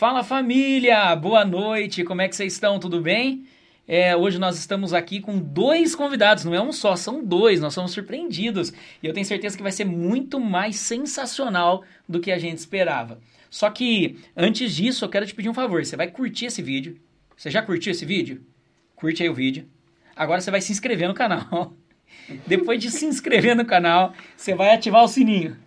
Fala família, boa noite, como é que vocês estão? Tudo bem? É, hoje nós estamos aqui com dois convidados, não é um só, são dois, nós somos surpreendidos. E eu tenho certeza que vai ser muito mais sensacional do que a gente esperava. Só que, antes disso, eu quero te pedir um favor, você vai curtir esse vídeo. Você já curtiu esse vídeo? Curte aí o vídeo. Agora você vai se inscrever no canal. Depois de se inscrever no canal, você vai ativar o sininho.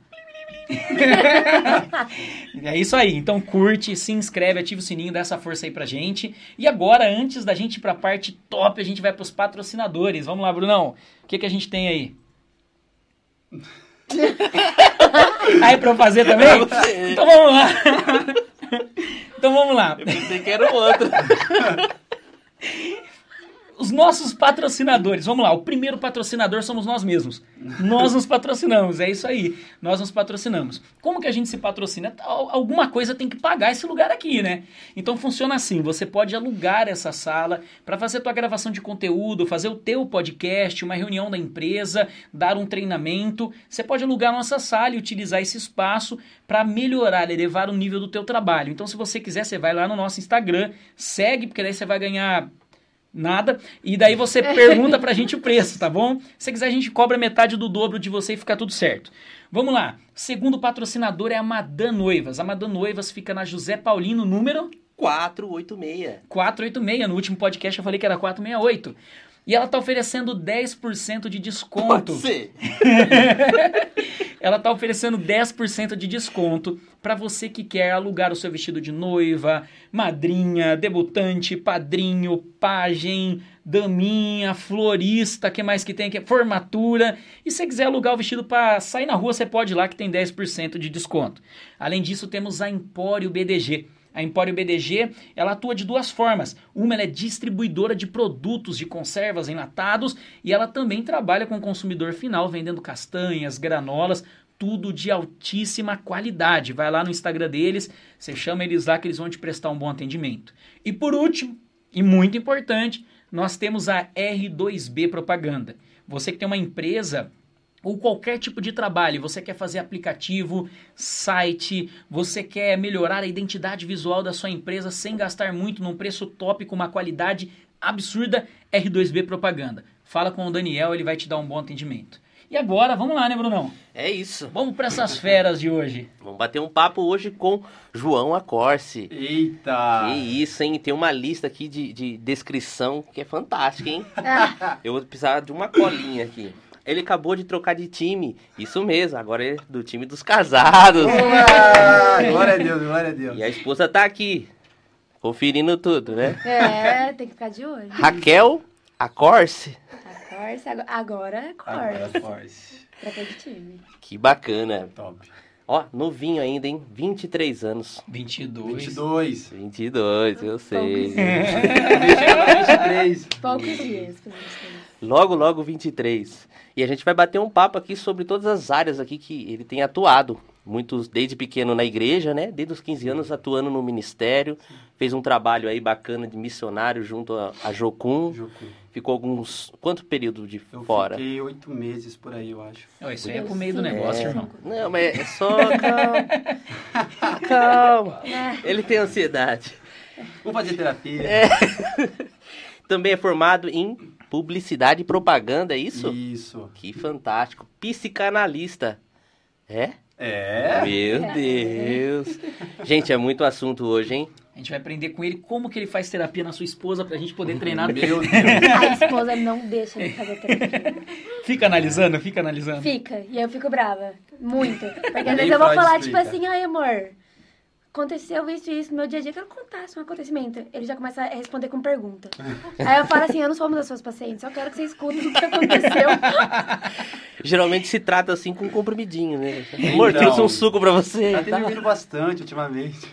é isso aí. Então curte, se inscreve, ativa o sininho, dá essa força aí pra gente. E agora, antes da gente ir pra parte top, a gente vai pros patrocinadores. Vamos lá, Brunão. O que, que a gente tem aí? aí pra eu fazer também? Então vamos lá. então vamos lá. Eu pensei que era o outro. Os nossos patrocinadores, vamos lá, o primeiro patrocinador somos nós mesmos. Nós nos patrocinamos, é isso aí. Nós nos patrocinamos. Como que a gente se patrocina? Alguma coisa tem que pagar esse lugar aqui, né? Então funciona assim, você pode alugar essa sala para fazer tua gravação de conteúdo, fazer o teu podcast, uma reunião da empresa, dar um treinamento. Você pode alugar a nossa sala e utilizar esse espaço para melhorar, elevar o nível do teu trabalho. Então se você quiser, você vai lá no nosso Instagram, segue, porque daí você vai ganhar nada. E daí você pergunta pra gente o preço, tá bom? Se quiser, a gente cobra metade do dobro de você e fica tudo certo. Vamos lá. Segundo patrocinador é a Madan Noivas. A Madan Noivas fica na José Paulino, número 486. 486. No último podcast eu falei que era 468. E ela tá oferecendo 10% de desconto. Pode ser. ela tá oferecendo 10% de desconto para você que quer alugar o seu vestido de noiva, madrinha, debutante, padrinho, pajem, daminha, florista, que mais que tem aqui? Formatura. E se você quiser alugar o vestido para sair na rua, você pode ir lá que tem 10% de desconto. Além disso, temos a Empório BDG a Empório BDG, ela atua de duas formas. Uma, ela é distribuidora de produtos de conservas enlatados e ela também trabalha com o consumidor final, vendendo castanhas, granolas, tudo de altíssima qualidade. Vai lá no Instagram deles, você chama eles lá que eles vão te prestar um bom atendimento. E por último, e muito importante, nós temos a R2B Propaganda. Você que tem uma empresa ou qualquer tipo de trabalho, você quer fazer aplicativo, site, você quer melhorar a identidade visual da sua empresa sem gastar muito num preço top com uma qualidade absurda, R2B Propaganda. Fala com o Daniel, ele vai te dar um bom atendimento. E agora, vamos lá, né, Brunão? É isso. Vamos para essas feras de hoje. Vamos bater um papo hoje com João Acorce. Eita! Que isso, hein? Tem uma lista aqui de, de descrição que é fantástica, hein? Eu vou precisar de uma colinha aqui. Ele acabou de trocar de time. Isso mesmo, agora é do time dos casados. Ué, glória a Deus, glória a Deus. E a esposa tá aqui, conferindo tudo, né? É, tem que ficar de olho. Raquel Acorce. A Corse, agora- agora é Agora, Corse. force. Troca de time. Que bacana. Top. Ó, novinho ainda, hein? 23 anos. 22. 22. 22, eu sei. 23. Poucos dias ter isso. Logo, logo 23. E a gente vai bater um papo aqui sobre todas as áreas aqui que ele tem atuado. Muitos desde pequeno na igreja, né? Desde os 15 anos atuando no ministério. Fez um trabalho aí bacana de missionário junto a, a Jocum. Jucu. Ficou alguns... Quanto período de Eu fora? fiquei oito meses por aí, eu acho. Ó, isso aí é pro meio do negócio, É. irmão. Não, mas é só... Calma. Calma. Ele tem ansiedade. Vamos fazer terapia. Também é formado em publicidade e propaganda, é isso? Isso. Que fantástico. Psicanalista. É? É. Meu Deus. Gente, é muito assunto hoje, hein? A gente vai aprender com ele como que ele faz terapia na sua esposa pra gente poder treinar. Meu Deus. A esposa não deixa ele fazer terapia. Fica analisando, fica analisando. Fica, e eu fico brava. Muito. Porque às vezes eu vou falar, explica. tipo assim, ai amor, aconteceu isso e isso no meu dia a dia, eu quero contar isso, um acontecimento. Ele já começa a responder com pergunta. Aí eu falo assim, eu não sou uma das suas pacientes, só quero que você escute o que aconteceu. Geralmente se trata assim com um comprimidinho, né? Amor, Então. trouxe um suco pra você. Tá tendo vindo bastante ultimamente.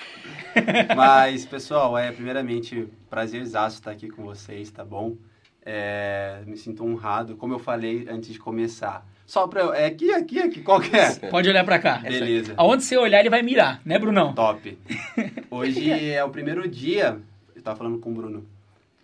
Mas, pessoal, é primeiramente prazerzaço estar aqui com vocês, tá bom? É, me sinto honrado, como eu falei antes de começar. Só pra eu. É aqui, aqui, aqui, qual que é? Pode olhar pra cá. Beleza. Aonde você olhar, ele vai mirar, né, Brunão? Top. Hoje é o primeiro dia, eu tava falando com o Bruno,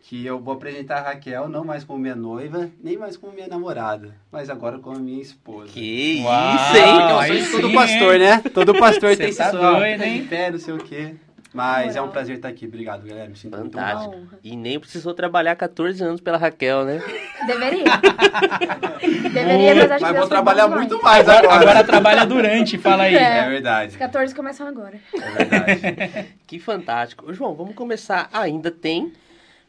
que eu vou apresentar a Raquel não mais como minha noiva, nem mais como minha namorada, mas agora como minha esposa. Que Uau, isso, hein? É o sonho de todo pastor, né? Todo pastor tem tá doido, hein? Fé, não sei o quê. Mas é um prazer estar aqui. Obrigado, galera. Me sinto muito Fantástico. honra. E nem precisou trabalhar 14 anos pela Raquel, né? Deveria. Deveria, mas acho que Mas Deus vou trabalhar muito demais. mais Agora, agora. agora trabalha durante, fala aí. É. É verdade. Os 14 começam agora. É verdade. Que fantástico. Ô, João, vamos começar. Ainda tem,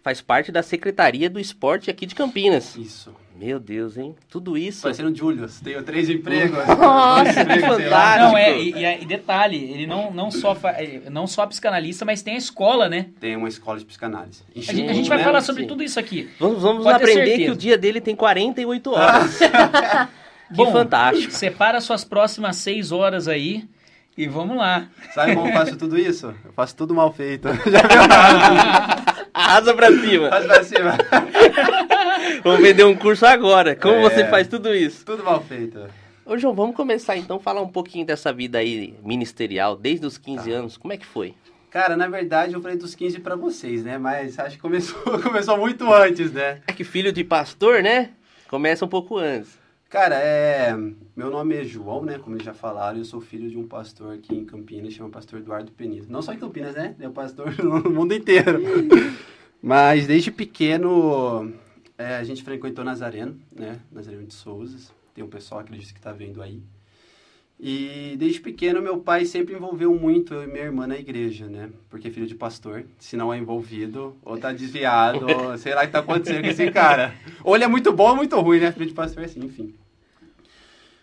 faz parte da Secretaria do Esporte aqui de Campinas. Isso. Meu Deus, hein? Tudo isso. Parecendo Julius. Tenho três empregos. Nossa, que empregos, fantástico. Não, é, e, e- e detalhe, ele não, não, só fa- é, não só psicanalista, mas tem a escola, né? Tem uma escola de psicanálise. A gente, a gente vai Né? falar sobre Sim. tudo isso aqui. Vamos, vamos Pode aprender que o dia dele tem 48 horas. que Bom, fantástico. Separa suas próximas seis horas aí e vamos lá. Sabe como eu faço tudo isso? Eu faço tudo mal feito. Arrasa pra cima. Faz pra cima. Vamos vender um curso agora. Como É. você faz tudo isso? Tudo mal feito. Ô, João, vamos começar então a falar um pouquinho dessa vida aí ministerial, desde os 15 Tá. anos. Como é que foi? Cara, na verdade eu falei dos 15 pra vocês, né? Mas acho que começou, começou muito antes, né? É que filho de pastor, né? Começa um pouco antes. Cara, é. Meu nome é João, né? Como eles já falaram, eu sou filho de um pastor aqui em Campinas, chama Pastor Eduardo Penido. Não só em Campinas, né? É o pastor no mundo inteiro. Mas desde pequeno é, a gente frequentou Nazareno, né? Nazareno de Souzas. Tem um pessoal, acredito, que tá vendo aí. E desde pequeno meu pai sempre envolveu muito eu e minha irmã na igreja, né? Porque é filho de pastor, se não é envolvido, ou tá desviado, ou sei lá o que tá acontecendo com esse cara. Ou ele é muito bom ou muito ruim, né? Filho de pastor é assim, enfim.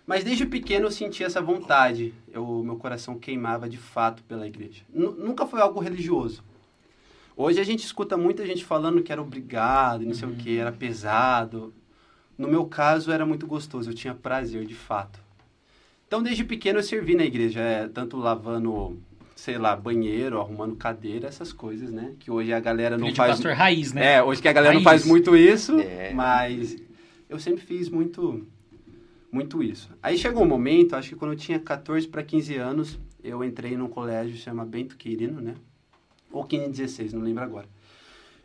Mas desde pequeno eu sentia essa vontade. Eu, meu coração queimava de fato pela igreja. Nu- nunca foi algo religioso. Hoje a gente escuta muita gente falando que era obrigado, não sei o que, era pesado. No meu caso era muito gostoso, eu tinha prazer de fato. Então desde pequeno eu servi na igreja, é, tanto lavando, sei lá, banheiro, arrumando cadeira, essas coisas, né? Que hoje a galera não Filho faz. pastor raiz, né? É, hoje que a galera não Raiz. faz muito isso, É. mas eu sempre fiz muito muito isso. Aí chegou um momento, acho que quando eu tinha 14 para 15 anos, eu entrei num colégio que chama Bento Quirino, né? Ou 15, 16, não lembro agora.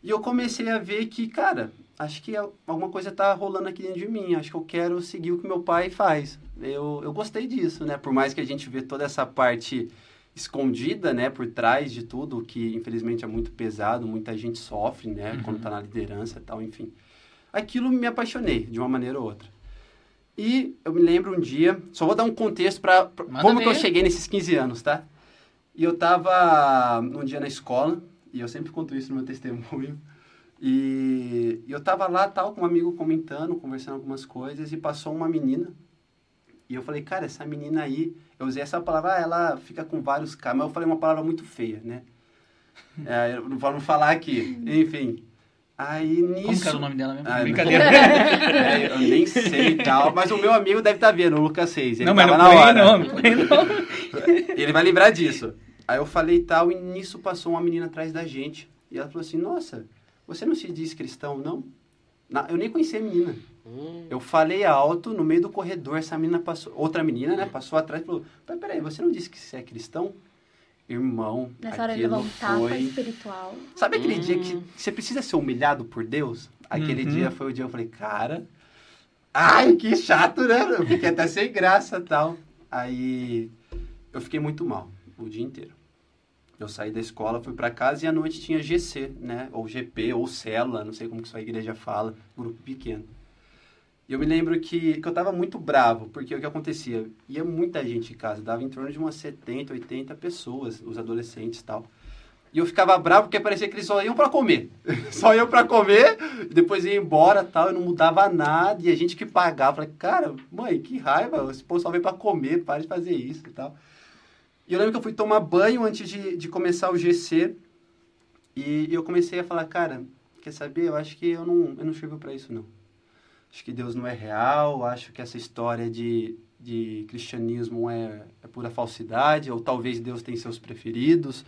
E eu comecei a ver que, cara, acho que alguma coisa tá rolando aqui dentro de mim. Acho que eu quero seguir o que meu pai faz. Eu, eu gostei disso, né? Por mais que a gente vê toda essa parte escondida, né, por trás de tudo, que infelizmente é muito pesado, muita gente sofre, né, quando tá na liderança e tal, enfim. Aquilo me apaixonei, de uma maneira ou outra. E eu me lembro um dia, só vou dar um contexto para como que eu ver. cheguei nesses 15 anos, tá? E eu tava um dia na escola, e eu sempre conto isso no meu testemunho, e eu tava lá, tal, com um amigo comentando, conversando algumas coisas, e passou uma menina, e eu falei, cara, essa menina aí, eu usei essa palavra, ah, ela fica com vários caras, mas eu falei uma palavra muito feia, né? É, eu não vou não falar aqui, enfim. Aí nisso... Como que era o nome dela mesmo? Ah, Brincadeira. É, eu nem sei e tal, mas o meu amigo deve estar vendo, o Lucas 6. Ele não, mas não na hora. não, não. Ele vai lembrar disso. Aí eu falei tal, e nisso passou uma menina atrás da gente. E ela falou assim: Nossa, você não se diz cristão, não? Na- eu nem conhecia a menina. Hum, Eu falei alto no meio do corredor, essa menina passou, outra menina, né, passou atrás e falou: "Mas Peraí, você não disse que você é cristão? Irmão, Nessa hora tapa foi. espiritual. Sabe aquele Hum. dia que você precisa ser humilhado por Deus? Aquele Uhum. dia foi o dia que eu falei, cara, ai, que chato, né? Eu fiquei até sem graça e tal. Aí eu fiquei muito mal o dia inteiro. Eu saí da escola, fui pra casa e à noite tinha GC, né? Ou GP, ou célula, não sei como que sua igreja fala, grupo pequeno. E eu me lembro que, que eu tava muito bravo, porque o que acontecia? Ia muita gente em casa, dava em torno de umas 70, 80 pessoas, os adolescentes e tal. E eu ficava bravo porque parecia que eles só iam pra comer. só iam pra comer, depois iam embora tal, e não mudava nada. E a gente que pagava, falei, cara, mãe, que raiva, esse povo só vem pra comer, para de fazer isso e tal. E eu lembro que eu fui tomar banho antes de, de começar o GC. E eu comecei a falar, cara, quer saber? Eu acho que eu não, eu não sirvo pra isso, não. Acho que Deus não é real, acho que essa história de, de cristianismo é, é pura falsidade, ou talvez Deus tem seus preferidos,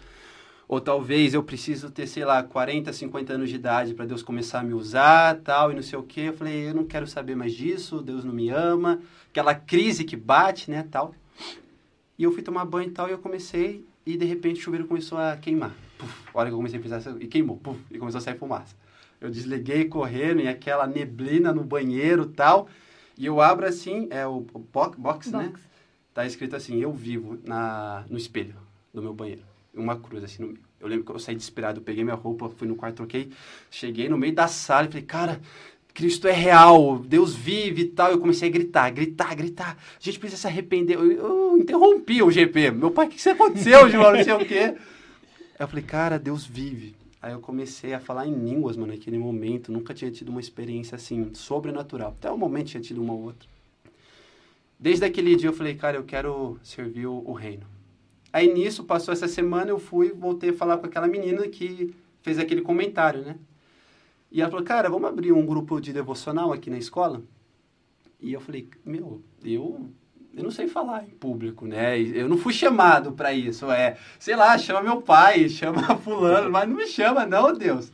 ou talvez eu preciso ter, sei lá, 40, 50 anos de idade para Deus começar a me usar, tal, e não sei o quê. Eu falei, eu não quero saber mais disso, Deus não me ama, aquela crise que bate, né, tal. E eu fui tomar banho e tal, e eu comecei, e de repente o chuveiro começou a queimar. Puf, a hora que eu comecei a pensar, e queimou, puf, e começou a sair fumaça. Eu desliguei correndo, e aquela neblina no banheiro tal, e eu abro assim, é o, o box, box, né? Tá escrito assim, eu vivo na, no espelho do meu banheiro. uma cruz assim no meio. Eu lembro que eu saí desesperado, eu peguei minha roupa, fui no quarto, troquei, cheguei no meio da sala e falei, cara, Cristo é real, Deus vive e tal. Eu comecei a gritar, gritar, gritar. A gente precisa se arrepender. Eu, eu interrompi o GP. Meu pai, o que, que aconteceu, João? Não sei o quê. Eu falei, cara, Deus vive. Aí eu comecei a falar em línguas, mano, naquele momento. Nunca tinha tido uma experiência assim, sobrenatural. Até o momento tinha tido uma outra. Desde aquele dia eu falei, cara, eu quero servir o, o reino. Aí nisso, passou essa semana, eu fui, voltei a falar com aquela menina que fez aquele comentário, né? E ela falou, cara, vamos abrir um grupo de devocional aqui na escola? E eu falei, meu, eu, eu não sei falar em público, né? Eu não fui chamado para isso. É, sei lá, chama meu pai, chama fulano, mas não me chama, não, Deus.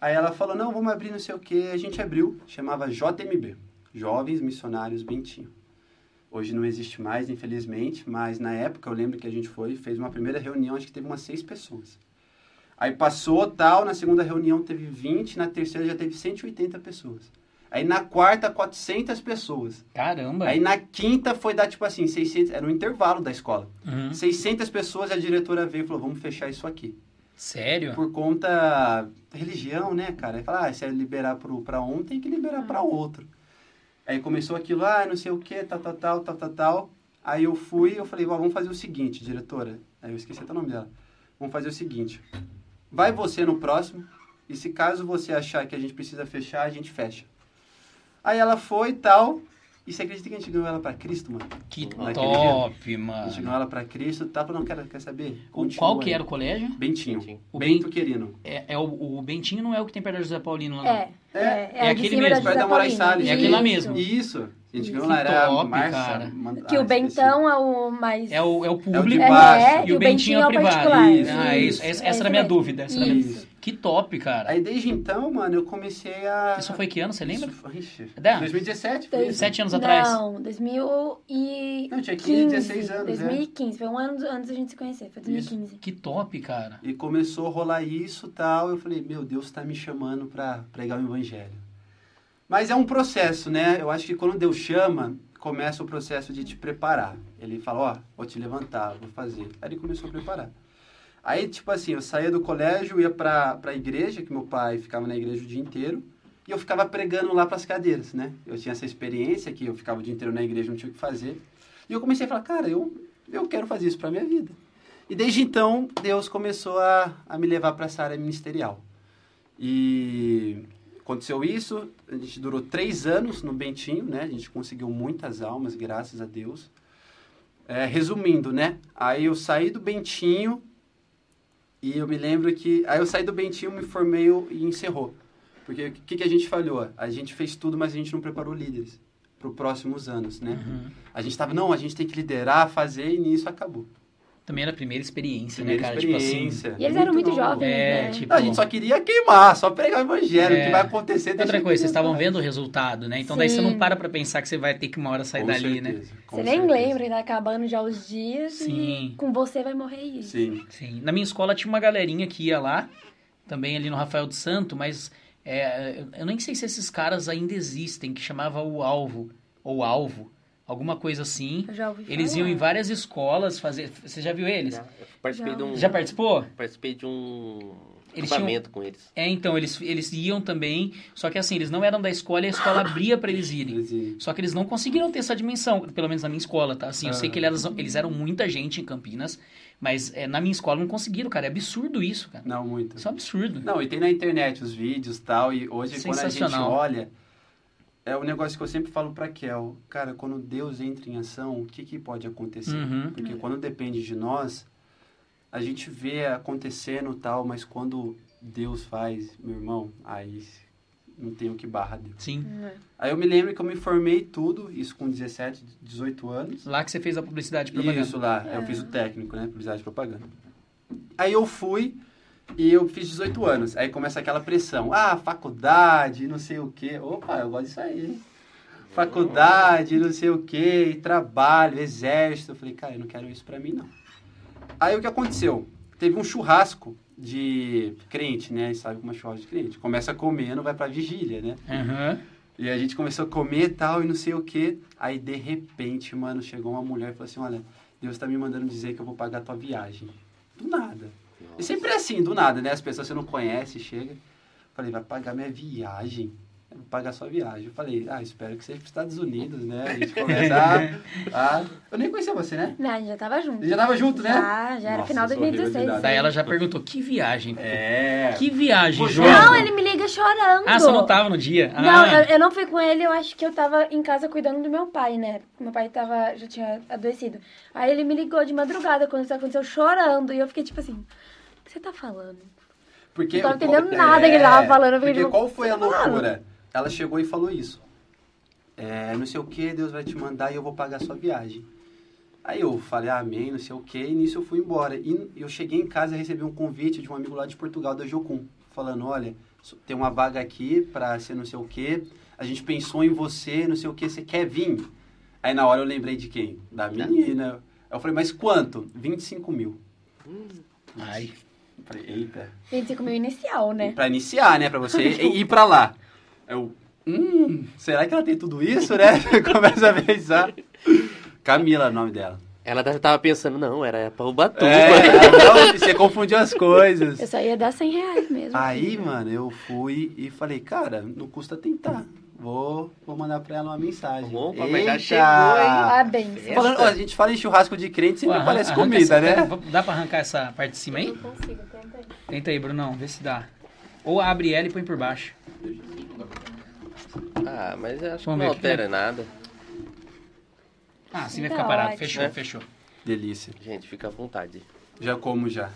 Aí ela falou, não, vamos abrir não sei o quê. A gente abriu, chamava JMB, Jovens Missionários Bentinho. Hoje não existe mais, infelizmente, mas na época eu lembro que a gente foi, fez uma primeira reunião, acho que teve umas seis pessoas. Aí passou tal, na segunda reunião teve 20, na terceira já teve 180 pessoas. Aí na quarta, 400 pessoas. Caramba! Aí na quinta foi dar tipo assim, 600, era um intervalo da escola. Uhum. 600 pessoas, a diretora veio e falou, vamos fechar isso aqui. Sério? Por conta da religião, né, cara? Aí fala, ah, se é liberar pro, pra um, tem que liberar pra outro. Aí começou aquilo, ah, não sei o que, tal, tal, tal, tal, tal, tal. Aí eu fui, eu falei, ó, vamos fazer o seguinte, diretora. Aí eu esqueci até o nome dela. Vamos fazer o seguinte. Vai você no próximo, e se caso você achar que a gente precisa fechar, a gente fecha. Aí ela foi e tal. E você acredita que a gente ganhou ela pra Cristo, mano? Que Naquele top, A gente mano. ganhou ela pra Cristo, tá? Não, quer, quer saber? Continua qual que aí. era o colégio? Bentinho. Bentinho. O Bento Ben- Querino. É, é o, o Bentinho não é o que tem perto da José Paulino lá, não. É, é, é, É a aquele mesmo, da perto da Moraes. Salles. É aquele lá Isso. mesmo. Isso. A gente ganhou lá, era top, a Márcia. cara. Que ah, o esqueci. Bentão é o mais... É o, é o É o de público baixo. É, e o Bentinho é o privado. particular. Isso. Ah, isso. Isso, Essa, é essa isso era a minha dúvida. Essa era a minha... Isso. Que top, cara. Aí desde então, mano, eu comecei a... Isso foi que ano, você lembra? Isso, ixi, Dá. 2017 foi isso. Sete anos atrás? Não, 2015. Não, tinha 15, 16 anos, né? 2015, foi um ano antes da gente se conhecer, foi 2015. Que top, cara. E começou a rolar isso e tal. Eu falei, meu Deus tá me chamando pra pregar o evangelho. Mas é um processo, né? Eu acho que quando Deus chama, começa o processo de te preparar. Ele fala, ó, vou te levantar, vou fazer. Aí ele começou a preparar. Aí, tipo assim, eu saía do colégio, ia pra, pra igreja, que meu pai ficava na igreja o dia inteiro. E eu ficava pregando lá pras cadeiras, né? Eu tinha essa experiência que eu ficava o dia inteiro na igreja, não tinha o que fazer. E eu comecei a falar, cara, eu, eu quero fazer isso pra minha vida. E desde então, Deus começou a, a me levar para essa área ministerial. E aconteceu isso, a gente durou três anos no Bentinho, né? A gente conseguiu muitas almas, graças a Deus. É, resumindo, né? Aí eu saí do Bentinho e eu me lembro que... Aí eu saí do Bentinho, me formei e encerrou. Porque o que, que a gente falhou? A gente fez tudo, mas a gente não preparou líderes para os próximos anos, né? Uhum. A gente tava, não, a gente tem que liderar, fazer, e nisso acabou. Também era a primeira experiência, Primeira né, cara? experiência. E eles eram muito novo. jovens, É, né? tipo... Não, a gente só queria queimar, só pregar o evangelho. É. O que vai acontecer Outra coisa, vocês estavam vendo o resultado, né? Então daí você Sim. não para pra pensar que você vai ter que uma hora sair Com dali, né? certeza, com Você nem certeza. lembra que tá acabando já os dias Sim. e com você vai morrer isso. Sim. Sim. Na minha escola tinha uma galerinha que ia lá, também ali no Rafael do Santo, mas é, eu nem sei se esses caras ainda existem, que chamava o Alvo, ou Alvo, alguma coisa assim. Eu já ouvi Eles falar. iam em várias escolas fazer. Você já viu eles? Já, participei Já. de um. Já participou? Participei de um Eles acampamento com eles. É, então, eles, eles iam também, só que assim, eles não eram da escola e a escola abria pra eles irem. Só que eles não conseguiram ter essa dimensão, pelo menos na minha escola, tá? Assim, eu sei Ah. que eles, eles eram muita gente em Campinas, mas é, na minha escola não conseguiram, cara. É absurdo isso, cara. Não, muito. Isso é um absurdo. Não, e tem na internet os vídeos e tal, e hoje quando a gente olha, é um negócio que eu sempre falo pra Kel, cara, quando Deus entra em ação, o que, que pode acontecer? Uhum. Porque quando depende de nós, a gente vê acontecendo e tal, mas quando Deus faz, meu irmão, aí não tem o que barra Deus. Sim. É. Aí eu me lembro que eu me formei tudo, isso com 17, 18 anos. Lá que você fez a publicidade e propaganda. Isso lá, eu fiz o técnico, né? Publicidade e propaganda. Aí eu fui e eu fiz 18 anos. Aí começa aquela pressão. Ah, faculdade, não sei o quê. Opa, eu gosto disso aí. hein? Faculdade, não sei o quê, trabalho, exército. Eu falei, cara, eu não quero isso pra mim, não. Aí o que aconteceu? Teve um churrasco de crente, né? Sabe como é churrasco de crente? Começa comendo, vai pra vigília, né? Aham. E a gente começou a comer e tal, e não sei o quê. Aí, de repente, mano, chegou uma mulher e falou assim, olha, Deus tá me mandando dizer que eu vou pagar a tua viagem. Do nada. E sempre é assim, do nada, né? As pessoas você não conhece, chega. Falei, vai pagar minha viagem. Eu vou pagar sua viagem. Eu falei, ah, espero que seja para os Estados Unidos, né? A gente começa a, a- Eu nem conhecia você, né? Não, a gente já tava junto. Já tava junto, né? Já, já era Nossa, final de eu sou horrível de 2016. idade. Daí ela já perguntou, que viagem? É. Que viagem, João? Não, ele me liga chorando. Ah, você não tava no dia? Não, ah, eu, eu não fui com ele, eu acho que eu tava em casa cuidando do meu pai, né? Meu pai tava, já tinha adoecido. Aí ele me ligou de madrugada quando isso aconteceu, chorando. E eu fiquei tipo assim, que você tá falando? Porque, Não tava entendendo nada que ele tava falando, fiquei, Porque tipo, qual foi a "O que você tá falando?" loucura? Ela chegou e falou isso. É, não sei o que, Deus vai te mandar e eu vou pagar a sua viagem. Aí eu falei, amém, não sei o que, e nisso eu fui embora. E eu cheguei em casa e recebi um convite de um amigo lá de Portugal, da Jocum, falando, olha, tem uma vaga aqui pra ser não sei o que, a gente pensou em você, não sei o que, você quer vir? Aí na hora eu lembrei de quem? Da menina. Eu falei, mas quanto? 25 mil. Ai, falei, eita. 25 mil inicial, né? Pra iniciar, né? Pra você ir pra lá. Eu, hum, será que ela tem tudo isso, né? Começa a pensar. Camila, é o nome dela. Ela tava pensando, não, era pra Ubatuba. É, não, você confundiu as coisas. Eu só ia dar 100 reais mesmo. Aí, mano, eu fui e falei, cara, não custa tentar. Vou, vou mandar pra ela uma mensagem. Opa, mas já chegou, hein? Parabéns. Falando, ó, a gente fala em churrasco de crente, sempre Pô, arranca comida, né? Dá pra arrancar essa parte de cima aí? Não consigo, tenta aí. Tenta aí, Brunão, vê se dá. Ou abre ela e põe por baixo. Ah, mas eu acho que Vamos não ver aqui, altera nada. Ah, assim vai Tá ficar parado. ótimo. Fechou, É. fechou. Delícia. Gente, fica à vontade. Já como já.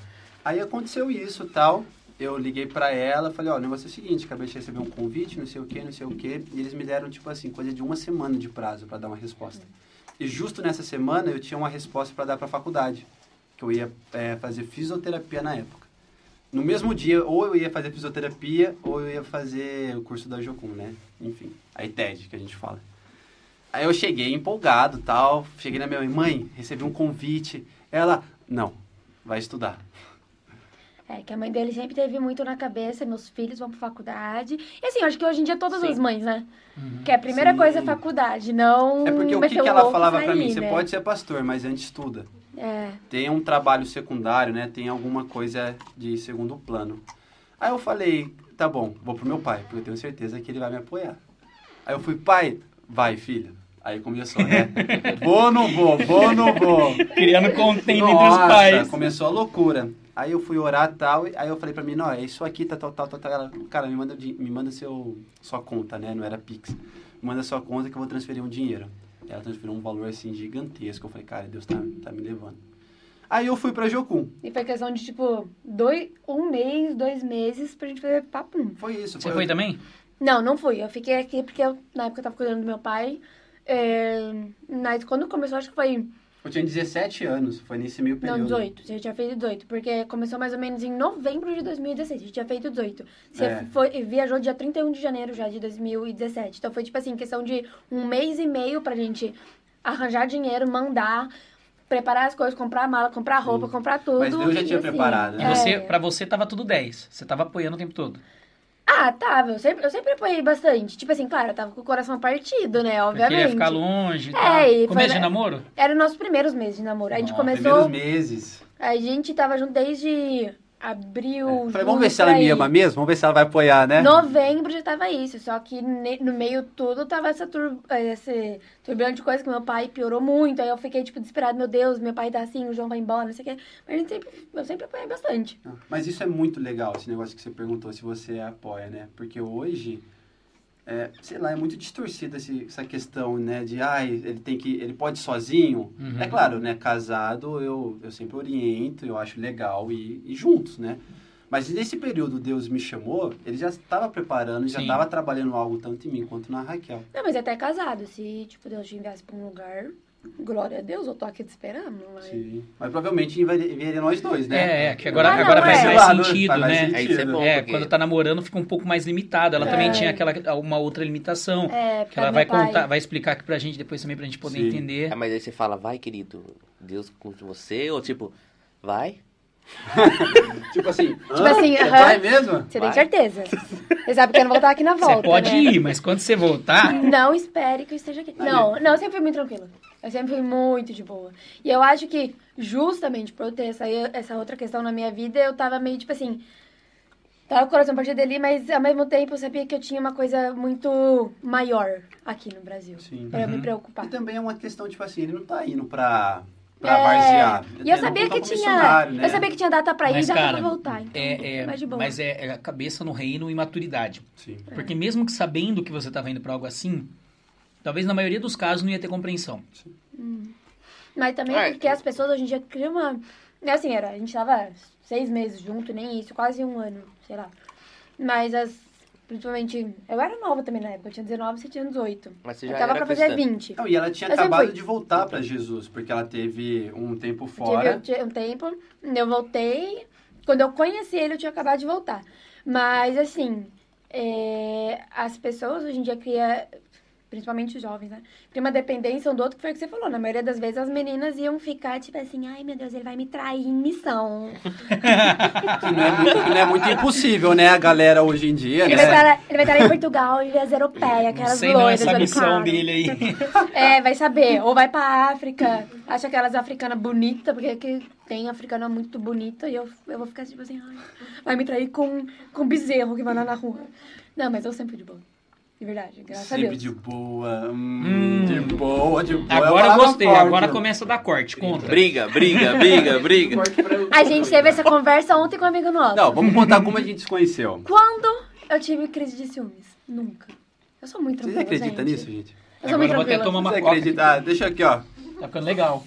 Aí aconteceu isso tal. Eu liguei pra ela, falei, ó, o negócio é o seguinte, acabei de receber um convite, não sei o que, não sei o que. E eles me deram, tipo assim, coisa de uma semana de prazo pra dar uma resposta. E justo nessa semana eu tinha uma resposta pra dar pra faculdade. Que eu ia é, fazer fisioterapia na época. No mesmo dia, ou eu ia fazer fisioterapia, ou eu ia fazer o curso da Jocum, né? Enfim, a ITED, que a gente fala. Aí eu cheguei empolgado tal, cheguei na minha mãe, mãe, recebi um convite. Ela, não, vai estudar. É, que a mãe dele sempre teve muito na cabeça, meus filhos vão pra faculdade. E assim, eu acho que hoje em dia todas Sim. as mães, né? Que a primeira Sim. coisa é faculdade, não É porque o que, que ela falava pra sair, mim? Você né? pode ser pastor, mas antes estuda. É, Tem um trabalho secundário, né? Tem alguma coisa de segundo plano. Aí eu falei, tá bom, vou pro meu pai, porque eu tenho certeza que ele vai me apoiar. Aí eu fui, pai, vai, filha. Aí começou, né? vou ou não vou? Vou ou não vou? Criando contento entre os pais. começou a loucura. Aí eu fui orar e tal, e aí eu falei pra mim, não, é isso aqui, tá, tal, tal, tal, tal. Ela, cara, me manda, me manda seu, sua conta, né? Não era Pix. Me manda sua conta que eu vou transferir um dinheiro. Ela transferiu um valor, assim, gigantesco. Eu falei, cara, Deus tá, tá me levando. Aí eu fui pra Jocum. e foi questão de, tipo, dois, um mês, dois meses pra gente fazer papum. Foi isso. Você foi também? Não, não fui. Eu fiquei aqui porque eu, na época eu tava cuidando do meu pai. É, mas quando começou, acho que foi. Eu tinha 17 anos, foi nesse meio período. Não, 18. Você tinha feito 18. Porque começou mais ou menos em novembro de 2016. A gente tinha feito 18. Você É. foi, viajou dia 31 de janeiro já de 2017. Então foi tipo assim, questão de um mês e meio pra gente arranjar dinheiro, mandar, preparar as coisas, comprar mala, comprar roupa, comprar tudo. Mas Deus já e tinha assim, preparado, E né? você, é. pra você tava tudo 10. Você tava apoiando o tempo todo. Ah, tava. Eu sempre, eu sempre apoiei bastante. Tipo assim, claro, eu tava com o coração partido, né? Porque Obviamente. ia ficar longe e É, tal. e foi Começo de na- namoro? Era os nossos primeiros meses de namoro. A gente Ó, começou. Primeiros meses. A gente tava junto desde abril. É. Falei, vamos ver se ela me aí. ama mesmo? Vamos ver se ela vai apoiar, né? Novembro já tava isso, só que no meio tudo tava essa tur esse turbulento de coisa que meu pai piorou muito, aí eu fiquei, tipo, desesperado, meu Deus, meu pai tá assim, o João vai embora, não sei o quê. Mas a gente sempre, eu sempre apoiei bastante. Mas isso é muito legal, esse negócio que você perguntou, se você apoia, né? Porque hoje, é, sei lá, é muito distorcida essa questão, né? De, ai, ele tem que, ele pode sozinho. Uhum. É claro, né? Casado, eu, eu sempre oriento, eu acho legal e, e juntos, né? Mas nesse período Deus me chamou, ele já estava preparando, já estava trabalhando algo tanto em mim quanto na Raquel. Não, mas até casado, se, tipo, Deus te enviasse pra um lugar, glória a Deus, eu tô aqui te esperando, mas... Sim. Mas provavelmente enviaria enviaria nós dois, né? É, é, que agora, Ah, não, agora faz é. mais sentido, faz mais né? sentido. Isso é bom, É, porque... quando tá namorando fica um pouco mais limitado. Ela também É. tinha aquela uma outra limitação. É, Que ela vai contar, vai explicar aqui pra gente depois também pra gente poder Sim. entender. Ah, mas aí você fala, vai, querido, Deus com você? Ou tipo, vai, Tipo assim, Tipo assim, você vai mesmo? Você tem certeza. Você sabe que eu não vou estar aqui na volta, Você pode né? ir, mas quando você voltar, Não espere que eu esteja aqui. Aí. Não, não, eu sempre fui muito tranquila. Eu sempre fui muito de boa. E eu acho que, justamente por eu ter essa, essa outra questão na minha vida, eu tava meio tipo assim. Tava com o coração partido ali, mas ao mesmo tempo eu sabia que eu tinha uma coisa muito maior aqui no Brasil. Sim. Pra eu me Uhum. preocupar. E também é uma questão, tipo assim, ele não tá indo pra, pra É, varzear. E eu sabia tá que tinha. né? Eu sabia que tinha data pra ir Mas, e data cara, pra voltar. Então, é, é- mais de boa. mas é, é a cabeça no reino e maturidade. Sim. Porque mesmo que sabendo que você estava indo para algo assim, talvez na maioria dos casos não ia ter compreensão. Mas também É. porque as pessoas hoje em dia criam uma. é Assim, era, a gente tava seis meses junto, nem isso, quase um ano, sei lá. Mas as. Principalmente. Eu era nova também na época, eu tinha 19, você tinha 18. Mas você Eu já tava era pra fazer cristã. 20. Não, e ela tinha Eu acabado de voltar pra Jesus, porque ela teve um tempo Eu fora. tive um tempo, eu voltei. Quando eu conheci ele, eu tinha acabado de voltar. Mas, assim, é, as pessoas hoje em dia criam, principalmente os jovens, né? Criam uma dependência um do outro, que foi o que você falou. Na maioria das vezes, as meninas iam ficar, tipo assim, ai meu Deus, ele vai me trair em missão. Que não, é muito, não é muito impossível, né, a galera hoje em dia, Ele vai, né? estar, ele vai estar em Portugal e ver as europeias, aquelas sei não loiras essa olho missão claro. dele aí. É, vai saber. Ou vai pra África, acha aquelas africanas bonitas, porque aqui tem africana muito bonita, e eu, eu vou ficar tipo assim, ai, vai me trair com, com bezerro que vai andar na rua. Não, mas eu sempre fui de boa. De verdade, graças a Sempre Deus. de boa, hum, Hum. de boa, de boa. é Agora eu gostei, agora começa a dar corte, conta. Briga, briga, briga, briga. A gente teve essa conversa ontem com um amigo nosso. Não, vamos contar como a gente se conheceu. Quando eu tive crise de ciúmes? Nunca. Eu sou muito Vocês tranquila, acreditam gente. nisso, gente? Eu sou Agora muito eu vou até tranquila. tomar uma Você coca. acredita? Ah, deixa aqui, ó. Tá ficando legal.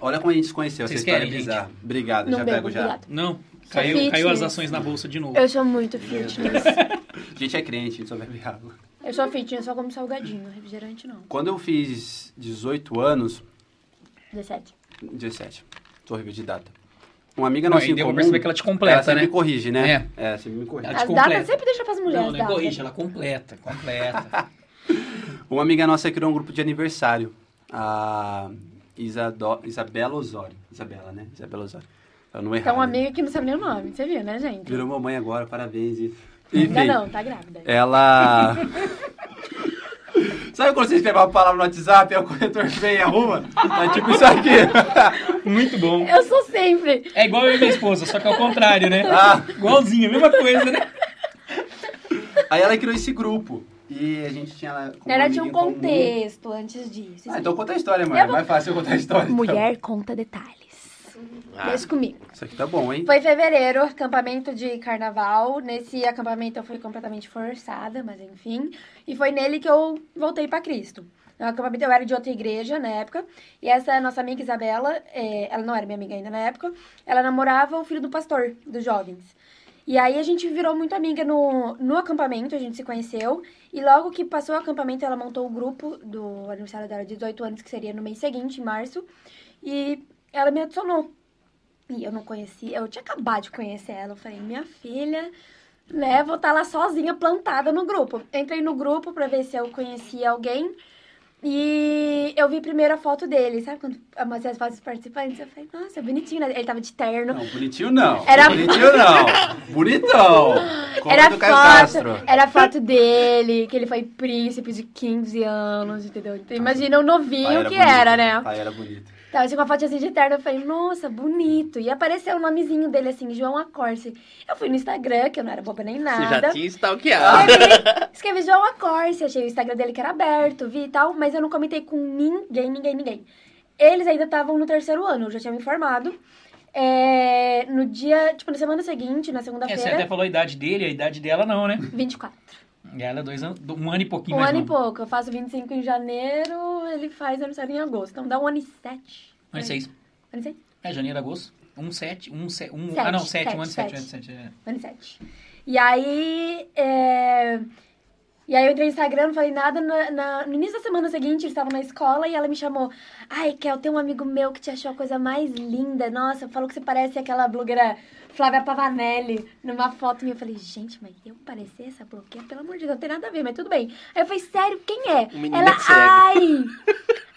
Olha como a gente se conheceu, essa Vocês história querem, bizarra. Obrigado, Não já bebo, pego já. obrigada. Não, caiu, fitness. caiu as ações na bolsa de novo. Eu sou muito fitness. A gente é crente, a gente só bebe água. Eu sou fitness, só como salgadinho. Refrigerante não. Quando eu fiz 18 anos, 17. 17, tô de data. Uma amiga nossa em deu pra comum, perceber que ela te completa, ela sempre né? me corrige, né? É, sempre me corrige. Ela te As completa. datas sempre deixa pras mulheres. Não, não é datas. corrige, ela completa, completa. Uma amiga nossa criou um grupo de aniversário. A Isado... Isabela Osório. Isabela, né? Isabela Osório. Não errar. Tem uma né? amiga que não sabe nem o nome, você viu, né, gente? Virou mamãe agora, parabéns. e- Ainda Enfim, não, tá grávida. ela... Sabe quando você escreve uma palavra no WhatsApp e o corretor vem e arruma? É tipo isso aqui. Muito bom. Eu sou sempre. É igual eu e minha esposa, só que ao contrário, né? Ah. Igualzinho, a mesma coisa, né? Aí ela criou esse grupo. E a gente tinha... ela como Ela tinha um em comum. contexto antes disso. Ah, então conta a história, mãe. É mais fácil eu contar a história. então. Mulher conta detalhes. Ah. Deixa comigo. Isso aqui tá bom, hein? Foi em fevereiro, acampamento de carnaval. Nesse acampamento eu fui completamente forçada, mas enfim. E foi nele que eu voltei pra Cristo. No acampamento eu era de outra igreja na época. E essa nossa amiga Isabela, é, ela não era minha amiga ainda na época, ela namorava o filho do pastor dos jovens. E aí a gente virou muito amiga no, no acampamento, a gente se conheceu. E logo que passou o acampamento, ela montou o grupo do aniversário dela de 18 anos, que seria no mês seguinte, em março. E ela me adicionou. E eu não conhecia, eu tinha acabado de conhecer ela. Eu falei, minha filha, né, vou estar lá sozinha, plantada no grupo. Entrei no grupo pra ver se eu conhecia alguém. E eu vi primeiro a foto dele, sabe quando eu mostrei as fotos dos participantes? Eu falei, nossa, bonitinho, né? Ele tava de terno. Não, bonitinho não. Era- Bonitinho não. Bonitão. Como Era do foto, era foto dele, que ele foi príncipe de 15 anos, entendeu? Então, imagina o novinho que bonito. era, né? Pai era bonito. Tava assim, com a foto assim de terno, eu falei, nossa, bonito. E apareceu o nomezinho dele assim, João Acorce. Eu fui no Instagram, que eu não era boba nem Você nada. já tinha stalkeado. Escrevi, escrevi João Acorce, achei o Instagram dele que era aberto, vi e tal, mas eu não comentei com ninguém, ninguém, ninguém. Eles ainda estavam no terceiro ano, eu já tinha me informado. É, no dia, tipo, na semana seguinte, na É, você até segunda-feira, falou a idade dele, a idade dela não, né? 24. E ela é dois anos, um ano e pouquinho Um mais ano e pouco. Eu faço 25 em janeiro, ele faz aniversário em agosto. Então dá um ano e sete. Um ano e seis. Um ano e seis? É, janeiro, agosto. Um sete, um, se, um Sete, Ah, não, sete, sete, um ano e sete, um sete. ano e sete. é. Um ano e sete. E aí. é, E aí eu entrei no Instagram, não falei nada. Na, na- No início da semana seguinte, eles estavam na escola e ela me chamou. Ai, Kel, tem um amigo meu que te achou a coisa mais linda. Nossa, falou que você parece aquela blogueira Flávia Pavanelli numa foto minha. Eu falei, gente, mas eu parecer essa blogueira? Pelo amor de Deus, não tem nada a ver, mas tudo bem. Aí eu falei, sério, quem é? Ela, é ai!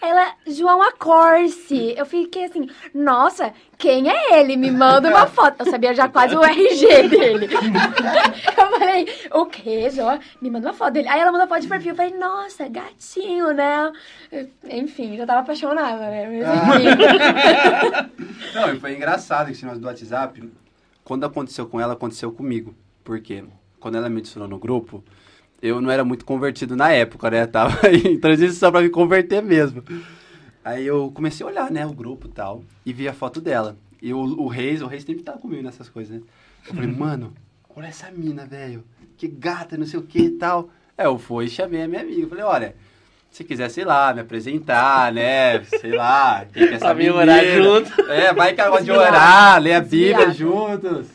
Ela, João Acorce. Eu fiquei assim, nossa, quem é ele? Me manda uma foto. Eu sabia já quase o RG dele. eu falei, o quê, João? Me manda uma foto dele. Aí ela mandou foto de perfil. Eu falei, nossa, gatinho, né? Enfim, já tava apaixonada, né? Mas, enfim. Não, e foi engraçado esse negócio do WhatsApp. Quando aconteceu com ela, aconteceu comigo. Porque quando ela me adicionou no grupo, eu não era muito convertido na época, né? Tava em transição pra me converter mesmo. Aí eu comecei a olhar, né, o grupo e tal, e vi a foto dela. E o, o Reis, o Reis sempre tá comigo nessas coisas, né? Eu falei, mano, olha essa mina, velho. Que gata, não sei o que e tal. Aí eu fui e chamei a minha amiga. Falei, olha, se quiser, sei lá, me apresentar, né? Sei lá, quem quer Pra saber. mim orar junto. É, vai que de orar, ler a Bíblia Desviado. juntos.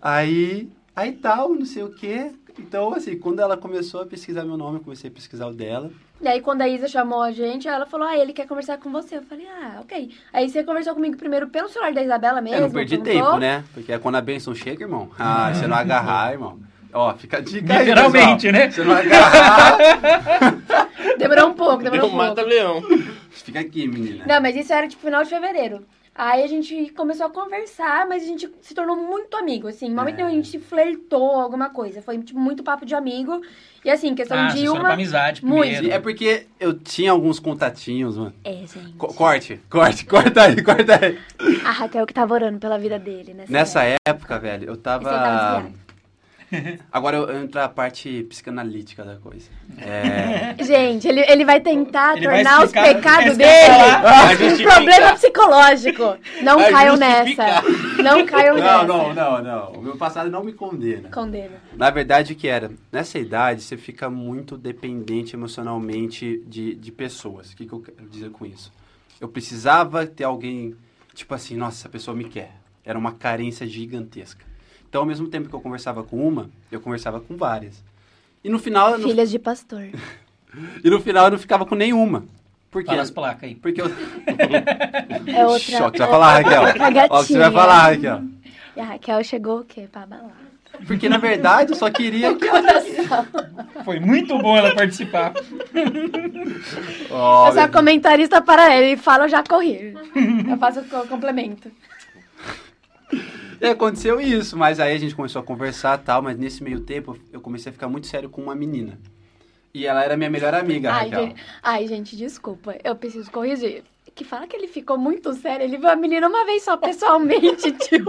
Aí, aí tal, não sei o quê. Então, assim, quando ela começou a pesquisar meu nome, eu comecei a pesquisar o dela. E aí, quando a Isa chamou a gente, ela falou, ah, ele quer conversar com você. Eu falei, ah, ok. Aí você conversou comigo primeiro pelo celular da Isabela mesmo. eu não perdi tempo, né? Porque é quando a bênção chega, irmão. Ah, você não agarrar, irmão. Ó, fica a dica aí, Literalmente, pessoal. né? Você não agarrar, Demorou um pouco, demorou Deu um pouco. mata-leão. fica aqui, menina. Não, mas isso era tipo final de fevereiro. Aí a gente começou a conversar, mas a gente se tornou muito amigo, assim. No momento É. a gente flertou alguma coisa. Foi tipo, muito papo de amigo. E assim, questão Ah, de uma. amizade Muito. primeiro. É porque eu tinha alguns contatinhos, mano. É, gente. Co- corte, corte, corta aí, corta aí. A Raquel que tava orando pela vida dele, né? Nessa época, velho, eu Você tava tava. Agora eu entro na parte psicanalítica da coisa. É. Gente, ele, ele vai tentar Ele vai tornar os pecados dele um problema psicológico. Não Vai caiam justificar. nessa. Não caiam Não, nessa. não, não, não. O meu passado não me condena. Condena. Na verdade, o que era? Nessa idade, você fica muito dependente emocionalmente de, de pessoas. O que, que eu quero dizer com isso? Eu precisava ter alguém, tipo assim, nossa, essa pessoa me quer. Era uma carência gigantesca. Então, ao mesmo tempo que eu conversava com uma, eu conversava com várias. E no final, não, Filhas de pastor. e no final eu não ficava com nenhuma. Por quê? Fala as placas aí. Porque eu... É outra. Choque, você vai falar, Raquel. Ó, o que você vai falar, Raquel. E a Raquel chegou o quê? Pra balar. Porque, na verdade, eu só queria que... Foi muito bom ela participar. Ó, eu sou a comentarista para ele. Fala, eu já corri. Eu faço o co- complemento. E aconteceu isso, mas aí a gente começou a conversar e tal, mas nesse meio tempo eu comecei a ficar muito sério com uma menina. E ela era minha melhor amiga, Ai Raquel. gente, ai, gente, desculpa. Eu preciso corrigir. Que fala que ele ficou muito sério. Ele viu a menina uma vez só pessoalmente, tio.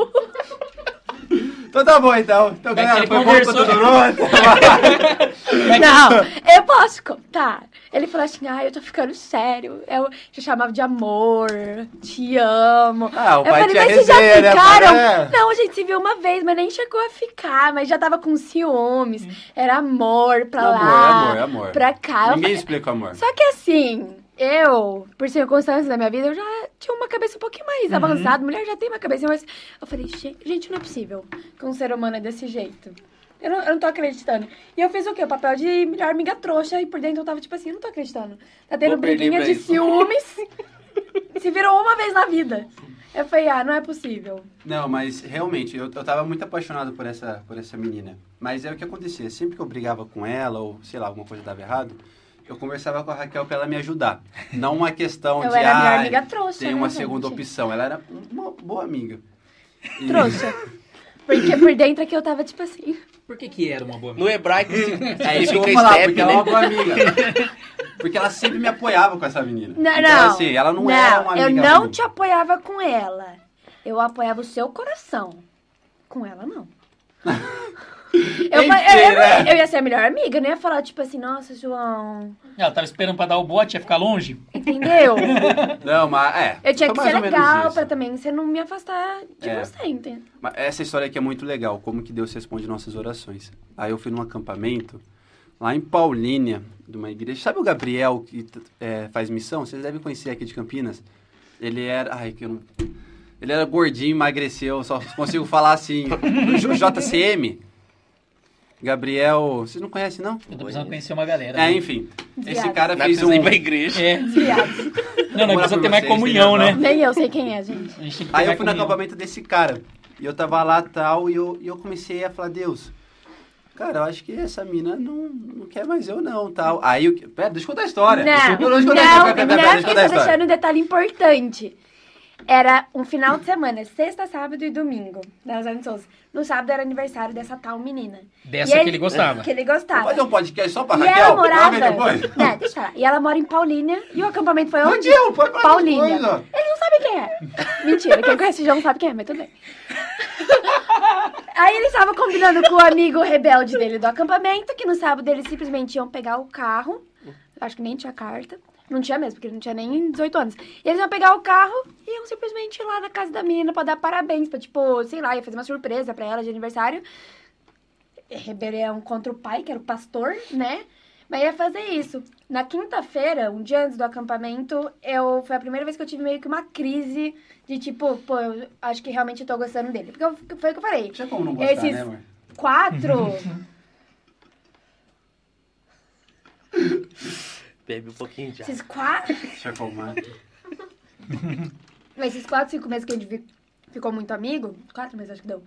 Então tá bom, então. Então, É galera, ele foi bom conversou- pra todo mundo. Não, eu posso contar. Ele falou assim: ai, eu tô ficando sério. Eu já chamava de amor, te amo. Ah, o eu pai falei, mas vocês já né, ficaram? pai? É. Não, a gente se viu uma vez, mas nem chegou a ficar. Mas já tava com ciúmes. Era amor pra Amor, lá, amor, amor. pra cá. Eu Ninguém falei- explica o amor. Só que assim, eu, por circunstâncias da minha vida, eu já tinha uma cabeça um pouquinho mais avançada. Mulher já tem uma cabeça mais. Eu falei, "Gente, não é possível que um ser humano é desse jeito. Eu não, eu não tô acreditando. E eu fiz o quê? O papel de melhor amiga trouxa. E por dentro eu tava tipo assim, eu não tô acreditando. Tá tendo Vou briguinha de ciúmes. Se virou uma vez na vida. Eu falei, ah, não é possível. Não, mas realmente, eu, eu tava muito apaixonado por essa, por essa menina. Mas é o que acontecia. Sempre que eu brigava com ela, ou sei lá, alguma coisa dava errado, eu conversava com a Raquel pra ela me ajudar. Não uma questão Eu de. era a melhor "Ai, amiga trouxa. Tem né, uma gente? segunda opção. Ela era uma boa amiga. E- Trouxa. Porque por dentro aqui eu tava tipo assim. Por que que era uma boa No hebraico É isso que eu vou falar, step, porque ela é uma né? boa amiga. Porque ela sempre me apoiava com essa menina. Não, então, não. assim, ela não, era uma eu amiga não ruim. te apoiava com ela. Eu apoiava o seu coração. Com ela, não. Eu, eu, eu- né? eu ia ser a melhor amiga, eu não ia falar, tipo assim, nossa, João. Ela tava esperando pra dar o bote, ia ficar longe? Entendeu? Não, mas é. Eu tinha que ser legal pra também você não me afastar de É. você, entende? Mas Essa história aqui é muito legal, como que Deus responde nossas orações. Aí eu fui num acampamento, lá em Paulínia, de uma igreja. Sabe o Gabriel que é, faz missão? Vocês devem conhecer aqui de Campinas. Ele era. Ai, que eu não. Ele era gordinho, emagreceu, só consigo falar assim. JCM. Gabriel. Vocês não conhecem, não? Eu tô precisando conhecer uma galera. É, né? enfim. Esse Desviado. cara Não fez precisa um. ir pra igreja. É. Desviados. Não, não precisa ter mais comunhão, né? Nem eu sei quem é, gente. Gente que Aí eu fui no acampamento desse cara. E eu tava lá tal, e eu, e eu comecei a falar, Deus, cara, eu acho que essa mina não, não quer mais eu não, tal. Aí, eu, pera, deixa eu contar a história. Não, deixa eu, não, contar não, pera, deixa eu porque contar a tá história. deixando um detalhe importante. Era um final de semana, sexta, sábado e domingo, da Rosane Souza. No sábado era aniversário dessa tal menina. Dessa que ele gostava. Que ele gostava. Fazer um podcast só pra E Raquel? ela pra morava. Né, deixa eu falar. E ela mora em Paulínia. E o acampamento foi onde? Raquel, pode falar Paulínia. Eles não sabem quem é. Mentira, quem conhece o João sabe quem é, mas tudo bem. Aí ele estava combinando com o amigo rebelde dele do acampamento, que no sábado eles simplesmente iam pegar o carro. Acho que nem tinha carta. Não tinha mesmo, porque ele não tinha nem 18 anos. E eles iam pegar o carro e iam simplesmente ir lá na casa da menina pra dar parabéns. Pra, tipo, sei lá, ia fazer uma surpresa pra ela de aniversário. Rebelião contra o pai, que era o pastor, né? Mas ia fazer isso. Na quinta-feira, um dia antes do acampamento, eu foi a primeira vez que eu tive meio que uma crise de tipo, pô, eu acho que realmente eu tô gostando dele. Porque eu- foi o que eu falei. Tinha como não gostar, Esses né, amor? quatro. Bebe um pouquinho já. esses quatro. Como, né? Esses quatro, cinco meses que a gente ficou muito amigo, quatro meses acho que deu.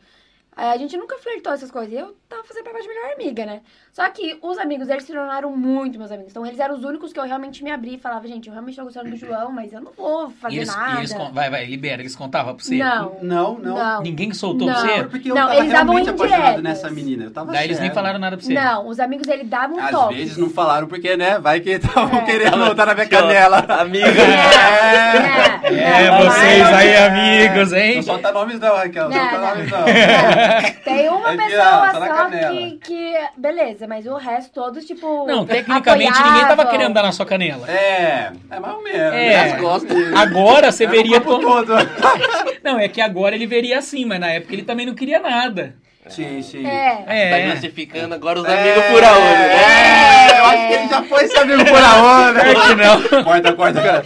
eh, A gente nunca flertou essas coisas. Eu tava fazendo papel de melhor amiga, né? Só que os amigos deles se tornaram muito meus amigos. Então eles eram os únicos que eu realmente me abri e falava, gente, eu realmente tô gostando do João, mas eu não vou fazer E eles, nada. e eles con- vai, vai, libera. Eles contavam pra você? Não. Não, não. Não. Ninguém soltou Não. pra você? Porque eu Não, tava eles davam realmente apaixonado nessa menina. Eu tava Daí eles nem falaram nada pra você. Não, os amigos dele davam Às toques. vezes não falaram porque, né? Vai que estavam É. querendo voltar na minha canela. Amiga. É, É, não, vocês mas- aí, amigos, hein? Não solta nomes não, Raquel. Não solta nomes não. Tem uma pessoa tá na só canela. que, que. Beleza, mas o resto todos, tipo. Não, tecnicamente ninguém tava querendo dar na sua canela. É, é mais ou menos. É. Costas. Agora você É veria como... todo. Não, é que agora ele veria assim, mas na época ele também não queria nada. Sim, sim. É. Tá É. justificando agora os É. amigos fura olho, né? É, eu acho que ele já foi esse amigo por aonde. Claro que não. Corta, corta, cara.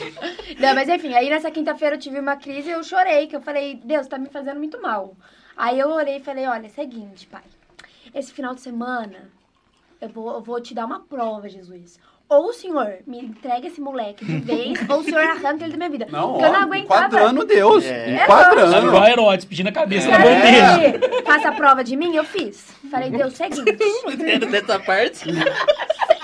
Não, mas enfim, aí nessa quinta-feira eu tive uma crise e eu chorei, que eu falei, Deus, tá me fazendo muito mal. Aí eu orei e falei, olha, é o seguinte, pai. Esse final de semana, eu vou, eu vou te dar uma prova, Jesus. Ou o senhor me entrega esse moleque de vez, ou o senhor arranca ele da minha vida. Não, Porque eu não ó, aguentava. enquadrando Deus. É. Enquadrando. Igual Herodes pedindo a cabeça É. bandeja. Aí, faça a prova de mim, eu fiz. Falei, Deus, seguinte. Não entendo dessa parte.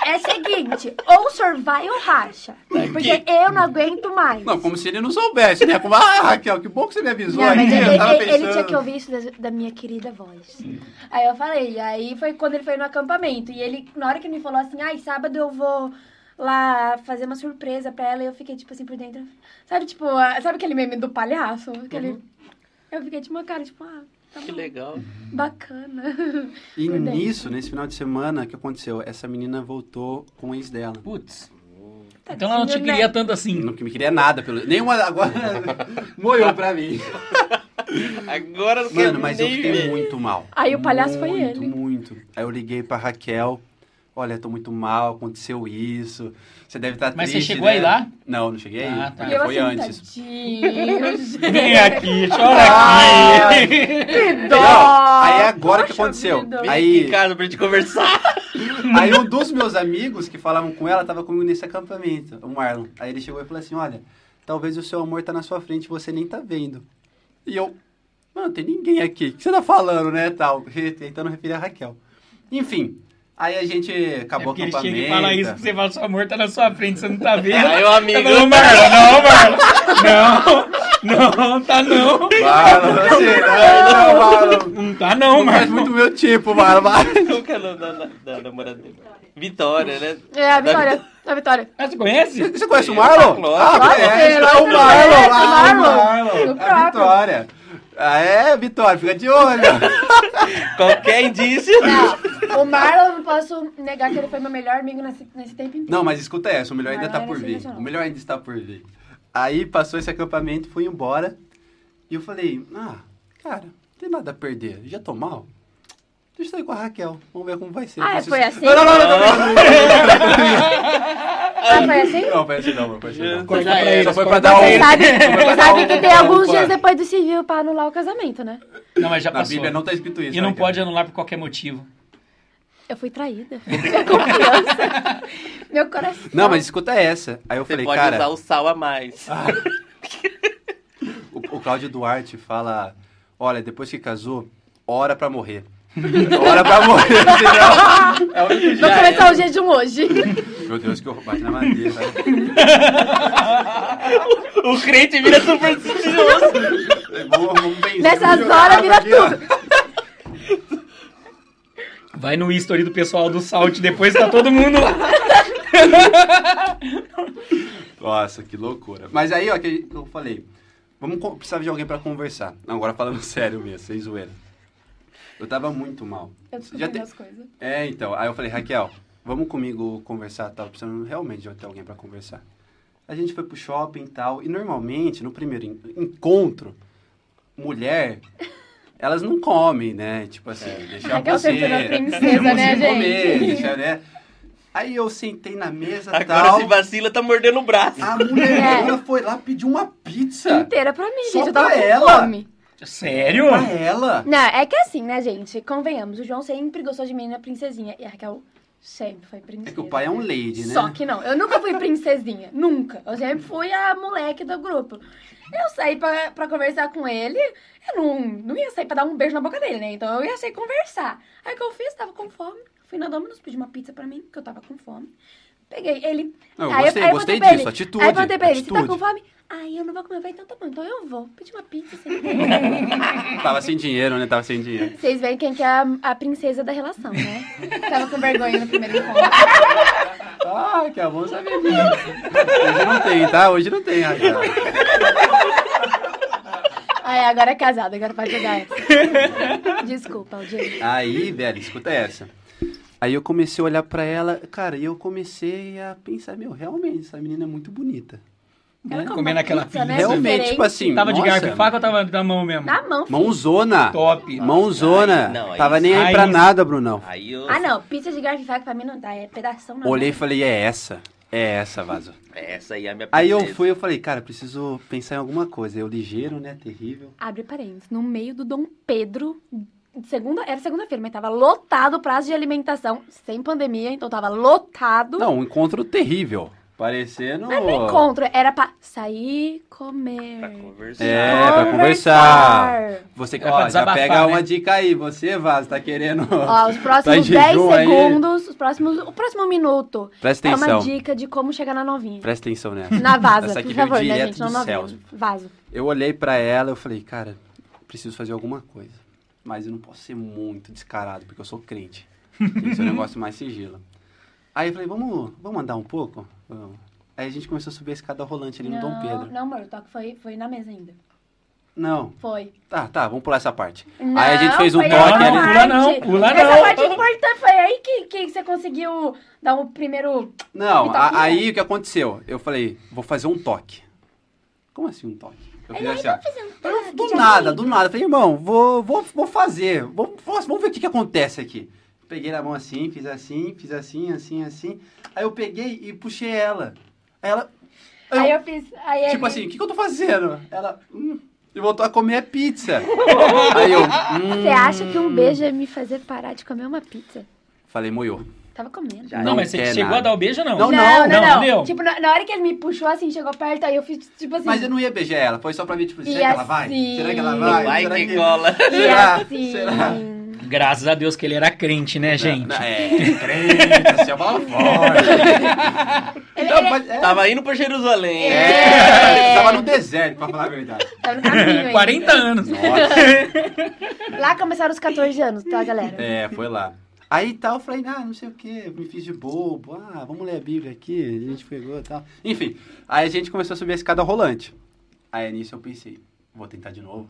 É seguinte, ou o senhor vai ou racha. Porque eu não aguento mais. Não, como se ele não soubesse, né? Como, ah, Raquel, que bom que você me avisou Não, aí. mas ele, ele- ele tinha que ouvir isso da, da minha querida voz. Aí eu falei, aí foi quando ele foi no acampamento. E ele, na hora que ele me falou assim, ai, sábado eu vou lá fazer uma surpresa pra ela, eu fiquei, tipo assim, por dentro. Sabe, tipo, sabe aquele meme do palhaço? Aquele. Eu fiquei, tipo, uma cara, tipo, ah, tá Que bom, legal. bacana. E Por dentro. nisso, nesse final de semana, o que aconteceu? Essa menina voltou com o ex dela. Putz. Então ela não te né? queria tanto assim. Não que me queria nada pelo. Nenhuma. Agora. moiou pra mim. Agora não Mano, mas eu fiquei ver. muito mal. Aí o palhaço foi muito, ele. Muito, Aí eu liguei pra Raquel. Olha, tô muito mal, aconteceu isso. Você deve estar Mas você triste, chegou né? aí lá? Não, não cheguei aí. Ah, tá. E eu Foi assim, antes. tadinho. Vem aqui, chora Ah. aqui. Que dó. Não, aí é agora que aconteceu. vida. Vem Aí- aqui em casa pra gente conversar. Aí um dos meus amigos que falavam com ela tava comigo nesse acampamento, o Marlon. Aí ele chegou e falou assim: Olha, talvez o seu amor tá na sua frente e você nem tá vendo. E eu, mano, tem ninguém aqui. O que você tá falando, né? Tal, tentando referir a Raquel. Enfim, aí a gente É acabou porque o acampamento. chegam e falam isso, porque você fala, seu amor tá na sua frente, você não tá vendo. Aí o amigo. Tá falando, Marlon, não, Marlon. Não, não, tá não. Marlon, assim, não, Marlon. Não tá não, Não faz muito meu tipo, Marlon. Qual que é o nome da, da, namorada dele? Vitória, né? É, a Vitória. A Vitória. Ah, você conhece? Você conhece o Marlon? Ah, conhece, é o Marlon. Ah, o Marlon. O A. Vitória. Ah, é, Vitória, fica de olho. Qualquer indício. Não, o Marlon, não posso negar que ele foi meu melhor amigo nesse, nesse tempo inteiro. Não, mas escuta essa, o melhor ainda tá era por vir. O melhor ainda está por vir. Aí passou esse acampamento, fui embora. E eu falei, ah, cara, não tem nada a perder. Já tô mal? Deixa eu sair com a Raquel. Vamos ver como vai ser. Ah, foi assim? Não, não, não, não, não, Ah, foi assim? não, foi assim não, não foi assim não. Pra eles, Só foi pra dar um- Você sabe, um- que tem alguns dias depois do civil pra anular o casamento, né? Não, mas já Na passou. Bíblia não tá escrito isso. E não pode anular por qualquer motivo. Eu fui traída. Minha confiança. Meu coração. Não, mas escuta essa. Aí eu Você falei, pode cara, usar o sal a mais. o, o Cláudio Duarte fala, olha, depois que casou, ora pra morrer. Hora pra morrer, senão... É o único Vou começar o jejum hoje. Meu Deus, que eu bati na madeira. sabe? O crente vira supersticioso. Nessas horas vira aqui, ó. tudo. Vai no history do pessoal do Salt, depois tá todo mundo lá. Nossa, que loucura. Mas aí, ó, que eu falei, vamos precisar de alguém pra conversar. Não, agora falando sério mesmo, sem zoeira. Eu tava muito mal. Eu Já descobri tem- as coisas. É, então. Aí eu falei, Raquel, vamos comigo conversar, tava precisando realmente de ter alguém pra conversar. A gente foi pro shopping e tal, e normalmente, no primeiro en- encontro, mulher, elas não comem, né? Tipo assim, deixa a Raquel você, sendo a princesa, né, você comer, gente? deixa, né? Aí eu sentei na mesa e Agora tal. se vacila, tá mordendo o braço. A mulher foi lá pedir uma pizza Inteira pra mim, Só gente. Eu tava pra com ela? fome. Sério? pra ela. Não, é que assim, né, gente? Convenhamos, o João sempre gostou de menina princesinha. E a Raquel sempre foi princesa. É que o pai é um lady, né? Só que não, eu nunca fui princesinha, nunca. Eu sempre fui a moleque do grupo. Eu saí pra, pra conversar com ele, eu não, não ia sair pra dar um beijo na boca dele, né? Então eu ia sair conversar. Aí o que eu fiz? Tava com fome. Fui na Domino's, pedi uma pizza pra mim, porque eu tava com fome. Peguei ele. Eu aí gostei, aí gostei perguntei pra disso, ele- atitude, Aí eu perguntei pra ele, você tá com fome? Aí eu não vou comer. Falei, então tá bom, então eu vou. Pedi uma pizza. Assim. Tava sem dinheiro, né? Tava sem dinheiro. Vocês veem quem que é a, a princesa da relação, né? Tava com vergonha no primeiro encontro. Ah, que é bom saber disso. Hoje não tem, tá? Hoje não tem, Raquel. Aí agora é casado, agora pode jogar essa. Desculpa, audiência. Aí, velho, escuta essa. Aí eu comecei a olhar pra ela, cara, e eu comecei a pensar, meu, realmente, essa menina é muito bonita. Ela Né? come Comendo aquela pizza, pizza. né? Realmente, Diferente. tipo assim, Tava de nossa, garfo e faca ou tava na mão mesmo? Na mão, filho. Mãozona. Top. Mãozona. Aí não, aí Tava nem aí aí pra não- nada, Brunão. Aí eu... Ah, não. Pizza de garfo e faca pra mim não dá. É pedação na Olhei e falei, é essa. É essa, Vaso. Essa aí é a minha Aí eu fui, eu falei, cara, preciso pensar em alguma coisa. Eu ligeiro, né? Terrível. Abre parênteses. No meio do Dom Pedro... Segunda, era segunda-feira, mas tava lotado o prazo de alimentação. Sem pandemia, então tava lotado. Não, um encontro terrível. Parecendo. Mas no encontro era pra sair, comer. Pra conversar. É, pra conversar. Você pra ó, já pega né? uma dica aí. Você, Vaso, tá querendo. Ó, os Tá próximos jejum 10 aí? segundos, os próximos, o próximo minuto Presta é uma atenção. dica de como chegar na novinha. Presta atenção nessa. Na vaza, Essa aqui por veio favor, né, gente? Não novinha. Vaso. Eu olhei pra ela eu falei, cara, preciso fazer alguma coisa. Mas eu não posso ser muito descarado, porque eu sou crente. Tem que ser um negócio mais sigilo. Aí eu falei, vamos, vamos andar um pouco? Vamos. Aí a gente começou a subir a escada rolante ali no Dom Pedro. Não, amor, o toque foi, foi na mesa ainda. Não. Foi. Tá, tá, vamos pular essa parte. Não, aí a gente fez um toque essa Não, ali. pula não, pula Essa não. parte importante foi aí que, que você conseguiu dar o primeiro... Não, a- não. aí o que aconteceu? Eu falei, vou fazer um toque. Como assim um toque? Eu fiz assim, ó. Eu, do nada, do nada. Eu falei, irmão, vou, vou, vou fazer. Vamos, vamos ver o que, que acontece aqui. Peguei na mão assim, fiz assim, fiz assim, assim, assim. Aí eu peguei e puxei ela. Aí ela. eu- Aí eu fiz... Aí tipo assim, o que, que eu tô fazendo? Ela. Hum, e voltou a comer a pizza. Aí eu. Hum, Você acha que um beijo ia me fazer parar de comer uma pizza? Falei, moiou. Tava comendo. Já Não, Não mas você chegou nada. a dar o beijo ou não? Não, não, não. não deu? Tipo, na, na hora que ele me puxou assim, chegou perto, aí eu fiz tipo assim... Mas eu não ia beijar ela, foi só pra ver, tipo, será que ela vai? assim? Será que ela vai? Vai Será que cola. E Será? assim... Será? Graças a Deus que ele era crente, né, gente? Não, É, crente, assim, a palavra forte. Então, mas- é, Tava indo pra Jerusalém. É, tava no deserto, pra falar a verdade. Tava no caminho ainda. 40 anos. Lá começaram os 14 anos, tá, galera? É, foi lá. Aí tal, eu falei, ah, não sei o que, me fiz de bobo, ah, vamos ler a Bíblia aqui, a gente pegou e tal. Enfim, aí a gente começou a subir a escada rolante. Aí nisso eu pensei, vou tentar de novo.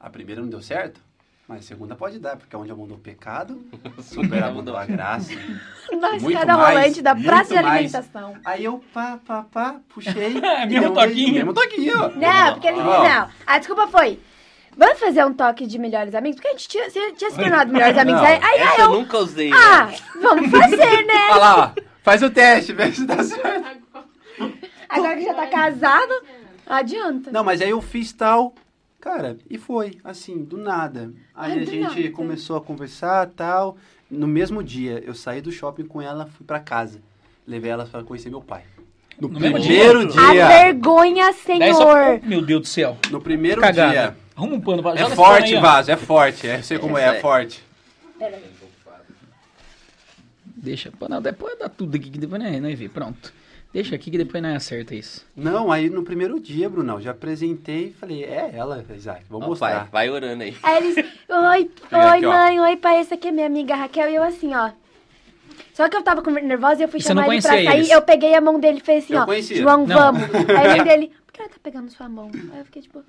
A primeira não deu certo, mas a segunda pode dar, porque onde abundou o pecado, superabundou a graça. Na Muito escada mais, rolante da praça de mais. alimentação. Aí eu pá, pá, pá, puxei. É, mesmo toquinho. Mesmo toquinho. Não, porque ele. Ó. Não. A desculpa foi. Vamos fazer um toque de melhores amigos? Porque a gente tinha, se- tinha se tornado melhores amigos. Não, Aí, aí, aí eu eu. nunca usei. Ah, né? vamos fazer, né? Olha lá, ó, faz o teste, vê se dá certo. Agora que já tá casado, adianta. Não, mas aí eu fiz tal, cara, e foi, assim, do nada. Aí Ai, a do gente nada. começou a conversar tal. No mesmo dia, eu saí do shopping com ela, fui pra casa. Levei ela pra conhecer meu pai. No, No primeiro dia? A dia. vergonha, Daí só- senhor. Meu Deus do cel. No primeiro Cagada. dia. Arruma um pano pra É pano forte, aí. Vaso, é forte. É, eu sei como é, é é- forte. Pera aí. Deixa, pô, não, depois dá tudo aqui que depois não, não vê. Pronto. Deixa aqui que depois não acerta isso. Não, aí no primeiro dia, Brunão, já apresentei e falei, é ela, Isaac, vou Ó, mostrar. pai, vai orando aí. Aí eles, oi, oi aqui, ó. mãe, oi pai, essa aqui é minha amiga Raquel. E eu assim, ó. Só que eu tava com- nervosa e eu fui E você não chamar ele pra conhecia sair. eles? Eu peguei a mão dele e falei assim, Eu ó. conhecia. João, Não. vamos. Aí a mãe dele, por que ela tá pegando sua mão? Aí eu fiquei tipo.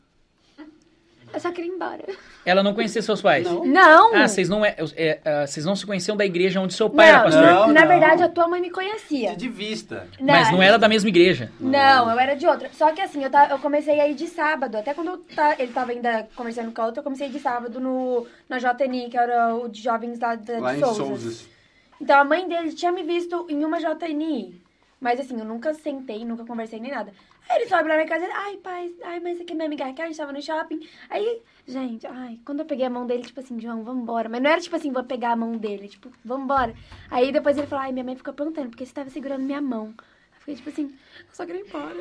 Eu só queria ir embora. Ela não conhecia seus pais? Não. Não! Ah, vocês não, é, é, ah, vocês não se conheciam da igreja onde seu pai era não, pastor? Não, na não. verdade a tua mãe me conhecia. De, vista. Mas não era da mesma igreja. Não, eu era de outra. Só que assim, eu, eu comecei a ir de sábado. Até quando eu ta- ele tava ainda conversando com a outra, eu comecei de sábado no, na JNI, que era o de jovens lá, da, Lá de Souzas. Souzas. Então a mãe dele tinha me visto em uma JNI. Mas assim, eu nunca sentei, nunca conversei nem nada. Aí ele sobe lá na casa ai pai, ai, mas aqui é minha amiga Raquel, a gente tava no shopping. Aí, gente, ai, quando eu peguei a mão dele, tipo assim, João, vambora. Mas não era tipo assim, vou pegar a mão dele, tipo, vambora. Aí depois ele falou, ai, minha mãe ficou perguntando, porque você tava segurando minha mão. Eu fiquei tipo assim, eu só queria ir embora.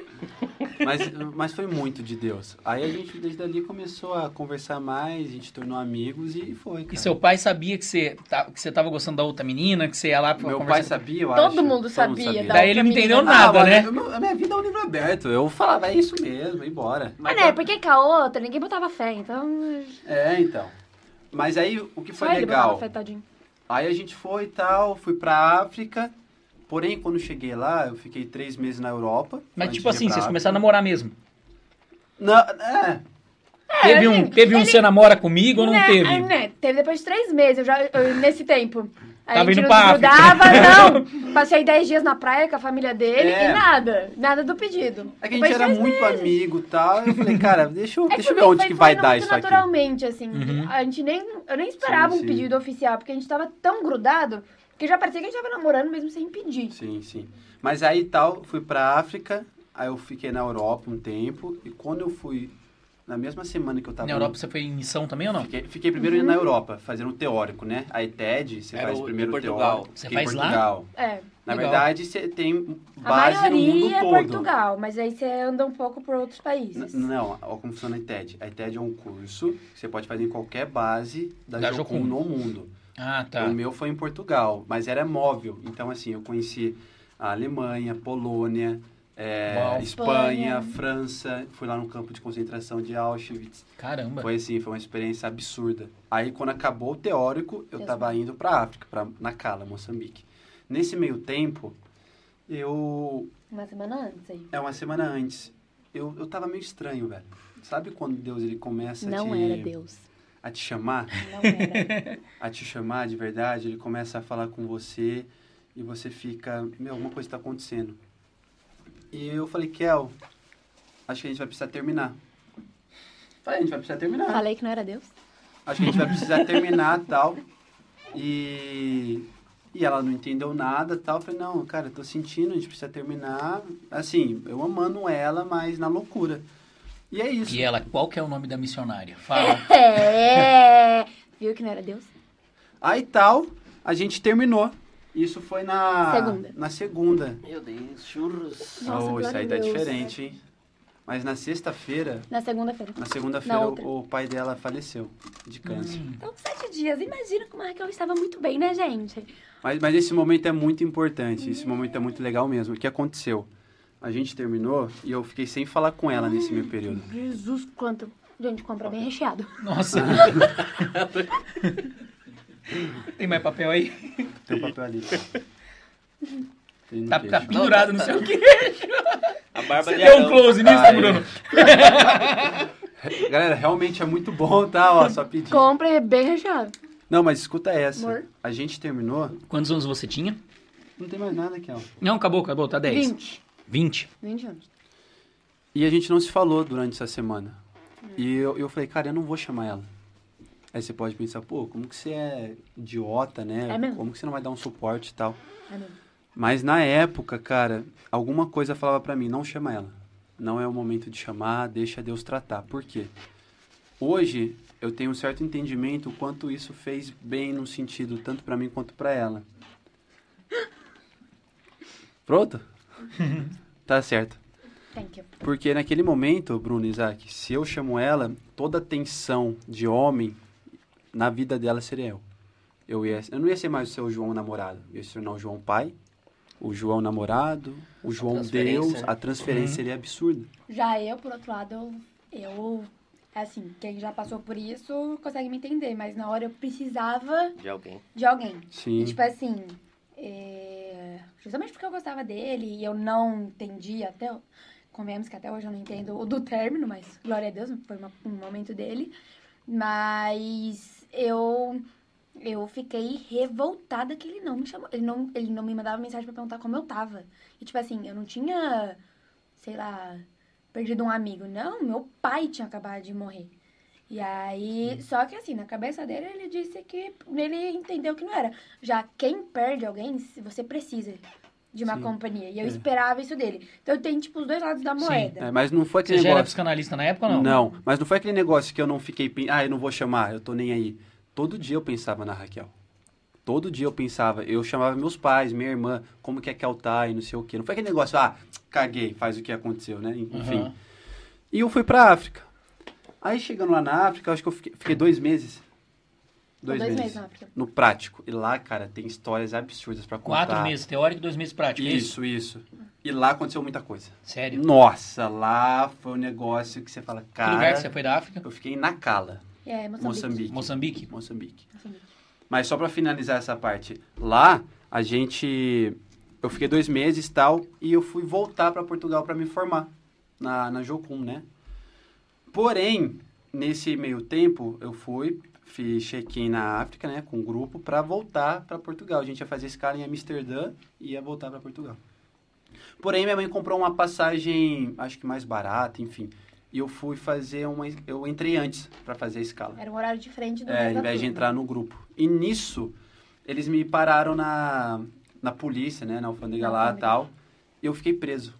Mas, mas foi muito de Deus. Aí a gente, desde ali, começou a conversar mais, a gente tornou amigos e foi, cara. E seu pai sabia que você, tá- que você tava gostando da outra menina, que você ia lá pra Meu pai sabia, eu Todo acho. mundo sabia da Daí ele não entendeu menina. nada, ah, né? eu- A minha vida é um livro aberto. Eu falava, é isso mesmo, e bora. Mas né, porque com a outra, ninguém botava fé, então... É, então. Mas aí, o que foi só ele legal? fé, tadinho. Aí a gente foi e tal, fui pra África. Porém, quando cheguei lá, eu fiquei três meses na Europa. Mas tipo assim, vocês começaram a namorar mesmo. Não, é, teve um, teve um ele- você namora comigo ou não Né, teve? ah, né, Teve depois de três meses, eu já, eu- nesse tempo. A Tava gente indo não grudava, não. Passei dez dias na praia com a família dele É. e nada. Nada do pedido. é que a gente era muito meses. amigo e tal. Eu falei, cara, deixa eu, É deixa eu ver onde foi que vai dar isso aqui. naturalmente, assim. Uhum. A gente nem... Eu nem esperava Sim, um sim. pedido oficial, porque a gente tava tão grudado que já parecia que a gente tava namorando mesmo sem pedir. Sim, sim. Mas aí tal, fui pra África, aí eu fiquei na Europa um tempo. E quando eu fui, na mesma semana que eu tava... Na Europa você foi em missão também ou não? Fiquei, fiquei primeiro na Europa, fazendo teórico, né? A ETED, você Era faz o- primeiro em Portugal. teórico. Você fiquei em faz lá? Portugal. É. Na Legal. verdade, você tem A base no mundo maioria é todo. Portugal, mas aí você anda um pouco por outros países. N- Não, ó, como funciona a ITED. A ITED é um curso que você pode fazer em qualquer base da, Da Jocum Jocum. no mundo. Ah, tá. O meu foi em Portugal, mas era móvel. Então, assim, eu conheci a Alemanha, Polônia, é. Espanha, Espanha. França. Fui lá no campo de concentração de Auschwitz. Caramba. Foi assim, foi uma experiência absurda. Aí, quando acabou o teórico, eu Deus tava indo pra África, pra Nacala, Moçambique. Nesse meio tempo, eu Uma semana antes aí. é uma semana antes. Eu, eu tava meio estranho, velho. Sabe quando Deus ele começa a Não te, era Deus. A te chamar? A te chamar de verdade? Ele começa a falar com você e você fica, meu, alguma coisa tá acontecendo. E eu falei, Kel, acho que a gente vai precisar terminar. Falei, a gente vai precisar terminar. Falei que não era Deus. Acho que a gente vai precisar terminar tal. E, e ela não entendeu nada tal. Eu falei, não, cara, eu tô sentindo, a gente precisa terminar. Assim, eu amando ela, mas na loucura. E é isso. E ela, qual que é o nome da missionária? Fala. É. Viu que não era Deus? Aí tal, a gente terminou. Isso foi na Segunda. Na segunda. Meu Deus, churros. Nossa, oh, isso aí a tá Deus. diferente, hein? Mas na sexta-feira, Na segunda-feira. na segunda-feira, o, o pai dela faleceu de câncer. Hum. Então, sete dias. Imagina como a Raquel estava muito bem, né, gente? Mas, mas esse momento é muito importante, esse momento é muito legal mesmo. O que aconteceu? A gente terminou e eu fiquei sem falar com ela nesse meio período. Jesus, quanto. Gente, compra bem recheado. Nossa. Tem mais papel aí? Tem um papel ali. Tá, queixo. tá pendurado no seu quê? A barba Você de deu um close nisso, Ah, é. Bruno? Galera, realmente é muito bom, tá? Ó, só pedir. Compre bem recheado. Não, mas escuta essa. Amor. A gente terminou. Quantos anos você tinha? Não tem mais nada aqui, ó. Não, acabou, acabou, tá 10. 20. 20. 20 anos. E a gente não se falou durante essa semana. E eu, eu falei, cara, eu não vou chamar ela. Aí você pode pensar, pô, como que você é idiota, né? É mesmo. Como que você não vai dar um suporte e tal? É mesmo. Mas na época, cara, alguma coisa falava pra mim, não chama ela. Não é o momento de chamar, deixa Deus tratar. Por quê? Hoje eu tenho um certo entendimento o quanto isso fez bem no sentido tanto pra mim quanto pra ela. Pronto? tá certo. Thank you. Porque naquele momento, Bruno e Isaac, se eu chamo ela, toda a tensão de homem na vida dela seria eu. Eu, ia, eu não ia ser mais o seu João namorado. Eu ia se tornar o João pai, o João namorado, o João transferência, Deus. né? A transferência seria absurda. Já eu, por outro lado, eu, eu, assim, quem já passou por isso consegue me entender, mas na hora eu precisava De alguém. de alguém. Sim. E, tipo assim, é, justamente porque eu gostava dele e eu não entendia até. Convenhamos que até hoje eu não entendo o do término, mas glória a Deus, foi uma- um momento dele. Mas eu. Eu fiquei revoltada que ele não me chamou. Ele não, ele não me mandava mensagem pra perguntar como eu tava. E, tipo assim, eu não tinha, sei lá, perdido um amigo. Não, meu pai tinha acabado de morrer. E aí, só que assim, na cabeça dele, ele disse que ele entendeu que não era. Já quem perde alguém, se você precisa de uma Sim. companhia. E eu É. esperava isso dele. Então tem, tipo, os dois lados da moeda. É, mas não foi Você aquele já era negócio. psicanalista na época ou não? Não, mas não foi aquele negócio que eu não fiquei. Ah, eu não vou chamar, eu tô nem aí. Todo dia eu pensava na Raquel. Todo dia eu pensava, eu chamava meus pais, minha irmã, como que é que ela tá e não sei o quê. Não foi aquele negócio, ah, caguei, faz o que aconteceu, né? Enfim. Aham. E eu fui pra África. Aí chegando lá na África, eu acho que eu fiquei, fiquei dois meses. Dois, dois meses. meses na África. No prático. E lá, cara, tem histórias absurdas pra contar. Quatro meses teórico e dois meses prático, é isso? Isso, isso. E lá aconteceu muita coisa. Sério? Nossa, lá foi um negócio que você fala, Que cara. lugar que você foi da África? Eu fiquei na Cala, É, Moçambique. Moçambique. Moçambique? Moçambique. Moçambique. Mas só pra finalizar essa parte, lá a gente eu fiquei dois meses e tal e eu fui voltar pra Portugal pra me formar na na Jocum, né? Porém, nesse meio tempo eu fui fiz check-in na África, né, com um grupo pra voltar pra Portugal. A gente ia fazer escala em Amsterdã e ia voltar pra Portugal. Porém, minha mãe comprou uma passagem, acho que mais barata, enfim. E eu fui fazer uma eu entrei antes pra fazer a escala. Era um horário diferente do É, em vez de entrar no grupo. E nisso, eles me pararam na, na polícia, né? Na alfândega Na lá e tal. E eu fiquei preso.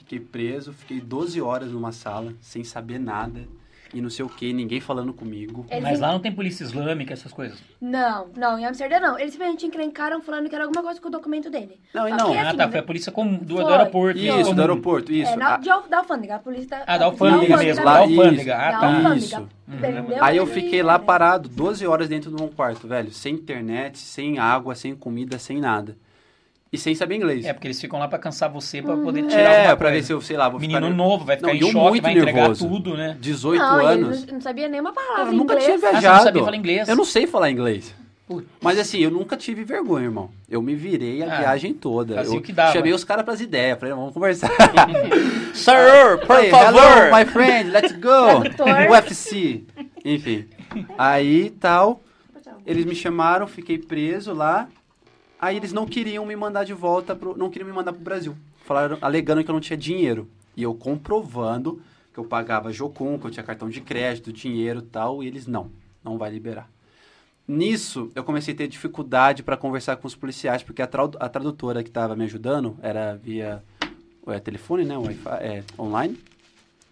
Fiquei preso, fiquei 12 horas numa sala, sem saber nada. E não sei o que, ninguém falando comigo. Eles Mas lá não tem polícia islâmica, essas coisas. Não, não, em Amsterdã não. Eles simplesmente encrencaram falando que era alguma coisa com o documento dele. Não, e Só não. Ah, assim, tá. né? Foi a polícia comum, do, do aeroporto. Isso, comum. do aeroporto, isso. É, na, Ah, de, da alfândega, a polícia da, Ah, da alfândega mesmo. lá- Da alfândega. Da Ah, tá. alfândega. Aí eu fiquei lá parado 12 horas dentro de um quarto, velho. Sem internet, sem água, sem comida, sem nada. E sem saber inglês. É, porque eles ficam lá pra cansar você, pra Uhum. poder tirar É, alguma pra ver se eu, sei lá, vou Menino ficar... novo, vai ficar Não, em eu choque, muito vai entregar nervoso. tudo, né? 18 não, anos. eles não, sabia nenhuma palavra Eu nunca inglês. tinha Ah, você viajado. não sabia falar inglês? Eu não sei falar inglês. Putz. Mas assim, eu nunca tive vergonha, irmão. Eu me virei a Ah, viagem toda. fazia eu o que dava. chamei os caras pras ideias. Falei, vamos conversar. Sir, por Falei, favor! Hello, my friend, let's go. UFC. Enfim. Aí, tal, eles me chamaram, fiquei preso lá. Aí eles não queriam me mandar de volta pro... Não queriam me mandar pro Brasil. Falaram, alegando que eu não tinha dinheiro. E eu comprovando que eu pagava Jocum, que eu tinha cartão de crédito, dinheiro tal. E eles, não, não vai liberar. Nisso, eu comecei a ter dificuldade para conversar com os policiais, porque a, a tradutora que estava me ajudando era via é, telefone, né? Wi-Fi, é, online.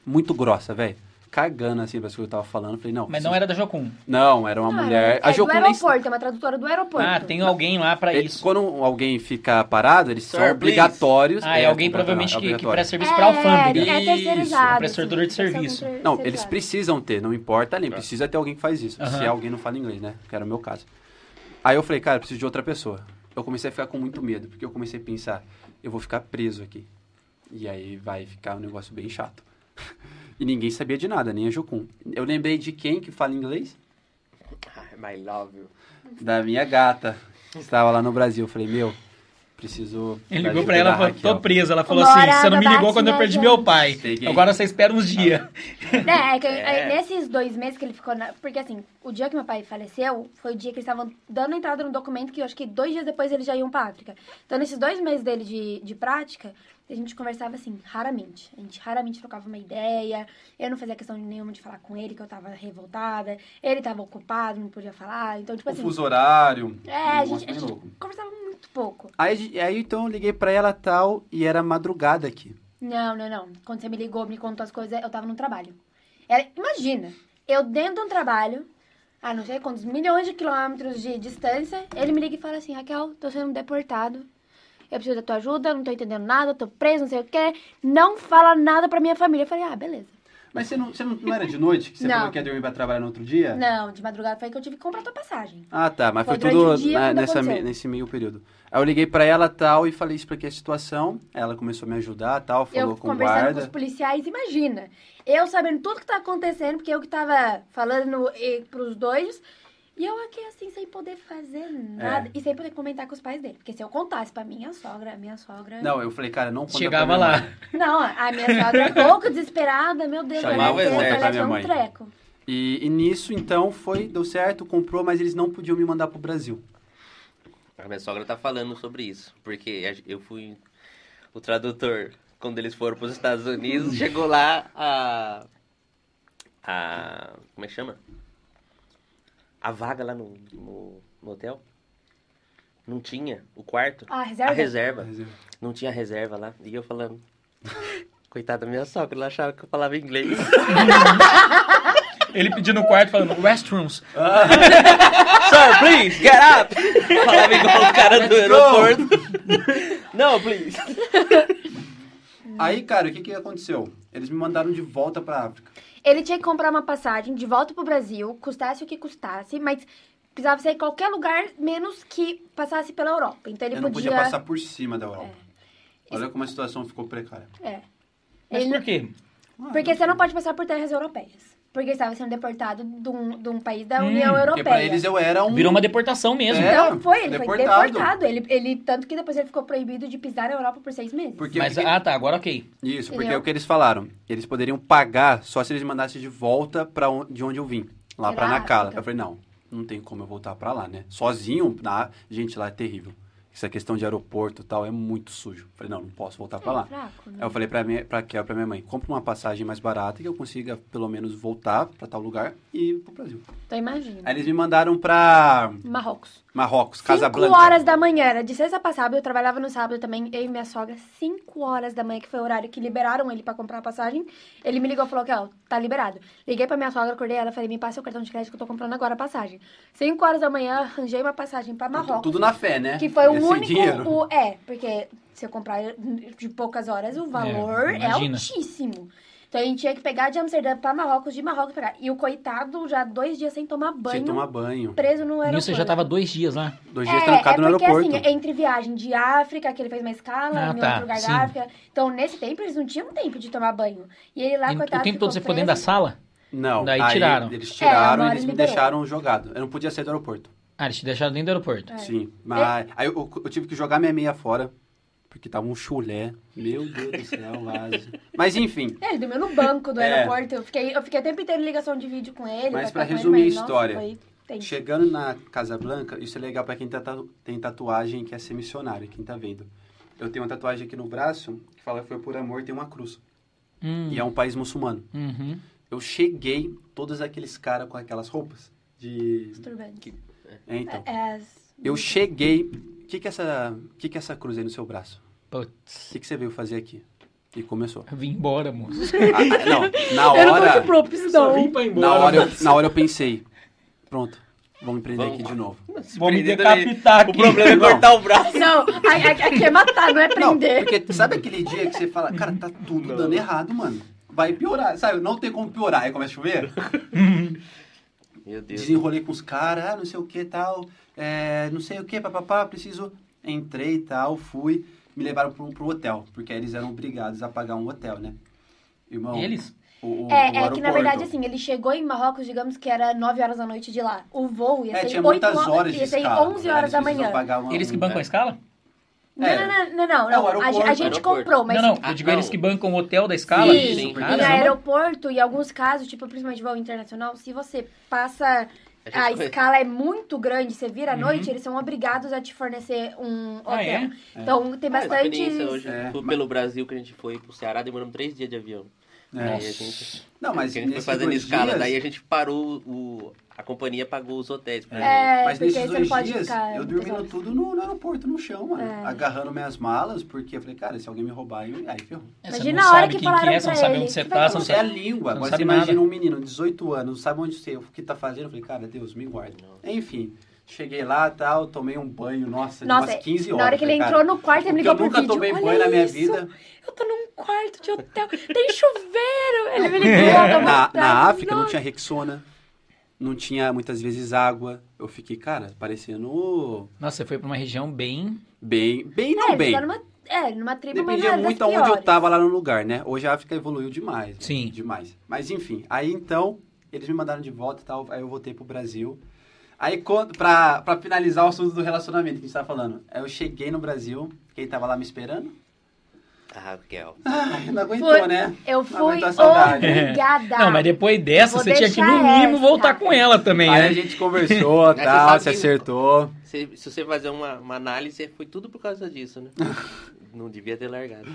Muito grossa, velho. Cagando assim as coisas que eu tava falando. Falei, não. Mas preciso- não era da Jocum. Não, era uma Não, mulher. É, a é do Jocum nem- aeroporto, é uma tradutora do aeroporto. Ah, tem alguém lá pra É, isso. Quando alguém fica parado, eles Sir, são please. obrigatórios. Ah, é alguém obrigatório, provavelmente que, que obrigatório. presta serviço pra alfândega. É, é Isso, terceirizado. prestador de serviço. Não, eles precisam ter, não importa ali, precisa ter alguém que faz isso. Aham. Se alguém não fala inglês, né? Que era o meu caso. Aí eu falei, cara, eu preciso de outra pessoa. Eu comecei a ficar com muito medo, porque eu comecei a pensar, eu vou ficar preso aqui. E aí vai ficar um negócio bem chato. E ninguém sabia de nada, nem a Jocum. Eu lembrei de quem que fala inglês? My love you. Da minha gata, que estava lá no Brasil. Eu falei, meu, preciso. Ele ligou pra ela e falou, tô Raquel." presa. Ela falou assim, você não me ligou quando eu perdi gente. meu pai. Peguei. Agora você espera uns dias. Né, é que É. aí, nesses dois meses que ele ficou na... Porque assim, o dia que meu pai faleceu foi o dia que eles estavam dando entrada no documento que eu acho que dois dias depois eles já iam pra África. Então, nesses dois meses dele de, de prática, a gente conversava assim, raramente. A gente raramente trocava uma ideia. Eu não fazia questão nenhuma de falar com ele, que eu tava revoltada. Ele tava ocupado, não podia falar. Então, tipo O assim... fuso horário. É, a gente, a gente conversava muito pouco. Aí, aí então eu liguei pra ela tal e era madrugada aqui. Não, não, não. Quando você me ligou, me contou as coisas, eu tava no trabalho. Era, imagina, eu dentro de um trabalho, a não sei quantos milhões de quilômetros de distância, ele me liga e fala assim, Raquel, tô sendo deportado. Eu preciso da tua ajuda, não tô entendendo nada, tô preso, não sei o quê. Não fala nada pra minha família. Eu falei, ah, beleza. Mas você não, você não, não era de noite? Que você Não. falou que ia dormir pra trabalhar no outro dia? Não, de madrugada foi que eu tive que comprar tua passagem. Ah, tá. Mas foi, Foi tudo dia né, nessa, aconteceu. nesse meio período. Aí eu liguei pra ela tal e falei, expliquei a situação. Ela começou a me ajudar tal, falou eu com o conversando guarda. com os policiais, imagina. Eu sabendo tudo que tá acontecendo, porque eu que tava falando eh, pros dois. E eu aqui assim, sem poder fazer nada. É. E sem poder comentar com os pais dele. Porque se eu contasse pra minha sogra, a minha sogra. Não, eu falei, cara, não conta Chegava pra minha lá. mãe. Não, a minha sogra é pouco desesperada, meu Deus, Chamava o exército, vai a minha levar um mãe. treco. E, e nisso, então, foi, deu certo, comprou, mas eles não podiam me mandar pro Brasil. A minha sogra tá falando sobre isso, porque eu fui o tradutor quando eles foram para os Estados Unidos, chegou lá a a como é que chama? A vaga lá no, no, no hotel não tinha o quarto, Ah, reserva? a reserva, eu- não tinha reserva lá. E eu falando, coitada da minha sogra, ela achava que eu falava inglês. Ele pedindo no quarto falando restrooms. Sir, please, get up! Falava igual o cara do Let's aeroporto. Não, please. Aí, cara, o que que aconteceu? Eles me mandaram de volta pra África. Ele tinha que comprar uma passagem de volta pro Brasil, custasse o que custasse, mas precisava ser em qualquer lugar, menos que passasse pela Europa. Então ele eu não podia. podia passar por cima da Europa. Olha como a situação ficou precária. É. Mas Ele por quê? Porque você não pode passar por terras europeias. Porque estava sendo deportado de um, de um país da Hum, União Porque Europeia. pra eles eu era um... Virou uma deportação mesmo. É. Então foi, ele deportado. foi deportado. Ele, ele, tanto que depois ele ficou proibido de pisar na Europa por seis meses. Porque Mas, que- ah, tá, agora ok. Isso, porque Entendeu? é o que eles falaram. Eles poderiam pagar só se eles me mandassem de volta pra on- de onde eu vim. Lá pra Nacala. África. Eu falei, não, não tem como eu voltar pra lá, né? Sozinho, na... gente, lá é terrível. Essa questão de aeroporto e tal é muito sujo. Falei, não, não posso voltar pra É lá. fraco, né? Aí eu falei pra, minha, pra Kel, pra minha mãe, compra uma passagem mais barata que eu consiga, pelo menos, voltar pra tal lugar e ir pro Brasil. Então imagina. Aí eles me mandaram pra Marrocos. Marrocos, Cinco Casablanca. horas da manhã, era de sexta pra sábado, eu trabalhava no sábado também, eu e minha sogra, cinco horas da manhã, que foi o horário que liberaram ele pra comprar a passagem. Ele me ligou e falou que, ó, tá liberado. Liguei pra minha sogra, acordei ela, falei, me passa o cartão de crédito que eu tô comprando agora a passagem. Cinco horas da manhã, arranjei uma passagem pra Marrocos. Tudo na fé, né? Que foi o único. dinheiro. o- é, porque se eu comprar de poucas horas, o valor é, imagina. altíssimo. Então a gente tinha que pegar de Amsterdã pra Marrocos, de Marrocos pra cá. E o coitado já dois dias sem tomar banho, Sem tomar banho. preso no aeroporto. Nisso você já tava dois dias lá. Dois dias É, trancado é no porque aeroporto. assim, entre viagem de África, que ele fez uma escala, Ah, em tá, outro lugar sim. da África. Então, nesse tempo, eles não tinham tempo de tomar banho. E ele lá, E coitado, o tempo todo você ficou dentro da sala? Não, Daí aí tiraram. Eles É, tiraram uma e eles me deixaram jogado. Eu não podia sair do aeroporto. Ah, eles te deixaram dentro do aeroporto. É. Sim. Mas aí eu, eu tive que jogar minha meia fora. Porque tava um chulé. Meu Deus do céu, vaso. Mas enfim. É, ele dormiu no banco do É. aeroporto. Eu fiquei, eu fiquei o tempo inteiro em ligação de vídeo com ele. Mas com resumir ele, a mas, nossa, história, foi. Chegando na Casa Blanca, isso é legal pra quem tá tatu- tem tatuagem que é ser missionário, quem tá vendo. Eu tenho uma tatuagem aqui no braço que fala que foi por amor, tem uma cruz. Hum, E é um país muçulmano. uhum. Eu cheguei, todos aqueles caras com aquelas roupas de. Disturbante. É, então. É, as- Eu cheguei. O que, que, é essa, que, que é essa cruz aí no seu braço? O Putz. que, que você veio fazer aqui? E começou. Eu vim embora, moço. Ah, não, na Eu não tô de hora. propulsão. pra Na hora, eu, na hora eu pensei. Pronto, vamos empreender Vamos. aqui de novo. Vou me decapitar O aqui. problema é Não. cortar o braço. Não, aqui é matar, não é Não, prender. porque sabe aquele dia que você fala, cara, tá tudo dando errado, mano. Vai piorar, sabe? Não tem como piorar. Aí começa a chover. Meu Deus. Desenrolei com os caras, ah, não sei o que tal, é, não sei o que, papapá, preciso. Entrei e tal, fui, me levaram pro, pro hotel, porque eles eram obrigados a pagar um hotel, né? Irmão, Eles? O, o, É, o é que na verdade, assim, ele chegou em Marrocos, digamos que era 9 horas da noite de lá. O voo ia É, ser tinha 8 muitas horas de ia ser escala. 11 né? horas Eles da manhã. pagar uma- Eles que bancam a escala? Não, É. não, não, não, não. É, o. A, gente aeroporto. comprou, mas. não, não. Eu digo não. eles que bancam o hotel da escala. Sim, Sim. e aeroporto, em alguns casos, tipo, principalmente voo internacional, se você passa. A escala é muito grande, você vira à noite, eles são obrigados a te fornecer um hotel. Ah, é? Então tem Ah, bastante. experiência hoje. É. Foi pelo Brasil que a gente foi pro Ceará, demoramos três dias de avião. É. Aí a gente, Não, mas a gente foi fazendo escala, dias- daí a gente parou, o, a companhia pagou os hotéis pra É, Mas nesses dois não dias, ficar eu dormindo tudo no, no aeroporto, no chão, mano. É. Agarrando minhas malas, porque eu falei, cara, se alguém me roubar, eu... aí ferrou. É, Imagina não a hora sabe que falaram que é, você não pra sabe ele, onde você tá, você não Não sei a sabe... língua. você não Agora você sabe imagina nada. um menino de 18 anos, não sabe onde você, o que tá fazendo. Eu falei, cara, Deus, me guarda. Enfim, cheguei lá tal, tomei um banho, nossa, de Nossa, umas 15 horas. na hora que ele Falei, entrou cara, no quarto, ele me ligou eu pro nunca vídeo. tomei Olha banho na minha isso, vida. Eu tô num quarto de hotel, tem chuveiro. Ele me ligou É, Na, na África não tinha Rexona, não tinha muitas vezes água. Eu fiquei, cara, parecendo Nossa, você foi pra uma região bem. bem, bem É, não ele bem. numa, é, numa tribo, mas Dependia era muito aonde eu tava lá no lugar, né? Hoje a África evoluiu demais. Sim. Demais. Mas enfim, aí então, eles me mandaram de volta e tal, aí eu voltei pro Brasil. Aí, quando- pra, pra finalizar o assunto do relacionamento que a gente tava falando, aí eu cheguei no Brasil, quem tava lá me esperando? Ah, Raquel. Ai, não aguentou, Foi- né? Eu Não fui a obrigada. Não, mas depois dessa, Vou você tinha que, no mínimo, essa. voltar com ela também, Aí a né? gente conversou, tal, sabe se que- acertou. Se, se você fazer uma, uma análise, foi tudo por causa disso, né? Não devia ter largado.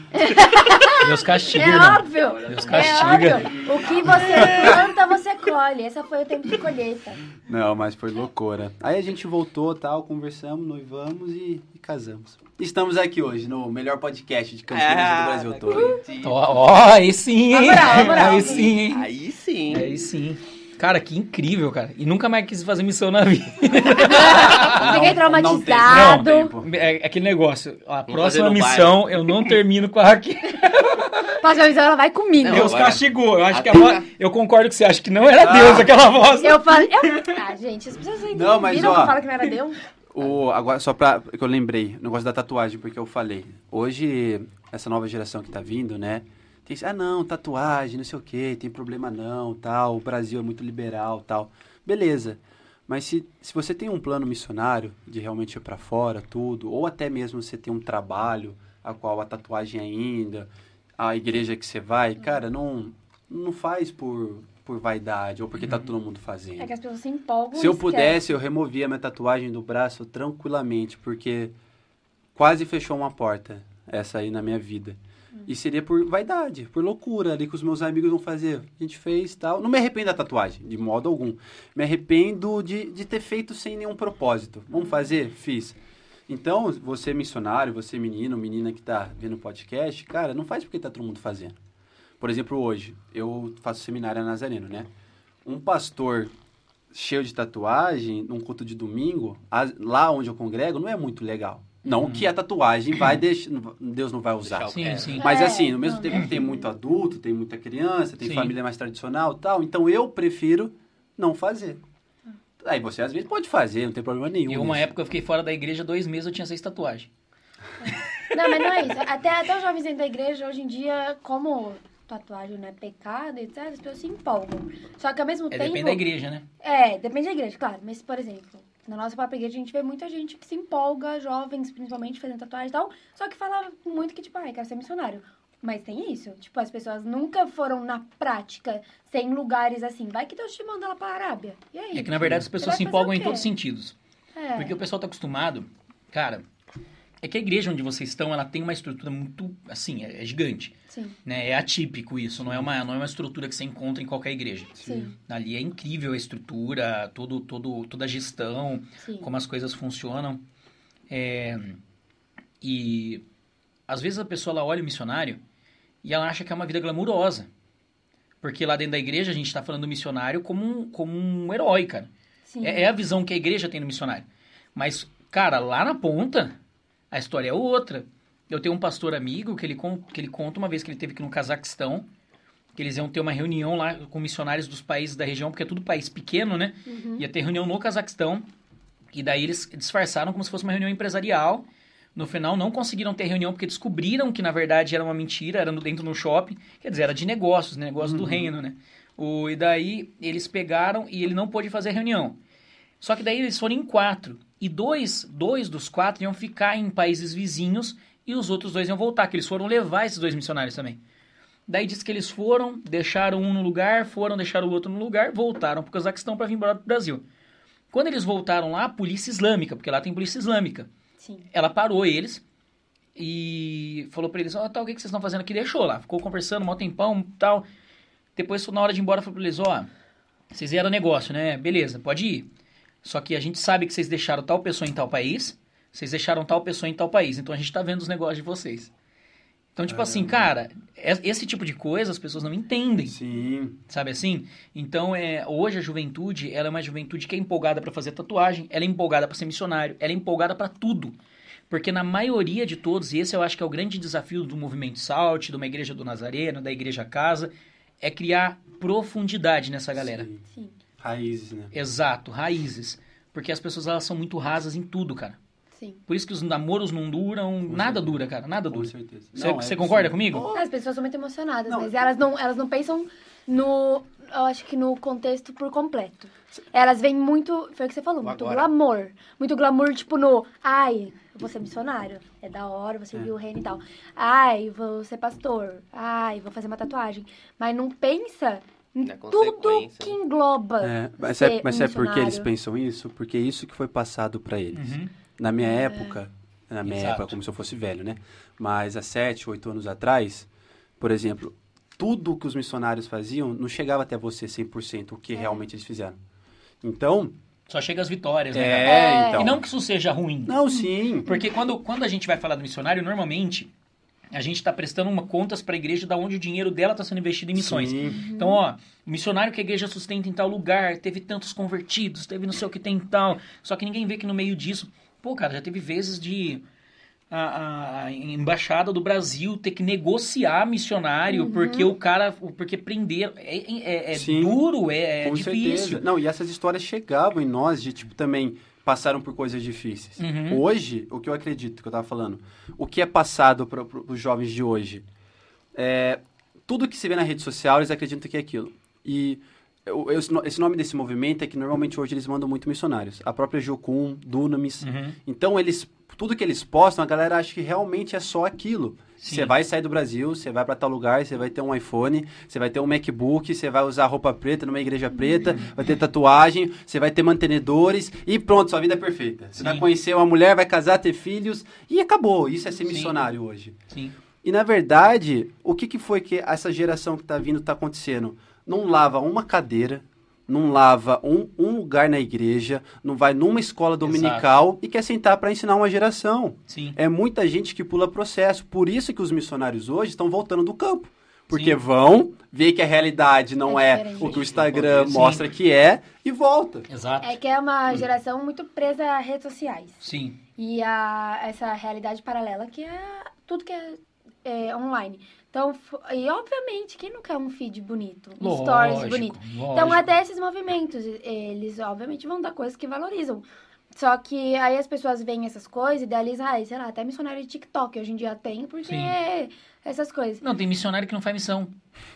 Deus castiga, É irmão. óbvio. Deus É castiga. óbvio. O que você planta, você colhe. Esse foi o tempo de colheita. Não, mas foi loucura. Aí a gente voltou, tal, conversamos, noivamos e, e casamos. Estamos aqui hoje no melhor podcast de Campinas e do Brasil todo. Ó, ó, aí sim, hein? Moral. Aí sim, hein? Aí sim. Aí sim. Cara, que incrível, cara. E nunca mais quis fazer missão na vida. Fiquei Não- não traumatizado. não tem, pô. É aquele negócio. A próxima fazer no missão eu não termino com a Raquel. Próxima visão, ela vai comigo. Não, Deus agora- castigou. Eu acho que a Até- voz. Eu concordo que você acha que não era Ah. Deus aquela voz. Eu falei. eu- Ah, gente, as pessoas ainda Não, mas, viram ó, que eu falo que não era Deus? O, agora, só pra. que eu lembrei, o negócio da tatuagem, porque eu falei. Hoje, essa nova geração que tá vindo, né? Tem, ah, não, tatuagem, não sei o quê, tem problema não, tal. O Brasil é muito liberal, tal. Beleza. Mas se, se você tem um plano missionário de realmente ir pra fora, tudo, ou até mesmo você tem um trabalho, a qual a tatuagem ainda, a igreja que você vai, cara, não, não faz por, por vaidade ou porque tá todo mundo fazendo. É que as pessoas se empolgam. Se eu pudesse, eu removia a minha tatuagem do braço tranquilamente, porque quase fechou uma porta essa aí na minha vida. E seria por vaidade, por loucura ali que os meus amigos vão fazer. A gente fez tal. Não me arrependo da tatuagem, de modo algum. Me arrependo de, de ter feito sem nenhum propósito. Vamos fazer? Fiz. Então, você missionário, você menino, menina que tá vendo o podcast, cara, não faz porque tá todo mundo fazendo. Por exemplo, hoje, eu faço seminário nazareno, né? Um pastor cheio de tatuagem, num culto de domingo, lá onde eu congrego, não é muito legal. Não que a tatuagem vai deixar, Deus não vai usar. Sim, sim. Mas É, assim, no mesmo tempo que tem muito adulto, tem muita criança, tem Sim. família mais tradicional e tal, então eu prefiro não fazer. Aí você às vezes pode fazer, não tem problema nenhum. E uma nisso. época eu fiquei fora da igreja dois meses, eu tinha seis tatuagens. Não, mas não é isso. Até, até os jovens dentro da igreja, hoje em dia, como tatuagem não é pecado, etc., as pessoas se empolgam. Só que ao mesmo É, tempo. depende da igreja, né? É, depende da igreja, claro. Mas, por exemplo, na nossa igreja a gente vê muita gente que se empolga, jovens principalmente, fazendo tatuagem e tal, só que fala muito que, tipo, ai, quero ser missionário. Mas tem isso. Tipo, as pessoas nunca foram na prática, sem lugares assim. Vai que Deus te manda lá pra Arábia. E aí? É que na verdade as pessoas se empolgam em todos os sentidos. É. Porque o pessoal tá acostumado, cara, é que a igreja onde vocês estão, ela tem uma estrutura muito, assim, é, é gigante, Sim, né? É atípico isso, não é uma, não é uma estrutura que você encontra em qualquer igreja. sim, Ali é incrível a estrutura, todo, todo, toda a gestão, sim. como as coisas funcionam. É, e às vezes a pessoa ela olha o missionário e ela acha que é uma vida glamurosa. Porque lá dentro da igreja a gente está falando do missionário como um, como um herói, cara. sim. É, é a visão que a igreja tem do missionário. Mas, cara, lá na ponta, a história é outra. Eu tenho um pastor amigo que ele, que ele conta uma vez que ele teve que ir no Cazaquistão, que eles iam ter uma reunião lá com missionários dos países da região, porque é tudo país pequeno, né? Uhum. Ia ter reunião no Cazaquistão, e daí eles disfarçaram como se fosse uma reunião empresarial. No final, não conseguiram ter reunião porque descobriram que, na verdade, era uma mentira, era no- dentro do shopping. Quer dizer, era de negócios, né? negócio do reino, né? O, e daí, eles pegaram e ele não pôde fazer a reunião. Só que daí eles foram em quatro. E dois, dois dos quatro iam ficar em países vizinhos e os outros dois iam voltar, que eles foram levar esses dois missionários também. Daí diz que eles foram, deixaram um no lugar, foram, deixaram o outro no lugar, voltaram para o Cazaquistão para vir embora pro Brasil. Quando eles voltaram lá, a polícia islâmica, porque lá tem polícia islâmica, Sim. ela parou eles e falou pra eles, ó, tá, o que que vocês estão fazendo aqui? Deixou lá, ficou conversando um tempão tal. Depois, na hora de ir embora, falou pra eles, ó, vocês vieram negócio, né? Beleza, pode ir. Só que a gente sabe que vocês deixaram tal pessoa em tal país, vocês deixaram tal pessoa em tal país, então a gente tá vendo os negócios de vocês. Então, tipo assim, cara, é- esse tipo de coisa as pessoas não entendem. Sim. Sabe assim? Então, é, hoje a juventude, ela é uma juventude que é empolgada pra fazer tatuagem, ela é empolgada pra ser missionário, ela é empolgada pra tudo. Porque na maioria de todos, e esse eu acho que é o grande desafio do movimento Salt, de uma igreja do Nazareno, da igreja Casa, é criar profundidade nessa galera. Sim. Sim. Raízes, né? Exato, raízes. Porque as pessoas elas são muito rasas em tudo, cara. Sim. Por isso que os namoros não duram, nada certeza. dura, cara, nada Com dura. certeza. Você, Não, você é concorda comigo? As pessoas são muito emocionadas, Não. mas elas não, elas não pensam no. Eu acho que no contexto por completo. Elas veem muito. Foi o que você falou, muito agora. glamour. Muito glamour, tipo, no. Ai, eu vou ser missionário. É da hora, vou servir É. o reino e tal. Ai, vou ser pastor. Ai, vou fazer uma tatuagem. Mas não pensa Na tudo que engloba. É, mas ser é, mas é porque eles pensam isso? Porque é isso que foi passado pra eles. Uhum. Na minha época, na minha Exato. época, como se eu fosse velho, né? Mas há sete, oito anos atrás, por exemplo, tudo que os missionários faziam não chegava até você 100% o que realmente eles fizeram. Então, Só chega as vitórias, né? é? É. então. E não que isso seja ruim. Não, sim. Porque quando, quando a gente vai falar do missionário, normalmente a gente está prestando uma contas para a igreja da onde o dinheiro dela está sendo investido em missões. Sim. Então, ó, o missionário que a igreja sustenta em tal lugar, teve tantos convertidos, teve não sei o que tem em tal. Só que ninguém vê que no meio disso, pô, cara, já teve vezes de a, a embaixada do Brasil ter que negociar missionário porque o cara, porque prender é, é, é duro, é, é difícil. certeza. Não, e essas histórias chegavam em nós de, tipo, também passaram por coisas difíceis. Uhum. Hoje, o que eu acredito, que eu tava falando, o que é passado para os jovens de hoje, é, tudo que se vê na rede social, eles acreditam que é aquilo. E eu- eu- esse nome desse movimento é que normalmente hoje eles mandam muito missionários. A própria Jocum, Dunamis. Uhum. Então, eles, tudo que eles postam, a galera acha que realmente é só aquilo. Sim. Você vai sair do Brasil, você vai para tal lugar, você vai ter um iPhone, você vai ter um MacBook, você vai usar roupa preta numa igreja preta, vai ter tatuagem, você vai ter mantenedores e pronto, sua vida é perfeita. Você Sim. vai conhecer uma mulher, vai casar, ter filhos e acabou. Isso é ser Sim. missionário hoje. Sim. E na verdade, o que, que foi que essa geração que tá vindo tá acontecendo? Não lava uma cadeira, não lava um, um lugar na igreja, não vai numa escola dominical e quer sentar para ensinar uma geração. Sim. É muita gente que pula processo. Por isso que os missionários hoje estão voltando do campo. Porque Sim. vão ver que a realidade não É é, o que o Instagram Sim. mostra que é e volta. Exato. É que é uma geração muito presa a redes sociais. Sim. E a, essa realidade paralela que é tudo que é, é online. Então, e obviamente, quem não quer um feed bonito? Um stories Lógico, bonito? lógico. Então, até esses movimentos, eles obviamente vão dar coisas que valorizam. Só que aí as pessoas veem essas coisas e idealizam, ah, sei lá, até missionário de TikTok hoje em dia tem, porque Sim. Essas coisas. Não, tem missionário que não faz missão.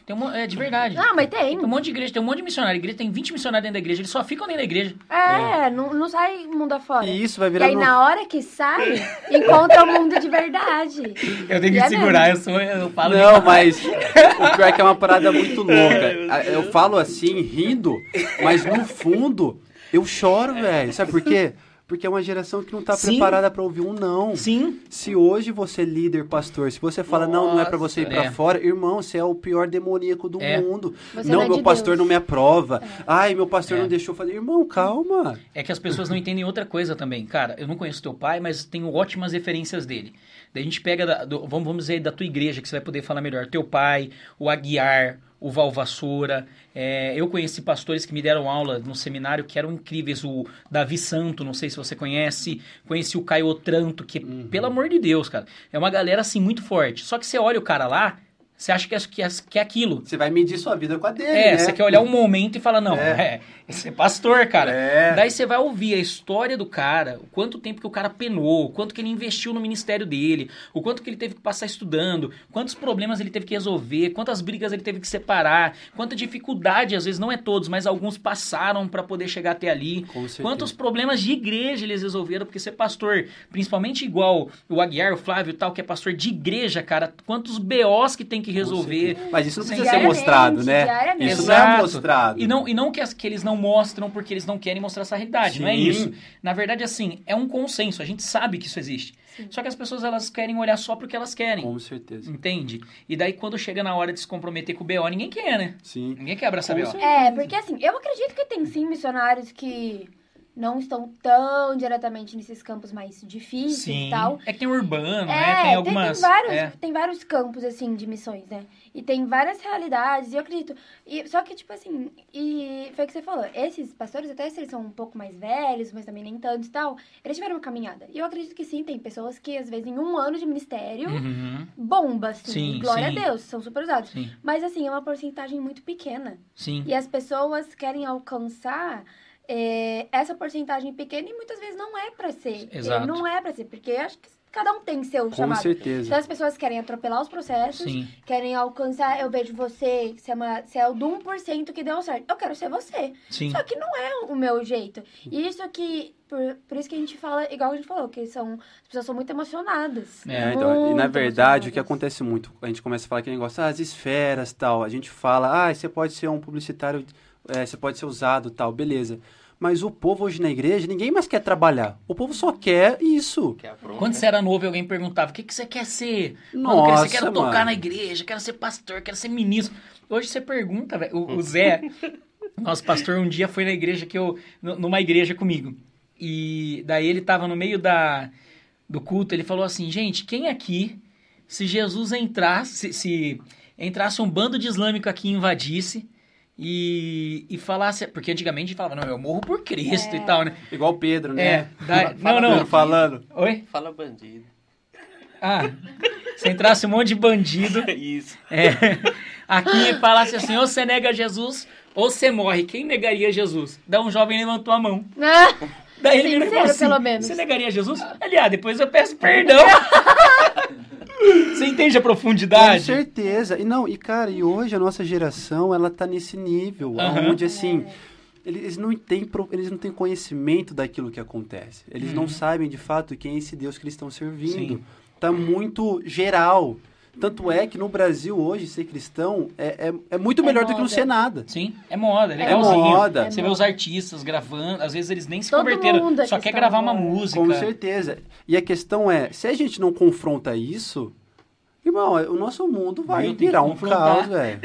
Tem um, é de verdade. Não, mas tem. Tem um monte de igreja, tem um monte de missionário. Igreja tem 20 missionários dentro da igreja, eles só ficam dentro da igreja. É, Não, não sai mundo afora. E isso vai E virar. aí, no- na hora que sai, encontra o mundo de verdade. Eu tenho E é eu sou, eu falo Não, mas o pior é que é uma parada muito louca. A- Eu falo assim, rindo, mas no fundo eu choro, velho. Sabe por quê? Porque é uma geração que não tá Sim. preparada pra ouvir um não. Sim, Se hoje você é líder, pastor, se você fala, não, não é pra você ir pra Nossa, é. fora, irmão, você é o pior demoníaco do É. mundo. Você não, não é meu de pastor Deus. não me aprova. Ai, meu pastor É. não deixou fazer. Irmão, calma. é que as pessoas não entendem outra coisa também. Cara, eu não conheço teu pai, mas tenho ótimas referências dele. Daí a gente pega, da- do- vamos, vamos dizer, da tua igreja, que você vai poder falar melhor. Teu pai, o Aguiar, o Val Vassoura. É, eu conheci pastores que me deram aula no seminário que eram incríveis. O Davi Santo, não sei se você conhece. Conheci o Caio Otranto, que, pelo amor de Deus, cara, é uma galera assim muito forte. Só que você olha o cara lá, você acha que é, que é, que é aquilo. Você vai medir sua vida com a dele. É, né? você quer olhar um momento e falar, não, É. é, esse é pastor, cara. É. Daí você vai ouvir a história do cara, o quanto tempo que o cara penou, o quanto que ele investiu no ministério dele, o quanto que ele teve que passar estudando, quantos problemas ele teve que resolver, quantas brigas ele teve que separar, quanta dificuldade, às vezes não é todos, mas alguns passaram pra poder chegar até ali. Quantos problemas de igreja eles resolveram, porque ser pastor, principalmente igual o Aguiar, o Flávio e tal, que é pastor de igreja, cara, quantos BOs que tem que resolver. Mas isso não precisa ser mostrado, né? Isso não é mostrado. E não, e não que, as- que eles não mostram porque eles não querem mostrar essa realidade, não é Sim. isso. Na verdade, assim, é um consenso, a gente sabe que isso existe. Só que as pessoas elas querem olhar só porque elas querem. Com certeza. Entende? E daí quando chega na hora de se comprometer com o BO, ninguém quer, né? Sim. Ninguém quer abraçar Com BO. certeza. É, porque assim, eu acredito que tem sim missionários que não estão tão diretamente nesses campos mais difíceis Sim. e tal. É que tem urbano, É, né? Tem algumas. tem, vários, é. tem vários campos, assim, de missões, né? E tem várias realidades, e eu acredito. E, só que, tipo assim, e foi o que você falou, esses pastores, até se eles são um pouco mais velhos, mas também nem tanto e tal, eles tiveram uma caminhada. E eu acredito que sim, tem pessoas que, às vezes, em um ano de ministério, Uhum. bomba, assim, Sim, glória sim. a Deus, são super usados. Sim, Mas, assim, é uma porcentagem muito pequena. sim. E as pessoas querem alcançar é, essa porcentagem pequena e muitas vezes não é pra ser. Exato. Não é pra ser, porque acho que cada um tem seu Com chamado. certeza. Então as pessoas querem atropelar os processos, Sim. querem alcançar. Eu vejo você, você é, uma, você é o do 1% que deu certo. Eu quero ser você. Sim. Só que não é o meu jeito. E isso aqui, por, por isso que a gente fala, igual a gente falou, que são, as pessoas são muito emocionadas. É, É, então, e na Muito verdade, o que acontece muito, a gente começa a falar aquele negócio, ah, as esferas tal, a gente fala, ah, você pode ser um publicitário, é, você pode ser usado tal, beleza. Mas o povo hoje na igreja, ninguém mais quer trabalhar. O povo só quer isso. Que a bronca. Quando você era novo alguém perguntava, o que, que você quer ser? Quando Nossa, crescer, quero tocar mano. na igreja, quero ser pastor, quero ser ministro. Hoje você pergunta, velho. O, o Zé, nosso pastor, um dia foi na igreja que eu. numa igreja comigo. E daí ele tava no meio da, do culto, ele falou assim, gente, quem aqui, se Jesus entrasse, se, se entrasse um bando de islâmico aqui e invadisse. E, e falasse, porque antigamente a gente falava, não, eu morro por Cristo e tal, né? Igual o Pedro, né? É, da- Fala não, não. Pedro falando. Oi? Fala bandido. Ah, se entrasse um monte de bandido Isso. é, aqui e falasse assim, ou você nega Jesus, ou você morre. Quem negaria Jesus? Daí um jovem levantou a mão. Ah, Daí ele e Sincero, falou assim, pelo menos. você negaria Jesus? Aliás, depois eu peço perdão. você entende a Com profundidade? certeza. E não, e cara, e hoje a nossa geração, ela tá nesse nível, Aham. onde assim, eles não têm eles não têm conhecimento daquilo que acontece. Eles não sabem de fato quem é esse Deus que eles estão servindo. Uhum. Sim. Tá muito geral. Tanto é que no Brasil hoje ser cristão é, é, é muito É melhor do que não moda. ser nada. Sim, é moda, é É legalzinho. moda. Você vê os artistas gravando, às vezes eles nem se Todo converteram, mundo é só quer gravar uma música. Com certeza. E a questão é, se a gente não confronta isso, irmão, o nosso mundo vai virar um caos, velho.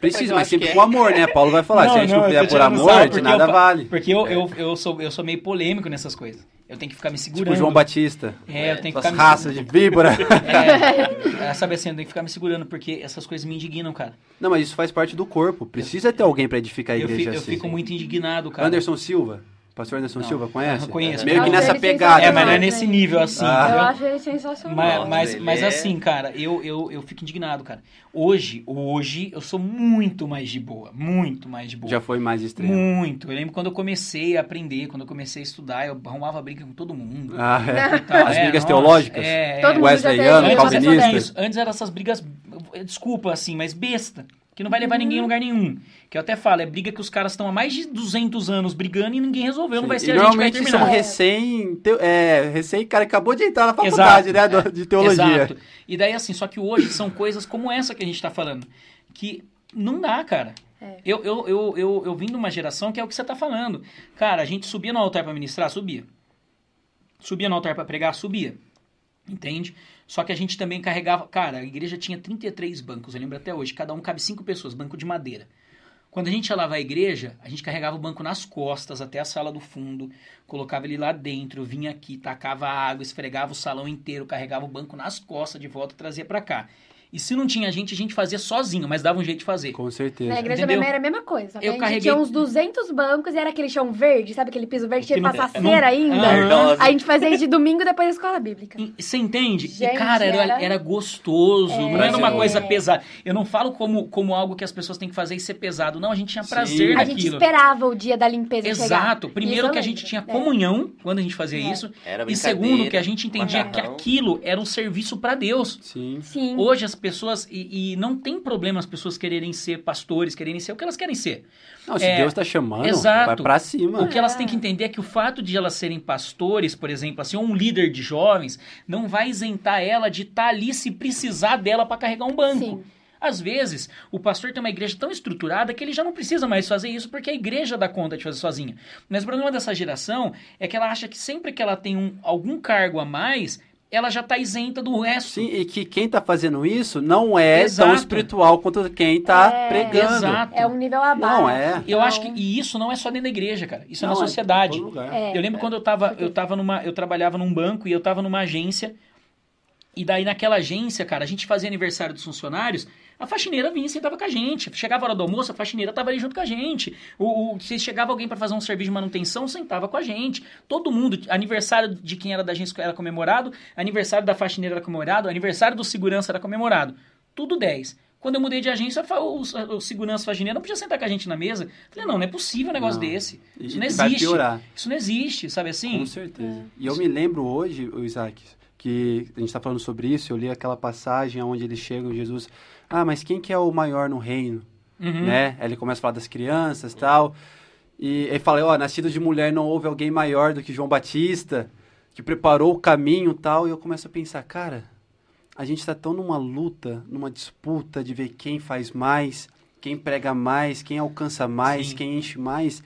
Precisa, eu mas sempre com é. amor, né? Paulo vai falar, se a gente não eu fizer tô por amor, de nada eu vale. Porque eu, eu, eu, sou, eu sou meio polêmico nessas coisas. Eu tenho que ficar me segurando. Tipo João Batista. É, eu tenho que As ficar me raças de víbora. É, é, sabe assim, eu tenho que ficar me segurando, porque essas coisas me indignam, cara. Não, mas isso faz parte do corpo. Precisa ter alguém pra edificar a Eu, igreja eu assim. fico muito indignado, cara. Anderson Silva. Pastor Anderson Não. Silva, conhece? Eu conheço. Meio que nessa pegada. É, mas não é Não, nesse nível assim. Ah. eu acho ele sensacional. Mas, mas, mas é- assim, cara, eu, eu, eu fico indignado, cara. Hoje, hoje, eu sou muito mais de boa. Muito mais de boa. Já foi mais extremo. Muito. Eu lembro quando eu comecei a aprender, quando eu comecei a estudar, eu arrumava briga com todo mundo. Ah, é. Tal, As é, brigas nossa, teológicas? É, Todo é. mundo já Wesleyano, Antes, calvinista. era isso. Antes eram essas brigas, desculpa assim, mas besta. Que não vai levar ninguém em lugar nenhum. Que eu até falo, é briga que os caras estão há mais de 200 anos brigando e ninguém resolveu. Não vai E ser a gente que vai normalmente terminar. são recém, teo- é, recém, cara, acabou de entrar na faculdade, né, do- de teologia. Exato. E daí, assim, só que hoje são coisas como essa que a gente tá falando. Que não dá, cara. É. Eu, eu, eu, eu, eu vim de uma geração que é o que você tá falando. Cara, a gente subia no altar pra ministrar, subia. Subia no altar pra pregar, subia. Entende? Só que a gente também carregava. Cara, a igreja tinha 33 bancos, eu lembro até hoje. Cada um cabe cinco pessoas, banco de madeira. Quando a gente ia lavar a igreja, a gente carregava o banco nas costas até a sala do fundo, colocava ele lá dentro, vinha aqui, tacava água, esfregava o salão inteiro, carregava o banco nas costas de volta e trazia pra cá. E se não tinha gente, a gente fazia sozinho, mas dava um jeito de fazer. Com certeza. Na igreja Entendeu? da minha mãe era a mesma coisa. Eu a gente carreguei- tinha uns 200 bancos e era aquele chão verde, sabe aquele piso verde que Que tinha não- que passar não- cera ainda? Aham. Verdosa. A gente fazia isso de domingo depois da escola bíblica. E- Você entende? Gente, e, cara, era, era- gostoso, não era uma É. coisa pesada. Eu não falo como, como algo que as pessoas têm que fazer e ser pesado. Não, a gente tinha Sim. prazer A gente naquilo. esperava o dia da limpeza chegar. Exato. Primeiro Isso que a gente tinha É. comunhão quando a gente fazia É. isso. Era E segundo, que a gente entendia que macarrão. aquilo era um serviço pra Deus. Sim. Sim. Hoje as pessoas, e, e não tem problema as pessoas quererem ser pastores, quererem ser o que elas querem ser. Não, se É, Deus tá chamando, exato. vai pra cima. O que elas têm que entender é que o fato de elas serem pastores, por exemplo, assim, ou um líder de jovens, não vai isentar ela de estar ali se precisar dela para carregar um banco. Sim. Às vezes, o pastor tem uma igreja tão estruturada que ele já não precisa mais fazer isso porque a igreja dá conta de fazer sozinha. Mas o problema dessa geração é que ela acha que sempre que ela tem um, algum cargo a mais, ela já tá isenta do resto. Sim, e que quem tá fazendo isso não é Exato. tão espiritual quanto quem tá É, pregando. Exato. É um nível abaixo. Não, é. Eu acho que Então, e isso não é só dentro da igreja, cara. Isso é Não, na sociedade. É. Eu lembro quando eu tava, eu tava numa, eu trabalhava num banco e eu tava numa agência. E daí naquela agência, cara, a gente fazia aniversário dos funcionários, a faxineira vinha e sentava com a gente. Chegava a hora do almoço, a faxineira tava ali junto com a gente. O, o- se chegava alguém para fazer um serviço de manutenção, sentava com a gente. Todo mundo, aniversário de quem era da agência era comemorado, aniversário da faxineira era comemorado, aniversário do segurança era comemorado. Tudo 10. Quando eu mudei de agência, o, o segurança faxineiro não podia sentar com a gente na mesa. Falei, não, não é possível um negócio Não. desse. Isso não e vai existe. piorar. Isso não existe, sabe assim? Com certeza. E eu me lembro hoje, o Isaac, que a gente está falando sobre isso, eu li aquela passagem onde eles chegam, Jesus, ah, mas quem que é o maior no reino? Uhum. Né? Aí ele começa a falar das crianças e tal. E ele fala, ó, nascido de mulher não houve alguém maior do que João Batista, que preparou o caminho e tal. E eu começo a pensar, cara, a gente está tão numa luta, numa disputa de ver quem faz mais, quem prega mais, quem alcança mais, Sim. quem enche mais,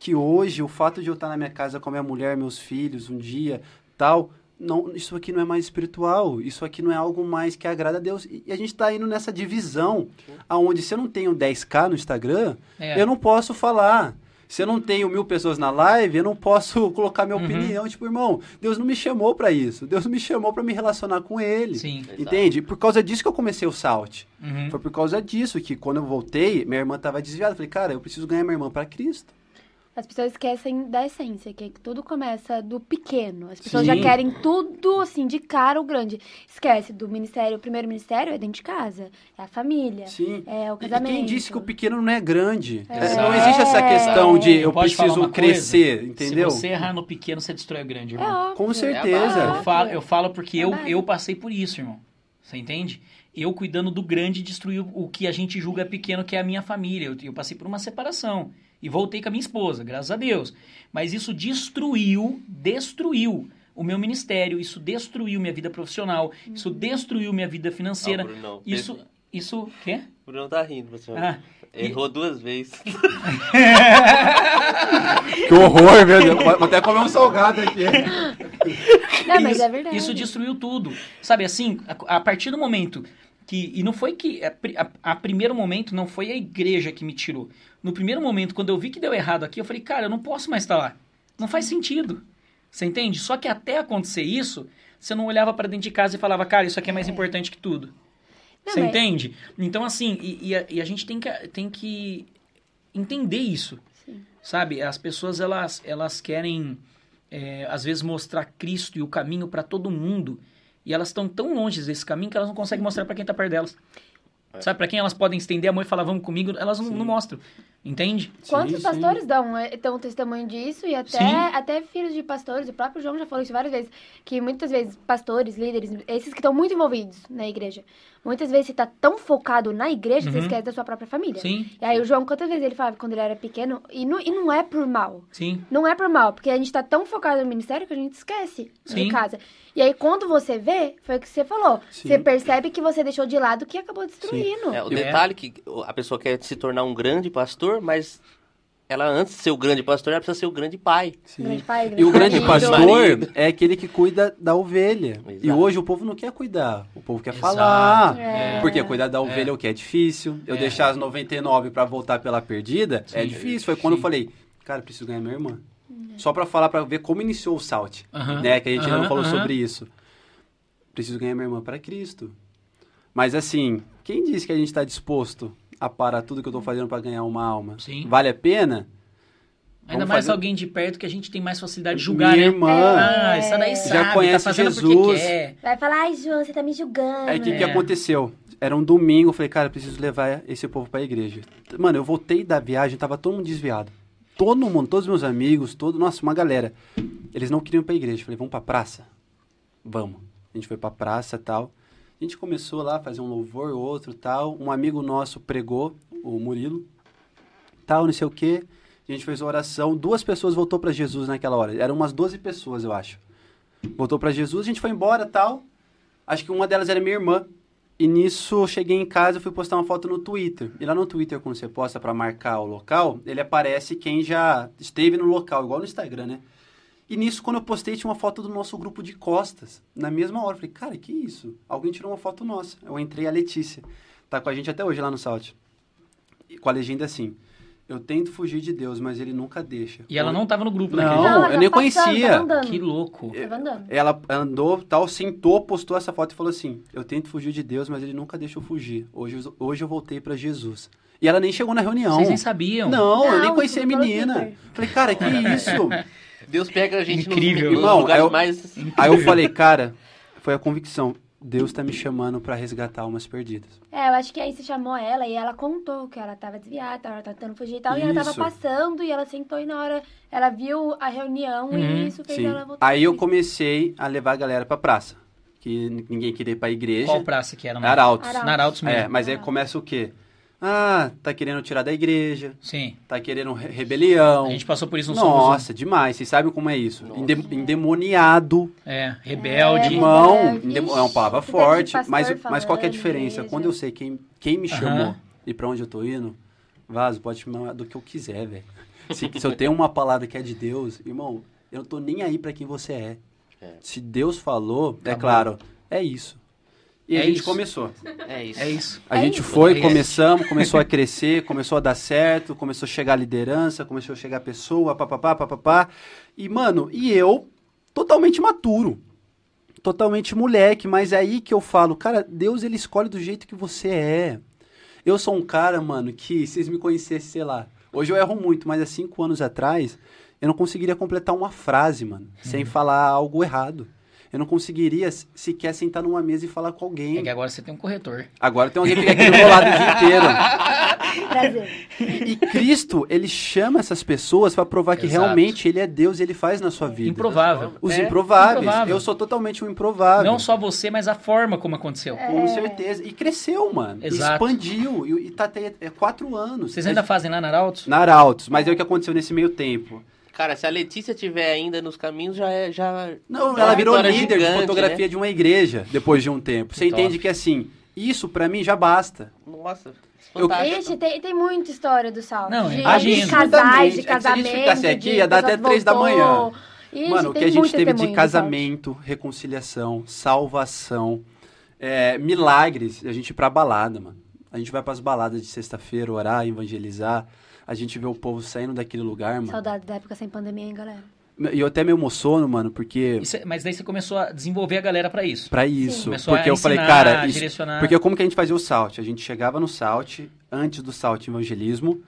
que hoje o fato de eu estar na minha casa com a minha mulher, meus filhos, um dia, tal, não, isso aqui não é mais espiritual, isso aqui não é algo mais que agrada a Deus. E a gente está indo nessa divisão, aonde se eu não tenho 10k no Instagram, É. eu não posso falar. Se eu não tenho mil pessoas na live, eu não posso colocar minha Uhum. opinião. Tipo, irmão, Deus não me chamou para isso. Deus me chamou para me relacionar com Ele. Sim. Exato. Entende? Por causa disso que eu comecei o Salt. Uhum. Foi por causa disso que quando eu voltei, minha irmã estava desviada. Eu falei, cara, eu preciso ganhar minha irmã para Cristo. As pessoas esquecem da essência, que tudo começa do pequeno. As pessoas Sim. já querem tudo, assim, de cara o grande. Esquece do ministério. O primeiro ministério é dentro de casa. É a família. Sim. É o E casamento. quem disse que o pequeno não é grande? É. Não existe essa questão de eu preciso uma coisa? crescer, entendeu? Se você errar no pequeno, você destrói o grande, É irmão. óbvio. Com É certeza. eu, falo, eu falo porque É eu, eu passei por isso, irmão. Você entende? Eu cuidando do grande destruiu o que a gente julga pequeno, que é a minha família. Eu, eu passei por uma separação. E voltei com a minha esposa, graças a Deus. Mas isso destruiu, destruiu o meu ministério, isso destruiu minha vida profissional, isso destruiu minha vida financeira. Ah, o Brunão. Isso, isso, o quê? O Bruno tá rindo, você Ah, Errou duas vezes. Que horror, meu Deus. Vou até comer um salgado aqui. Não, mas isso, é verdade. Isso destruiu tudo. Sabe assim, a, a partir do momento que. E não foi que. A, pri- a- a primeiro momento não foi a igreja que me tirou. No primeiro momento, quando eu vi que deu errado aqui, eu falei, cara, eu não posso mais estar lá. Não faz sentido. Você entende? Só que até acontecer isso, você não olhava pra dentro de casa e falava, cara, isso aqui é mais importante que tudo. Não, Você mas- entende? Então, assim, e, e a, e a gente tem que, tem que entender isso. Sabe? As pessoas, elas, elas querem, é, às vezes, mostrar Cristo e o caminho para todo mundo. E elas estão tão longe desse caminho que elas não conseguem mostrar para quem tá perto delas. Sabe? Para quem elas podem estender a mão e falar, vamos comigo, elas não, não mostram. Entende? Quantos Sim, pastores dão é, dão testemunho disso e até, Sim. até filhos de pastores, o próprio João já falou isso várias vezes, que muitas vezes pastores, líderes, esses que estão muito envolvidos na igreja, muitas vezes você tá tão focado na igreja que você Uhum. esquece da sua própria família. Sim, E aí o João, quantas vezes ele falava quando ele era pequeno, e não, e não é por mal. sim. Não é por mal, porque a gente tá tão focado no ministério que a gente esquece Sim. de casa. E aí, quando você vê, foi o que você falou. Sim. Você percebe que você deixou de lado o que acabou destruindo. É, o É. detalhe que a pessoa quer se tornar um grande pastor, mas ela antes de ser o grande pastor, ela precisa ser o grande pai. Sim. Grande pai, E o grande marido. pastor é aquele que cuida da ovelha. E Exato. hoje o povo não quer cuidar, o povo quer Exato. falar. É. Porque cuidar da ovelha é, o que é difícil. Eu É. deixar as 99 pra voltar pela perdida é Sim. difícil. Foi quando Sim. eu falei, cara, preciso ganhar minha irmã. Só pra falar, pra ver como iniciou o Salt. Né? Que a gente não falou sobre isso. Preciso ganhar minha irmã pra Cristo. Mas assim, quem disse que a gente tá disposto a parar tudo que eu tô fazendo pra ganhar uma alma? Sim. Vale a pena? Ainda Vamos mais fazer- alguém de perto que a gente tem mais facilidade de julgar, Minha né? irmã. Ah, essa daí Já sabe, conhece tá fazendo Jesus. porque quer. Vai falar, ai, João, você tá me julgando. Aí o que, que É. aconteceu? Era um domingo, eu falei, cara, eu preciso levar esse povo pra igreja. Mano, eu voltei da viagem, tava todo mundo desviado. Todo mundo, todos os meus amigos, todo, nossa, uma galera. Eles não queriam ir pra igreja. Eu falei, vamos pra praça? Vamos. A gente foi pra praça tal. A gente começou lá a fazer um louvor, outro tal. Um amigo nosso pregou, o Murilo, tal, não sei o quê. A gente fez uma oração. Duas pessoas voltou pra Jesus naquela hora. Eram umas 12 pessoas, eu acho. Voltou pra Jesus, a gente foi embora tal. Acho que uma delas era minha irmã. E nisso, cheguei em casa e fui postar uma foto no Twitter. E lá no Twitter, quando você posta pra marcar o local, ele aparece quem já esteve no local, igual no Instagram, né? E nisso, quando eu postei, tinha uma foto do nosso grupo de costas. Na mesma hora, eu falei, cara, que isso? Alguém tirou uma foto nossa. Eu entrei, a Letícia. Tá com a gente até hoje lá no Salt. E Com a legenda assim, eu tento fugir de Deus, mas ele nunca deixa. E ela não tava no grupo Não, naquele Não, ela eu tava nem conhecia. andando. Que louco. Andando. Ela andou, tal, sentou, postou essa foto e falou assim: Eu tento fugir de Deus, mas ele nunca deixa eu fugir. Hoje, hoje eu voltei pra Jesus. E ela nem chegou na reunião. Vocês nem sabiam. Não, eu nem Não, conhecia a menina. Falei, cara, que isso? Deus pega a gente nos- Incrível. nos, Irmão, lugares eu- mais... Aí eu falei, cara, foi a convicção. Deus tá me chamando pra resgatar almas perdidas. É, eu acho que aí você chamou ela e ela contou que ela tava desviada, tava tentando fugir e tal. E ela tava Isso. passando e ela sentou e na hora ela viu a reunião Uhum, e isso fez Sim. ela voltar. Aí eu comecei a levar a galera pra praça. Que ninguém queria ir pra igreja. Qual praça que era? Arautos. Arautos. Na Arautos mesmo. É, mas aí começa o quê? Ah, tá querendo tirar da igreja, Sim. tá querendo re- rebelião. A gente passou por isso no Somos. Nossa, demais. Vocês sabem como é isso? Nossa. Ende- endemoniado. É, rebelde. É, Irmão, endemo- é uma palavra Ixi, forte. Mas, mas qual que é a diferença? igreja. Quando eu sei quem, quem me chamou Aham. e pra onde eu tô indo, vaso, pode chamar do que eu quiser, velho. Se, se eu tenho uma palavra que é de Deus, irmão, eu não tô nem aí pra quem você é. É. Se Deus falou, é Acabou. claro, é isso. E É a gente isso. começou. É isso. É isso. A É gente isso. foi, É isso. começamos, começou a crescer, começou a dar certo, começou a chegar a liderança, começou a chegar a pessoa, papapá, papapá. E, mano, e eu, totalmente maturo. Totalmente moleque, mas é aí que eu falo, cara, Deus ele escolhe do jeito que você é. Eu sou um cara, mano, que se vocês me conhecessem, sei lá. Hoje eu erro muito, mas há cinco anos atrás, eu não conseguiria completar uma frase, mano, sem falar algo errado. Eu não conseguiria sequer sentar numa mesa e falar com alguém. É que agora você tem um corretor. Agora tem alguém que fica aqui do meu lado o dia inteiro. Prazer. E Cristo, ele chama essas pessoas para provar que Exato. realmente ele é Deus, ele faz na sua vida. Improvável. Os É, improváveis. improvável. Eu sou totalmente um improvável. Não só você, mas a forma como aconteceu. Com certeza. E cresceu, mano. E Exato. expandiu. E, e tá até é quatro anos. Vocês ainda fazem lá na Arautos? Na Arautos. Mas é o que aconteceu nesse meio tempo. Cara, se a Letícia tiver ainda nos caminhos, já é. Já... Não, É ela virou líder de gigante, fotografia né? de uma igreja depois de um tempo. Você Top. entende que assim, isso pra mim já basta. Nossa, Eu- fantástico. Ixi, tem, tem muita história do salto. Não, de, imagino. de casais, É de que se a gente casamento. ficasse aqui, ia dar até três da manhã. Ixi, Mano, o que a gente teve de casamento, reconciliação, salvação, é, milagres, a gente ir pra balada, mano. A gente vai pras baladas de sexta-feira, orar, evangelizar. A gente vê o povo saindo daquele lugar, mano. Saudade da época sem pandemia, hein, galera? E eu até me emociono, mano, porque... E cê- mas daí você começou a desenvolver a galera pra isso. Pra isso. Começou porque a eu falei, ensinar, cara... Isso, direcionar. porque como que a gente fazia o salt? A gente chegava no salt, antes do salt, evangelismo.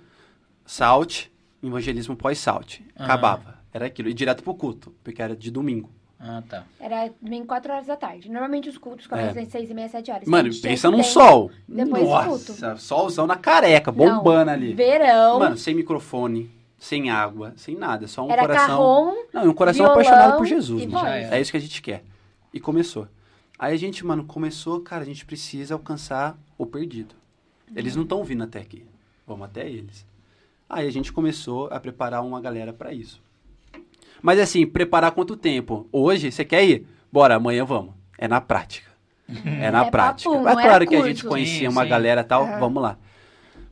Salt, evangelismo pós-salt. Acabava. Era aquilo. E direto pro culto, porque era de domingo. Ah, tá. Era bem 4 horas da tarde. Normalmente os cultos começam É. às 6 e meia, 7 horas. Mano, pensa num sol. depois Nossa, solzão na careca, bombando Não, ali. Verão. Mano, sem microfone, sem água, sem nada, só um era coração. carrom, Não, um coração violão apaixonado por Jesus, e mano. voz. É isso que a gente quer. E começou. Aí a gente, mano, começou, cara, a gente precisa alcançar o perdido. Eles não estão vindo até aqui. Vamos até eles. Aí a gente começou a preparar uma galera pra isso. Mas assim, preparar quanto tempo? Hoje, você quer ir? Bora, amanhã vamos. É na prática. É na É prática. papo, é não claro que a curso. gente conhecia Sim, uma sim. galera e tal, Aham. vamos lá.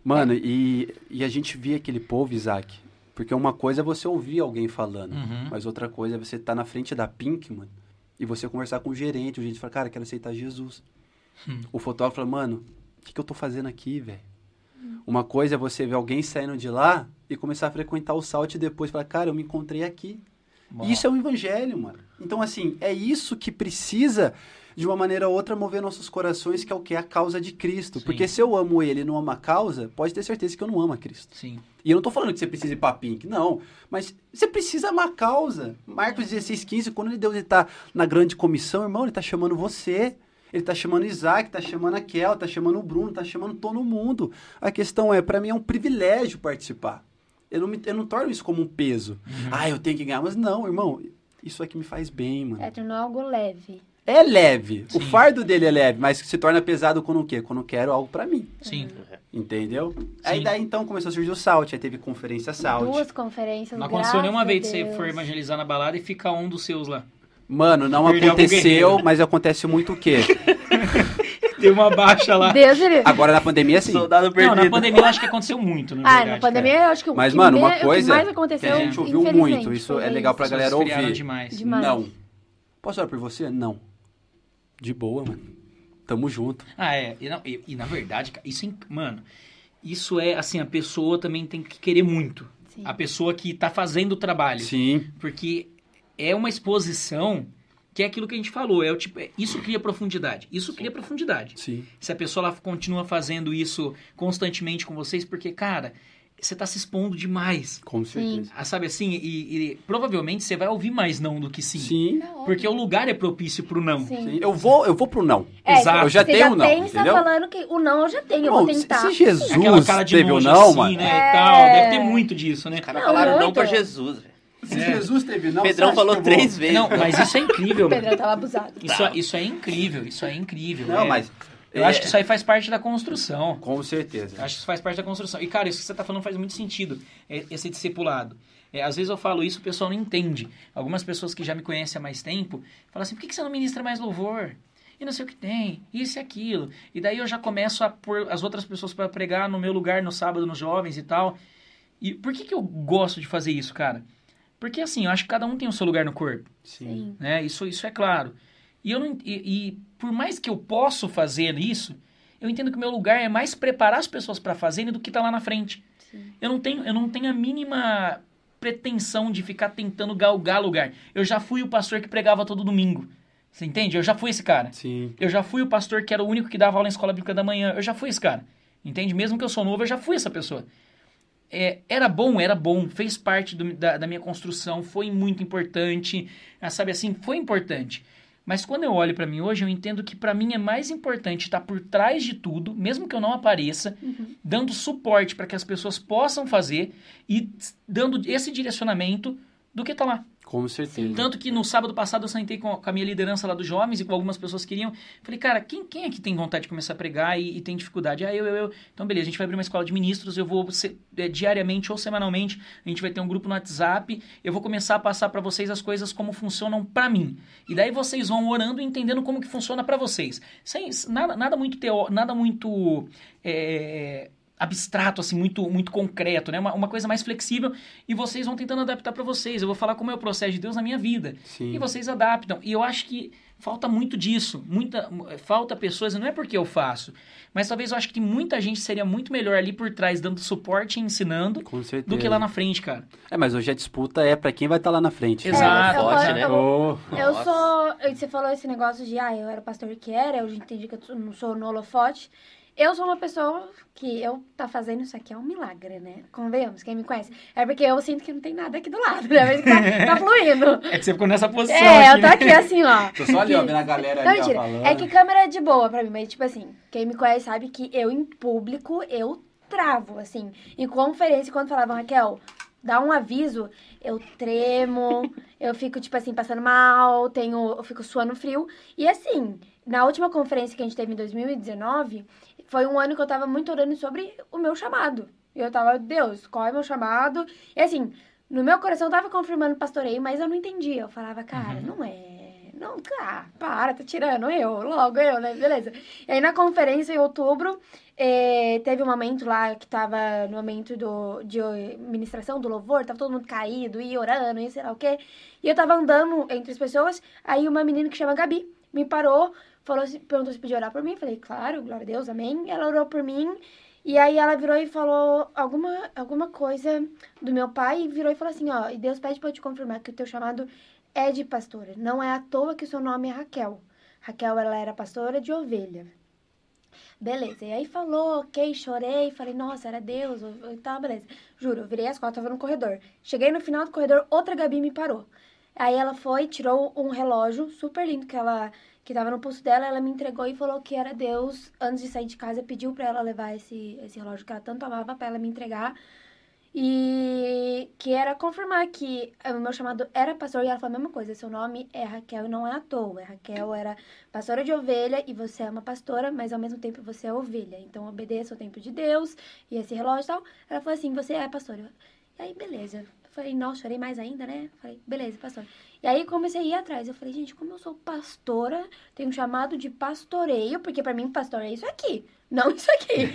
Mano, e, e a gente via aquele povo, Isaac. Porque uma coisa é você ouvir alguém falando, Uhum. mas outra coisa é você estar na frente da Pink, mano, e você conversar com o gerente. O gerente fala, cara, quero aceitar Jesus. Hum. O fotógrafo fala, mano, o que, que eu tô fazendo aqui, velho? Uma coisa é você ver alguém saindo de lá e começar a frequentar o salt e depois falar, cara, eu me encontrei aqui. Bom, Isso é o evangelho, mano. Então, assim, é isso que precisa, de uma maneira ou outra, mover nossos corações, que é o que? A causa de Cristo. Sim. Porque se eu amo ele e não amo a causa, pode ter certeza que eu não amo a Cristo. Sim. E eu não tô falando que você precisa ir pra Pink, não. Mas você precisa amar a causa. Marcos 16, 15, quando Deus ele tá na grande comissão, irmão, ele tá chamando você. Ele tá chamando Isaac, tá chamando a Kel, tá chamando o Bruno, tá chamando todo mundo. A questão é, para mim é um privilégio participar. Eu não, me, eu não torno isso como um peso. Ah, eu tenho que ganhar. Mas não, irmão, isso aqui me faz bem, mano. É, tornou algo leve. É leve. O Sim. fardo dele é leve, mas se torna pesado quando o quê? Quando eu quero algo pra mim. Sim. Entendeu? Aí daí então começou a surgir o Salt, aí teve conferência Salt. Duas conferências, Não aconteceu nenhuma vez de você for evangelizar na balada e ficar um dos seus lá. Mano, não Perdeu aconteceu, mas acontece muito o quê? Tem uma baixa lá. Deus. Agora na pandemia, sim. Soldado Não, perdido. na pandemia eu acho que aconteceu muito, na Ah, verdade. na pandemia eu acho que o Mas, que mano, uma que coisa mais que aconteceu, a gente ouviu muito, isso é legal pra galera ouvir. demais. Demais. Não. Posso orar por você? Não. De boa, mano. Tamo junto. Ah, é. E, não, e- e, na verdade, cara, isso é, mano, isso é assim, a pessoa também tem que querer muito. Sim. A pessoa que tá fazendo o trabalho. Sim. Porque é uma exposição que é aquilo que a gente falou. É o tipo, é- isso cria profundidade. Isso cria profundidade. Sim. Se a pessoa lá continua fazendo isso constantemente com vocês, porque, cara, você tá se expondo demais. Com certeza. Ah, sabe assim? E, e provavelmente você vai ouvir mais não do que sim. Sim. Porque o lugar é propício pro não. Sim. Sim. Eu vou, eu vou pro não. É, Exato. Eu já você tenho já um não, pensa entendeu? falando que o não eu já tenho, eu Bom, vou tentar. se Jesus Aquela cara de teve o não, assim, mano. né? É. E tal. Deve ter muito disso, né? Os caras Não, falaram não muito. pra Jesus, velho. Se Jesus teve não, Pedrão falou três vezes. Não, mas isso é incrível. Pedrão tava abusado. Isso, Tá. isso é incrível, isso é incrível. Não, é. mas... Eu é, acho que isso aí faz parte da construção. Com certeza. Eu acho que isso faz parte da construção. E, cara, isso que você tá falando faz muito sentido, é, esse discipulado. É, às vezes eu falo isso, o pessoal não entende. Algumas pessoas que já me conhecem há mais tempo falam assim, por que que você não ministra mais louvor? E não sei o que tem, isso e aquilo. E daí eu já começo a pôr as outras pessoas para pregar no meu lugar no sábado, nos jovens e tal. E por que que eu gosto de fazer isso, cara? Porque assim, eu acho que cada um tem o seu lugar no corpo Sim. Né? Isso, isso é claro. E, eu não, e, e por mais que eu possa fazer isso, eu entendo que o meu lugar é mais preparar as pessoas para fazerem do que tá lá na frente. Sim. Eu não tenho, eu não tenho a mínima pretensão de ficar tentando galgar lugar. Eu já fui o pastor que pregava todo domingo. Você entende? Eu já fui esse cara. Sim. Eu já fui o pastor que era o único que dava aula na escola bíblica da manhã. Eu já fui esse cara. Entende? Mesmo que eu sou novo, eu já fui essa pessoa. É, era bom, era bom, fez parte do- da, da minha construção, foi muito importante, ah, sabe assim, foi importante. Mas quando eu olho pra mim hoje, eu entendo que pra mim é mais importante estar por trás de tudo, mesmo que eu não apareça, dando suporte para que as pessoas possam fazer e dando esse direcionamento do que tá lá. Com certeza. Tanto que no sábado passado eu sentei com, a minha liderança lá dos jovens e com algumas pessoas que queriam. Falei, cara, quem, quem é que tem vontade de começar a pregar e, e tem dificuldade? Ah, eu, eu, eu. Então, beleza, a gente vai abrir uma escola de ministros, eu vou se- é, diariamente ou semanalmente, a gente vai ter um grupo no WhatsApp, eu vou começar a passar para vocês as coisas como funcionam para mim. E daí vocês vão orando e entendendo como que funciona para vocês. Sem, nada, nada muito teó, nada muito. é, abstrato, assim, muito, muito concreto, né? Uma, uma coisa mais flexível e vocês vão tentando adaptar para vocês. Eu vou falar como é o processo de Deus na minha vida. Sim. E vocês adaptam. E eu acho que falta muito disso. Muita, falta pessoas, não é porque eu faço, mas talvez eu acho que muita gente seria muito melhor ali por trás, dando suporte e ensinando, Com certeza. do que lá na frente, cara. É, mas hoje a disputa é pra quem vai estar lá na frente. Exato. eu, Forte, eu- né? eu- Oh, Eu sou. Você falou esse negócio de, ah, eu era pastor que era, eu já entendi que eu não sou no holofote. Eu sou uma pessoa que eu tá fazendo isso aqui é um milagre, né? Convenhamos, quem me conhece. É porque eu sinto que não tem nada aqui do lado, né? Tá, tá fluindo. É que você ficou nessa posição É, aqui, eu tô né? aqui assim, ó. Tô só ali, ó, vendo a galera Não, ali, ó, mentira. falando. É que câmera é de boa pra mim, mas tipo assim, quem me conhece sabe que eu em público, eu travo, assim. Em conferência, quando falavam, Raquel, dá um aviso, eu tremo, eu fico, tipo assim, passando mal, tenho, eu fico suando frio. E assim, na última conferência que a gente teve em 2019, foi um ano que eu tava muito orando sobre o meu chamado. E eu tava, Deus, qual é o meu chamado? E assim, no meu coração eu tava confirmando pastoreio, mas eu não entendia. Eu falava, cara, não é. Não, ah, para, tá tirando eu, logo eu, né? Beleza. E aí na conferência em outubro, eh, teve um momento lá que tava no momento do, de ministração do louvor, tava todo mundo caído e orando e sei lá o quê. E eu tava andando entre as pessoas, aí uma menina que chama Gabi me parou, falou, perguntou se podia orar por mim. Falei, claro, glória a Deus, amém. Ela orou por mim. E aí ela virou e falou alguma, alguma coisa do meu pai e virou e falou assim, ó, e Deus pede pra eu te confirmar que o teu chamado é de pastora. Não é à toa que o seu nome é Raquel. Raquel, ela era pastora de ovelha. Beleza, e aí falou, ok, chorei, falei, nossa, era Deus, e tal, beleza. Juro, eu virei as costas, tava no corredor. Cheguei no final do corredor, outra Gabi me parou. Aí ela foi, tirou um relógio super lindo que ela que tava no pulso dela, ela me entregou e falou que era Deus, antes de sair de casa, pediu pra ela levar esse, esse relógio que ela tanto amava pra ela me entregar. E que era confirmar que o meu chamado era pastor e ela falou a mesma coisa, seu nome é Raquel e não é à toa. Raquel era pastora de ovelha e você é uma pastora, mas ao mesmo tempo você é ovelha. Então obedeça o tempo de Deus e esse relógio e tal. Ela falou assim, você é pastora. E aí, beleza. Falei, nossa, chorei mais ainda, né? Falei, beleza, pastor. E aí comecei a ir atrás. Eu falei, gente, como eu sou pastora, tenho um chamado de pastoreio, porque pra mim pastor é isso aqui, não isso aqui.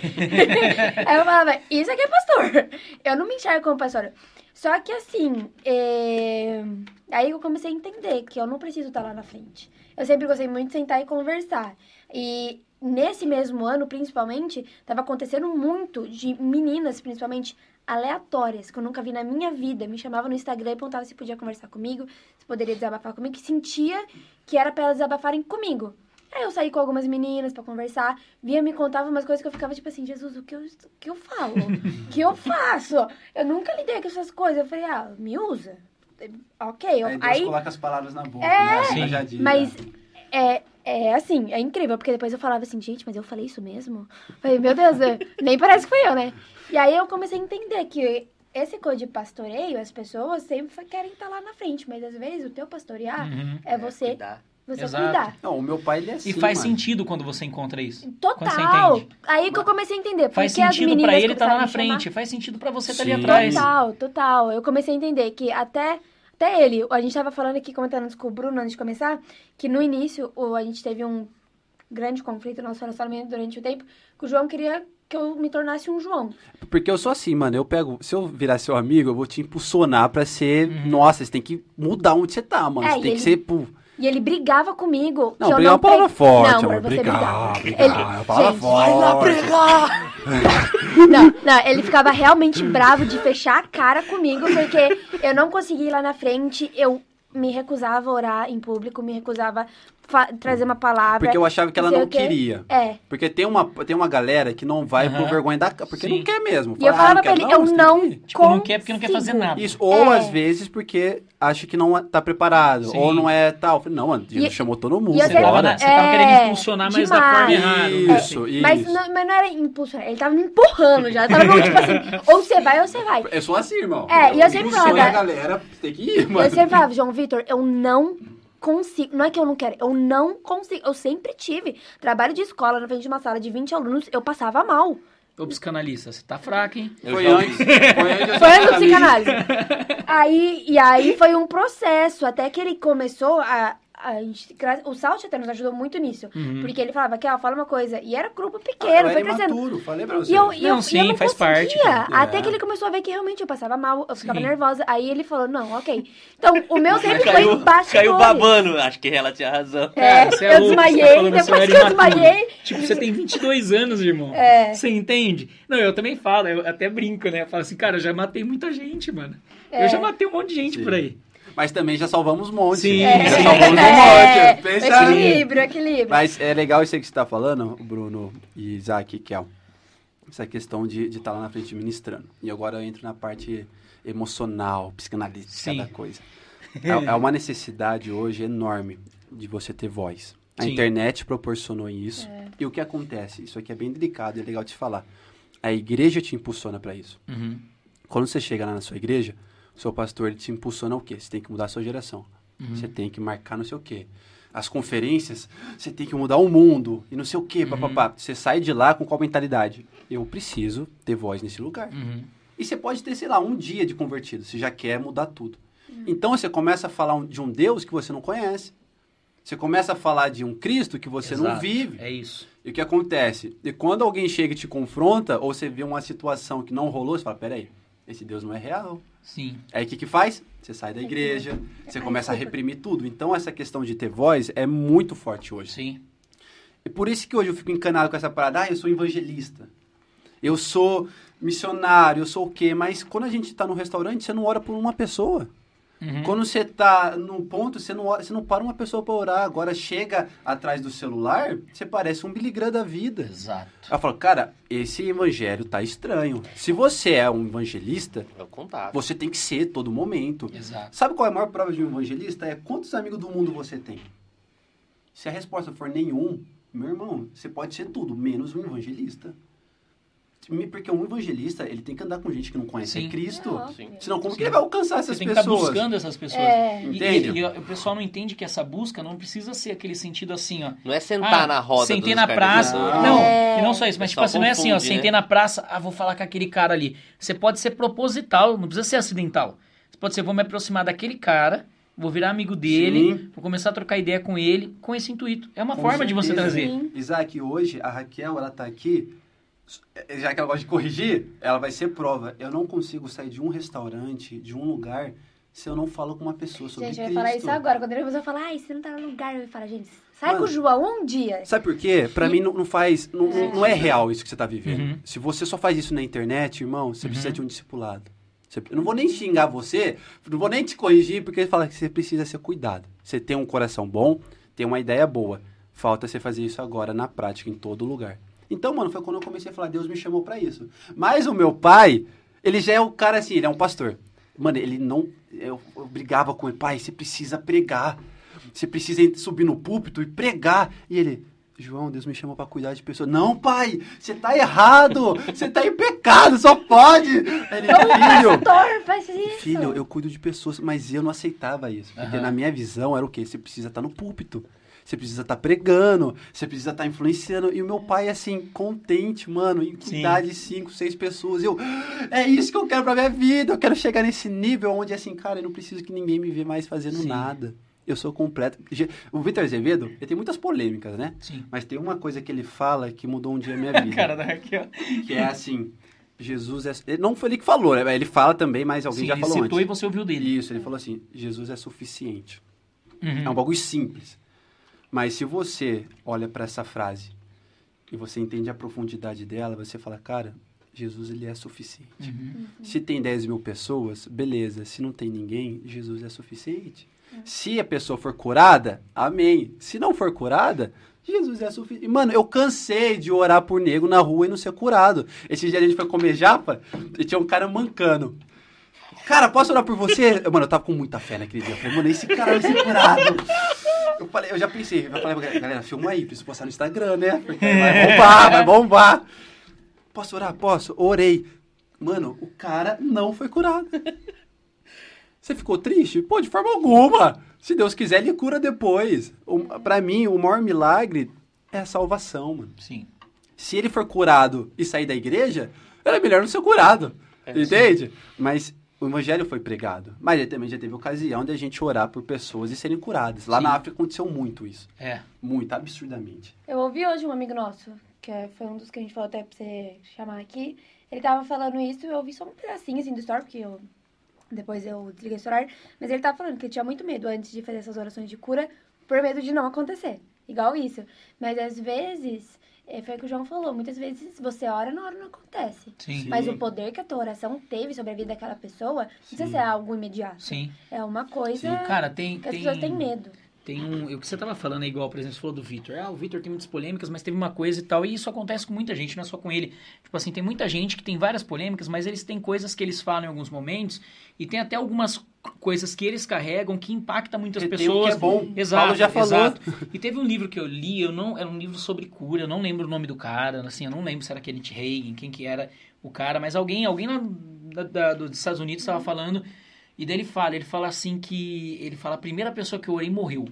aí eu falava, isso aqui é pastor. Eu não me enxergo como pastora. Só que assim, é... aí eu comecei a entender que eu não preciso estar lá na frente. Eu sempre gostei muito de sentar e conversar. E nesse mesmo ano, principalmente, estava acontecendo muito de meninas, principalmente, aleatórias, que eu nunca vi na minha vida. Me chamavam no Instagram e perguntavam se podia conversar comigo, se poderia desabafar comigo, que sentia que era pra elas desabafarem comigo. Aí eu saí com algumas meninas pra conversar, via, me contava umas coisas que eu ficava tipo assim, Jesus, o que eu, o que eu falo? O que eu faço? Eu nunca lidei com essas coisas. Eu falei, ah, me usa. Ok. Eu, Aí aí, coloca as palavras na boca, É, né? Mas né? é, é assim, é incrível, porque depois eu falava assim, gente, mas eu falei isso mesmo? Falei, meu Deus, é, nem parece que fui eu, né? E aí eu comecei a entender que esse coisa de pastoreio, as pessoas sempre querem estar lá na frente, mas às vezes o teu pastorear Uhum. é você, Cuidar. você Exato. cuidar. Não, o meu pai, ele é assim, E faz mano. sentido quando você encontra isso. Total. Aí que eu comecei a entender. Faz porque as sentido meninas pra ele estar lá começaram na chamar- frente. Faz sentido pra você estar ali Sim. atrás. Total, total. Eu comecei a entender que até, até ele, a gente tava falando aqui, comentando antes com o Bruno, antes de começar, que no início o, a gente teve um grande conflito no nosso relacionamento durante o tempo, que o João queria que eu me tornasse um João. Porque eu sou assim, mano. Eu pego. Se eu virar seu amigo, eu vou te impulsionar pra ser. Nossa, você tem que mudar onde você tá, mano. É, você tem ele- que ser. Pô, E ele brigava comigo. Não, que eu brigar é não uma palavra pre- forte, não, amor. pra você Brigar, brigar. brigar, Ele- é uma palavra Gente, forte. vai lá brigar! não, não, ele ficava realmente bravo de fechar a cara comigo, porque eu não conseguia ir lá na frente, eu me recusava a orar em público, me recusava trazer uma palavra. Porque eu achava que ela não queria. É. Porque tem uma, tem uma galera que não vai por Aham. vergonha da cara. Porque Sim. não quer mesmo. E eu Fala, ah, falava não pra quer ele, eu você tem não que ir. Tipo, não quer porque não quer fazer nada. Isso, ou É. às vezes porque acha que não tá preparado, Sim. ou não é tal. Eu não, mano, chamou todo mundo. e eu Você tava, sempre- na- você tava É, querendo impulsionar, mas da demais. forma errada. né? Isso, isso. Mas não, mas não era impulsionar, ele tava me empurrando já. Tava tipo assim, ou você vai ou você vai. Eu sou assim, irmão. É, e eu sempre falava- a galera, tem que ir, mano. Eu sempre falava, João Vitor, eu não consigo. Não é que eu não quero, eu não consigo. Eu sempre tive trabalho de escola na frente de uma sala de 20 alunos, eu passava mal. Ô, psicanalista, você tá fraco, hein? Eu Foi antes, foi antes Foi do psicanalista. psicanálise. Aí, e aí foi um processo, até que ele começou a. a gente, o Salt até nos ajudou muito nisso. Uhum. Porque ele falava, Kel, fala uma coisa. E era grupo Ah, eu pequeno, era foi crescendo. imaturo, falei pra você. E eu, e eu, Não, e sim, eu não faz parte, cara. Até É. que ele começou a ver que realmente eu passava mal, eu ficava Sim. nervosa. Aí ele falou, não, ok. Então, o meu sempre foi Caiu, bastidores. caiu babando. Acho que ela tinha razão. É, você eu louco, você tá desmaiei, que você depois era que eu desmaiei... Tipo, você tem 22 anos, irmão. É. Você entende? Não, eu também falo, eu até brinco, né? Eu falo assim, cara, eu já matei muita gente, mano. É. Eu já matei um monte de gente Sim. por aí. Mas também já salvamos um monte. Sim, já sim. salvamos um É, monte. Pensa equilíbrio, equilíbrio. Mas é legal isso aí que você tá falando, Bruno e Isaac e Kel. Essa questão de estar tá lá na frente ministrando. E agora eu entro na parte emocional, psicanalítica Sim. da coisa. É, é uma necessidade hoje enorme de você ter voz. A Sim. internet proporcionou isso. E o que acontece? Isso aqui é bem delicado e é legal de falar. A igreja te impulsiona para isso. Uhum. Quando você chega lá na sua igreja, seu pastor ele te impulsiona o quê? Você tem que mudar a sua geração. Uhum. Você tem que marcar não sei o quê. As conferências, você tem que mudar o mundo e não sei o quê, Uhum. papapá. Você sai de lá com qual mentalidade? Eu preciso ter voz nesse lugar. Uhum. E você pode ter, sei lá, um dia de convertido. Você já quer mudar tudo. Então você começa a falar de um Deus que você não conhece. Você começa a falar de um Cristo que você não Exato. vive. É isso. E o que acontece? E quando alguém chega e te confronta, ou você vê uma situação que não rolou, você fala, peraí, esse Deus não é real. Sim. Aí o que que faz? Você sai da igreja, você começa a reprimir tudo. Então essa questão de ter voz é muito forte hoje. Sim. E por isso que hoje eu fico encanado com essa parada, ah, eu sou evangelista. Eu sou missionário, eu sou o quê? Mas quando a gente tá no restaurante, você não ora por uma pessoa. Uhum. Quando você tá no ponto, você não, você não para uma pessoa para orar. Agora chega atrás do celular, você parece um Billy Graham da vida. Exato. Ela falou, cara, esse evangelho tá estranho. Se você é um evangelista, É você tem que ser todo momento. Exato. Sabe qual é a maior prova de um evangelista? É quantos amigos do mundo você tem. Se a resposta for nenhum, meu irmão, você pode ser tudo, menos um evangelista. Porque um evangelista, ele tem que andar com gente que não conhece Sim. Cristo. É Sim. Senão, como Sim. que ele vai alcançar Você essas tem que estar pessoas? buscando essas pessoas. É. E- Entende? E, e o pessoal não entende que essa busca não precisa ser aquele sentido assim, ó. Não é sentar Ah, na roda Sentei na praça. carneiros. Não, É. e não só isso, mas tipo assim, não é assim, ó. confunde, Sentei né? na praça, ah, vou falar com aquele cara ali. Você pode ser proposital, não precisa ser acidental. Você pode ser, vou me aproximar daquele cara, vou virar amigo dele, Sim. vou começar a trocar ideia com ele, com esse intuito. É uma Com forma de você certeza. trazer. Sim. Isaac, hoje a Raquel, ela tá aqui, já que ela gosta de corrigir, ela vai ser prova. Eu não consigo sair de um restaurante, de um lugar, se eu não falo com uma pessoa sobre Gente, eu Cristo. ia falar isso agora. Quando ele vai falar, ai, você não tá no lugar, eu ia falar, gente, sai Mano. com o João um dia. Sabe por quê? Pra mim não, não faz. Não não- não é É. real isso que você tá vivendo. Uhum. Se você só faz isso na internet, irmão, você Uhum. precisa de um discipulado. Você- eu não vou nem xingar você, não vou nem te corrigir, porque ele fala que você precisa ser cuidado. Você tem um coração bom, tem uma ideia boa. Falta você fazer isso agora na prática, em todo lugar. Então, mano, foi quando eu comecei a falar, Deus me chamou pra isso. Mas o meu pai, ele já é o cara assim, ele é um pastor. Mano, ele não. Eu, eu brigava com ele, pai, você precisa pregar. Você precisa subir no púlpito e pregar. E ele, João, Deus me chamou pra cuidar de pessoas. Não, pai, você tá errado. Você tá em pecado, só pode. Ele, filho. Pastor, faz isso. Filho, eu cuido de pessoas, mas eu não aceitava isso. Porque Aham. na minha visão era o quê? Você precisa estar no púlpito. Você precisa estar pregando, você precisa estar influenciando. E o meu pai, assim, contente, mano, em cuidar de cinco, seis pessoas. Eu, é isso que eu quero pra minha vida. Eu quero chegar nesse nível onde, assim, cara, eu não preciso que ninguém me vê mais fazendo Sim. nada. Eu sou completo. O Vitor Azevedo, ele tem muitas polêmicas, né? Sim. Mas tem uma coisa que ele fala que mudou um dia a minha vida. Cara da Raquel. Que é assim, Jesus é... ele- Não foi ele que falou, né? Ele fala também, mas alguém Sim, já ele falou citou antes. e você ouviu dele. Isso, ele falou assim, Jesus é suficiente. Uhum. É um bagulho simples. Mas se você olha para essa frase e você entende a profundidade dela, você fala, cara, Jesus ele é suficiente. Uhum. Se tem 10 mil pessoas, beleza. Se não tem ninguém, Jesus é suficiente. Se a pessoa for curada, amém. Se não for curada, Jesus é suficiente. Mano, eu cansei de orar por nego na rua e não ser curado. Esse dia a gente foi comer japa e tinha um cara mancando. Cara, posso orar por você? Mano, eu tava com muita fé naquele dia. Eu falei, mano, esse cara vai ser curado. Eu, falei, eu já pensei, eu falei, galera, filma aí, preciso postar no Instagram, né? Porque vai bombar, vai bombar. Posso orar? Posso? Orei. Mano, o cara não foi curado. Você ficou triste? Pô, de forma alguma. Se Deus quiser, ele cura depois. O, pra mim, o maior milagre é a salvação, mano. Sim. Se ele for curado e sair da igreja, era melhor não ser curado. É, entende? Mas o evangelho foi pregado. Mas ele também já teve ocasião de a gente orar por pessoas e serem curadas. Lá Sim. na África aconteceu muito isso. É. Muito, absurdamente. Eu ouvi hoje um amigo nosso, que é- foi um dos que a gente falou até pra você chamar aqui. Ele tava falando isso e eu ouvi só um pedacinho assim do story, porque eu. Depois eu desliguei o celular. Mas ele tava falando que ele tinha muito medo antes de fazer essas orações de cura, por medo de não acontecer. Igual isso. Mas às vezes, é, foi o que o João falou, muitas vezes você ora na hora não acontece. Sim. Sim. Mas o poder que a tua oração teve sobre a vida daquela pessoa, não precisa Sim. ser algo imediato. Sim. É uma coisa Sim. Cara, tem. que as tem... pessoas têm medo. Tem um. O que você tava falando é igual, por exemplo, você falou do Vitor. Ah, o Vitor tem muitas polêmicas, mas teve uma coisa e tal. E isso acontece com muita gente, não é só com ele. Tipo assim, tem muita gente que tem várias polêmicas, mas eles têm coisas que eles falam em alguns momentos. E tem até algumas coisas que eles carregam que impactam muitas tem o que pessoas. é bom. Exato, Paulo já falou. exato. E teve um livro que eu li, eu não, era um livro sobre cura, eu não lembro o nome do cara, assim, eu não lembro se era Kenneth Reagan, quem que era o cara, mas alguém, alguém lá da, da- dos Estados Unidos estava falando, e daí ele fala, ele fala assim que, ele fala, a primeira pessoa que eu orei morreu.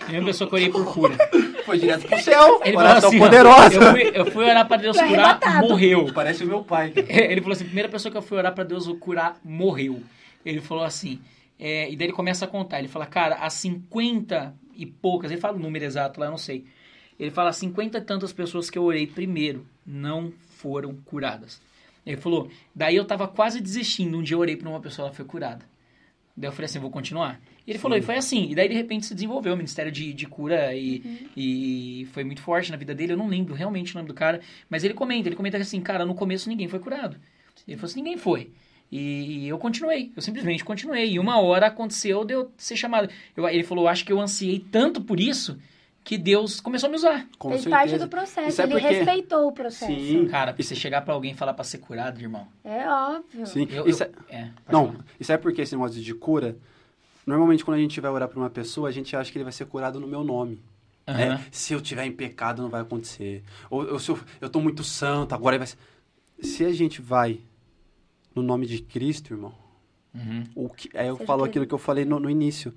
A primeira pessoa que eu orei por cura. Foi direto pro céu. Ele falou Oração assim, ó, poderosa. eu, fui, eu fui orar pra Deus Foi curar, arrebatado. morreu. Parece o meu pai. cara. Ele falou assim, a primeira pessoa que eu fui orar pra Deus curar, morreu. Ele falou assim, é, e daí ele começa a contar, ele fala, cara, há 50 e poucas, ele fala o número exato lá, eu não sei. Ele fala, 50 e tantas pessoas que eu orei primeiro não foram curadas. Ele falou, daí eu tava quase desistindo, um dia eu orei pra uma pessoa, ela foi curada. Daí eu falei assim, vou continuar. E ele falou, e foi assim. E daí, de repente, se desenvolveu o Ministério de, de Cura e, e foi muito forte na vida dele. Eu não lembro realmente o nome do cara. Mas ele comenta, ele comenta assim, cara, no começo ninguém foi curado. Ele falou assim, ninguém foi. E, e eu continuei, eu simplesmente continuei. E uma hora aconteceu de eu ser chamado. Eu, ele falou, acho que eu ansiei tanto por isso que Deus começou a me usar. Com Fez certeza. parte do processo, Isso é ele porque- respeitou o processo. Sim. Cara, pra você chegar pra alguém e falar pra ser curado, irmão. É óbvio. Sim. Eu, Isso eu- é- é, Não, falar. isso é porque esse negócio de cura, normalmente quando a gente vai orar pra uma pessoa, a gente acha que ele vai ser curado no meu nome. Aham. É, se eu tiver em pecado, não vai acontecer. Ou, ou se eu, eu tô muito santo, agora vai ser... Se a gente vai no nome de Cristo, irmão, Uhum. o que, aí eu Seja falo que- aquilo que eu falei no, no início.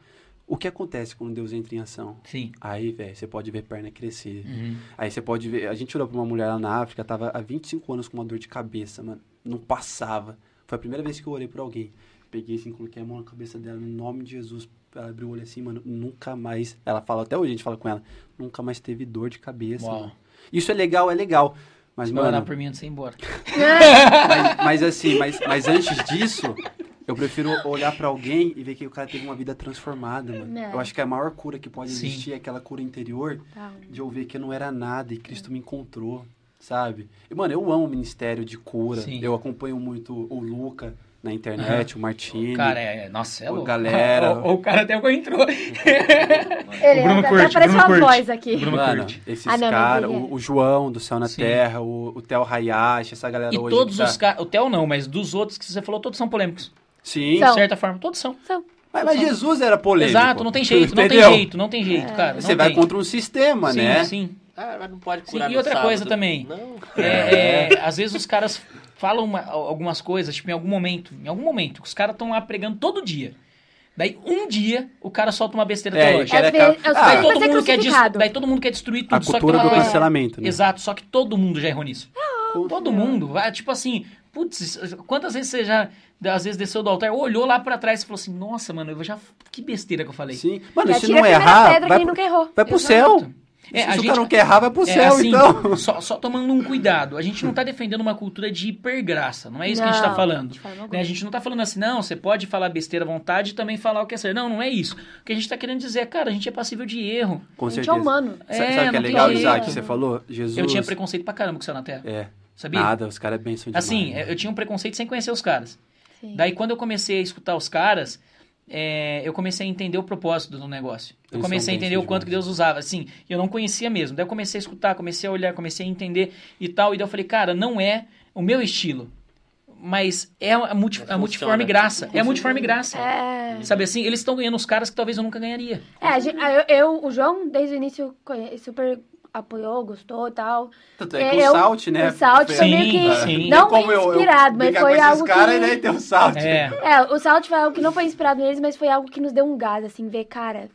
O que acontece quando Deus entra em ação? Sim. Aí, velho, você pode ver perna crescer. Uhum. Aí você pode ver. A gente olhou pra uma mulher lá na África, tava há 25 anos com uma dor de cabeça, mano. Não passava. Foi a primeira vez que eu orei por alguém. Peguei assim, coloquei a mão na cabeça dela, no nome de Jesus. Ela abriu o olho assim, mano, nunca mais. Ela fala, até hoje a gente fala com ela, nunca mais teve dor de cabeça. Isso é legal, é legal. Mas, Vai orar mano, por mim antes de ir embora. mas, mas assim, mas, mas antes disso, eu prefiro olhar pra alguém e ver que o cara teve uma vida transformada, mano. É. Eu acho que a maior cura que pode Sim. existir é aquela cura interior Tá. de eu ver que eu não era nada e Cristo me encontrou, sabe? E, mano, eu amo o ministério de cura. Sim. Eu acompanho muito o Luca na internet, o Martini. Cara, é, nossa, é louco. galera. O, o cara até entrou. Ele O Bruno até curte, apareceu Bruno a curte. voz aqui. Bruno Mano, curte. esses Ah, caras, é. o, o João do Céu na Sim. Terra, o, o Theo Hayashi, essa galera E hoje. todos tá- os caras, o Theo não, mas dos outros que você falou, todos são polêmicos. Sim, De São. certa forma, todos são. São. mas, mas Jesus era polêmico. Exato, não tem jeito, não tem jeito, não tem jeito, cara. não Você vai tem. contra um sistema, sim, né? Sim, Ah, mas não pode Sim, curar e no outra sábado. coisa também. Não. É, é, às vezes os caras falam uma- algumas coisas, tipo, em algum momento, em algum momento, os caras estão lá pregando todo dia. Daí, um dia, o cara solta uma besteira É, teológica. Eu Ah, sou Daí todo, mundo quer daí todo mundo quer destruir tudo. A só que cultura do coisa- cancelamento, né? Exato, só que todo mundo já errou nisso. Todo mundo. Vai, tipo assim, putz, quantas vezes você já, às vezes, desceu do altar, olhou lá pra trás e falou assim, nossa, mano, eu já, que besteira que eu falei. Sim. Mano, Já se não errar, pedra vai, quem pro- nunca errou. vai pro Exato. céu. É, se a o gente- cara não quer errar, vai pro É, céu, assim, então. Só, só tomando um cuidado. A gente não tá defendendo uma cultura de hipergraça. Não é isso que a gente tá Não, falando. Né. A gente não tá falando assim, não, você pode falar besteira à vontade e também falar o que é certo. Não, não é isso. O que a gente tá querendo dizer é, cara, a gente é passível de erro. Com A gente é certeza. humano. Sa- Sabe É, o que é não tem legal. Isaac, que você falou? Jesus. Eu tinha preconceito pra caramba com o céu na terra. É. Sabia? Nada, os caras é bem demais. Assim, eu tinha um preconceito sem conhecer os caras. Sim. Daí, quando eu comecei a escutar os caras, é, eu comecei a entender o propósito do negócio. Eu Eles comecei a entender o quanto que Deus usava. Assim, eu não conhecia mesmo. Daí eu comecei a escutar, comecei a olhar, comecei a entender e tal. E daí eu falei, cara, não é o meu estilo. Mas é a, multi, a multiforme graça. É a multiforme graça. É, Sabe assim? Eles estão ganhando os caras que talvez eu nunca ganharia. é a gente- eu, eu- o João, desde o início, conhe- super apoiou, gostou e tal. Tanto é que o Eu- Salt, né? o Salt foi- foi meio que sim. não eu- eu inspirado, mas foi algo caras, que... né, tem o Salt. É. É, o Salt foi algo que não foi inspirado neles, mas foi algo que nos deu um gás, assim, ver, cara,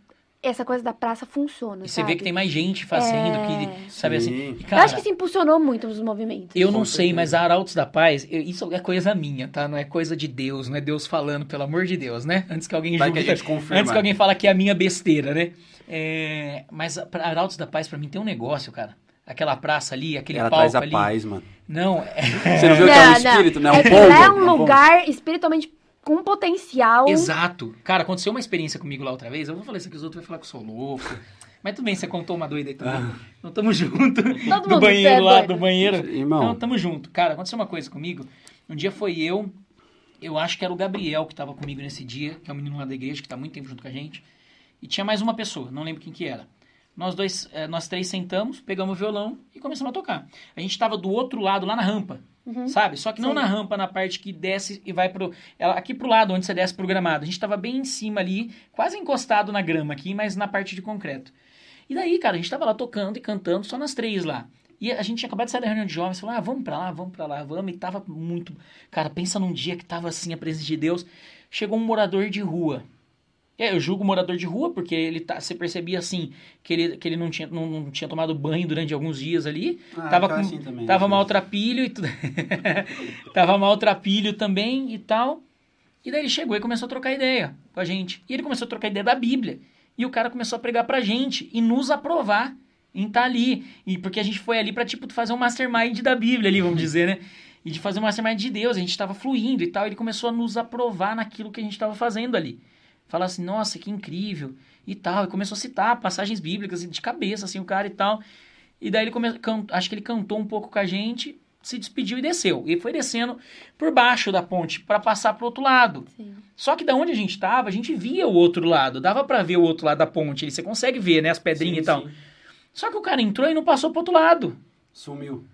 essa coisa da praça funciona, E você sabe? vê que tem mais gente fazendo, É. que, sabe Sim. assim? E, Eu cara, acho que isso impulsionou muito os movimentos. Eu não sei, mas a Arautos da Paz, eu- isso é coisa minha, tá? Não é coisa de Deus, não é Deus falando, pelo amor de Deus, né? Antes que alguém Vai que julgue, a gente confirma. antes que alguém fala que é a minha besteira, né? É, mas a Arautos da Paz pra mim tem um negócio, cara. Aquela praça ali, aquele Ela palco traz a ali. paz, mano. Não, é- Você não viu que é um espírito, né? Um é lá é um pombo. lugar espiritualmente com potencial. exato. Cara, aconteceu uma experiência comigo lá outra vez. Eu vou falar isso aqui, os outros vão falar que eu sou louco. Mas tudo bem, você contou uma doida aí também. Ah. Não tamo junto. do mundo banheiro é lá, doido. do banheiro. Irmão. Não, tamo junto. Cara, aconteceu uma coisa comigo. Um dia foi eu, eu acho que era o Gabriel que tava comigo nesse dia, que é o menino lá da igreja, que tá há muito tempo junto com a gente. E tinha mais uma pessoa, não lembro quem que era. Nós dois, eh, nós três sentamos, pegamos o violão e começamos a tocar. A gente tava do outro lado, lá na rampa, sabe? Só que não Sim. na rampa, na parte que desce e vai pro... ela- Aqui pro lado, onde você desce pro gramado. A gente tava bem em cima ali, quase encostado na grama aqui, mas na parte de concreto. E daí, cara, a gente tava lá tocando e cantando, só nós três lá. E a gente tinha acabado de sair da reunião de jovens, falou, ah, vamos pra lá, vamos pra lá, vamos. E tava muito... Cara, pensa num dia que tava assim, a presença de Deus. Chegou um morador de rua. É, eu julgo morador de rua, porque ele tá, você percebia assim, que ele, que ele não, tinha, não, não tinha tomado banho durante alguns dias ali. Ah, tava tá com, assim também, tava maltrapilho e tudo. tava maltrapilho também e tal. E daí ele chegou e começou a trocar ideia com a gente. E ele começou a trocar ideia da Bíblia. E o cara começou a pregar pra gente e nos aprovar em estar ali. E porque a gente foi ali pra, tipo, fazer um mastermind da Bíblia ali, vamos dizer, né? E de fazer um mastermind de Deus. A gente tava fluindo e tal. Ele começou a nos aprovar naquilo que a gente tava fazendo ali. Falar assim, nossa, que incrível e tal. E começou a citar passagens bíblicas de cabeça, assim, o cara e tal. E daí ele começou, acho que ele cantou um pouco com a gente, se despediu e desceu. E foi descendo por baixo da ponte para passar pro outro lado. Sim. Só que da onde a gente tava, a gente via o outro lado. Dava pra ver o outro lado da ponte. Você consegue ver, né? As pedrinhas Sim, e tal. sim. Só que o cara entrou e não passou pro outro lado. Sumiu.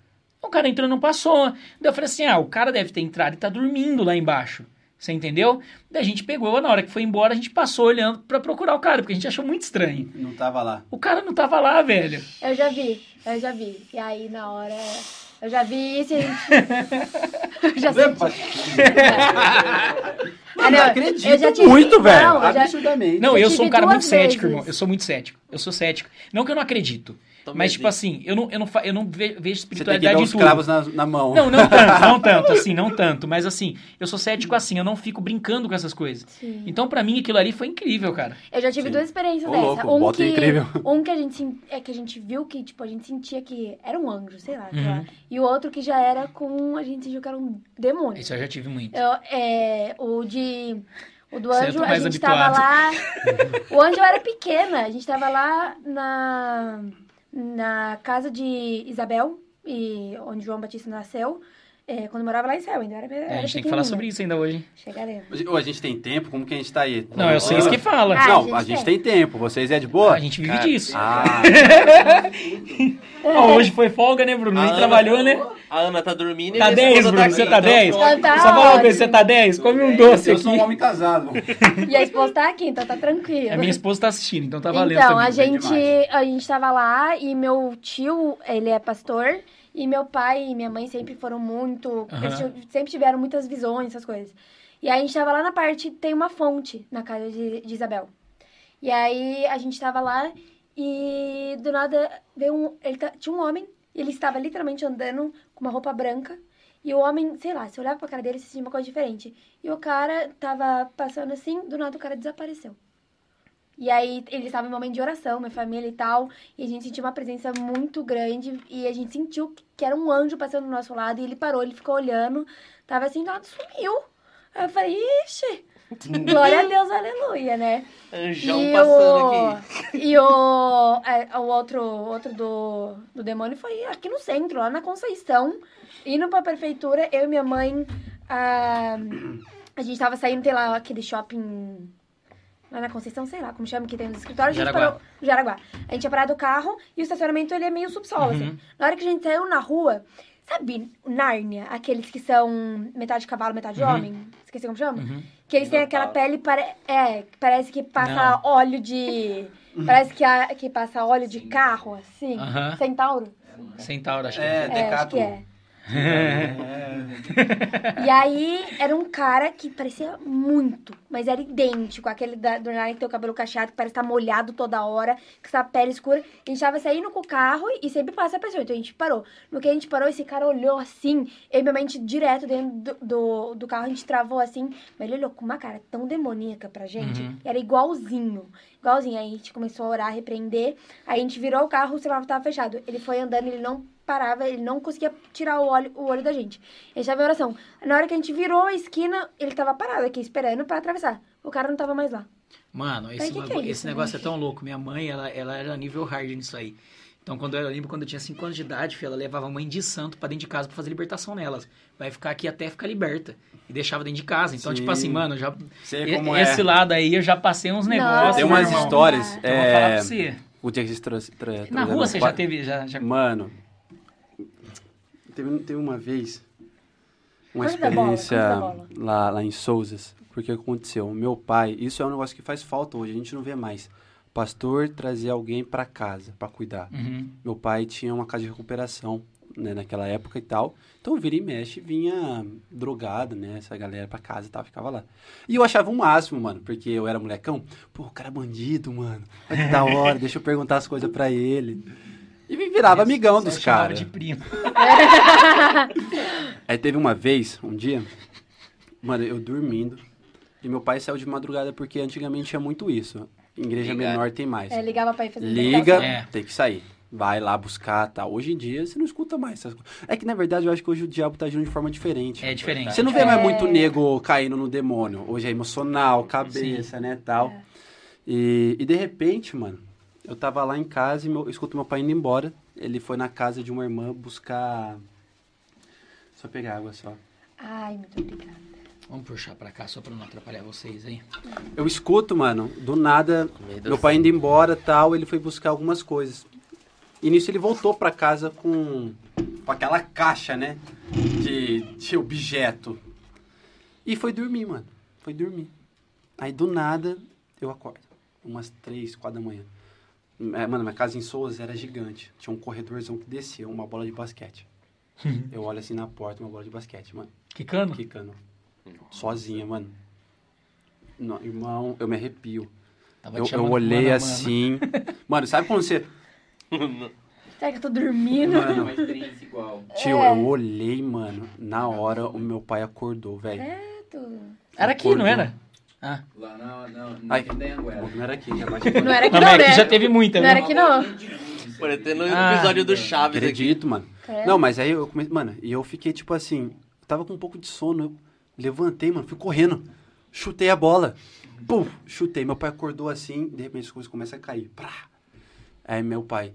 O cara entrou e não passou. Daí eu falei assim: ah, o cara deve ter entrado e tá dormindo lá embaixo. Você entendeu? Daí a gente pegou, na hora que foi embora, a gente passou olhando pra procurar o cara, porque a gente achou muito estranho. Não tava lá. O cara não tava lá, velho. Eu já vi, eu já vi. E aí, na hora, eu já vi isso e a gente... eu já senti. Mano, Ah, não, eu eu acredito já tive- muito, velho. não, eu já- Absurdamente. Não, Eu eu tive sou um cara duas muito cético, vezes. irmão. Eu sou muito cético. Eu sou cético. Não que eu não acredito. Mas, tipo assim, eu não, eu não, eu não ve- vejo Você tem que espiritualidade dar em os tudo. cravos na, na mão. Não, não tanto, não tanto, assim, não tanto. Mas assim, eu sou cético assim, eu não fico brincando com essas coisas. Sim. Então, pra mim, aquilo ali foi incrível, cara. Eu já tive Sim. duas experiências Ô, dessa. louco, um que, incrível. um que a gente é que a gente viu que tipo a gente sentia que era um anjo, sei lá, sei Uhum. lá. E o outro que já era com a gente sentiu que era um demônio. Isso eu já tive muito. Eu, é, o de o do Você anjo, é a gente habituado. tava lá. o anjo era pequena, a gente tava lá na na casa de Isabel e onde João Batista nasceu. é, quando morava lá em céu, ainda era, É, era a gente tem que falar sobre isso ainda hoje. Chegaremos. A gente tem tempo? Como que a gente tá aí? Não, eu sei isso que fala. Ah, Não, a a gente gente tem tempo. Vocês é de A boa? gente vive Cara, disso. Ah, Ó, hoje foi folga, né, Bruno? A Nem Ana- trabalhou, né? A Ana tá dormindo e Tá minha 10, esposa Bruno, tá você aqui, tá então 10? pronto. Então tá Só falar coisa, você tá 10? Come um doce eu sou um aqui. homem casado. E a esposa tá aqui, então tá tranquilo. A minha esposa tá assistindo, então tá valendo Então, também. a bem gente, a gente tava lá e meu tio, ele é pastor, e meu pai e minha mãe sempre foram muito. Ti- sempre tiveram muitas visões, essas coisas. E aí a gente tava lá na parte, tem uma fonte na casa de, de Isabel. E aí a gente tava lá e do nada veio um. Ele tá- tinha um homem, e ele estava literalmente andando com uma roupa branca. E o homem, sei lá, você olhava pra cara dele e sentia uma coisa diferente. E o cara tava passando assim, do nada o cara desapareceu. E aí ele estava em momento de oração, minha família e tal, e a gente sentiu uma presença muito grande e a gente sentiu que era um anjo passando do nosso lado e ele parou, ele ficou olhando, tava assim, do nada sumiu. Aí eu falei, ixi, glória a Deus, aleluia, né? Anjão e passando o, aqui. E o, é, o outro, outro do, do demônio foi aqui no centro, lá na Conceição, indo pra prefeitura, eu e minha mãe, a, a gente tava saindo, tem lá aquele shopping lá na Conceição, sei lá como chama, que tem nos escritórios, a gente Jaraguá. parou, Jaraguá. A gente tinha parado o carro e o estacionamento ele é meio subsolo, Uhum. assim. Na hora que a gente saiu na rua, sabe Nárnia, aqueles que são metade cavalo, metade Uhum. homem? Esqueci como chama? Uhum. Que eles têm aquela pele, pare... é, que parece que passa óleo de... Parece que, a... que passa óleo de carro, assim. Aham. Centauro? Centauro, acho que É, é. É, acho que é. E aí, era um cara que parecia muito, mas era idêntico. Aquele da, do Nine que tem o cabelo cacheado, que parece estar molhado toda hora, com essa pele escura. A gente tava saindo com o carro e sempre passa a pessoa. Então a gente parou. No que a gente parou, esse cara olhou assim, e minha mente direto dentro do, do, do carro, a gente travou assim. Mas ele olhou com uma cara tão demoníaca pra gente. Uhum. Era igualzinho. Igualzinho. Aí a gente começou a orar, repreender. Aí a gente virou o carro, o semáforo tava fechado. Ele foi andando, ele não parava, ele não conseguia tirar o olho, o olho da gente. A gente tava em oração. Na hora que a gente virou a esquina, ele tava parado aqui, esperando pra atravessar. O cara não tava mais lá. Mano, esse, que que é isso, esse negócio gente? é tão louco. Minha mãe, ela, ela era nível hard nisso aí. Então, quando eu, eu lembro quando eu tinha 5 anos de idade, filho, ela levava a mãe de santo pra dentro de casa pra fazer libertação nelas. Vai ficar aqui até ficar liberta. E deixava dentro de casa. Então, Sim. tipo assim, mano, já, Sei e- como esse é. lado aí eu já passei uns negócios. Tem umas irmão. histórias. Então, eu vou falar É, pra você. o dia que vocês trouxe- tra- Na rua você já teve. Já, já... Mano, teve, teve uma vez uma experiência bola. lá, lá em Souzas. Porque aconteceu, meu pai, isso é um negócio que faz falta hoje, a gente não vê mais. Pastor trazer alguém pra casa pra cuidar. Uhum. Meu pai tinha uma casa de recuperação, né, naquela época e tal. Então, vira e mexe, vinha drogado, né, essa galera pra casa e tal, ficava lá. E eu achava o máximo, mano, porque eu era molecão. Pô, o cara é bandido, mano. Olha que da hora, deixa eu perguntar as coisas pra ele. E me virava amigão Só dos chamava caras. de primo. Aí teve uma vez, um dia, mano, eu dormindo, e meu pai saiu de madrugada porque antigamente tinha muito isso. Igreja Ligar. menor tem mais. É, ligava pra ir fazer Liga. É. tem que sair. Vai lá buscar, tá. Hoje em dia você não escuta mais essas coisas. É que na verdade eu acho que hoje o diabo tá agindo de forma diferente. É diferente. Você não vê mais É. muito nego caindo no demônio. Hoje é emocional, cabeça, né, tal. E, e de repente, mano, eu tava lá em casa e meu, eu escuto meu pai indo embora. Ele foi na casa de uma irmã buscar... Só pegar água só. Ai, muito obrigada. Vamos puxar pra cá só pra não atrapalhar vocês aí. Eu escuto, mano, do nada, meu pai indo embora tal, ele foi buscar algumas coisas. E nisso ele voltou pra casa com, com aquela caixa, né? De, de objeto. E foi dormir, mano. Foi dormir. Aí do nada eu acordo. Umas três, quatro da manhã. É, mano, minha casa em Souza era gigante. Tinha um corredorzão que descia, uma bola de basquete. eu olho assim na porta, uma bola de basquete, mano. Que cano? Quicando. Sozinha, mano. Não, irmão, eu me arrepio. Tava Eu, eu olhei mano a mano. assim. Mano, sabe quando você. Será que eu tô dormindo? Mano, Uma experiência igual. tio, É. eu olhei, mano. Na hora, o meu pai acordou, velho. Era aqui, não era? Ah. Lá na, na, Ai. na Anhanguera. Não era aqui, já. Não era aqui Não, não, né? aqui já teve muita, Não viu? era aqui não. Parecendo no Ah. episódio do Chaves aqui. Acredito, mano. Credo. Não, mas aí eu comecei. Mano, e eu fiquei tipo assim. Tava com um pouco de sono. Eu levantei, mano, fui correndo. Chutei a bola. Pum, chutei. Meu pai acordou assim. De repente as coisas começam a cair. Prá. Aí meu pai,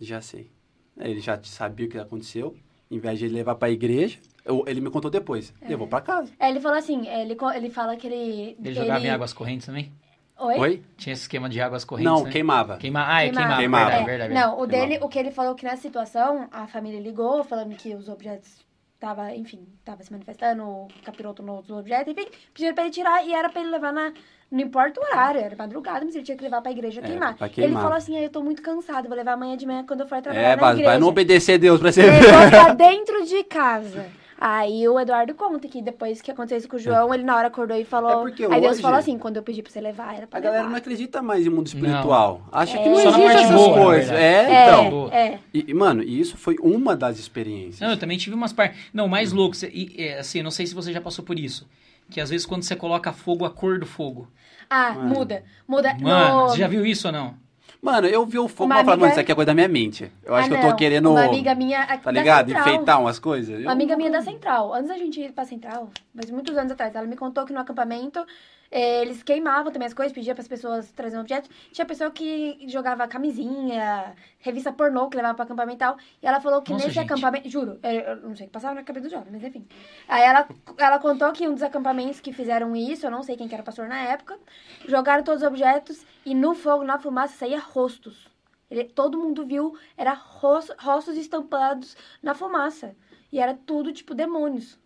já sei. Aí Ele já sabia o que aconteceu. Em vez de ele levar pra igreja, eu- ele me contou depois. Levou pra casa. É, ele falou assim, é, ele, ele fala que ele... Ele jogava em águas correntes também? Oi? Oi? Tinha esse esquema de águas correntes, Não, né? queimava. Queima... Ah, é queimava. Queimava. Verdade, É, verdade, Não, o Queimava. dele, o que ele falou que nessa situação, a família ligou, falando que os objetos tava, enfim, tava se manifestando, o capiroto nos objetos, enfim, pediram pra ele tirar e era pra ele levar na. Não importa o horário, era madrugada, mas ele tinha que levar pra igreja É, queimar. pra queimar. Ele falou assim: "Ah, eu tô muito cansado, vou levar amanhã de manhã quando eu for trabalhar É, na vai, igreja. vai não obedecer a Deus pra você Levou ver. pra dentro de casa. Aí o Eduardo conta que depois que aconteceu isso com o João, ele na hora acordou e falou. É porque aí Deus hoje- falou assim: quando eu pedi pra você levar, era pra A galera levar. não acredita mais em mundo espiritual. Acha que É. não Só na existe parte essas boa, coisas. É, É, então. é. E, mano, e isso foi uma das experiências. Não, eu também tive umas partes. Não, o mais louco, cê- e, é, assim, não sei se você já passou por isso. Que às vezes quando você coloca fogo, a cor do fogo. Ah, Mano. muda. Muda. Mano, no... você já viu isso ou não? Mano, eu vi o fogo Uma e falei, mano, amiga- isso aqui é coisa da minha mente. Eu acho Ah, que eu tô querendo, Uma amiga minha. aqui tá ligado? Central. Enfeitar umas coisas. Eu- Uma amiga minha da Central. Antes da gente ir pra Central, mas muitos anos atrás, ela me contou que no acampamento eh, eles queimavam também as coisas, pediam para as pessoas trazerem objetos. Tinha pessoa que jogava camisinha, revista pornô que levava para acampamento e tal. E ela falou que Nossa, nesse gente. acampamento. Juro, eu, não sei o que passava na cabeça do jovem, mas enfim. Aí ela, ela contou que um dos acampamentos que fizeram isso, eu não sei quem que era pastor na época, jogaram todos os objetos e no fogo, na fumaça, saía rostos. Ele- todo mundo viu, era ros- rostos estampados na fumaça. E era tudo tipo demônios.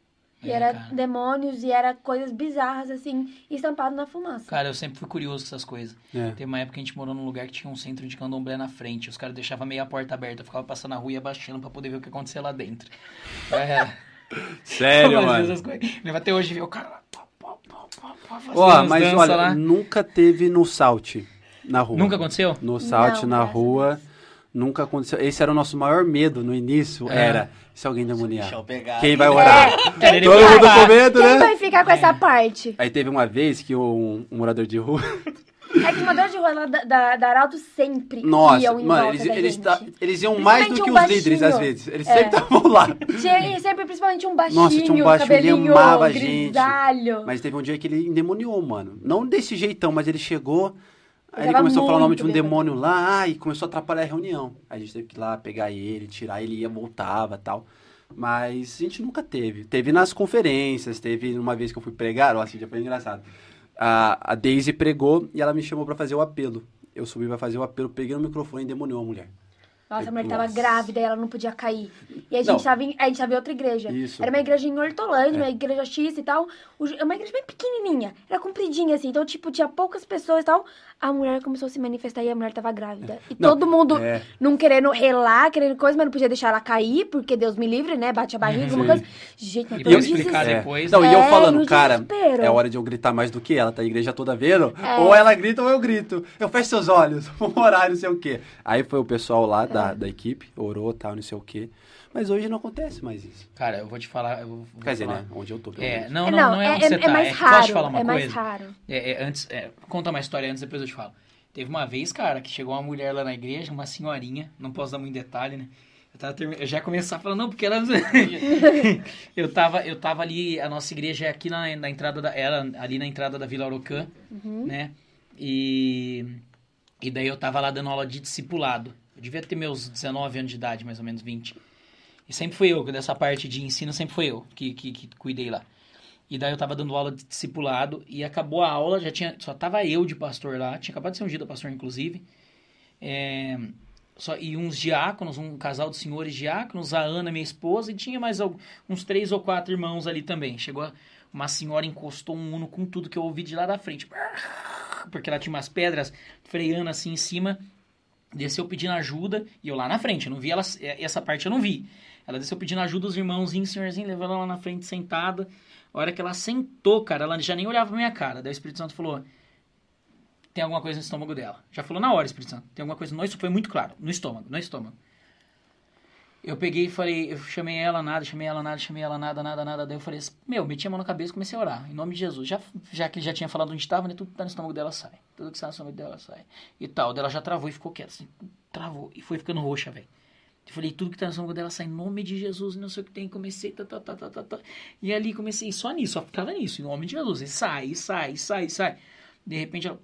E É, era cara. demônios e era coisas bizarras, assim, estampado na fumaça. Cara, eu sempre fui curioso com essas coisas. É. Tem uma época que a gente morou num lugar que tinha um centro de candomblé na frente. Os caras deixavam meia porta aberta, eu ficava passando na rua e abaixando pra poder ver o que acontecia lá dentro. É. Sério, mano. essas coisas. Lembra até hoje ver o cara lá. pá, pá, pá, Ó, as mas olha, lá. nunca teve no Salt na rua. Nunca aconteceu? No Salt, Não, na rua, nunca aconteceu. Esse era o nosso maior medo no início, É. era se alguém demoniar. Deixa eu pegar. Quem vai orar? Cara, ele Todo vai mundo com medo, Quem né? vai ficar com essa parte? Aí teve uma vez que um, um morador de rua. É que os moradores de rua lá da, da, da Arauto sempre Nossa, iam em mano, volta eles, da eles, gente. ta- eles iam mais do que Principalmente os um líderes, baixinho. às vezes. Eles É. sempre estavam lá. Tinha, sempre, principalmente um baixinho, Nossa, tinha um baixinho, ele cabelinho amava a gente. grisalho. Mas teve um dia que ele endemoniou, mano. Não desse jeitão, mas ele chegou. Aí ele tava começou a falar o nome de um bêbado. demônio lá, ai, começou a atrapalhar a reunião. Aí a gente teve que ir lá pegar ele, tirar ele, ia, voltava tal. Mas a gente nunca teve. Teve nas conferências, teve uma vez que eu fui pregar, ó, assim, já foi engraçado. A, a Daisy pregou e ela me chamou pra fazer o apelo. Eu subi pra fazer o apelo, peguei no microfone e endemoniou a mulher. Nossa, a mulher tava Nossa. grávida e ela não podia cair. E a gente, Não. tava em, a gente tava em outra igreja. Isso. Era uma igreja em Hortolândia, É. uma igreja X e tal. O- É uma igreja bem pequenininha. Era compridinha, assim. Então, tipo, tinha poucas pessoas e tal. A mulher começou a se manifestar e a mulher tava grávida. E Não, todo mundo é. não querendo relar, querendo coisa, mas não podia deixar ela cair, porque Deus me livre, né? Bate a barriga, alguma Sim. coisa. Gente, mas E um explicar desespero. É. depois. Não, e eu É, falando, cara, desespero. é hora de eu gritar mais do que ela, tá a igreja toda vendo? É. Ou ela grita ou eu grito. Eu fecho seus olhos, vamos orar, não sei o quê. Aí foi o pessoal lá da, da equipe, orou, tal, não sei o quê. Mas hoje não acontece mais isso. Cara, eu vou te falar. Eu vou, vou Quer dizer, falar. né? Onde eu tô, pelo É, menos. não, É, não, não é onde você tá. mais é que posso te raro. falar uma é mais coisa? raro. É, é, antes, é, conta uma história antes, depois eu te falo. Teve uma vez, cara, que chegou uma mulher lá na igreja, uma senhorinha, não posso dar muito detalhe, né? Eu, tava termi- eu já ia começar falando, não, porque ela. eu, tava, eu tava ali, a nossa igreja é aqui na, na entrada da. Era ali na entrada da Vila Arocã, né? E. E daí eu tava lá dando aula de discipulado. Eu devia ter meus 19 anos de idade, mais ou menos 20. E sempre fui eu, dessa parte de ensino, sempre fui eu que, que, que cuidei lá. E daí eu tava dando aula de discipulado e acabou a aula, já tinha, só tava eu de pastor lá, tinha acabado de ser ungido a pastor, inclusive. É, só, e uns diáconos, um casal de senhores diáconos, a Ana, minha esposa, e tinha mais uns três ou quatro irmãos ali também. Chegou uma senhora, encostou um uno com tudo que eu ouvi de lá da frente. Porque ela tinha umas pedras freando assim em cima. Desceu pedindo ajuda, e eu lá na frente, eu não vi ela, essa parte eu não vi. Ela desceu pedindo ajuda, os irmãozinhos, senhorzinho, levando ela lá na frente, sentada. A hora que ela sentou, cara, ela já nem olhava pra minha cara. Daí o Espírito Santo falou: tem alguma coisa no estômago dela. Já falou na hora, Espírito Santo. Tem alguma coisa no estômago. Foi muito claro. No estômago, no estômago. Eu peguei e falei, eu chamei ela, nada, chamei ela, nada, chamei ela, nada, nada, nada. Daí eu falei meu, meti a mão na cabeça e comecei a orar. Em nome de Jesus. Já, já que ele já tinha falado onde estava, né? Tudo que tá no estômago dela sai. Tudo que está no estômago dela sai. E tal. Daí ela já travou e ficou quieta, assim. Travou. E foi ficando roxa, velho. Eu falei, tudo que tá no estômago dela sai em nome de Jesus, não sei o que tem. Comecei, tá, tá, tá, tá, tá, tá. E ali comecei só nisso, só ficava nisso, em nome de Jesus. E sai, sai, sai, sai. De repente ela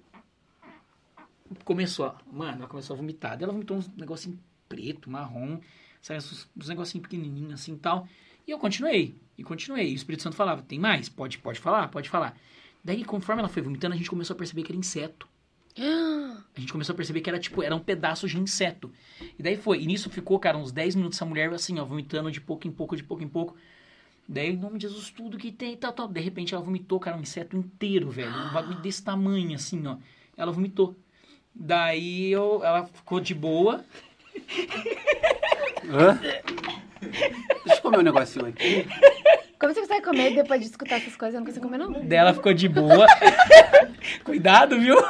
começou, ó, mano, ela começou a vomitar. Daí ela vomitou uns negocinho preto, marrom, sabe, uns, uns negocinhos pequenininhos assim tal. E eu continuei, e continuei. E o Espírito Santo falava, tem mais? Pode, pode falar, pode falar. Daí, conforme ela foi vomitando, a gente começou a perceber que era inseto. A gente começou a perceber que era tipo, eram pedaços de inseto. E daí foi. E nisso ficou, cara, uns 10 minutos essa mulher assim, ó, vomitando de pouco em pouco, de pouco em pouco. Daí, em nome de Jesus, tudo que tem, tal, tal. De repente ela vomitou, cara, um inseto inteiro, velho. Um bagulho desse tamanho, assim, ó. Ela vomitou. Daí eu, ela ficou de boa. Hã? Deixa eu comer um negocinho aqui. Como você consegue comer depois de escutar essas coisas? Eu não consigo comer, não. Daí ela ficou de boa. Cuidado, viu?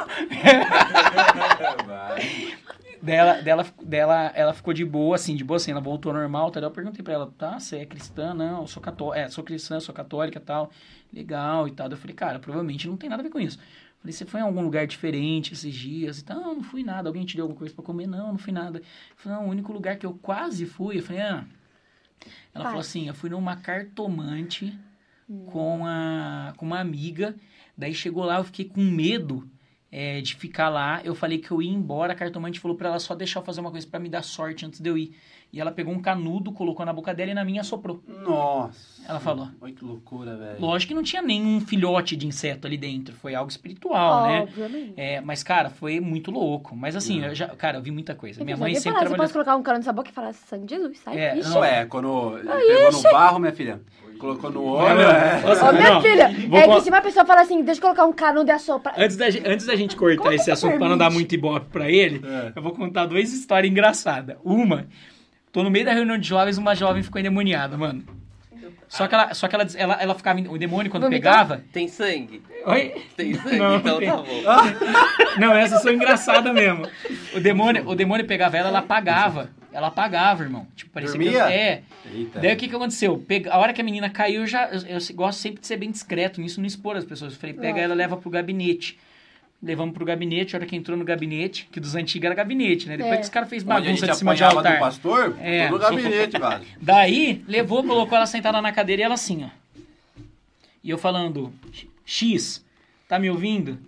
dela, dela, dela, ela ficou de boa, assim, de boa, assim, ela voltou ao normal, tá? Eu perguntei pra ela, tá, você é cristã? Não, eu sou católica, é, sou cristã, sou católica e tal. Legal e tal. Eu falei, cara, provavelmente não tem nada a ver com isso. Falei, você foi em algum lugar diferente esses dias? E tal, não, não fui nada. Alguém te deu alguma coisa pra comer? Não, não fui nada. Eu falei, não, o único lugar que eu quase fui, eu falei, ah. Ela Vai. falou assim, eu fui numa cartomante com, a, com uma amiga. Daí chegou lá, eu fiquei com medo é, de ficar lá. Eu falei que eu ia embora. A cartomante falou pra ela só deixar eu fazer uma coisa pra me dar sorte antes de eu ir. E ela pegou um canudo, colocou na boca dela e na minha soprou. Nossa. Ela falou. Olha que loucura, velho. Lógico que não tinha nenhum filhote de inseto ali dentro. Foi algo espiritual, né? Obviamente. É, mas, cara, foi muito louco. Mas assim, Não. eu já, cara, eu vi muita coisa. Eu Minha mãe sempre falar, Você trabalhou. pode colocar um cano nessa boca e falar sangue de Jesus, sai. É, Ixi. não, Ué, quando pegou no barro, minha filha, colocou no olho, Não, é. nossa, Ô, minha não. filha, Vou é que se uma pessoa fala assim, deixa eu colocar um canudo e assoprar. Antes da, antes da gente cortar Como esse assunto pra não dar permite? muito ibope pra ele, É. eu vou contar duas histórias engraçadas. Uma, tô no meio da reunião de jovens, uma jovem ficou endemoniada, mano. Só que ela, só que ela, ela, ela ficava. O demônio, quando pegava. Tem sangue? Oi? Tem sangue? Não, então tem. tá bom. Não, essas são engraçadas mesmo. O demônio, o demônio pegava ela, ela apagava. Ela apagava, irmão. Tipo, parecia que. Dormia? É. Eita. Daí o que, que aconteceu? Pega- A hora que a menina caiu, eu já. Eu, eu gosto sempre de ser bem discreto nisso, não expor as pessoas. Eu falei, pega ela, leva pro gabinete. Levamos pro gabinete, a hora que entrou no gabinete, que dos antigos era gabinete, né? Depois É. que os caras fez bagunça gente de cima de apanhava do altar. pastor, É. tô no gabinete, quase. Daí, levou, colocou ela sentada na cadeira e ela assim, ó. E eu falando, X, tá me ouvindo?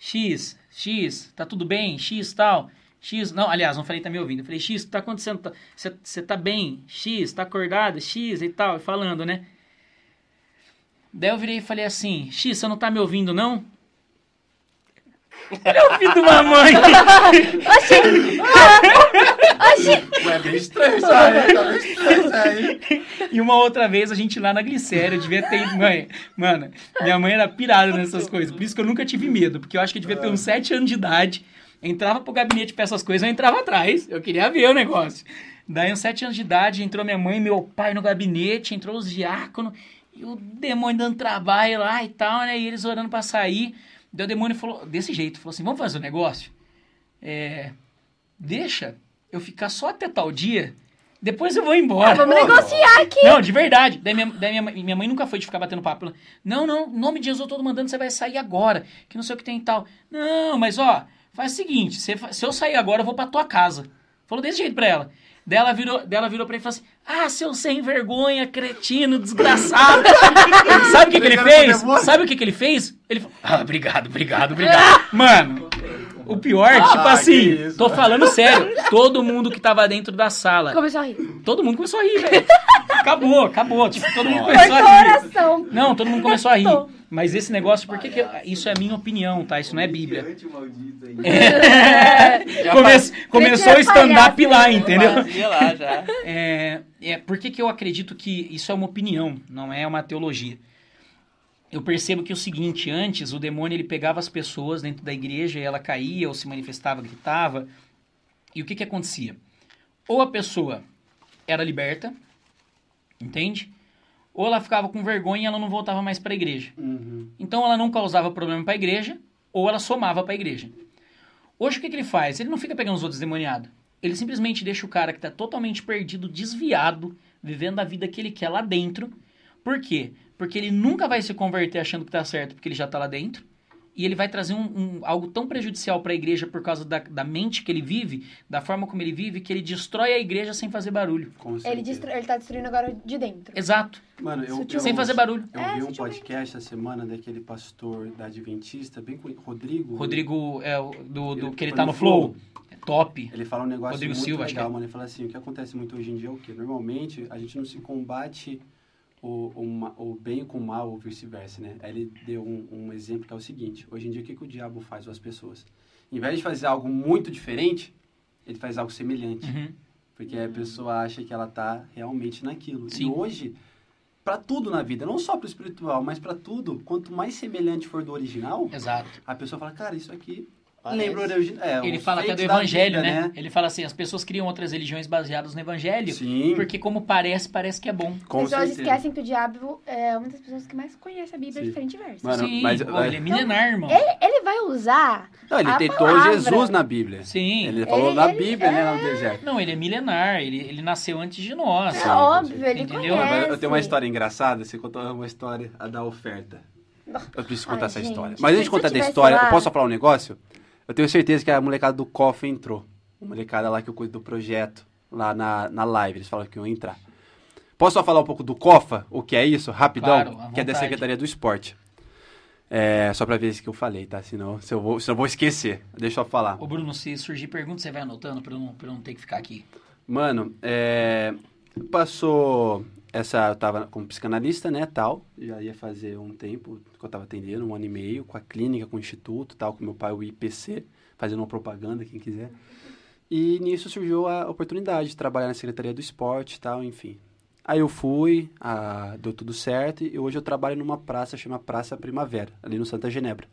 X, X, tá tudo bem? X, tal. X, não, aliás, não falei tá me ouvindo. Eu falei, X, o que tá acontecendo? Você tá bem? X, tá acordado? X e tal, e falando, né? Daí eu virei e falei assim, X, você não tá me ouvindo, não? Olha o filho de uma mãe! Ué, bem estranho isso aí, tá bem estranho isso aí. E uma outra vez a gente lá na Glicério devia ter. Mãe, mano, minha mãe era pirada nessas coisas. Por isso que eu nunca tive medo. Porque eu acho que eu devia ter uns 7 anos de idade. Entrava pro gabinete pra essas coisas, eu entrava atrás. Eu queria ver o negócio. Daí, uns 7 anos de idade, entrou minha mãe e meu pai no gabinete, entrou os diáconos, e o demônio dando trabalho lá e tal, né? E eles orando pra sair. Daí o demônio falou, desse jeito, falou assim: vamos fazer um negócio? É. Deixa eu ficar só até tal dia, depois eu vou embora. Ah, vamos negociar aqui. Não, de verdade. Daí minha, daí minha, mãe- minha mãe nunca foi de ficar batendo papo. Ela, não, não, nome de Jesus eu tô mandando, você vai sair agora. Que não sei o que tem e tal. Não, mas ó, faz o seguinte, fa- se eu sair agora, eu vou pra tua casa. Falou desse jeito pra ela. Daí ela virou, daí ela virou pra ele e falou assim: Ah, seu sem vergonha, cretino, desgraçado. Sabe o que, que ele fez? Sabe o que, que ele fez? Ele falou: Ah, obrigado, obrigado, obrigado. Mano, o pior, tipo Ah, assim, que isso. tô falando sério. Todo mundo que tava dentro da sala Começou a rir. Todo mundo começou a rir, velho. Acabou, acabou. Tipo, todo mundo começou a a rir. oração. Não, todo mundo começou a rir. Mas esse negócio, por que que eu- isso é a minha opinião, tá? Isso não é Bíblia. maldito aí. Come- começou o é stand-up lá, entendeu? Fazia lá já. É, é, por que, que eu acredito que isso é uma opinião, não é uma teologia? Eu percebo que é o seguinte, antes o demônio ele pegava as pessoas dentro da igreja e ela caía ou se manifestava, gritava. E o que que acontecia? Ou a pessoa era liberta, entende? Ou ela ficava com vergonha e ela não voltava mais para a igreja. Uhum. Então ela não causava problema para a igreja, ou ela somava para a igreja. Hoje o que, que ele faz? Ele não fica pegando os outros demoniados. Ele simplesmente deixa o cara que tá totalmente perdido, desviado, vivendo a vida que ele quer lá dentro. Por quê? Porque ele nunca vai se converter achando que tá certo, porque ele já tá lá dentro. E ele vai trazer um, um- algo tão prejudicial para a igreja por causa da, da mente que ele vive, da forma como ele vive, que ele destrói a igreja sem fazer barulho. Com Ele, destru... ele tá destruindo agora de dentro. Exato. Mano, eu, eu, Sem fazer barulho. Eu É, vi um podcast essa semana daquele pastor da Adventista, bem com Rodrigo. Rodrigo, é, do, do Ele que ele foi tá no no Flow. É top. Ele fala um negócio Rodrigo muito Silva, acho que legal, é. mano. Ele fala assim, o que acontece muito hoje em dia é o quê? Normalmente, a gente não se combate o, o, o bem com o mal ou vice-versa, né? Aí ele deu um, um exemplo que é o seguinte. Hoje em dia, o que, que o diabo faz com as pessoas? Em vez de fazer algo muito diferente, ele faz algo semelhante. Uhum. Porque a pessoa acha que ela tá realmente naquilo. Sim. E hoje, para tudo na vida, não só pro espiritual, mas para tudo, quanto mais semelhante for do original, Exato. a pessoa fala, cara, isso aqui. Lembra. É, Ele fala até do da evangelho, vida, né? Ele fala assim, as pessoas criam outras religiões baseadas no evangelho, Sim, porque como parece, parece que é bom. com As pessoas certeza. esquecem que o diabo é uma das pessoas que mais conhece a Bíblia Sim. diferente versos. Mano, Sim, mas- pô, ele é milenar, irmão. Ele vai usar. Não, ele a tentou palavra. Jesus na Bíblia. Sim. Ele falou Ele- na ele- Bíblia, né, lá no deserto. Não, ele é milenar, ele, ele nasceu antes de nós. É Sim, óbvio, ele Entendeu? conhece. Eu tenho uma história engraçada, você contou uma história a da oferta. Eu preciso contar Ai, essa gente, história. Mas antes de contar da história, lá- eu posso só falar um negócio? Eu tenho certeza que a molecada do COF entrou. A molecada lá que eu cuido do projeto, lá na, na live, eles falaram que iam entrar. Posso só falar um pouco do COFA? O que é isso? Rapidão? Claro, que é da. Secretaria do Esporte. É, só pra ver isso que eu falei, tá? Senão, se eu vou, se eu vou esquecer. Deixa eu falar. Ô Bruno, se surgir pergunta, você vai anotando pra eu não, pra eu não ter que ficar aqui. Mano, é, passou essa, eu tava como psicanalista, né, tal, já ia fazer um tempo que eu tava atendendo, um ano e meio, com a clínica, com o instituto, tal, com meu pai, o IPC, fazendo uma propaganda, quem quiser. E nisso surgiu a oportunidade de trabalhar na Secretaria do Esporte, tal, enfim. Aí eu fui, ah, deu tudo certo, e hoje eu trabalho numa praça, chama Praça Primavera, ali no Santa Genebra.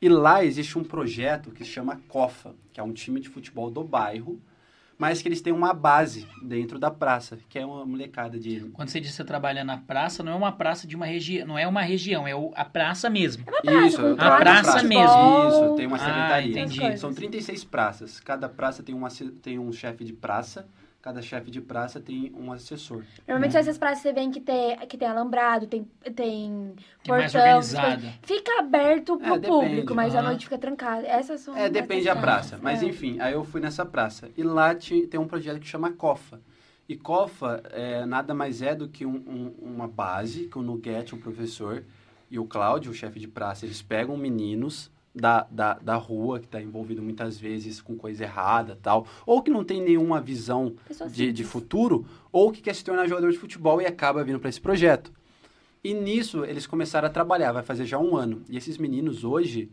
E lá existe um projeto que se chama COFA, que é um time de futebol do bairro, mas que eles têm uma base dentro da praça, que é uma molecada de. Quando você diz que você trabalha na praça, não é uma praça de uma região, não é uma região, é o- a praça mesmo. Isso, com eu A trabalho na praça mesmo. Isso, tem uma Ah, secretaria. entendi. São 36 praças. Cada praça tem, uma, tem um chefe de praça, cada chefe de praça tem um assessor. Normalmente essas praças você vê que tem, que tem alambrado, tem, tem portão. Fica aberto pro É, público, mas à Aham. noite fica trancado. Essas são É, depende da praça. Mas é. enfim, aí eu fui nessa praça. E lá tem um projeto que chama COFA. E COFA é, nada mais é do que um- um- uma base que o Nuguete, o professor, e o Cláudio, o chefe de praça, eles pegam meninos da, da, da rua, que está envolvido muitas vezes com coisa errada tal, ou que não tem nenhuma visão de, de futuro, ou que quer se tornar jogador de futebol e acaba vindo para esse projeto. E nisso eles começaram a trabalhar, vai fazer já um ano. E esses meninos hoje,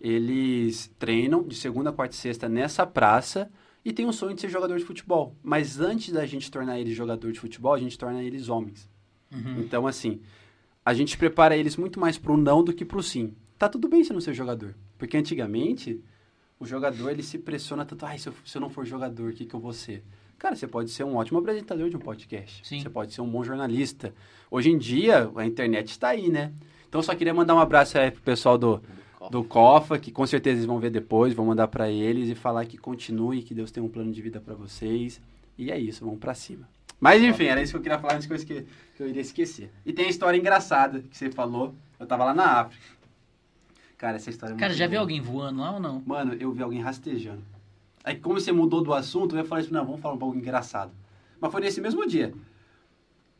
eles treinam de segunda, quarta e sexta nessa praça e tem um sonho de ser jogador de futebol. Mas antes da gente tornar eles jogador de futebol, a gente torna eles homens. Uhum. Então, assim, a gente prepara eles muito mais pro não do que pro sim. Tá tudo bem você não ser jogador. Porque antigamente, o jogador ele se pressiona tanto, ai, se eu, se eu não for jogador, o que, que eu vou ser? Cara, você pode ser um ótimo apresentador de um podcast. Sim. Você pode ser um bom jornalista. Hoje em dia, a internet está aí, né? Então, eu só queria mandar um abraço aí pro pessoal do, do COFA, que com certeza eles vão ver depois, vou mandar para eles e falar que continue, que Deus tem um plano de vida para vocês. E é isso, vamos para cima. Mas enfim, era isso que eu queria falar antes coisas que, que eu iria esquecer. E tem a história engraçada que você falou. Eu tava lá na África. Cara, essa história é Cara, já viu alguém voando lá ou não? Mano, eu vi alguém rastejando. Aí, como você mudou do assunto, eu ia falar isso, não, vamos falar um pouco engraçado. Mas foi nesse mesmo dia.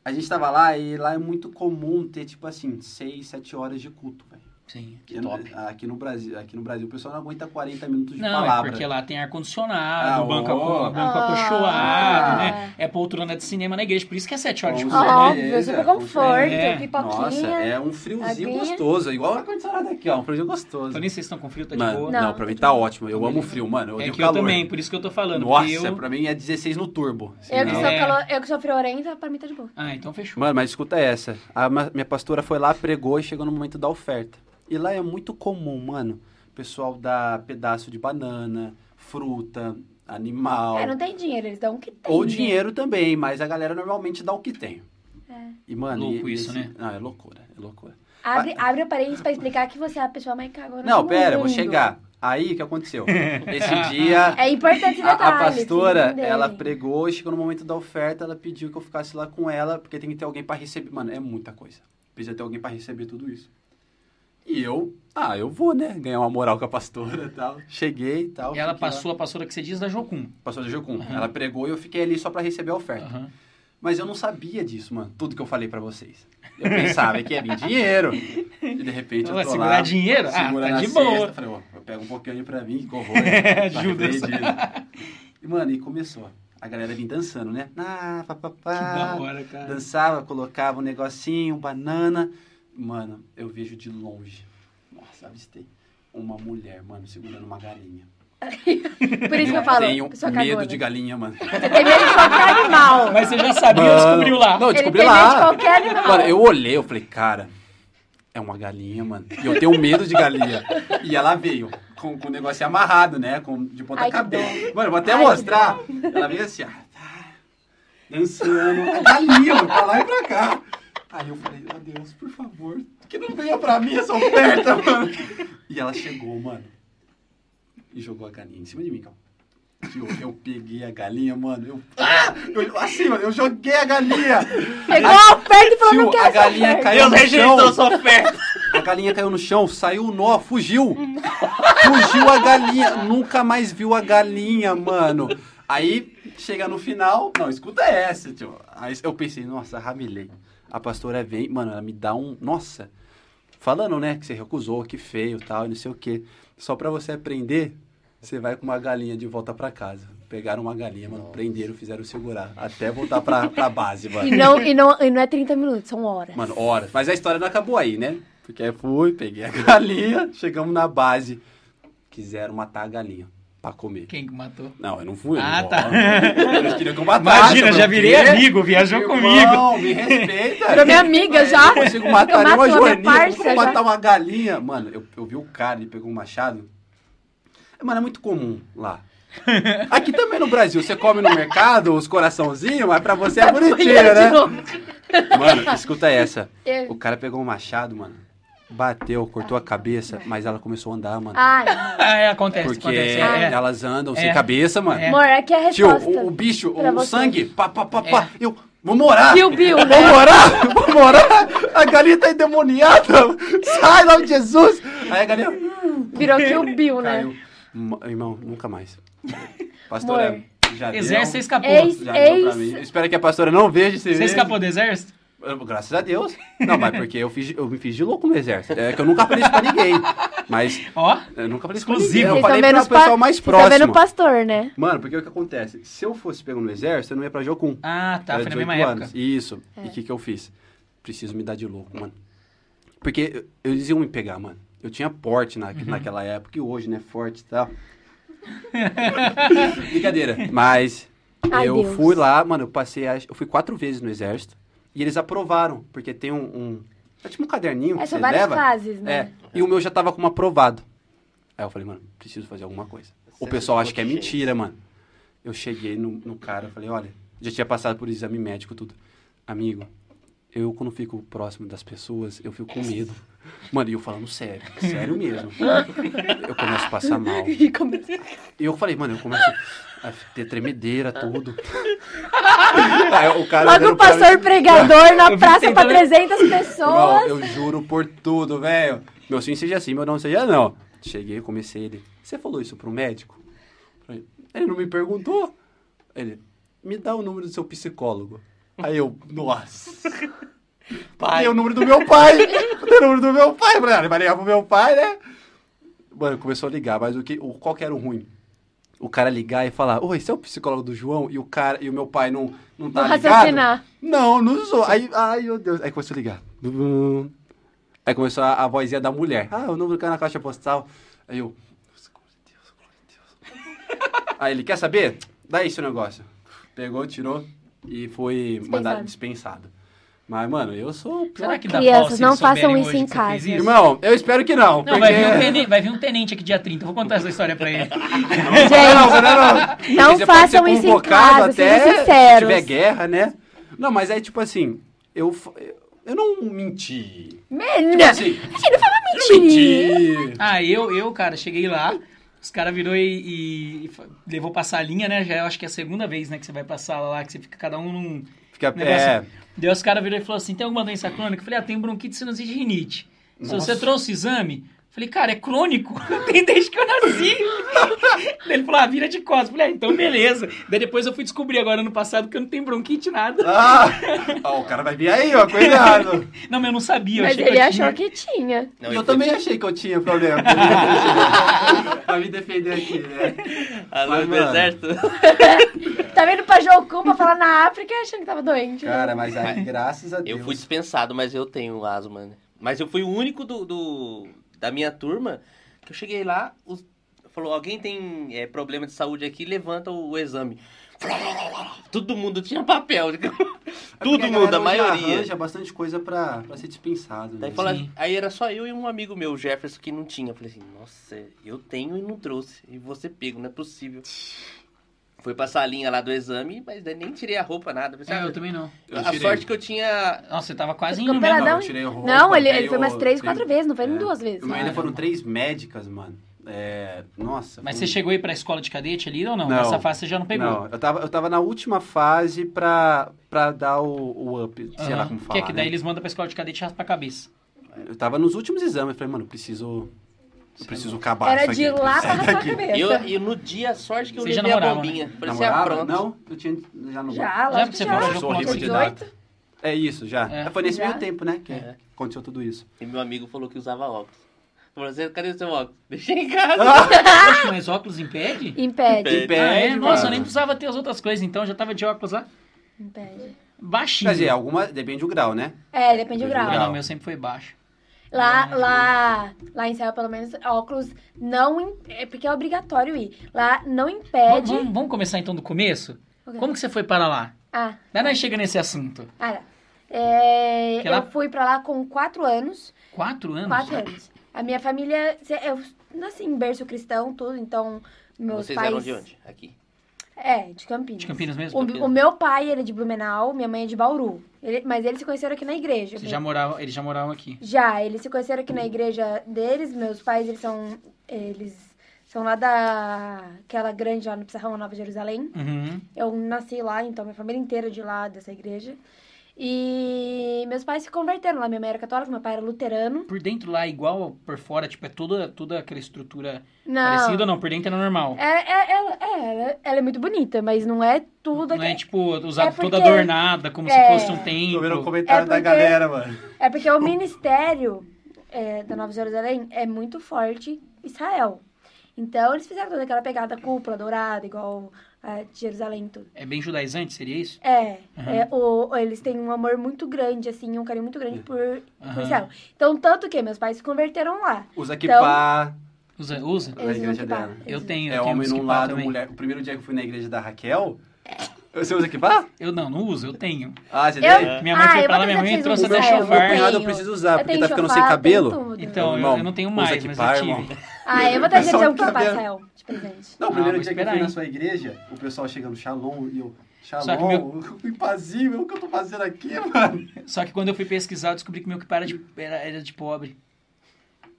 A gente tava lá e lá é muito comum ter, tipo assim, 6, 7 horas de culto, velho. Sim, que Aqui no- top. Aqui no Brasil, aqui no Brasil, o pessoal não aguenta 40 minutos de Não, palavra. é porque lá tem ar-condicionado, Ah, banco, aco- banco Ah. acolchoado, né? É poltrona de cinema na igreja, por isso que é 7 horas de culto. certeza. Óbvio, super conforto, É. pipoquinha. Nossa, é um friozinho aguinha. gostoso. Igual o ar-condicionado aqui, ó. Um friozinho gostoso. Nem vocês estão com frio, tá de Mano, boa. não, Não, pra mim tá ótimo. Eu amo o frio, mano. Eu É que eu calor. também, por isso que eu tô falando. Nossa, eu... pra mim é 16 no turbo. Eu que, sou É. calo... eu que sou friorenta, pra mim tá de boa. Ah, então fechou. Mano, mas escuta essa. A minha pastora foi lá, pregou e chegou no momento da oferta. E lá é muito comum, mano. O pessoal dá pedaço de banana, fruta, animal. É, não tem dinheiro, eles dão o que tem. Ou né? dinheiro também, mas a galera normalmente dá o que tem. É. E, mano, Louco e- isso, esse- né? Não, é loucura, é loucura. Abre, abre o parênteses pra explicar que você é a pessoa mais cagona Não, pera, eu vou mundo. chegar. Aí, o que aconteceu? Esse dia, É importante esse a, detalhe. a pastora, ela pregou e chegou no momento da oferta, ela pediu que eu ficasse lá com ela, porque tem que ter alguém pra receber. Mano, é muita coisa. Precisa ter alguém pra receber tudo isso. E eu, ah, eu vou, né? Ganhar uma moral com a pastora e tal. Cheguei e tal. E ela fiquei lá. passou a pastora que você diz da Jocum. Pastora Jocum. Aham. Ela pregou e eu fiquei ali só pra receber a oferta. Aham. Mas eu não sabia disso, mano. Tudo que eu falei pra vocês. Eu pensava que ia vir dinheiro. E de repente eu tô segurar lá, dinheiro? Ah, segura tá na de cesta, boa. Falei, ó, eu pego um pouquinho pra mim, que horror. Tá repreendido. E, mano, e começou. A galera vinha dançando, né? Ah, Que da papapá. hora, cara. Dançava, colocava um negocinho, banana. Mano, eu vejo de longe. Nossa, avistei. Uma mulher, mano, segurando uma galinha. Por isso que eu falo. Tenho medo cagona. de galinha, mano. Você tem medo de qualquer animal. Mas você já sabia ou Mano, descobriu lá? Não, eu Ele descobri tem medo de lá. qualquer animal. Mano, eu olhei, eu falei, cara, é uma galinha, mano. E eu tenho medo de galinha. E ela veio com, com o negócio amarrado, né? Com, de ponta Ai, que cabeça. Mano, eu vou até Ai, mostrar. Ela veio assim, ó. tá, Dançando. A galinha, mano, pra lá e pra cá. Aí eu falei, meu Deus, por favor, que não venha pra mim essa oferta, mano. E ela chegou, mano. E jogou a galinha em cima de mim, calma. Eu, eu peguei a galinha, mano. Eu, ah! Eu- assim, mano, eu joguei a galinha. Pegou a oferta e falou, Tio, não quero a galinha oferta. caiu no chão. sua oferta. A galinha caiu no chão, saiu o nó, fugiu. Fugiu a galinha. Nunca mais viu a galinha, mano. Aí, chega no final. Não, escuta essa, tio. Aí eu pensei, nossa, ramelei. A pastora vem, mano, ela me dá um. Nossa. Falando, né, que você recusou, que feio tal, e não sei o quê. Só pra você aprender, você vai com uma galinha de volta pra casa. Pegaram uma galinha, mano, prenderam, fizeram segurar. Até voltar pra, pra base, mano. E não, e, não, e não é 30 minutos, são horas. Mano, horas. Mas a história não acabou aí, né? Porque aí fui, peguei a galinha, chegamos na base. Quiseram matar a galinha pra comer. Quem que matou? Não, eu não fui. eu Ah, não tá. Eles queriam que eu matasse. Imagina, eu já virei "O quê? amigo, viajou Irmão, comigo. me respeita. Virou minha amiga já. Eu não consigo matar Eu nenhuma mato a minha joaninha. parça Vou matar uma galinha. Mano, eu, eu vi o cara, ele pegou um machado. Mano, é muito comum lá. Aqui também no Brasil, você come no mercado os coraçãozinhos, mas pra você é bonitinho, né? Mano, escuta essa. Eu- O cara pegou um machado, mano. Bateu, cortou a cabeça, mas ela começou a andar, mano. Ai. Ah, é, acontece, Porque acontece. É, é. elas andam sem É. cabeça, mano. É. Amor, é a Tio, resposta. o, o bicho, o você. sangue, pá, pá, pá, pá. Eu, vou morar. Kill Bill, Vou né? morar, vou morar. A galinha tá endemoniada. Sai, nome de Jesus. Aí a galinha Virou Kill Bill, né? caiu. Irmão, nunca mais. Pastora, Amor. já deu. Exército, você escapou. Ex- Já deu pra Ex- espero que a pastora não veja esse Você vídeo. escapou do exército? Graças a Deus. Não, mas porque eu, fiz, eu me fiz de louco no exército. É que eu nunca falei isso pra ninguém. Mas Ó, eu nunca falei isso pra Exclusivo. ninguém. Eu falei pra os pessoal mais Vocês tão vendo próximo. o pastor, né? Mano, porque o que acontece? Se eu fosse pego no exército, eu não ia pra Jocum. Ah, tá, Era foi na 18 mesma época. anos. Isso. É. E o que, que eu fiz? Preciso me dar de louco, mano. Porque eu- eles iam me pegar, mano. Eu tinha porte na, Uhum. naquela época, e hoje, né? Forte e tal. Brincadeira. Mas Ai, eu Deus. fui lá, mano, eu passei, eu fui quatro vezes no exército. E eles aprovaram, porque tem um. um é tipo um caderninho É, que são você várias leva. fases, né? É. E o meu já tava como aprovado. Aí eu falei, mano, preciso fazer alguma coisa. O pessoal acha que é mentira, mano. Eu cheguei no, no cara, eu falei, olha, já tinha passado por exame médico, tudo. Amigo, eu quando fico próximo das pessoas, eu fico com medo. Mano, e eu falando sério, sério mesmo. Eu começo a passar mal. E eu falei, mano, eu começo a ter tremedeira, tudo. Aí o cara Logo pra mim- pastor pregador na praça pra tentando- 300 Irmão, pessoas. eu juro por tudo, velho. Meu sim seja assim, meu não seja não. Cheguei, comecei ele. Você falou isso pro médico? Ele não me perguntou. Ele, me dá o número do seu psicólogo. Aí eu, nossa. Pai. Dei o número do meu pai. Dei o número do meu pai. Falei, ah, ele vai ligar pro meu pai, né? Mano, começou a ligar, mas o que, o, qual que era o ruim? O cara ligar e falar, oi, você é o psicólogo do João? E o cara e o meu pai não, não tá Vou ligado? raciocinar. Não, não sou. Aí, ai, meu Deus. Aí começou a ligar. Bum. Aí começou a, a vozinha da mulher. Ah, o número caiu na caixa postal. Aí eu, nossa, glória a Deus, glória a Deus. Aí ele, quer saber? Dá aí seu negócio. Pegou, tirou e foi mandado dispensado. Mas, mano, eu sou... Será que dá Crianças, não façam isso em casa. isso? Irmão, eu espero que não. Não, porque... vai vir, um tenente, vai vir um tenente aqui dia 30. Eu vou contar essa história pra ele. Não, não, não. Não Você pode façam ser isso em convocado casa, até sejam Se tiver guerra, né? Não, mas é tipo assim, eu, eu não menti. Menina, Tipo assim, a gente não fala eu não mentira. menti. Ah, eu, eu, cara, cheguei lá. Os caras virou e, e- e levou pra salinha, né? Já eu acho que é a segunda vez, né, que você vai sala lá, que você fica cada um num Fica, negócio. é, Daí os caras virou e falou assim: tem alguma doença crônica? Eu falei, ah, tem bronquite, sinusite e rinite. Se você trouxe o exame, falei, cara, é crônico. Tem desde que eu nasci. Daí ele falou, ah, vira de costas. Falei, ah, então beleza. Daí depois eu fui descobrir agora ano passado que eu não tenho bronquite nada. Ah, ó, o cara vai vir aí, ó, cuidado. Não, mas eu não sabia. Eu Mas achei ele que eu achou tinha. que tinha. Não, eu também achei que eu tinha problema. pra me defender aqui, né? Alô, exército. Tá vendo pra Jocu pra falar na África achando que tava doente. né? Cara, mas aí, graças a Deus. Eu fui dispensado, mas eu tenho asma, né? Mas eu fui o único do, do- da minha turma que eu cheguei lá, os, falou, alguém tem é, problema de saúde aqui, levanta o, o exame. Todo mundo tinha papel. É Todo mundo, a hoje maioria. arranja bastante coisa pra, pra ser dispensado. Daí Né? fala- aí era só eu e um amigo meu, o Jefferson, que não tinha. Eu falei assim, nossa, eu tenho e não trouxe. E você pego, não é possível. Foi pra salinha lá do exame, mas daí nem tirei a roupa, nada. Falei, É, ah, eu também não. Eu a tirei. sorte que eu tinha Nossa, você tava quase indo mesmo. operadão, eu tirei a roupa, Não, ele, ele foi umas três, quatro vezes, não foi é. duas vezes. Meu ainda Ah, foram não. três médicas, mano. É, nossa. Mas foi- você chegou aí pra escola de cadete ali ou não? Não. Nessa fase você já não pegou. Não, eu tava, eu tava na última fase pra, pra dar o, o up, sei lá como Que falar. é que daí né? eles mandam pra escola de cadete e raspa a cabeça. Eu tava nos últimos exames, eu falei, mano, preciso. Eu preciso acabar Era de aqui. lá pra Sai raspar a daqui. cabeça. E eu, e no dia, a sorte que eu Vocês já levei a namoravam, bombinha. né? Parecia Namorava? pronto. Não, eu tinha. Já não. Já, Já lógico que você que já. falou Eu sou horrível de 18. data. É isso, já. É. Foi nesse Já? meio tempo, né? Que É. aconteceu tudo isso. E meu amigo falou que usava óculos. Falou assim, cadê o seu óculos? Deixei em casa. Poxa, mas óculos impede? Impede. Impede. Ah, é? Nossa, eu nem precisava ter as outras coisas, então já tava de óculos lá. Impede. Baixinho. Quer dizer, alguma. Depende do grau, né? É, depende do do Ah, grau. não, meu sempre foi baixo. Lá, lá, lá em Israel, pelo menos, óculos não... É porque é obrigatório ir. Lá não impede... vamos- vamos começar então do começo? Ok. Como que você foi para lá? Ah, Daí nós chega nesse assunto. ah. É, lá- Eu fui pra lá com quatro anos. Quatro anos? Quatro anos. A minha família... Eu nasci em berço cristão, tudo, então... Meus Vocês pais... eram de onde? Aqui. É, de Campinas. De Campinas mesmo? O, o meu pai, ele é de Blumenau, minha mãe é de Bauru. Ele- mas eles se conheceram aqui na igreja. Você já morava, eles já moravam aqui. Já, eles se conheceram aqui na igreja deles. Meus pais, eles são. Eles são lá da. aquela grande lá no Pissarrão, Nova Jerusalém. Uhum. Eu nasci lá, então minha família inteira é de lá dessa igreja. E meus pais se converteram lá. Minha mãe era católica, meu pai era luterano. Por dentro lá, igual por fora, tipo, é toda, toda aquela estrutura Não. parecida ou não? Por dentro é normal. É, é, ela, é, ela- é muito bonita, mas não é tudo Não é tipo usar É porque- toda adornada, como se É. fosse um Tô vendo o templo. comentário É da porque- galera, mano. É porque o ministério é, da Nova Jerusalém é muito forte Israel. Então eles fizeram toda aquela pegada cúpula dourada, igual a de Jerusalém tudo. É bem judaizante, seria isso? É, Aham. é, o, eles têm um amor muito grande, assim, um carinho muito grande por, por Aham. Israel. Então, tanto que meus pais se converteram lá. Usa Então- kippah. Usa? usa? Na igreja kippah. dela. Eu tenho, eu É tenho homem num kippah lado, também. mulher. O primeiro dia que eu fui na igreja da Raquel. Você usa kippah? Eu não, não uso, eu tenho. Ah, você Eu- tem? Minha mãe Ah, foi pra lá, minha mãe trouxe até usam. Meu chofar. cunhado eu preciso usar, eu porque tá ficando sem chofar, cabelo. tenho tudo. Então, eu, Irmão, eu não tenho mais, mas kippah, eu tive. irmão. Ah, eu vou trazer para vendo. Israel de presente. Não, o primeiro dia que eu esperar, fui na sua igreja, o pessoal chegando shalom e eu. Shalom, que meu- eu fui pazinho, o que eu tô fazendo aqui, mano? Só que quando eu fui pesquisar, eu descobri que meu kippah era de, era, era de pobre.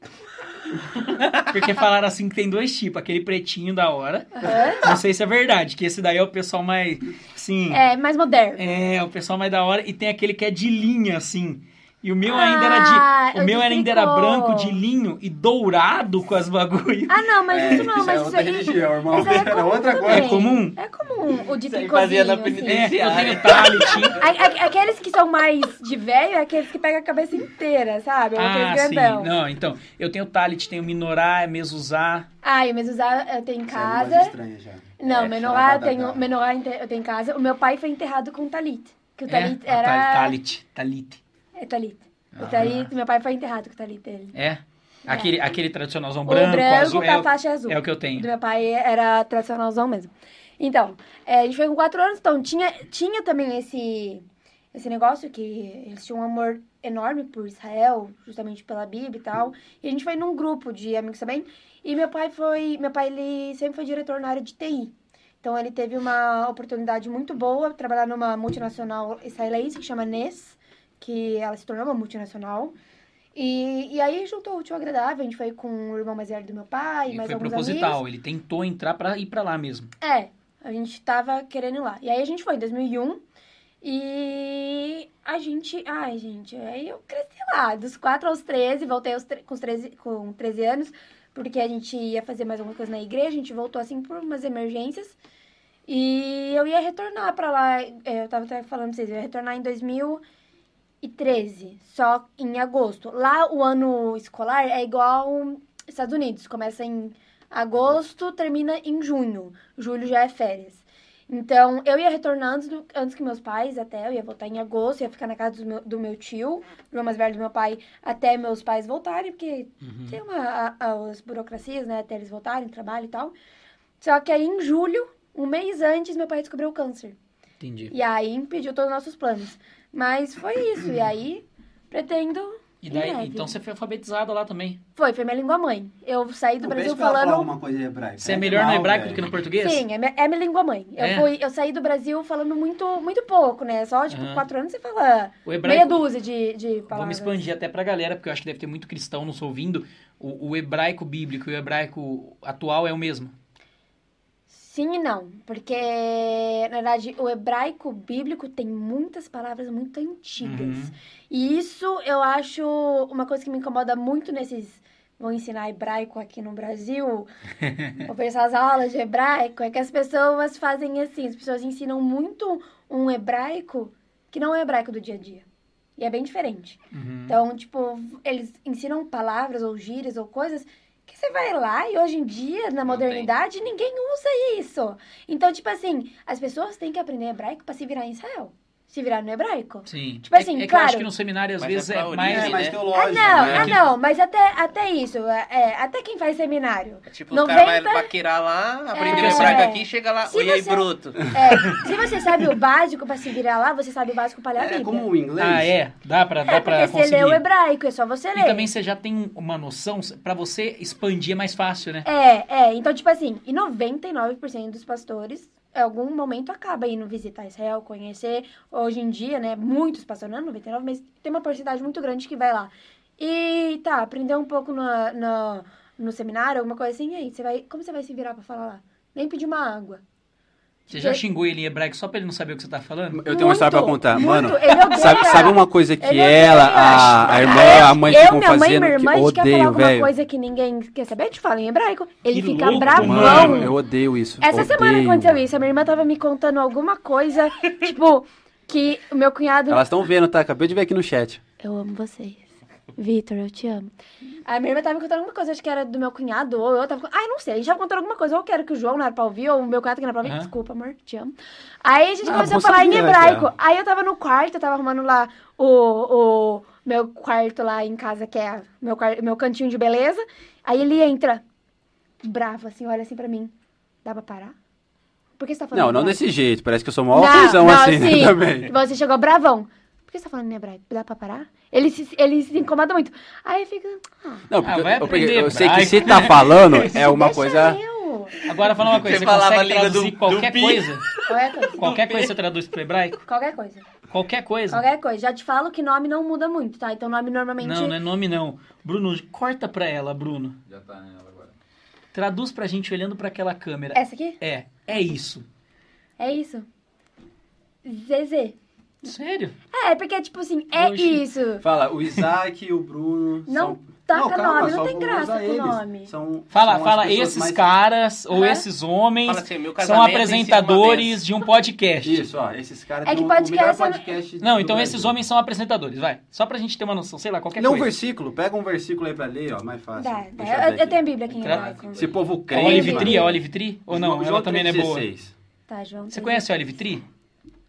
Porque falaram assim que tem dois tipos, aquele pretinho da hora. Aham. Não sei se é verdade, que esse daí é o pessoal mais, assim... É, mais moderno. É, o pessoal mais da hora. E tem aquele que é de linha, assim. E o meu ainda era de. Ah, O meu de ainda era tricô. branco de linho e dourado com as bagulho. Ah, não, mas É, isso não, isso mas é isso outra aí... religião, irmão. Isso aí é Era comum outra coisa. É comum? É comum, o de Isso tricôzinho, fazia na assim. É, a- Aqueles que são mais de velho é aqueles que pegam a cabeça inteira, sabe? É Ah, aqueles sim. grandão. Não, então. Eu tenho talit, tenho minorá, mezuzá. Ah, e o eu tenho em Isso é uma casa. coisa estranha já. Não, É, menorá eu tenho, menorá eu tenho em casa. O meu pai foi enterrado com talit. Que o É, talit ah, era... Talit, talit. É talit. O Ah. talit, meu pai foi enterrado com o talit dele. É? Aquele, aquele tradicionalzão o branco, branco azul. com É, a o- faixa azul. é o que eu O tenho. do meu pai era tradicionalzão mesmo. Então, é, a gente foi com quatro anos, então tinha, tinha também esse, esse negócio que eles tinham um amor enorme por Israel, justamente pela Bíblia e tal. E a gente foi num grupo de amigos também. E meu pai foi. Meu pai ele sempre foi diretor na área de TI. Então ele teve uma oportunidade muito boa trabalhar numa multinacional israelense que chama NES, que ela se tornou uma multinacional. E, e aí juntou o útil ao agradável, a gente foi com o irmão mais velho do meu pai, Ele mais foi alguns proposital, amigos. ele tentou entrar pra ir pra lá mesmo. É, a gente tava querendo ir lá. E aí a gente foi em 2001 e a gente, ai gente, aí eu cresci lá, dos 4 aos 13, voltei aos com, os 13, com 13 anos, porque a gente ia fazer mais alguma coisa na igreja, a gente voltou assim por umas emergências. E eu ia retornar pra lá, é, eu tava até falando pra vocês, eu ia retornar em 2013, só em agosto. Lá o ano escolar é igual Estados Unidos, começa em agosto, termina em junho. Julho já é férias. Então, eu ia retornar antes, do- antes que meus pais, até, eu ia voltar em agosto, ia ficar na casa do meu, do meu tio, do irmão mais velho do meu pai, até meus pais voltarem, porque tem uma, a- as burocracias, né, até eles voltarem, trabalho e tal. Só que aí, em julho, um mês antes, meu pai descobriu o câncer. Entendi. E aí, impediu todos os nossos planos. Mas foi isso, e aí, pretendo... E daí, então você foi alfabetizada lá também. Foi, foi minha língua mãe. Eu saí do Não, Brasil falando... alguma coisa em hebraico. Você é É melhor no hebraico velho. do que no português? Sim, é minha, é minha língua mãe. Eu, É? fui, eu saí do Brasil falando muito, muito pouco, né? Só, tipo, Aham. quatro anos você fala O meia hebraico. dúzia de, de palavras. Vamos expandir até pra galera, porque eu acho que deve ter muito cristão nos ouvindo. O, o hebraico bíblico e o hebraico atual é o mesmo. Sim e não, porque, na verdade, o hebraico bíblico tem muitas palavras muito antigas. Uhum. E isso eu acho uma coisa que me incomoda muito nesses. Vão ensinar hebraico aqui no Brasil, vou ver essas aulas de hebraico, é que as pessoas fazem assim, as pessoas ensinam muito um hebraico que não é hebraico do dia a dia. E é bem diferente. Uhum. Então, tipo, eles ensinam palavras ou gírias ou coisas que você vai lá e hoje em dia, na Não modernidade, ninguém usa isso. Então, tipo assim, as pessoas têm que aprender hebraico pra se virar em Israel. Se virar no hebraico. Sim. Tipo assim, é, é que eu claro. acho que no seminário às Mas é vezes é, origem, mais. É, mais né? teológico. Ah, não, né? ah, não, mas até, até isso, é, é, até quem faz seminário. É Tipo, os 90 caras vão paquerar lá, aprender É. hebraico aqui e chega lá, Se oi aí, bruto. É, se você sabe o básico pra se virar lá, você sabe o básico pra ler a É Bíblia. como o inglês. Ah, é? Dá pra, dá É, pra porque você conseguir. lê o hebraico, é só você ler. E também você já tem uma noção, pra você expandir é mais fácil, né? É, é. Então, tipo assim, e 99% dos pastores, algum momento, acaba indo visitar Israel, conhecer. Hoje em dia, né, muitos pastores, não 99, mas tem uma porcentagem muito grande que vai lá. E tá, aprender um pouco no, no, no seminário, alguma coisa assim, e aí, você vai, como você vai se virar pra falar lá? Nem pedir uma água. Você já xingou ele em hebraico só pra ele não saber o que você tá falando? Eu tenho uma história pra contar. muito. Mano, sabe, sabe uma coisa que Ele ela, a, a irmã, Eu- a mãe eu, ficam minha mãe e fazendo minha irmã, a que gente quer falar odeio, alguma coisa que ninguém quer saber, a gente fala em hebraico. Ele Que fica louco, bravão. Mano, eu odeio isso. Essa semana odeio. aconteceu isso. A minha irmã tava me contando alguma coisa, tipo, que o meu cunhado. Elas estão vendo, tá? Acabei de ver aqui no chat. Eu amo vocês. Vitor, eu te amo. A minha irmã tava me contando alguma coisa, acho que era do meu cunhado, ou eu tava. Ai, não sei, a gente tava contando alguma coisa. Ou eu quero que o João não era pra ouvir, ou o meu cunhado que não era pra ouvir. Aham. Desculpa, amor, te amo. Aí a gente Ah, começou a falar em hebraico. Raquel. Aí eu tava no quarto, eu tava arrumando lá o, o meu quarto lá em casa, que é meu, meu cantinho de beleza. Aí ele entra, bravo, assim, olha assim pra mim. Dá pra parar? Por que você tá falando Não, não desse jeito. Parece que eu sou mó ofensão assim né, sim. também. Você chegou bravão. Por que você tá falando em hebraico? Dá pra parar? Ele se, ele se incomoda muito. Aí fica. Ah, Não, Ah, porque vai eu, aprender eu sei que se tá falando é uma deixa coisa. Eu. Agora fala uma coisa, Você você, falava a consegue língua traduzir do- qualquer do coisa? Qualquer coisa. Qualquer coisa você traduz pro hebraico? Qualquer coisa. Qualquer coisa. Qualquer coisa. Já te falo que nome não muda muito, tá? Então nome normalmente. Não, não é nome não. Bruno, corta pra ela, Bruno. Já tá nela agora. Traduz pra gente olhando pra aquela câmera. Essa aqui? É, é isso. É isso. Zezé. Sério? É, porque, tipo assim, é Oxi. isso. Fala, o Isaac e o Bruno. Não são... taca calma, nome, não tem graça com eles. nome. São, Fala, são fala, esses mais- caras ou esses homens assim, são uma apresentadores de um podcast. Isso, ó, esses caras É têm que o- podcast o melhor é- podcast Não, então Brasil. esses homens são apresentadores, vai. Só pra gente ter uma noção, sei lá, qualquer Lê um coisa. versículo, pega um versículo aí pra ler, ó, mais fácil. Dá, dá. Eu Eu, tenho a Bíblia aqui em Tra- hebraico. Esse povo crente. Olive. Tree, Olive Tree? Ou não? João Ela também não é boa. 3,16. Tá, João. Você conhece a Olive Tree?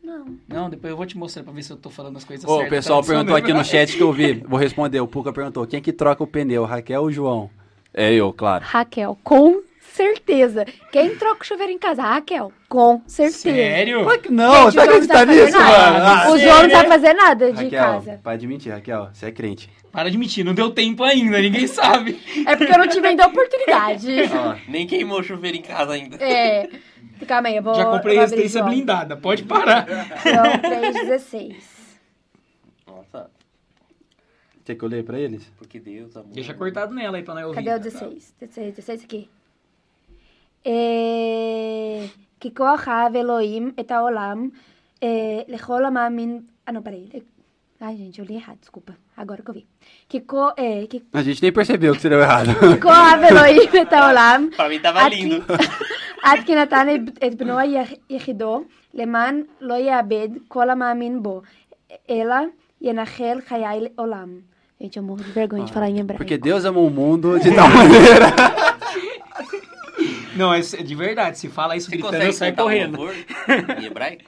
Não. Não, depois eu vou te mostrar pra ver se eu tô falando as coisas Ô, o certas. pessoal Tradução perguntou aqui no hebraico. chat que eu vi. Vou responder. O Puca perguntou: quem é que troca o pneu, Raquel ou João? É eu, claro. Raquel, com certeza. Quem troca o chuveiro em casa? Raquel, com certeza. Sério? Claro que não, Gente, você acredita não sabe nisso, mano? Ah, o João não sabe fazer nada de Raquel, casa. para de mentir, Raquel, você é crente. Para de mentir, não deu tempo ainda, ninguém sabe. É porque eu não tive ainda a oportunidade. Ó, Nem queimou o chuveiro em casa ainda. É. Calma aí, eu vou. Já comprei resistência blindada, pode parar. João 3,16. Nossa. Quer que eu leia pra eles? Porque Deus amou. Deixa cortado nela aí pra nós ouvir. cadê o 16? 16, 16 aqui. אה, כי כוח אהב אלוהים את העולם אה, לכל המאמין... Ah, não, peraí. Ai, gente, eu li errado, desculpa. Agora que eu vi. Que, co, é, que A gente nem percebeu que você deu errado. כה אהב אלוהים את העולם Pra mim tava עד כי- lindo. עד כי נתן את- את בנו היחידו למען לא יאבד כל המאמין בו, אלא ינחל חיי לעולם. Gente, eu morro de vergonha de falar em hebraico. Porque Deus amou o mundo de tal maneira. Não, é é de verdade. Se fala isso Você gritando, eu um correndo. em hebraico?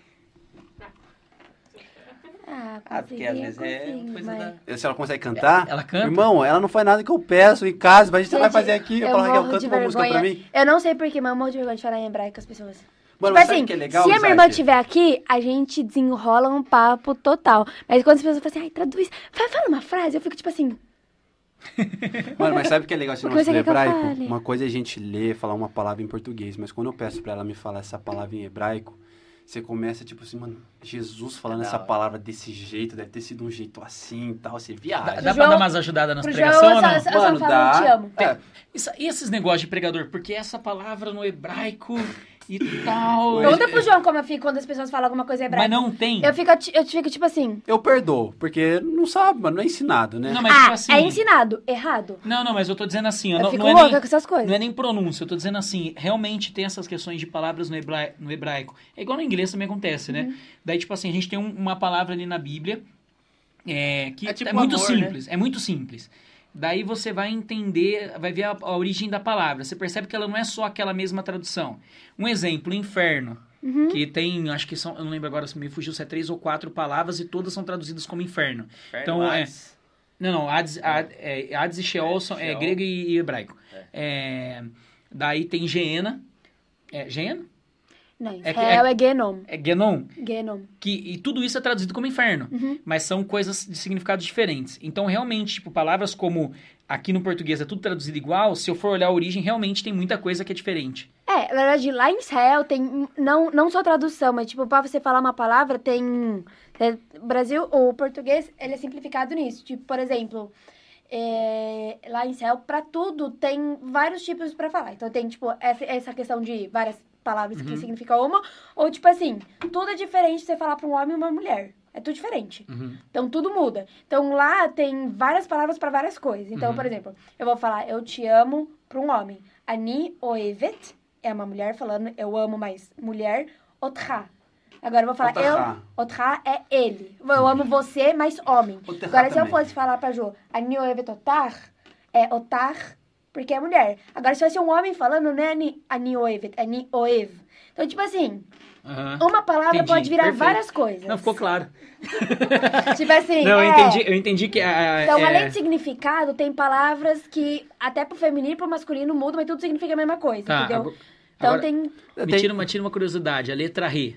Ah, Ah, porque às vezes é coisa mas- da... Se ela consegue cantar. Ela canta? Irmão, ela não faz nada que eu peço em casa, mas a gente, vai fazer aqui. Eu, falo, Raquel, canta uma música pra mim. Eu não sei porquê, mas eu morro de vergonha de falar em hebraico com as pessoas. Mano, tipo assim, é legal, se a minha irmã estiver aqui, a gente desenrola um papo total. Mas quando as pessoas falam assim, ai, traduz, fala, fala uma frase, eu fico tipo assim, Mano, mas sabe o que é legal esse O que nosso você quer que eu hebraico? Uma coisa é a gente ler, falar uma palavra em português, mas quando eu peço pra ela me falar essa palavra em hebraico, você começa tipo assim, mano, Jesus falando É da essa palavra desse jeito, deve ter sido um jeito assim e tal, você viaja. Dá, dá João- pra dar umas ajudadas nas pregações ou não? Mano, falo, dá. te amo. É, Isso- e esses negócios de pregador? Porque essa palavra no hebraico e tal. Pergunta pro João como eu fico quando as pessoas falam alguma coisa Mas hebraica. não tem. Eu fico, eu fico tipo assim, eu perdoo, porque não sabe, mano, não é ensinado, né? Não, mas ah, tipo assim. é ensinado, errado. Não, não, mas eu tô dizendo assim, eu Eu não, fico não é louca nem, com essas coisas. não é nem pronúncia, eu tô dizendo assim, realmente tem essas questões de palavras no, hebra- no hebraico. É igual no inglês também acontece, né? Uhum. Daí, tipo assim, a gente tem um- uma palavra ali na Bíblia é, que É é, tipo muito amor, né? simples, é muito simples. Daí você vai entender, vai ver a, a origem da palavra. Você percebe que ela não é só aquela mesma tradução. Um exemplo, inferno. Uhum. Que tem, acho que são, eu não lembro agora se me fugiu, se é três ou quatro palavras e todas são traduzidas como inferno. Então, é-. Não, não, Hades, Hades, é, Hades e Sheol são é, Sheol. grego e, e hebraico. É, daí tem Geena. É, Geena? Não, É que- Israel é, Genom. É Genom. Genom. Que, e tudo isso é traduzido como inferno. Uhum. Mas são coisas de significados diferentes. Então, realmente, tipo, palavras como aqui no português é tudo traduzido igual, se eu for olhar a origem, realmente tem muita coisa que é diferente. É, na verdade, lá em Israel tem não, não só tradução, mas tipo, pra você falar uma palavra, tem. é, Brasil, o português, ele é simplificado nisso. Tipo, por exemplo, é, lá em Israel, pra tudo, tem vários tipos pra falar. Então tem, tipo, essa, essa questão de várias palavras que significam uma, ou tipo assim, tudo é diferente você falar pra um homem e uma mulher. É tudo diferente. Então tudo muda. Então lá tem várias palavras pra várias coisas. Então, por exemplo, eu vou falar eu te amo pra um homem. Ani oevet é uma mulher falando eu amo mais mulher. Otra. Agora eu vou falar eu. Otra é ele. Eu amo você, mais homem. Agora se eu também. fosse falar pra oevet otar, é otar porque é mulher. Agora se fosse um homem falando, não é ani, ani oevet, é. Então, tipo assim, uma palavra Entendi, pode virar perfeito. várias coisas. Não, ficou claro. Tipo assim, Não, eu é. entendi, eu entendi que a. Então, é, além de significado, tem palavras que até pro feminino e pro masculino mudam, mas tudo significa a mesma coisa, Tá, entendeu? agora- então agora- tem. Me tira uma, tira uma curiosidade, a letra Re.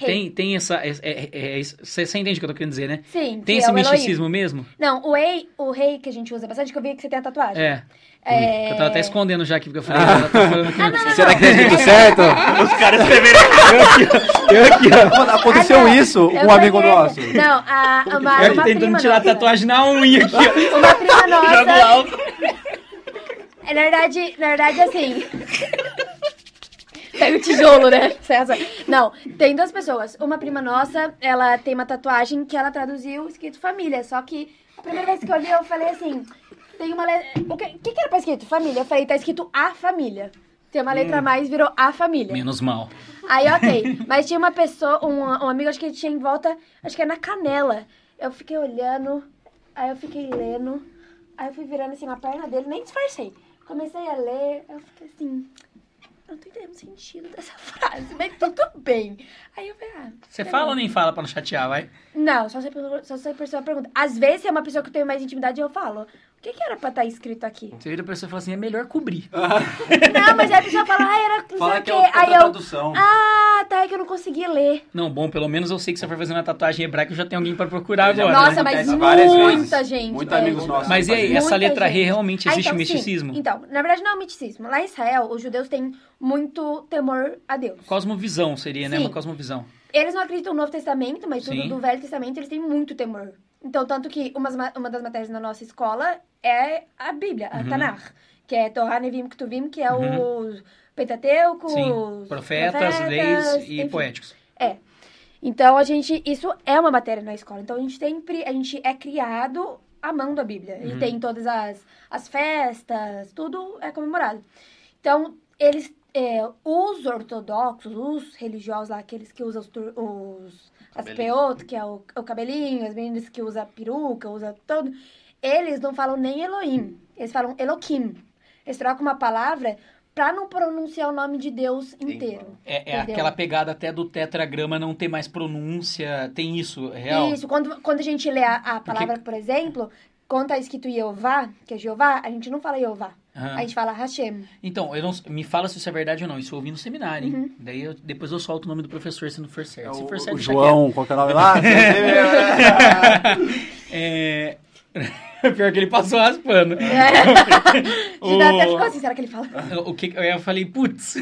Rei. Tem, tem essa. é- é- é- é- Você você entende o que eu tô querendo dizer, né? Sim, Tem que esse é Elohim. misticismo mesmo? Não, o rei, o rei que a gente usa bastante, que eu vi que você tem a tatuagem. É. É... Eu tava até escondendo já aqui, porque eu falei, tá falando aqui. Ah, não, não, Será não. que tá escrito certo? Os caras escreveram. Eu aqui, ó. Mano, aconteceu Ah, isso Eu com um amigo conheço. nosso. Não, a, uma, Eu uma aqui tentando prima tirar a tatuagem na unha aqui, ó. Uma prima nossa. Jogo alto. É, na verdade, na verdade, assim. Pega o tijolo, né? César. Não, tem duas pessoas. Uma prima nossa, ela tem uma tatuagem que ela traduziu escrito família. Só que a primeira vez que eu li, eu falei assim: tem uma letra. O que, que que era pra escrito? Família. Eu falei: tá escrito a família. Tem uma letra a mais, virou a família. Menos mal. Aí, ok. Mas tinha uma pessoa, um, um amigo, acho que ele tinha em volta, acho que é na canela. Eu fiquei olhando, aí eu fiquei lendo, aí eu fui virando assim na perna dele, nem disfarcei. Comecei a ler, eu fiquei assim, não tô entendendo o sentido dessa frase, mas tudo bem. Aí eu falei, ah. Você tá fala ou nem fala pra não chatear, vai? Não, só se, a pessoa- só se a pessoa pergunta. Às vezes, se é uma pessoa que eu tenho mais intimidade, eu falo, o que, que era pra estar escrito aqui? Você vira pra pessoa e fala assim, é melhor cobrir. não, mas aí a pessoa fala, ah, era não Fala sei o que quê. é aí eu, tradução. ah, tá, é que eu não consegui ler. Não, bom, pelo menos eu sei que eu for fazer uma tatuagem hebraica, eu já tenho alguém pra procurar agora. Nossa, né? mas Acontece várias muita vezes. gente. Muitos é. amigos nossos. Mas e aí, fazem essa Muita letra gente. Re realmente Ah, existe então, misticismo? Sim. Então, na verdade não é um misticismo. Lá em Israel, os judeus têm muito temor a Deus. Cosmovisão seria, né? Sim. Uma cosmovisão. Eles não acreditam no Novo Testamento, mas tudo Sim. do Velho Testamento eles têm muito temor. Então, tanto que umas uma das matérias na nossa escola é a Bíblia, a Uhum. Tanakh, que é Torah, Nevim, Ketuvim, que é o Pentateuco, Sim, os profetas, leis e enfim. poéticos. Então, a gente, isso é uma matéria na escola. Então, a gente sempre, a gente é criado amando a Bíblia. E Uhum. tem todas as, as festas, tudo é comemorado. Então, eles, é, os ortodoxos, os religiosos lá, aqueles que usam os, os as peotas, que é o, o cabelinho, as meninas que usam peruca, usam todo, eles não falam nem Elohim, eles falam Eloquim. Eles trocam uma palavra pra não pronunciar o nome de Deus inteiro. É, é aquela pegada até do tetragrama não ter mais pronúncia. Tem isso, é real? Isso, quando, quando a gente lê a, a palavra, por exemplo, quando tá escrito Jeová, que é Jeová, a gente não fala Jeová. Aham. A gente fala Hashem. Então, eu não, me fala se isso é verdade ou não. Isso eu ouvi no seminário, hein? Uhum. Daí eu- depois eu solto o nome do professor se não for certo. É se o, for certo, o deixa João, qual que é o nome lá? É... Pior que ele passou raspando. É. O- até ficou assim, será que ele fala? O que eu falei, putz.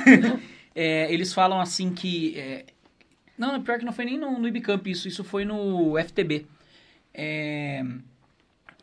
É, eles falam assim que. é, Não, pior que não foi nem no, no Ibicamp isso, isso foi no FTB. É,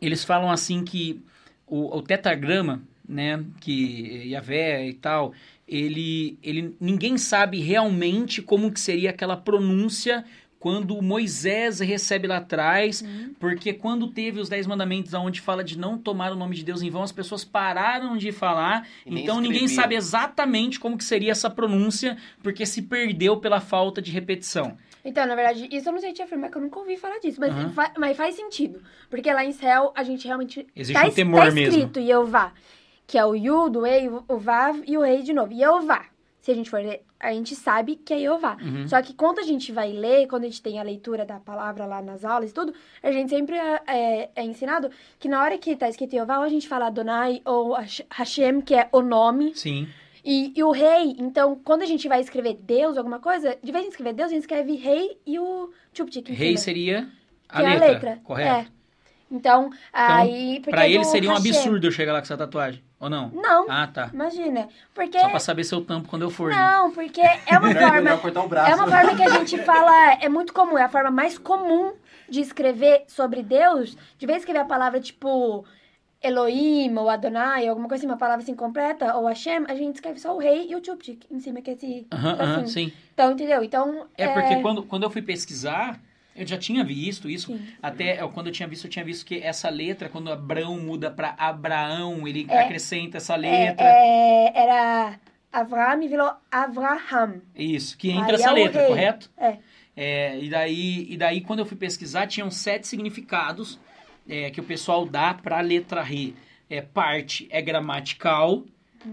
Eles falam assim que o, o tetragrama, né, que Yahvé e tal, ele, ele ninguém sabe realmente como que seria aquela pronúncia quando Moisés recebe lá atrás, porque quando teve os Dez Mandamentos, onde fala de não tomar o nome de Deus em vão, as pessoas pararam de falar, E então ninguém sabe exatamente como que seria essa pronúncia, porque se perdeu pela falta de repetição. Então, na verdade, isso eu não sei te afirmar, que eu nunca ouvi falar disso. Mas, Aham. fa- mas faz sentido. Porque lá em céu, a gente realmente... Existe tá, um temor tá mesmo. escrito Jeová, que é o Yud, o Ei, o Vav e o Rei de novo. Jeová. Se a gente for ler, a gente sabe que é Jeová. Uhum. Só que quando a gente vai ler, quando a gente tem a leitura da palavra lá nas aulas e tudo, a gente sempre é, é- é ensinado que na hora que tá escrito ou a gente fala Adonai ou Hash- Hashem, que é o nome, Sim. e, e o rei. Então, quando a gente vai escrever Deus, alguma coisa, de vez em escrever Deus, a gente escreve rei e o tchuptik em Rei seria a que é letra, a letra. correto? É. Então, aí... Pra é ele do seria um absurdo eu chegar lá com essa tatuagem, ou não? Não, Ah, tá. imagina. Porque... Só pra saber se eu tampo quando eu for. né? Não, porque é uma forma... melhor cortar o braço. É uma forma que a gente fala, é muito comum, é a forma mais comum de escrever sobre Deus. De vez escrever a palavra tipo Elohim ou Adonai, alguma coisa assim, uma palavra assim completa, ou Hashem, a gente escreve só o rei e o tchuptik em cima, que é esse Aham, aham, tracinho. sim. Então, entendeu? Então, É porque quando, quando eu fui pesquisar, eu já tinha visto isso. Sim. Até quando eu tinha visto, eu tinha visto que essa letra, quando Abraão muda pra Abraão, ele É. acrescenta essa é, letra. é, era Avram e virou Avraham. Isso, que entra é essa o letra, rei. correto? É. É, e, daí, e daí, quando eu fui pesquisar, tinham sete significados é, que o pessoal dá para a letra R. É, parte é gramatical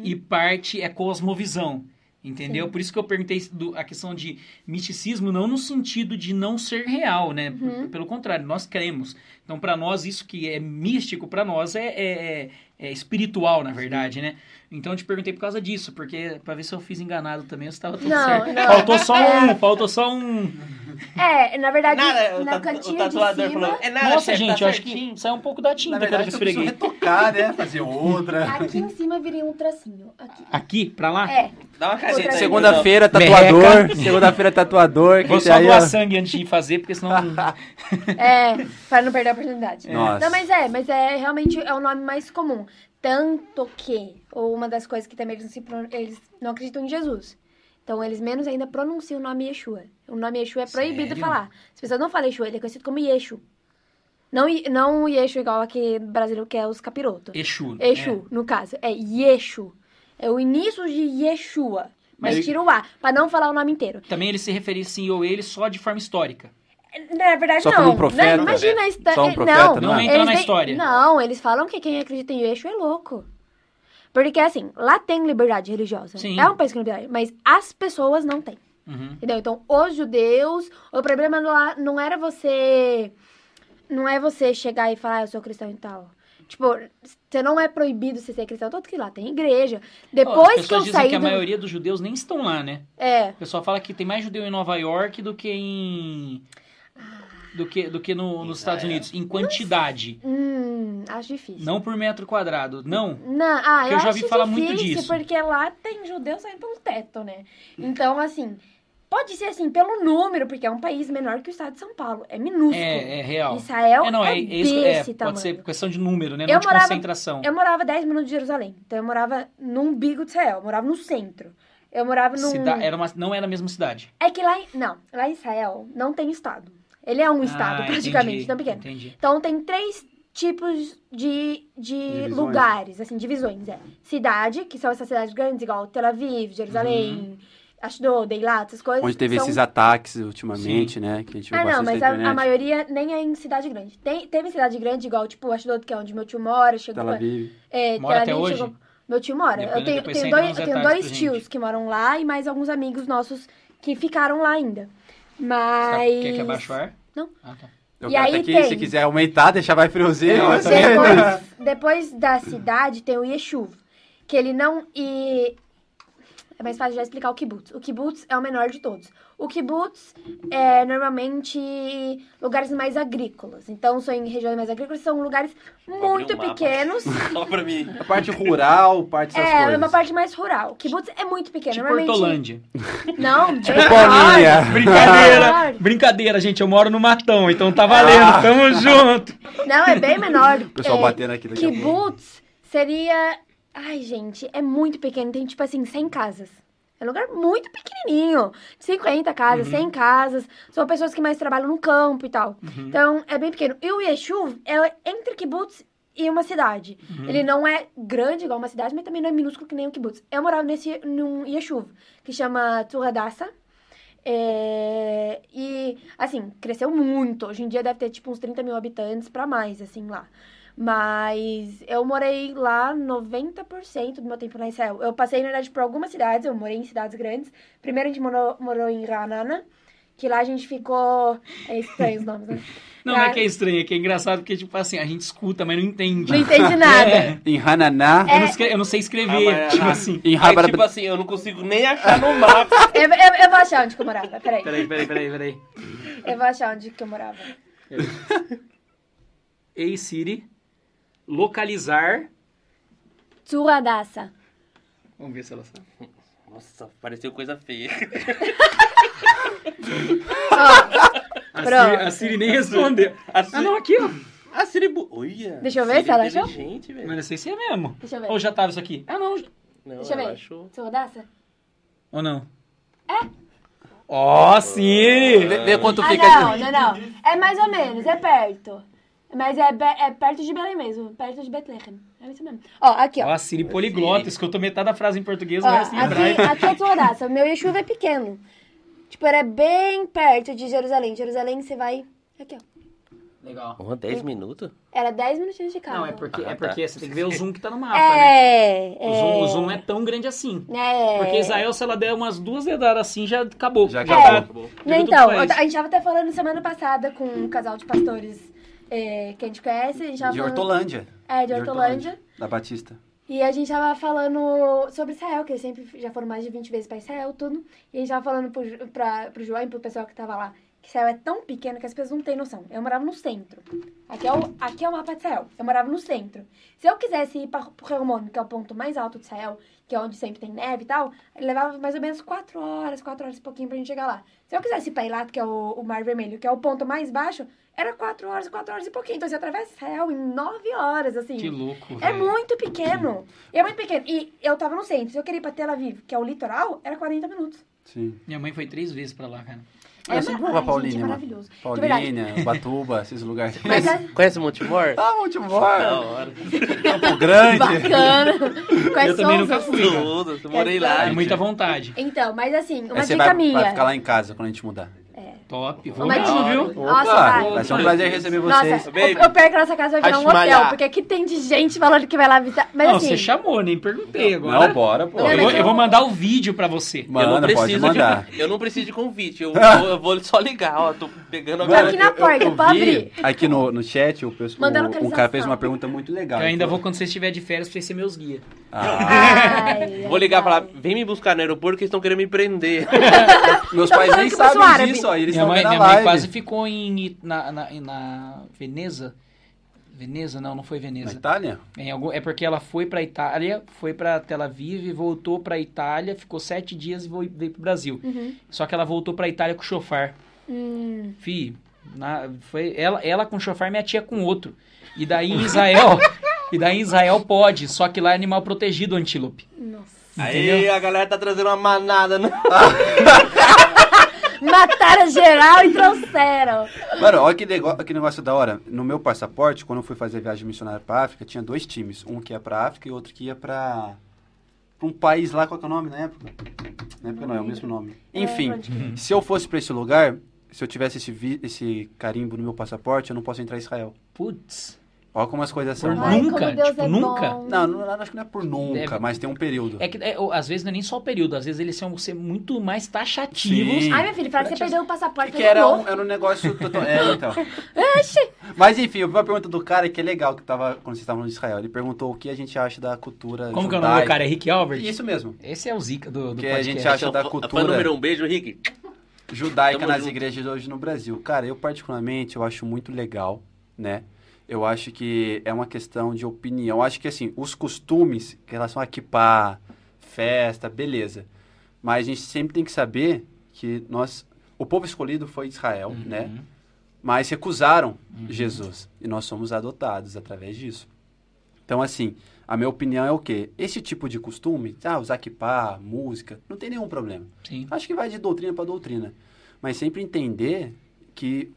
e parte é cosmovisão. Entendeu? Sim. Por isso que eu perguntei do- a questão de misticismo, não no sentido de não ser real, né? Uhum. Pelo contrário, nós cremos. Então, para nós, isso que é místico, para nós é, é- é espiritual, na verdade, né? Então, eu te perguntei por causa disso, porque para ver se eu fiz enganado também, se estava tudo Não, certo. não. Faltou só É. um, faltou só um. É, na verdade, Nada, o, na tatu- cantinha o tatuador de cima... falou, é nada, Nossa, chefe, gente, tá eu acho certinho." que saiu um pouco da tinta Na que eu verdade, eu preciso esfreguei. retocar, né? Fazer outra. Aqui em cima viria um tracinho. Aqui. Aqui, pra lá? É. Dá uma caneta aí, Segunda-feira, tatuador. Segunda-feira, tatuador. Vou que só aí, doar ó. sangue antes de fazer, porque senão. É, para não perder oportunidade. Nossa. Não, mas é, mas é realmente é o nome mais comum. Tanto que, ou uma das coisas que também eles não, se eles não acreditam em Jesus. Então, eles menos ainda pronunciam o nome Yeshua. O nome Yeshua é proibido Sério? falar. As pessoas não falam Yeshua, ele é conhecido como Yeshu. Não, não Yeshu igual aqui no Brasil, que é os capirotos. Exu. Exu, no caso. É Yeshu. É o início de Yeshua. Mas Mas- tira o A, pra não falar o nome inteiro. É. Também ele se referenciam a ele só de forma histórica. Na verdade, Só não. como um profeta? Não, imagina isso. Só um é, profeta, não, não Não entra eles na história. Não, eles falam que quem acredita em Yeshua é louco. Porque, assim, lá tem liberdade religiosa. Sim. É um país com liberdade, mas as pessoas não têm. Uhum. Entendeu? Então, os judeus, o problema lá não era você. Não é você chegar e falar, ah, eu sou cristão e tal. Tipo, você não é proibido você ser cristão, tanto que lá tem igreja. Depois As que eu dizem saí que a do... maioria dos judeus nem estão lá, né? É, O pessoal fala que tem mais judeu em Nova York do que em. Do que, do que no- nos Estados. Unidos, em quantidade. hum, acho difícil. Não por metro quadrado. Não. Não, ah, Porque eu, eu já acho ouvi falar muito difícil, disso. porque lá tem judeu saindo pelo teto, né? Então, assim, Pode ser assim, pelo número, porque é um país menor que o estado de São Paulo. É minúsculo. É, é real. Israel é, não, é, é, isso, é, desse tamanho. pode ser questão de número, né? Eu Não de morava- concentração. Eu morava 10 minutos de Jerusalém. Então eu morava no umbigo de Israel. Eu morava no centro. Eu morava num. Cida- era uma, não era a mesma cidade. É que lá em... Não, lá em Israel não tem estado. Ele é um estado, Ah, praticamente, entendi, tão pequeno. Entendi. Então tem três tipos de, de Divisões. lugares, assim, divisões. É. Cidade, que são essas cidades grandes, igual Tel Aviv, Jerusalém, Uhum. Ashdod, Eilat, essas coisas. Onde teve são... esses ataques ultimamente, né? Que a gente viu Ah, não, mas a, a maioria nem é em cidade grande. Tem, teve cidade grande, igual, tipo, Ashdod, que é onde meu tio mora, chegou... Tel Aviv. É, Mora Tel até Aviv hoje? Meu tio mora. Depois- eu tenho, tenho dois, eu tenho dois tios gente. que moram lá e mais alguns amigos nossos que ficaram lá ainda. Mas... Quer que abaixe o ar? Não. Ah, tá. Eu E quero aí até que, tem- se quiser aumentar, deixar mais friozinho. Depois, depois da cidade tem o Yeshuv, que ele não... E... É mais fácil já explicar o kibbutz. O kibbutz é o menor de todos. O kibbutz é normalmente lugares mais agrícolas. Então, são em regiões mais agrícolas, são lugares muito um pequenos. Fala pra mim. A parte rural, parte dessas É, coisas. é uma parte mais rural. O kibbutz é muito pequeno. Tipo normalmente... Hortolândia. Não, bem Bolinha. menor. Brincadeira! Brincadeira, gente. Eu moro no Matão, então tá valendo. Tamo junto. Não, é bem menor. O pessoal é, batendo aqui daqui. Kibbutz seria... Ai, gente, é muito pequeno. Tem, tipo assim, 100 casas. É um lugar muito pequenininho. 50 casas, 100 casas. São pessoas que mais trabalham no campo e tal. Então, é bem pequeno. E o Yeshuv é entre kibbutz e uma cidade. Ele não é grande igual uma cidade, mas também não é minúsculo que nem o kibbutz. Eu morava nesse, num Yeshuv, que chama Turadassa. É, e, assim, cresceu muito. Hoje em dia deve ter, tipo, uns 30 mil habitantes pra mais, assim, lá. Mas eu morei lá 90% do meu tempo na Israel. Eu passei, na verdade, por algumas cidades. Eu morei em cidades grandes. Primeiro a gente morou, morou em Ranana, que lá a gente ficou... É estranho os nomes, né? Não, não é que é estranho, é que é engraçado porque, tipo assim, a gente escuta, mas não entende. Não entende nada. É. Em Hananá, Eu, não escre- eu não sei escrever, Ah, tipo assim. em Aí, Rabara... tipo assim, eu não consigo nem achar no mapa. Eu, eu, eu vou achar onde que eu morava, peraí. Peraí, peraí, peraí, peraí. Eu vou achar onde que eu morava. Ei, Siri, localizar. Turadassa. Vamos ver se ela sabe. Nossa, pareceu coisa feia. A. Siri, a Siri nem respondeu. A Ah, não, aqui, ó. A Siri... bu- Olha. Deixa eu ver Siri se ela achou. inteligente, velho. Mas não sei se é mesmo. Deixa eu ver. Ou já tava isso aqui? Ah, não. Não, Deixa eu ver. achou. Turadassa? Ou não? É. Ó, Siri! Vê, vê quanto Ah, fica não, aqui. não, não. É mais ou menos, é perto. Mas é, é perto de Belém mesmo, perto de Bethlehem. É isso mesmo. Ó, aqui, Ó, ó. a Siri poliglota, escutou metade da frase em português, Ó, o resto em hebraico. aqui, aqui é. O meu Yeshuv é pequeno. Tipo, era bem perto de Jerusalém. Jerusalém você vai... Aqui, ó. Legal. Ó, 10 minutos? Era 10 minutinhos de carro. Não, é porque, Ah, é tá. porque você tem que ver o zoom que tá no mapa, né? É, O zoom, o zoom não é tão grande assim. É. Porque Israel, se ela der umas duas dedadas assim, já acabou. Já tá- acabou. já viu Então, tudo que faz. a gente tava até falando semana passada com um casal de pastores é, que a gente conhece. A gente De Hortolândia. É, de Hortolândia. Da Batista. E a gente tava falando sobre Israel, que eles sempre já foram mais de 20 vezes pra Israel, tudo. E a gente tava falando pro, pra, pro João e pro pessoal que tava lá, que Israel é tão pequeno que as pessoas não têm noção. Eu morava no centro. Aqui é o, aqui é o mapa de Israel. Eu morava no centro. Se eu quisesse ir pra, pro Hermon, que é o ponto mais alto de Israel, que é onde sempre tem neve e tal, levava mais ou menos 4 horas, 4 horas e pouquinho pra gente chegar lá. Se eu quisesse ir pra Eilat, que é o, o Mar Vermelho, que é o ponto mais baixo, era 4 horas, 4 horas e pouquinho. Então você atravessa Israel em 9 horas, assim. Que louco, É muito pequeno. E é muito pequeno. E eu tava no centro. Se eu queria ir pra Tel Aviv, que é o litoral, era 40 minutos. Sim. Minha mãe foi três vezes pra lá, cara. Eu sempre vou pra Ai, gente, Paulínia, é mano. maravilhoso. Paulínia, Ubatuba, esses lugares. Mas é Conhece Montemor? Ah, último Da hora. Campo Grande. bacana. Conhece Eu também nunca fui. Tudo, eu morei lá. É muita vontade. Então, mas assim, uma Aí você dica vai, minha. vai ficar lá em casa quando a gente mudar. Top. Dica. viu? Nossa, Opa, vai. vai ser um prazer receber Nossa, vocês. Baby. eu, eu perco que a nossa casa vai virar um hotel, porque aqui tem de gente falando que vai lá visitar. Mas não, assim, você chamou, nem perguntei agora. Não, bora, pô. Eu eu- vou mandar o vídeo pra você. Eu não Manda, pode preciso mandar. de, eu não preciso de convite. Eu vou, eu vou só ligar, ó. Tô pegando aqui na porta, eu pode abrir. aqui no, no chat, o, pessoal, o, localização. cara fez uma pergunta muito legal. Eu ainda vou, quando você estiver de férias, pra você ser meus guias. ah, Ai, Vou ligar e falar, vem me buscar no aeroporto que eles estão querendo me prender. meus pais nem sabem disso, ó. e Eles Minha mãe, minha mãe live. quase ficou em, na, na, na Veneza Veneza? Não, não foi Na Veneza. Itália? Em algum, é porque ela foi pra Itália, foi pra Tel Aviv, voltou pra Itália, ficou sete dias e veio pro Brasil. Uhum. Só que ela voltou pra Itália com o chofar. Hum, Fi, na- foi ela, ela com chofar, minha tia com outro. E daí em Israel, e daí em Israel pode, só que lá é animal protegido o antílope. nossa. Aí a galera tá trazendo uma manada, né? Mataram geral e trouxeram. Mano, olha que negócio, que negócio da hora. No meu passaporte, quando eu fui fazer viagem missionária pra África, tinha dois times. Um que ia pra África e outro que ia pra, pra um país lá, qual que é o nome na época? Na época não, é o mesmo nome. Enfim, pode crer. se eu fosse pra esse lugar, se eu tivesse esse, esse carimbo no meu passaporte, eu não posso entrar em Israel. Putz. Olha como as coisas são. Por mano. Ai, nunca, tipo, é nunca. bom. Não, não, acho que não é por nunca, Deve- mas tem um período. É que é, às vezes não é nem só o período, às vezes eles são ser muito mais taxativos. Sim. Ai, meu filho, fala que você perdeu o passaporte. Que pegou era um, era um negócio total... É, então. Mas enfim, eu vi uma pergunta do cara que é legal, que tava, quando vocês estavam no Israel. Ele perguntou o que a gente acha da cultura Como que é o nome do cara? É Rick Albert? Isso mesmo. Esse é o Zica do, do Que a podcast. gente acha da Então, fã- cultura- Fã número um, beijo, Rick. Judaica Tamo nas junto. igrejas hoje no Brasil. Cara, eu particularmente, eu acho muito legal, né? Eu acho que é uma questão de opinião. Eu acho que, assim, os costumes em relação a kippah, festa, beleza. Mas a gente sempre tem que saber que nós... O povo escolhido foi Israel, Uhum. né? Mas recusaram Jesus. E nós somos adotados através disso. Então, assim, a minha opinião é o quê? Esse tipo de costume, ah, usar kippah, música, não tem nenhum problema. Sim. Acho que vai de doutrina para doutrina. Mas sempre entender que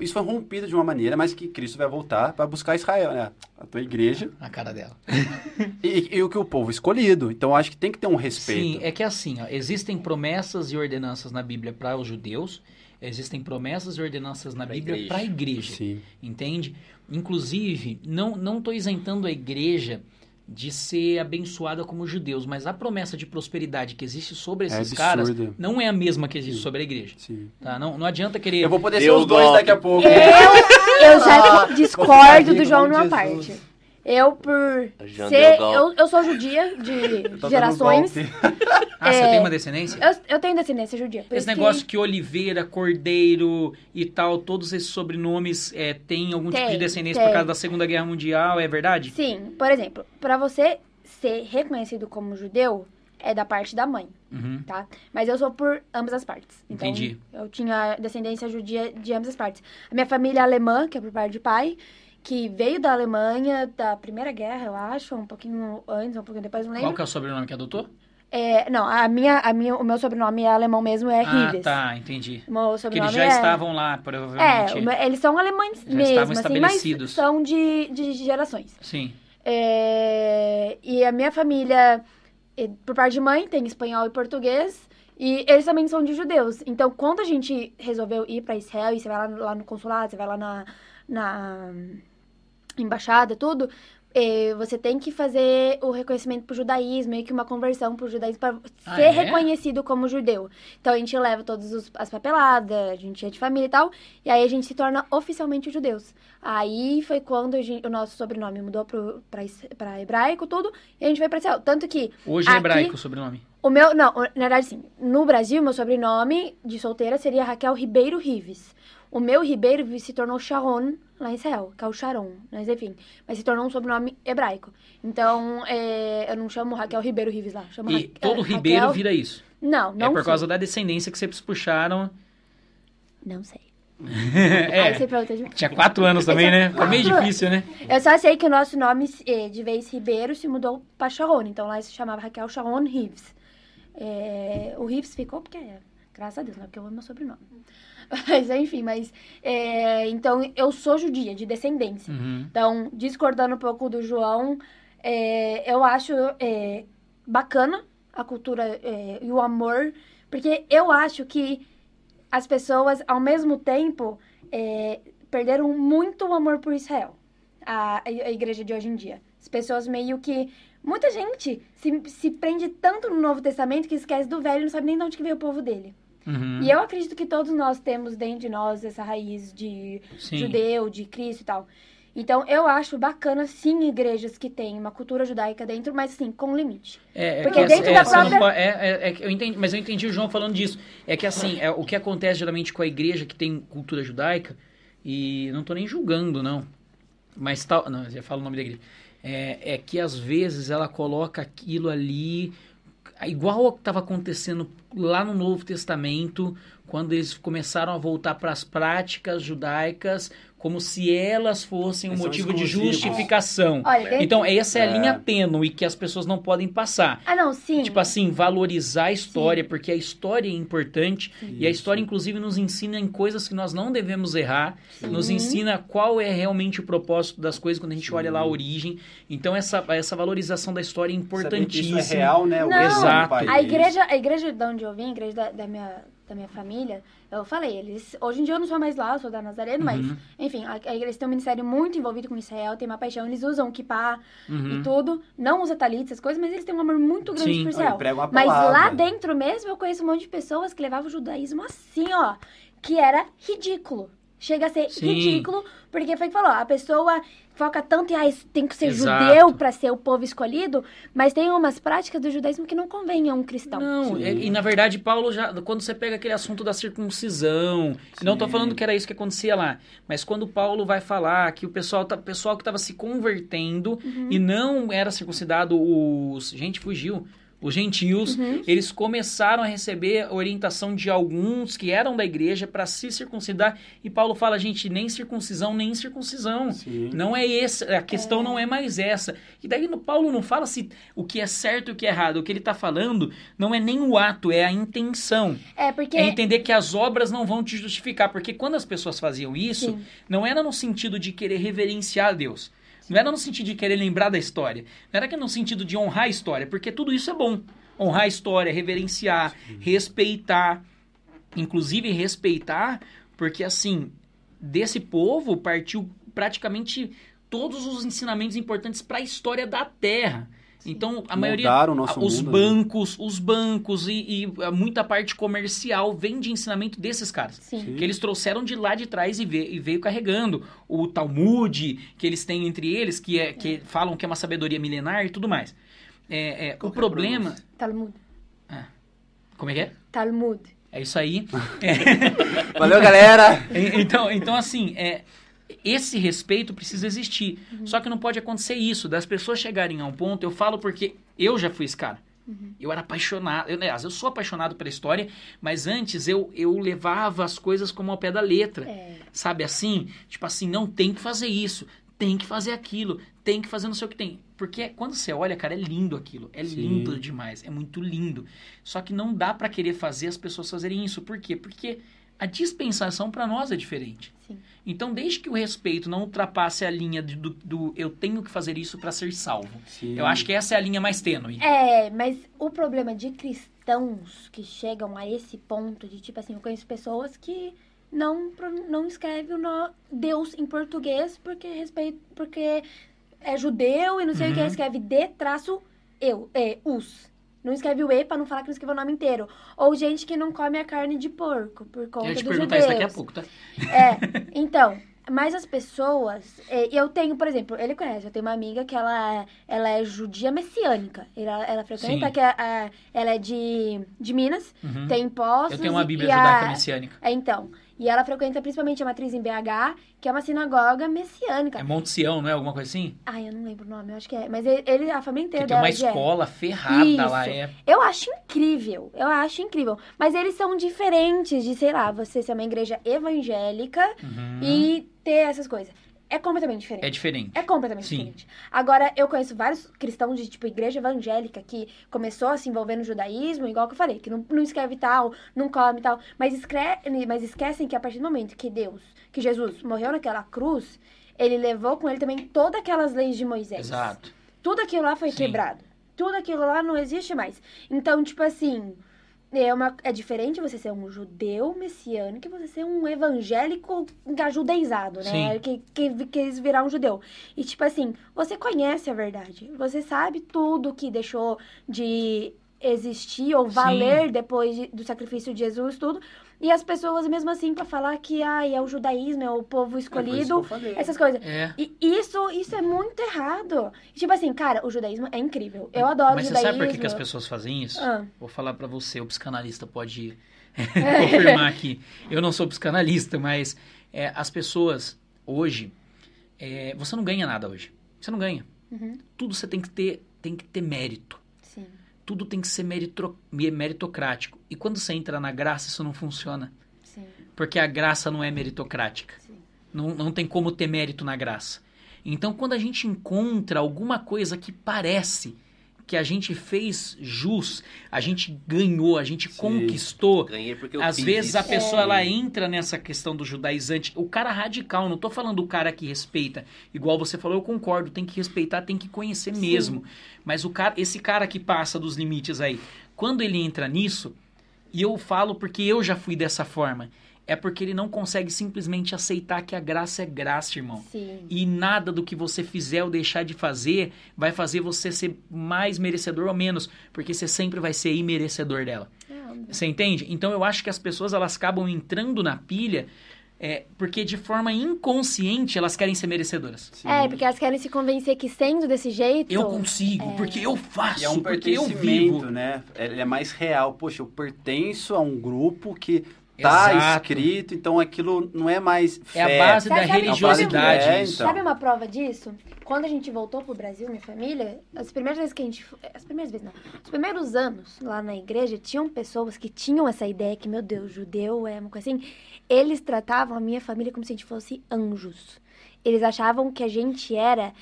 isso foi rompido de uma maneira, mas que Cristo vai voltar para buscar Israel, né? A tua igreja A cara dela. e, e o que o povo escolhido. Então acho que tem que ter um respeito. Sim, é que assim, ó, existem promessas e ordenanças na Bíblia para os judeus, existem promessas e ordenanças na Pra Bíblia para a igreja. Sim. Entende? Inclusive, não não estou isentando a igreja de ser abençoada como judeus, mas a promessa de prosperidade que existe sobre É esses caras absurdo. não é a mesma que existe sobre a igreja. Sim. Tá? Não, não adianta querer. Eu vou poder ser os dois golpe. daqui a pouco. Eu já discordo do João numa parte. Eu, por ser... Eu, eu sou judia de gerações. Ah, você é, tem uma descendência? Eu, eu tenho descendência judia. Esse negócio que Oliveira, Cordeiro e tal, todos esses sobrenomes é, têm algum tipo Tem, de descendência tem. por causa da Segunda Guerra Mundial, é verdade? Sim, por exemplo, pra você ser reconhecido como judeu, é da parte da mãe, Uhum. tá? Mas eu sou por ambas as partes. Então, Entendi. eu tinha descendência judia de ambas as partes. A minha família é alemã, que é por parte de pai, que veio da Alemanha, da Primeira Guerra, eu acho, um pouquinho antes, um pouquinho depois, não lembro. Qual que é o sobrenome que adotou? É, não, a minha, a minha, o meu sobrenome é alemão mesmo, é ah, Rives. tá, entendi. Meu sobrenome eles já é... estavam lá, É, provavelmente. meu- eles são alemães Já mesmo, estavam assim, mas estabelecidos. são de, de gerações. Sim. É, e a minha família, por parte de mãe, tem espanhol e português. E eles também são de judeus. Então, quando a gente resolveu ir para Israel, e você vai lá, lá no consulado, você vai lá na, na embaixada, tudo, você tem que fazer o reconhecimento pro judaísmo, meio que uma conversão pro judaísmo para Ah, ser é? reconhecido como judeu. Então, a gente leva todas as papeladas, a gente é de família e tal, e aí a gente se torna oficialmente judeus. Aí foi quando gente- o nosso sobrenome mudou pro, pra, pra hebraico, tudo, e a gente foi pra Israel. Tanto que Hoje é Aqui- hebraico o sobrenome. o meu, não, na verdade, sim. No Brasil, meu sobrenome de solteira seria Raquel Ribeiro Rives. O meu Ribeiro se tornou Sharon lá em Israel, que é o Sharon, mas enfim. Mas se tornou um sobrenome hebraico. Então, é, eu não chamo Raquel Ribeiro Rives lá. Chamo E Ra- todo é, Ribeiro vira isso. Não, não é por sei. causa da descendência que vocês puxaram. Não sei. é, Aí você pergunta de mim. tinha quatro anos também, né? Ficou meio difícil, né? Eu só sei que o nosso nome, eh, de vez Ribeiro, se mudou pra Sharon. Então lá se chamava Raquel Sharon Rives. É, o Rives ficou porque, graças a Deus, não é porque eu amo meu sobrenome. Mas enfim, mas. é, então eu sou judia, de descendência. Uhum. Então, discordando um pouco do João, é, eu acho é, bacana a cultura é, e o amor, porque eu acho que as pessoas, ao mesmo tempo, é, perderam muito o amor por Israel, a, a igreja de hoje em dia. As pessoas meio que. Muita gente se, se prende tanto no Novo Testamento que esquece do velho e não sabe nem de onde que veio o povo dele. Uhum. E eu acredito que todos nós temos dentro de nós essa raiz de Sim. judeu, de Cristo e tal. Então, eu acho bacana, sim, igrejas que têm uma cultura judaica dentro, mas, assim, com limite. É, é Porque que dentro é, da não própria- é, é, é eu entendi, mas eu entendi o João falando disso. É que assim, é, o que acontece geralmente com a igreja que tem cultura judaica, e não tô nem julgando, não. Mas tal. Não, eu já falo o nome da igreja. É, é que às vezes ela coloca aquilo ali. Igual ao que estava acontecendo lá no Novo Testamento, quando eles começaram a voltar para as práticas judaicas, como se elas fossem um motivo de justificação. Olha, dentro- Então, essa é a É. linha tênue que as pessoas não podem passar. Ah, não, sim. Tipo assim, valorizar a história, porque a história é importante e a história, inclusive, nos ensina em coisas que nós não devemos errar, nos Sim. ensina qual é realmente o propósito das coisas quando a gente Sim. olha lá a origem. Então, essa, essa valorização da história é importantíssima. Isso é real, né? O Não, Exato. A igreja, a igreja de onde eu vim, a igreja da, da minha, da minha família, eu falei, eles. Hoje em dia eu não sou mais lá, eu sou da Nazareno, mas, Uhum. enfim, a, a igreja tem um ministério muito envolvido com Israel, tem uma paixão, eles usam o kippah Uhum. e tudo. Não usa talit, essas coisas, mas eles têm um amor muito grande Sim. por Israel. Mas lá dentro mesmo eu conheço um monte de pessoas que levavam o judaísmo assim, ó, que era ridículo. Chega a ser Sim. ridículo, porque foi que falou, a pessoa foca tanto em, ah, tem que ser Exato. judeu pra ser o povo escolhido, mas tem umas práticas do judaísmo que não convém a um cristão. Não, Sim. é- e na verdade, Paulo já. Quando você pega aquele assunto da circuncisão, não tô Sim. falando que era isso que acontecia lá, mas quando Paulo vai falar que o pessoal, tá, pessoal que estava se convertendo Uhum. e não era circuncidado, os. Gente, fugiu. Os gentios, Uhum. eles começaram a receber orientação de alguns que eram da igreja para se circuncidar. E Paulo fala, gente, nem circuncisão, nem circuncisão. Sim. Não é esse, a questão não é mais essa. E daí no Paulo não fala se o que é certo e o que é errado. O que ele está falando não é nem o ato, é a intenção. É, porque... É entender que as obras não vão te justificar. Porque quando as pessoas faziam isso, Sim. não era no sentido de querer reverenciar a Deus. Não era no sentido de querer lembrar da história. Não era que no sentido de honrar a história, porque tudo isso é bom. Honrar a história, reverenciar, respeitar. Inclusive respeitar, porque assim, desse povo partiu praticamente todos os ensinamentos importantes para a história da Terra. Então, a maioria Moldaram o nosso os mundo, né? bancos, os bancos e, e muita parte comercial vem de ensinamento desses caras. Sim. Que eles trouxeram de lá de trás e, ve- e veio carregando. O Talmud, que eles têm entre eles, que, é, que falam que é uma sabedoria milenar e tudo mais. É, é, o é problema. pronúncia? Talmud. Como é que é? Talmud. É isso aí. Valeu, galera! Então, então assim, é, esse respeito precisa existir. Só que não pode acontecer isso, das pessoas chegarem a um ponto, eu falo porque eu já fui esse cara. Eu era apaixonado, eu, aliás, eu sou apaixonado pela história, mas antes eu, eu levava as coisas como ao pé da letra. É. Sabe assim? Tipo assim, não tem que fazer isso, tem que fazer aquilo, tem que fazer não sei o que tem. Porque quando você olha, cara, é lindo aquilo. É Sim. lindo demais, é muito lindo. Só que não dá pra querer fazer as pessoas fazerem isso. Por quê? Porque a dispensação pra nós é diferente. Sim. Então, desde que o respeito não ultrapasse a linha de- do, do eu tenho que fazer isso pra ser salvo. Sim. Eu acho que essa é a linha mais tênue. É, mas o problema de cristãos que chegam a esse ponto de, tipo assim, eu conheço pessoas que não, não escrevem o no- Deus em português porque respeito, porque é judeu e não sei o que, Uhum. escreve D traço eu, é, us. Não escreve o E pra não falar que não escreveu o nome inteiro. Ou gente que não come a carne de porco por conta Eu te dos judeus. isso daqui a pouco, tá? É, então, mas as pessoas. é, Eu tenho, por exemplo, ele conhece, eu tenho uma amiga que ela, ela é judia messiânica. Ela, ela frequenta, Sim. que é, a- ela é de, de Minas, Uhum. tem postos. Eu tenho uma Bíblia judaica a- messiânica. É, então. E ela frequenta principalmente a matriz em BH, que é uma sinagoga messiânica. É Monte Sião, não é? Alguma coisa assim? Ai, eu não lembro o nome, eu acho que é. Mas ele, a família inteira Que tem uma dela é. escola ferrada lá. Isso. É Eu acho incrível, eu acho incrível. Mas eles são diferentes de, sei lá, você ser uma igreja evangélica Uhum. e ter essas coisas. É completamente diferente. É diferente. É completamente Sim. diferente. Agora, eu conheço vários cristãos de, tipo, igreja evangélica que começou a se envolver no judaísmo, igual que eu falei, que não, não escreve tal, não come tal, mas, escre mas esquecem que a partir do momento que Deus, que Jesus morreu naquela cruz, ele levou com ele também todas aquelas leis de Moisés. Exato. Tudo aquilo lá foi Sim. quebrado. Tudo aquilo lá não existe mais. Então, tipo assim, é, uma, é diferente você ser um judeu messiânico e você ser um evangélico judeizado, né? Sim. Que, que quis virar um judeu. E, tipo assim, você conhece a verdade. Você sabe tudo que deixou de existir ou Sim. valer depois de- do sacrifício de Jesus, tudo. E as pessoas, mesmo assim, pra falar que ai, é o judaísmo, é o povo É por isso que escolhido, eu falei. essas coisas. É. E isso, isso é muito errado. Tipo assim, cara, o judaísmo é incrível. Eu adoro Mas o você judaísmo. sabe por que, que as pessoas fazem isso? Ah. Vou falar pra você, o psicanalista pode confirmar aqui. Eu não sou psicanalista, mas é, as pessoas hoje é, você não ganha nada hoje. Você não ganha. Uhum. Tudo você tem que ter, tem que ter mérito. Tudo tem que ser meritocrático. E quando você entra na graça, isso não funciona. Sim. Porque a graça não é meritocrática. Sim. Não, não tem como ter mérito na graça. Então, quando a gente encontra alguma coisa que parece que a gente fez jus, a gente ganhou, a gente Sim. conquistou, Ganhei porque eu às fiz vezes isso. a pessoa ela entra nessa questão do judaizante. O cara radical, não tô falando do cara que respeita. Igual você falou, eu concordo, tem que respeitar, tem que conhecer Sim. mesmo. Mas o cara, esse cara que passa dos limites aí, quando ele entra nisso, e eu falo porque eu já fui dessa forma, é porque ele não consegue simplesmente aceitar que a graça é graça, irmão. Sim. E nada do que você fizer ou deixar de fazer vai fazer você ser mais merecedor ou menos, porque você sempre vai ser imerecedor dela. É. Você entende? Então eu acho que as pessoas elas acabam entrando na pilha é, porque de forma inconsciente elas querem ser merecedoras. Sim. É, porque elas querem se convencer que sendo desse jeito. Eu consigo, porque eu faço, E é um porque eu pertencimento, vivo. né? Ele é mais real. Poxa, eu pertenço a um grupo que tá Exato. escrito, então aquilo não é mais É fé. a base Sabe- da sabe- religiosidade. sabe- é, então. Sabe uma prova disso? Quando a gente voltou pro Brasil, minha família, as primeiras vezes que a gente. As primeiras vezes, não. Os primeiros anos lá na igreja, tinham pessoas que tinham essa ideia que, meu Deus, judeu é uma coisa assim. Eles tratavam a minha família como se a gente fosse anjos. Eles achavam que a gente era.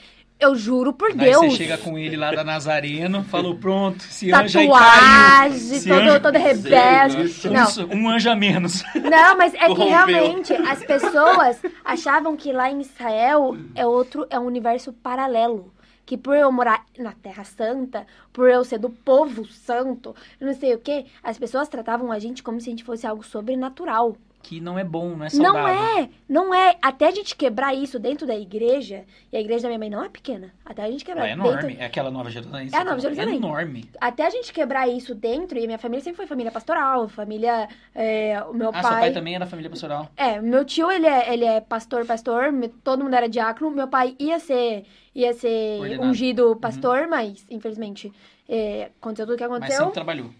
Eu juro por Aí Deus. você chega com ele lá da Nazareno, falou, pronto, esse anjo aí caiu. Tatuagem, todo, anjo- todo rebelde. Isso. Não, Um, um anjo a menos. Não, mas é que realmente as pessoas achavam que lá em Israel é outro, é um universo paralelo. Que por eu morar na Terra Santa, por eu ser do povo santo, não sei o que, as pessoas tratavam a gente como se a gente fosse algo sobrenatural. Que não é bom, não é Não saudável. é, não é. Até a gente quebrar isso dentro da igreja, e a igreja da minha mãe não é pequena. Até a gente quebrar Ela é dentro, enorme. É aquela Nova Jerusalém. É a Nova Jerusalém. É enorme. até a gente quebrar isso dentro, e minha família sempre foi família pastoral, família. é, o meu Ah, pai. seu pai também da família pastoral. É, meu tio, ele é, ele é pastor, pastor, todo mundo era diácono. Meu pai ia ser, ia ser Ordenado. ungido pastor, mas, infelizmente, é, aconteceu tudo o que Mas aconteceu. sempre trabalhou.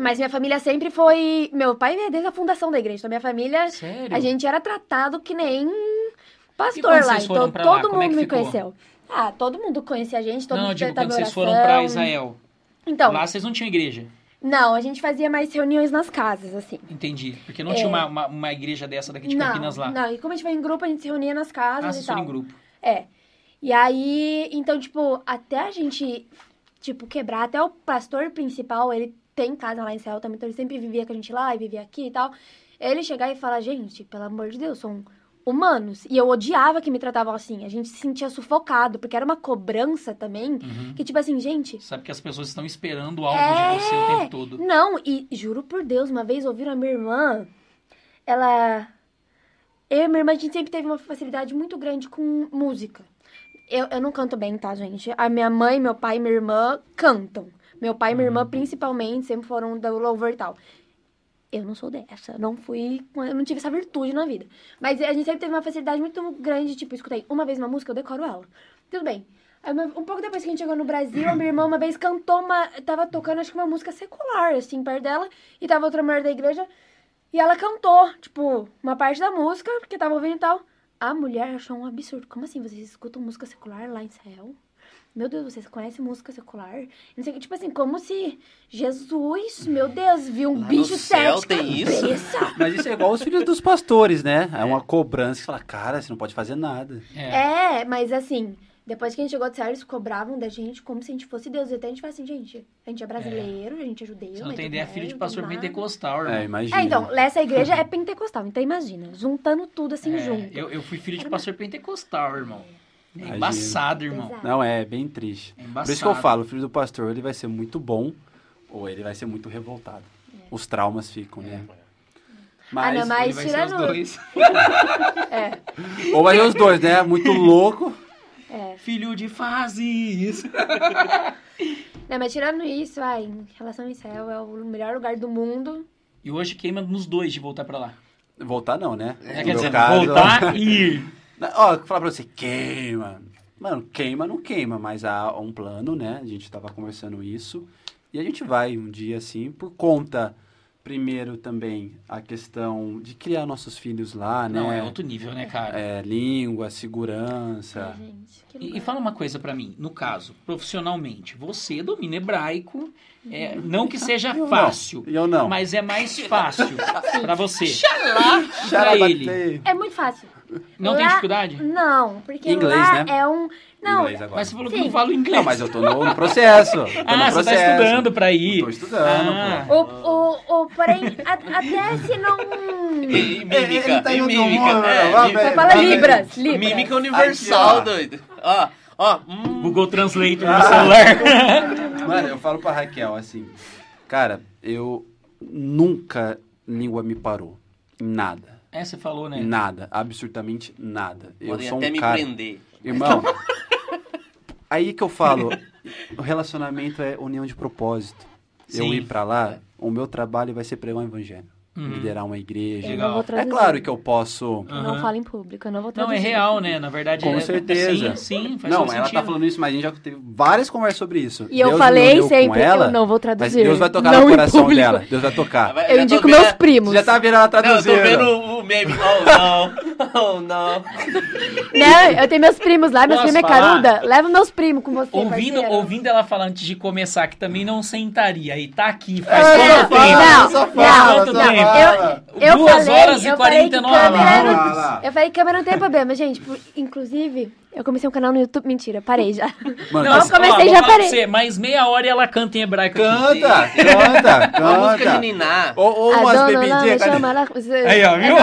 Mas minha família sempre foi... Meu pai veio desde a fundação da igreja, então minha família... Sério? A gente era tratado que nem pastor lá, então lá, todo como é mundo que me ficou? conheceu. Ah, todo mundo conhecia a gente, todo não, mundo digo, quando vocês foram pra Israel. Então, Lá vocês não tinham igreja. não, a gente fazia mais reuniões nas casas, assim. Entendi. Porque não tinha uma, uma, uma igreja dessa daqui de É. não, Campinas lá. não, e como a gente foi em grupo, a gente se reunia nas casas Ah, e vocês tal. em grupo. É. E aí, então, tipo, até a gente, tipo, quebrar, até o pastor principal, ele tem casa lá em também, então ele sempre vivia com a gente lá e vivia aqui e tal. Ele chegar e falar, gente, pelo amor de Deus, são humanos. E eu odiava que me tratavam assim. A gente se sentia sufocado, porque era uma cobrança também, Uhum. que tipo assim, gente, Sabe que as pessoas estão esperando algo É. de você o tempo todo. não, e juro por Deus, uma vez ouviram a minha irmã, ela. Eu e minha irmã, a gente sempre teve uma facilidade muito grande com música. Eu, eu não canto bem, tá, gente? A minha mãe, meu pai e minha irmã cantam. Meu pai e minha irmã, principalmente, sempre foram do louvor e tal. Eu não sou dessa, não fui, eu não tive essa virtude na vida. Mas a gente sempre teve uma facilidade muito grande, tipo, escutei uma vez uma música, eu decoro ela. Tudo bem. Um pouco depois que a gente chegou no Brasil, a minha irmã uma vez cantou uma. Tava tocando, acho que uma música secular, assim, perto dela. E tava outra mulher da igreja. E ela cantou, tipo, uma parte da música, porque tava ouvindo e tal. A mulher achou um absurdo. Como assim? Vocês escutam música secular lá em Israel? Meu Deus, vocês conhecem música secular? Não sei o que, tipo assim, como se Jesus, meu Deus, viu um Lá no bicho céu sete tem isso? Mas isso é igual os filhos dos pastores, né? É uma cobrança que fala, cara, você não pode fazer nada. É. É, mas assim, depois que a gente chegou de Israel, eles cobravam da gente como se a gente fosse Deus. E até a gente fala assim, gente, a gente é brasileiro, a gente é judeu. Você não tem tudo ideia, bem, filho de pastor pentecostal, irmão. É, imagina. É, então, essa igreja é pentecostal, então imagina, juntando tudo assim É, junto. eu, eu fui filho de pastor pentecostal, irmão. É embaçado, irmão. Não, é bem triste. É Por isso que eu falo, o filho do pastor, ele vai ser muito bom ou ele vai ser muito revoltado. Os traumas ficam, né? Ah, não, Ele mas vai ser os tirando. dois. É, Ou vai ser os dois, né? Muito louco. é. Filho de fases. Não, mas tirando isso, ai, em relação a Israel, é o melhor lugar do mundo. E hoje queima nos dois de voltar pra lá. Voltar não, né? É, No quer dizer, caso- voltar e ir. Ó, eu vou falar pra você, queima. Mano, queima não queima, mas há um plano, né? A gente tava conversando isso. E a gente vai um dia, assim, por conta, primeiro também a questão de criar nossos filhos lá, né? Não, é outro nível, né, cara? É, língua, segurança. Ai, gente, E, e fala uma coisa pra mim, no caso, profissionalmente, você domina hebraico, é, não que seja Eu não. fácil, Eu não. mas é mais fácil pra você. Xalá! Pra Xarabatei. ele. É muito fácil. Não tem Lá- dificuldade? Não, porque Inglês, lá né? é um... Não, Inglês agora. Mas você falou que Sim. não fala inglês. Não, mas eu tô no, no processo. Tô no Ah, você tá processo. estudando pra ir. Tô estudando, Ah. pô. o, o, o, porém, a- até se não... E mímica, Ele tá em outro mímica. mundo, é, vai, mí- vai, Fala vai. Libras, Libras. Mímica universal, Aqui, ó. doido. Ó, ó. hum. Google Translator no celular. Mano, eu falo pra Raquel assim, cara, eu nunca língua me parou. Em Nada. É, você falou, né? Nada. Absolutamente nada. Eu Podem sou um até me cara. prender. Irmão, aí que eu falo, o relacionamento é união de propósito. Eu Sim. ir pra lá, o meu trabalho vai ser pregar o evangelho. Uhum. Liderar uma igreja. Eu não É traduzir. claro que eu posso. Eu não falo em público, eu não vou Não, traduzir. é real, né? Na verdade, Com é, certeza. Sim, sim, faz Não, ela sentido. tá falando isso, mas a gente já teve várias conversas sobre isso. E eu Deus falei uniu com sempre, ela, eu não vou Mas traduzir. Deus vai tocar não no coração público. dela. Deus vai tocar. Eu indico meus primos. Já tá vendo ela Não, eu tô vendo o meme. Oh, não. Oh, não. Não, eu tenho meus primos lá, meus primos é caruda. Leva meus primos com você, Ouvindo, parceiro. ouvindo ela falar antes de começar que também não sentaria e tá aqui faz É, Não, quanto tempo? não, só não, fala, quanto só tempo? Fala. Eu Duas falei, horas e eu falei que 49 câmera minutos. Eu falei que câmera não tem problema, gente. Por- Inclusive, eu comecei um canal no YouTube. Mentira, parei já. Mano, não, eu tá comecei ó, já parei. Você, mais meia hora e ela canta em hebraico. Canta, aqui. canta, canta. Uma música de Niná. Ou, ou a umas bebidinhas. Aí, ó, é viu?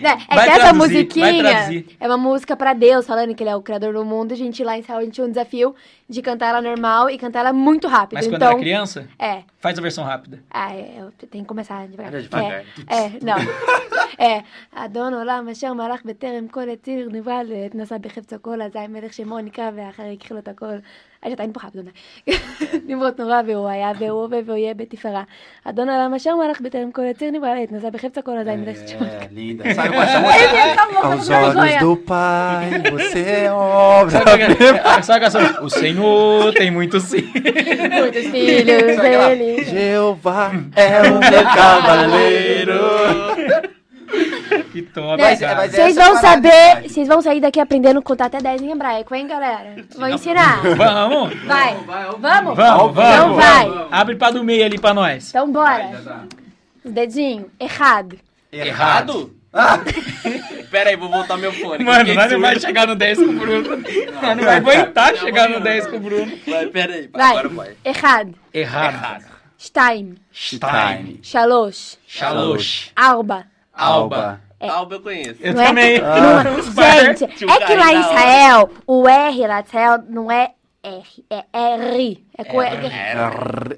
Né, é, é que essa musiquinha é uma música pra Deus, falando que ele é o criador do mundo. A gente lá em Israel, a gente tinha um desafio de cantar ela normal e cantar ela muito rápido. Mas quando então, era criança? É. Faz a versão rápida. Ah, é, tem que começar devagar. É, é, não. é. Adonolá, Mashem, Malach, Beterem, Koletir, Nivalet, Nessa עשה בחפצו כל הזין מלך שמו נקרא, ואחר הכחיל לו את הכל. אה, היה שתיים פחה אדונה. נמרות נורא, והוא היה, והוא הווה, והוא יהיה בתפארה. אדון עולם אשר מלך בטרם כל יציר נברא לעת, נשא בחפצו כל הזין מלך שמו. Causados Jeová é o meu cavaleiro. Que top, cara. mas é- Vocês vão saber, vocês vão sair daqui aprendendo a contar até 10 em hebraico, hein, galera? Vou ensinar. Vamos? Vai, vamos? Vamos, vamos. Então vai. Abre pra do meio ali pra nós. Então bora. Os dedinhos. Errado. Errado? Pera aí, vou voltar meu fone. Mano, Fiquei nós não vai chegar no 10 com o Bruno. Nós não vai aguentar chegar no 10 com o Bruno. Vai, pera aí. Vai. Agora vai. Errado. Errado. Shteim. Time. Shalosh. Shalosh. Arba. Alba. Alba eu conheço. Eu Não é? também. Não é- Gente, Tinha um é que lá em. Israel, o R lá de Israel não é R, é R. É co-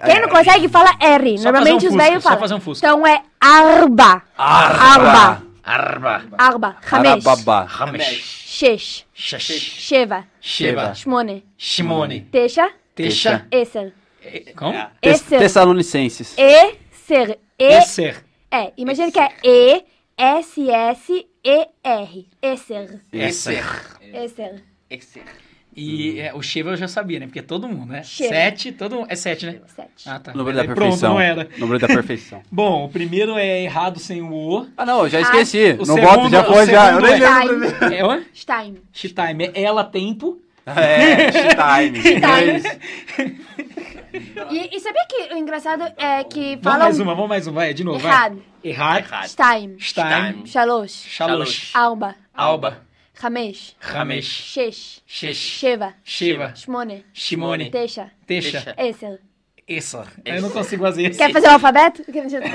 Quem não consegue fala R. Só Normalmente um os velhos só falam. fazer um Fusca. Então é Arba. Arba. Arba. Arba. Hamesh. Arababá. Hamesh. Shesh. Shash. Sheva. Sheva. Shmone. Shimone. Tesha. Tesha. Esser. Como? Esser. Tessalonicenses. Esser. E. Esser. É, imagina que é E, S, S, E, R. Esser. Esser. Esser. Esser. E é, o Sheva eu já sabia, né? Porque todo mundo, né? Sete, todo mundo. É sete, né? Sete. Ah, tá. Número da Pronto, perfeição. não era. Número da perfeição. Bom, o primeiro é errado sem o O. Ah, não, eu já esqueci. O não segundo- voto, já o foi, já. Eu nem é- lembro. É o Stein. Time. É ela tempo. É, time. Time. E, e sabia que o engraçado é que Vamos falam mais uma, vamos mais uma. Vai, de novo. vai. errado. Errado. Errado. Stein. Stein. Shalosh. Shalosh. Arba. Alba. Hamesh. Ramesh. Shesh. Shesh. Sheva. Sheva. Shmone. Shimone. Tesha. Tesha. Esser. Essa. Eu não consigo fazer isso. Quer fazer o alfabeto? Quer fazer-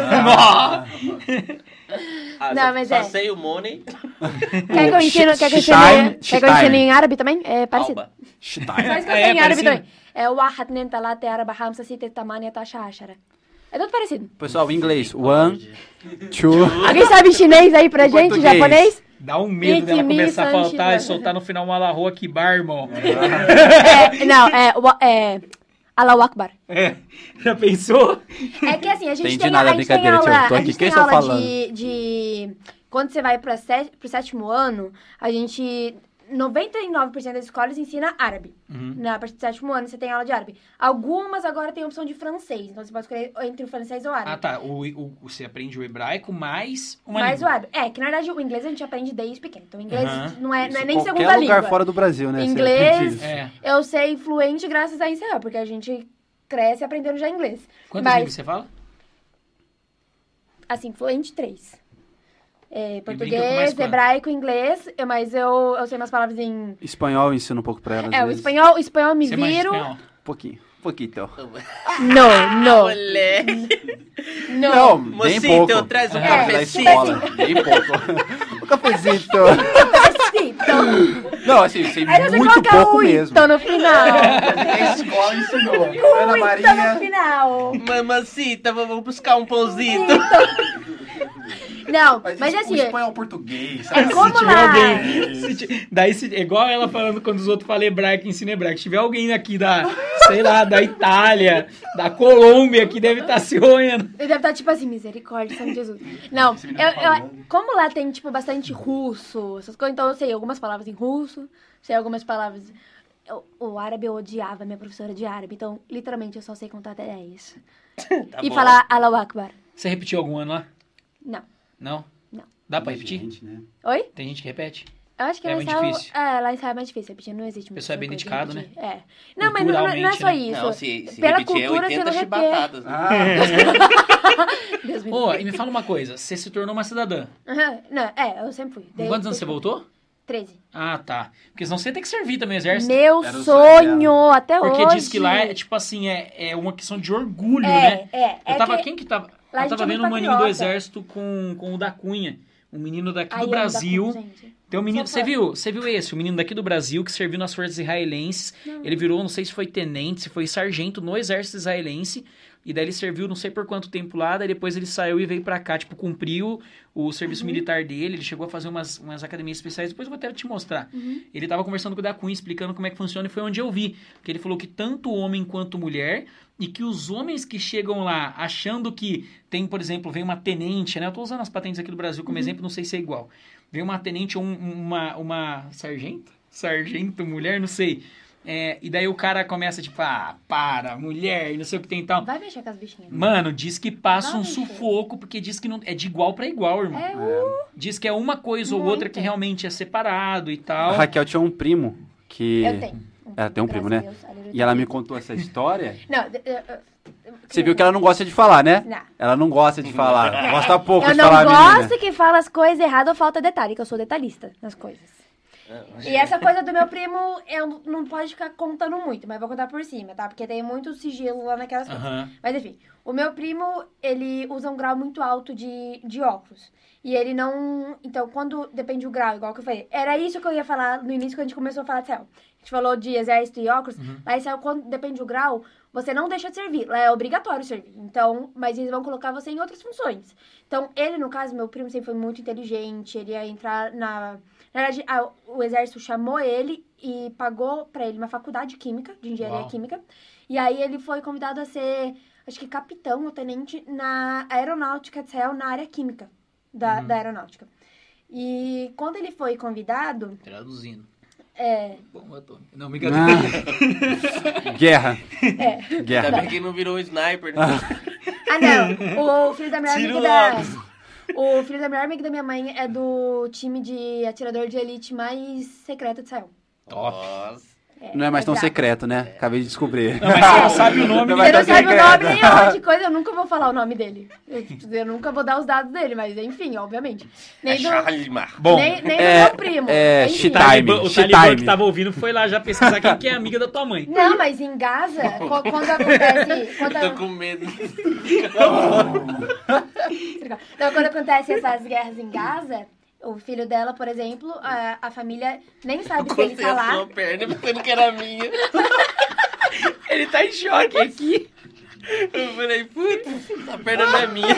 Ah, Não, só- mas só é. sei o money. Quer que eu ensine, quer que eu ensine, Stein, quer que eu ensine em árabe também? É parecido. Alba. Stein. Faz que eu É, em árabe também. É واحد اثنين ثلاثة أربعة خمسة ستة ثمانية عشرة عشرة. É tudo parecido. Pessoal, inglês. One, two. Alguém sabe chinês aí pra Em gente? português. Japonês? Dá um medo dela Ikimi começar a faltar Sanchiba. e soltar no final uma larroa que bar, irmão. É, não, é, wa- é Allahu Akbar. É. Já pensou? É que assim, a gente Entendi tem, nada, a gente tem brincadeira, tio. aula, Tô a aqui, gente quem tem está aula falando? de, de... Quando você vai pra sé- pro sétimo ano, a gente... 99% das escolas ensina árabe. Uhum. Na partir do sétimo ano você tem aula de árabe. Algumas agora tem a opção de francês. Então você pode escolher entre o francês ou o árabe. Ah, tá. O, o- você aprende o hebraico mais uma Mas o língua. árabe. É, que na verdade o inglês a gente aprende desde pequeno. Então o inglês Aham. não, é, não é nem qualquer segunda lugar língua. fora do Brasil, né? Inglês. É. Eu sei fluente graças a Israel, porque a gente cresce aprendendo já inglês. Quantas Mas, línguas você fala? assim, fluente três. É, português, hebraico, inglês, mas eu, eu sei umas palavras em. Espanhol eu ensino um pouco pra ela. É, o espanhol, o espanhol me Você manja viro. Um pouquinho. Um pouquinho, então. Não, não. Moleque. Não. bem Mocinho, pouco. então traz um É, cafezinho. escola, bem pouco. um cafezito. Então. Não, assim, sei Aí muito coloca pouco o mesmo. então no final. A escola ensinou. Ana Então no Maria. final. Mamacita, vamos buscar um pãozinho. Não, Mas, mas isso, assim, o espanhol português, é sabe? como Se tiver lá. alguém. se ti- daí, se, igual ela falando quando os outros falam hebraico, ensina hebraico. Se tiver alguém aqui da, sei lá, da Itália, da Colômbia, que deve estar se roendo. Ele deve estar tipo assim, misericórdia, Santo Jesus. Não, eu, eu- como lá tem, tipo, bastante russo, essas coisas, então eu sei algumas palavras em russo, sei algumas palavras. eu- o árabe eu odiava, minha professora de árabe, então literalmente eu só sei contar até 10. Tá e bom. falar Allahu Akbar. Você repetiu algum ano lá? Não. Não? Não. Dá pra repetir? Gente, né? Oi? Tem gente que repete? Eu acho que É lá em muito Israel. difícil. É, lá em Israel é mais difícil repetir, não existe O muito pessoal é bem dedicado, né? É. Não, mas não, não, não é só né? isso. Não, se, se Pela repetir é cultura, você 80 não repete. chibatadas. né? Ah, Deus me e me fala uma coisa, você se tornou uma cidadã. Aham, Não, é, eu sempre fui. Desde- quantos anos você voltou? 13. Ah, tá. Porque senão você tem que servir também o exército. Meu Era sonho até Porque hoje. diz que lá é tipo assim, é, é uma questão de orgulho, É, né? é. Eu é tava. que... Quem que tava? Lá Eu tava é vendo um menino do exército com, com o da Cunha. Um menino daqui Ai, do da Brasil. Cunha. Tem um menino, você viu? Você viu esse? O menino daqui do Brasil que serviu nas forças israelenses. Ele virou, não sei se foi tenente, se foi sargento no exército israelense. E daí ele serviu não sei por quanto tempo lá, daí depois ele saiu e veio pra cá, tipo, cumpriu o serviço militar dele, ele chegou a fazer umas, umas academias especiais, depois eu vou até te mostrar. Ele tava conversando com o da Cunha, explicando como é que funciona, e foi onde eu vi. Que ele falou que tanto homem quanto mulher, e que os homens que chegam lá achando que tem, por exemplo, vem uma tenente, né? Eu tô usando as patentes aqui do Brasil como exemplo, não sei se é igual. Vem uma tenente ou um- uma, uma sargento? Sargento, mulher, não sei. É, e daí o cara começa, tipo, ah, para, mulher, e não sei o que tem e tal. Vai mexer com as bichinhas. Mano, diz que passa um Vai, filho. sufoco, porque diz que não, é de igual pra igual, irmão. É, uh, Diz que é uma coisa ou Muito. outra que realmente é separado e a tal. Raquel tinha um primo que. eu tenho. Ela tem um primo, né? A Deus. E ela me contou essa história. Não, eu- eu- Você viu que ela não gosta de falar, né? Não. Ela não gosta de falar. Gosta pouco Eu de não falar, gosto menina. que fala as coisas erradas ou falta detalhe, que eu sou detalhista nas coisas. E essa coisa do meu primo, eu não pode ficar contando muito, mas vou contar por cima, tá? Porque tem muito sigilo lá naquelas coisas. Mas enfim, o meu primo, ele usa um grau muito alto de, de óculos. E ele não. Então, quando depende do grau, igual que eu falei. Era isso que eu ia falar no início, quando a gente começou a falar de céu. A gente falou de exército e óculos. Lá em céu, quando depende do grau, você não deixa de servir. Lá é obrigatório servir. Então, mas eles vão colocar você em outras funções. Então, ele, no caso, meu primo sempre foi muito inteligente. Ele ia entrar na. Na verdade, a- o exército chamou ele e pagou pra ele uma faculdade de química, de engenharia Uau. química. E aí ele foi convidado a ser, acho que capitão ou tenente na aeronáutica de Israel, na área química da, da aeronáutica. E quando ele foi convidado, Traduzindo. É, Bom, eu tô... Não, brincadeira. Ah. Guerra. é, Ainda Guerra. bem que não virou um sniper. Né? Ah, não. O filho da melhor Tira amiga o da. O filho da melhor amiga da minha mãe é do time de atirador de elite mais secreto de Israel. Top. Nossa. Não é mais tão secreto, né? Acabei de descobrir. Não, mas ela sabe o nome Não Você não sabe o secreto. nome nem onde coisa, eu nunca vou falar o nome dele. Eu, eu nunca vou dar os dados dele, mas enfim, obviamente. É Nem do, Chalimar. Bom, nem, nem é- do meu primo. é, enfim. O Talibã, Time, o Talibã que tava ouvindo foi lá já pesquisar quem que é amiga da tua mãe. Não, mas em Gaza, quando acontece. Quando, Tô com medo. então, quando acontece essas guerras em Gaza, o filho dela, por exemplo, a, a família nem sabe se ele tá a lá. sua perna pensando que era minha. Ele tá em choque aqui. Eu falei, putz, a perna não é minha.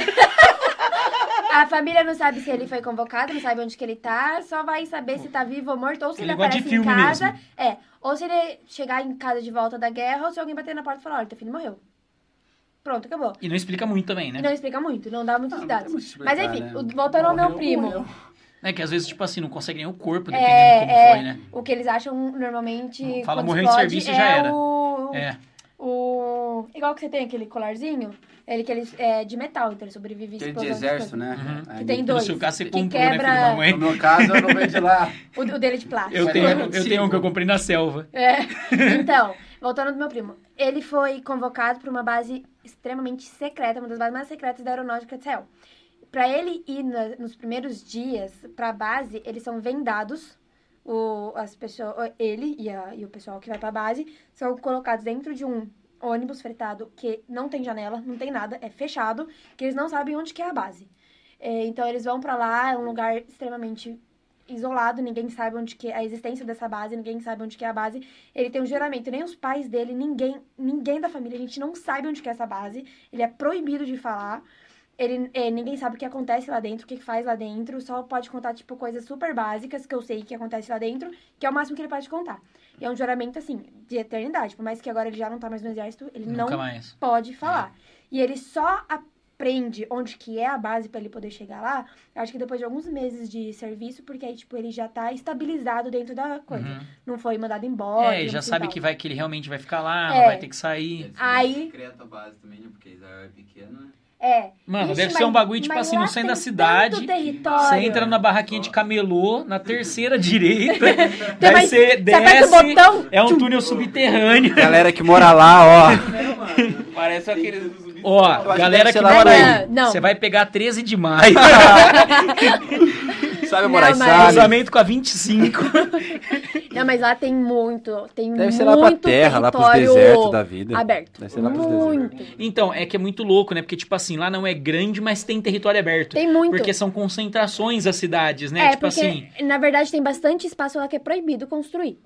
A família não sabe se ele foi convocado, não sabe onde que ele tá, só vai saber se tá vivo ou morto, ou se Ele ele, aparece em casa. mesmo. É, ou se ele chegar em casa de volta da guerra, ou se alguém bater na porta e falar, olha, teu filho morreu. Pronto, acabou. E não explica muito também, E né? não explica muito, não dá muitos Ah, dados. Mas enfim, né? voltando ao meu primo. morreu. É que às vezes, tipo assim, não consegue nem o corpo, dependendo É, como é. foi, né? O que eles acham normalmente. Fala em explode, serviço e é já era. O, É. o. Igual que você tem aquele colarzinho. Ele que ele é de metal, então ele sobrevive Aquele de de exército, né? Uhum. Que tem No dois. seu caso, você que comprou, quebra- né, filho da mãe? No meu caso, eu não venho de lá. O, o dele de plástico. Eu tenho, é eu tenho um que eu comprei na selva. É. Então, voltando do meu primo. Ele foi convocado para uma base extremamente secreta, uma das bases mais secretas da aeronáutica de Israel. Para ele ir na- nos primeiros dias para a base, eles são vendados. O, as pessoas, ele e, a- e o pessoal que vai para a base são colocados dentro de um ônibus fretado que não tem janela, não tem nada, é fechado, que eles não sabem onde que é a base. É, então eles vão para lá, é um lugar extremamente isolado, ninguém sabe onde que é a existência dessa base, ninguém sabe onde que é a base. Ele tem um juramento, nem os pais dele, ninguém, ninguém da família, a gente não sabe onde que é essa base. Ele é proibido de falar. Ele, é, ninguém sabe o que acontece lá dentro, o que faz lá dentro. Só pode contar, tipo, coisas super básicas que eu sei que acontece lá dentro, que é o máximo que ele pode contar. E é um juramento, assim, de eternidade. Por mais que agora ele já não tá mais no exército, ele Nunca não mais. pode falar. E ele só aprende onde que é a base pra ele poder chegar lá, eu acho que depois de alguns meses de serviço, porque aí, tipo, ele já tá estabilizado dentro da coisa. Uhum. Não foi mandado embora. É, já sabe que, vai, que ele realmente vai ficar lá, É. não vai ter que sair. Aí- secreta a base também, né? Porque Israel é pequeno, né? É. Mano, Ixi, deve ser mas- um bagulho, tipo assim, no lá centro da cidade. Você entra na barraquinha de camelô, na terceira direita, Tem daí mais- você desce, botão, é um túnel subterrâneo. Galera que mora lá, ó. Parece aquele. Ó, que galera que ser lá mora aí, aí. Não. você vai pegar 13 de maio, Sabe, Não, Moraes mas- cruzamento com a 25. Não, mas lá tem muito, tem Deve ser lá pra muito terra, lá pros desertos da vida. aberto. Deve ser lá pros desertos. muito. Então, é que é muito louco, né? Porque, tipo assim, lá não é grande, mas tem território aberto. Tem muito. Porque são concentrações as cidades, né? É, tipo porque, assim. na verdade, tem bastante espaço lá que é proibido construir.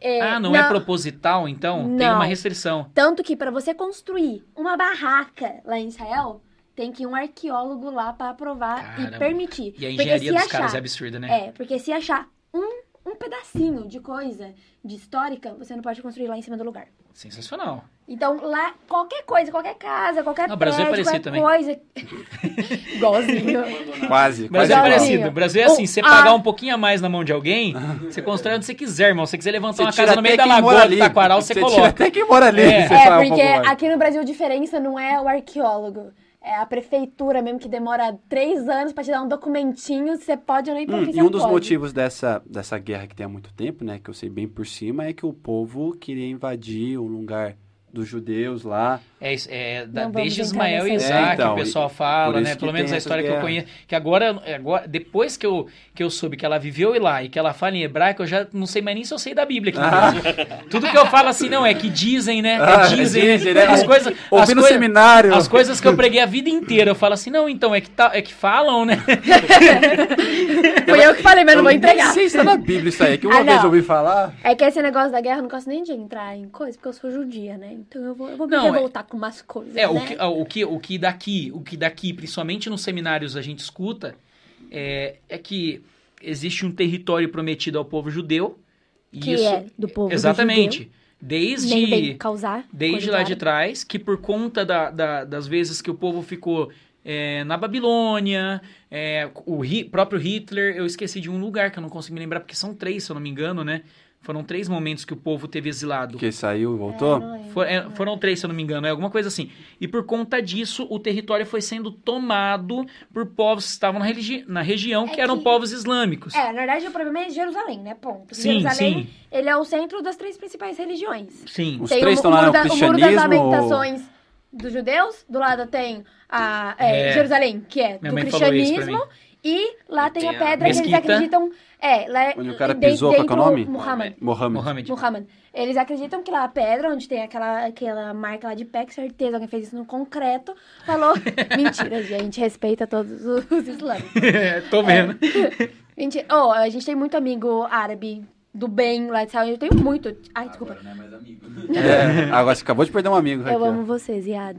É, Ah, não, é proposital, então? Tem Não. uma restrição. Tanto que para você construir uma barraca lá em Israel, tem que ir um arqueólogo lá para aprovar Caramba. e permitir. E a engenharia dos caras achar- é absurda, né? É, porque se achar um, um pedacinho de coisa de histórica, você não pode construir lá em cima do lugar. Sensacional. Então, lá, qualquer coisa, qualquer casa, qualquer Não, o Brasil é prédio, parecido qualquer coisa... Igualzinho. Quase, Brasil quase é igual. parecido. O Brasil é assim, você a- pagar um pouquinho a mais na mão de alguém, você constrói onde você quiser, irmão. Se você quiser levantar Você uma casa no meio da lagoa do. Taquaral, você, tira coloca. até quem mora ali. É. você É, um porque mais. aqui no Brasil a diferença não é o arqueólogo. É a prefeitura mesmo que demora três anos pra te dar um documentinho, você pode ou não ir pra Hum, e um dos pode. motivos dessa, dessa guerra que tem há muito tempo, né, que eu sei bem por cima, é que o povo queria invadir um lugar dos judeus lá. É, isso, é da- Não desde Ismael e Isaac, É, então, o pessoal fala, né? Pelo menos a história que eu conheço. Que agora, agora, depois que eu, que eu soube que ela viveu lá e que ela fala em hebraico, eu já não sei mais nem se eu sei da Bíblia aqui no Brasil. Tudo que eu falo assim, não, é que dizem, né? Ah, É dizem, né? dizem, né? As coisas. Ouvi as no seminário. As coisas que eu preguei a vida inteira, eu falo assim, não, então, é que, tá, é que falam, né? Foi eu que falei, mas não vou entregar. sei se tá na Bíblia isso aí, que uma Ah, vez não. eu ouvi falar. É que esse negócio da guerra eu não gosto nem de entrar em coisa, porque eu sou judia, né? Então eu vou, eu vou me Não, é- revoltar com umas coisas, É, né? o que, o, que, o que daqui, o que daqui, principalmente nos seminários a gente escuta, é, é que existe um território prometido ao povo judeu. e Que isso, é do povo Exatamente. judeu. Desde, causar desde lá de trás, que por conta da- da- das vezes que o povo ficou é, na Babilônia, é, o Hi- próprio Hitler, eu esqueci de um lugar que eu não consigo me lembrar, porque são três, se eu não me engano, né? Foram três momentos que o povo teve exilado. Que saiu e voltou. É. For- é, foram três, se eu não me engano, é alguma coisa assim. E por conta disso, o território foi sendo tomado por povos que estavam na, religi- na região, É que eram que- povos islâmicos. É, na verdade o problema é Jerusalém, né? Ponto. Sim, Jerusalém, sim. ele é o centro das três principais religiões. Sim. Os tem três o, estão o lá no da- o muro das cristianismo ou- lamentações dos judeus, do lado tem a é, É. Jerusalém, que é Minha do cristianismo, e lá tem, tem a a pedra que eles acreditam. É, lá é Onde o cara de- pisou, qual é o nome? Muhammad. Mohammed. Mohammed. Muhammad. Eles acreditam que lá a pedra, onde tem aquela, aquela marca lá de pé, que certeza alguém fez isso no concreto, falou. Mentira, gente, respeita todos os, os islâmicos. Tô vendo. Mentira. Oh, a gente tem muito amigo árabe do bem lá de Israel. Eu tenho muito. Ai, desculpa. Agora não é mais amigo. É, agora você acabou de perder um amigo. Eu Raquel. amo você, Ziad.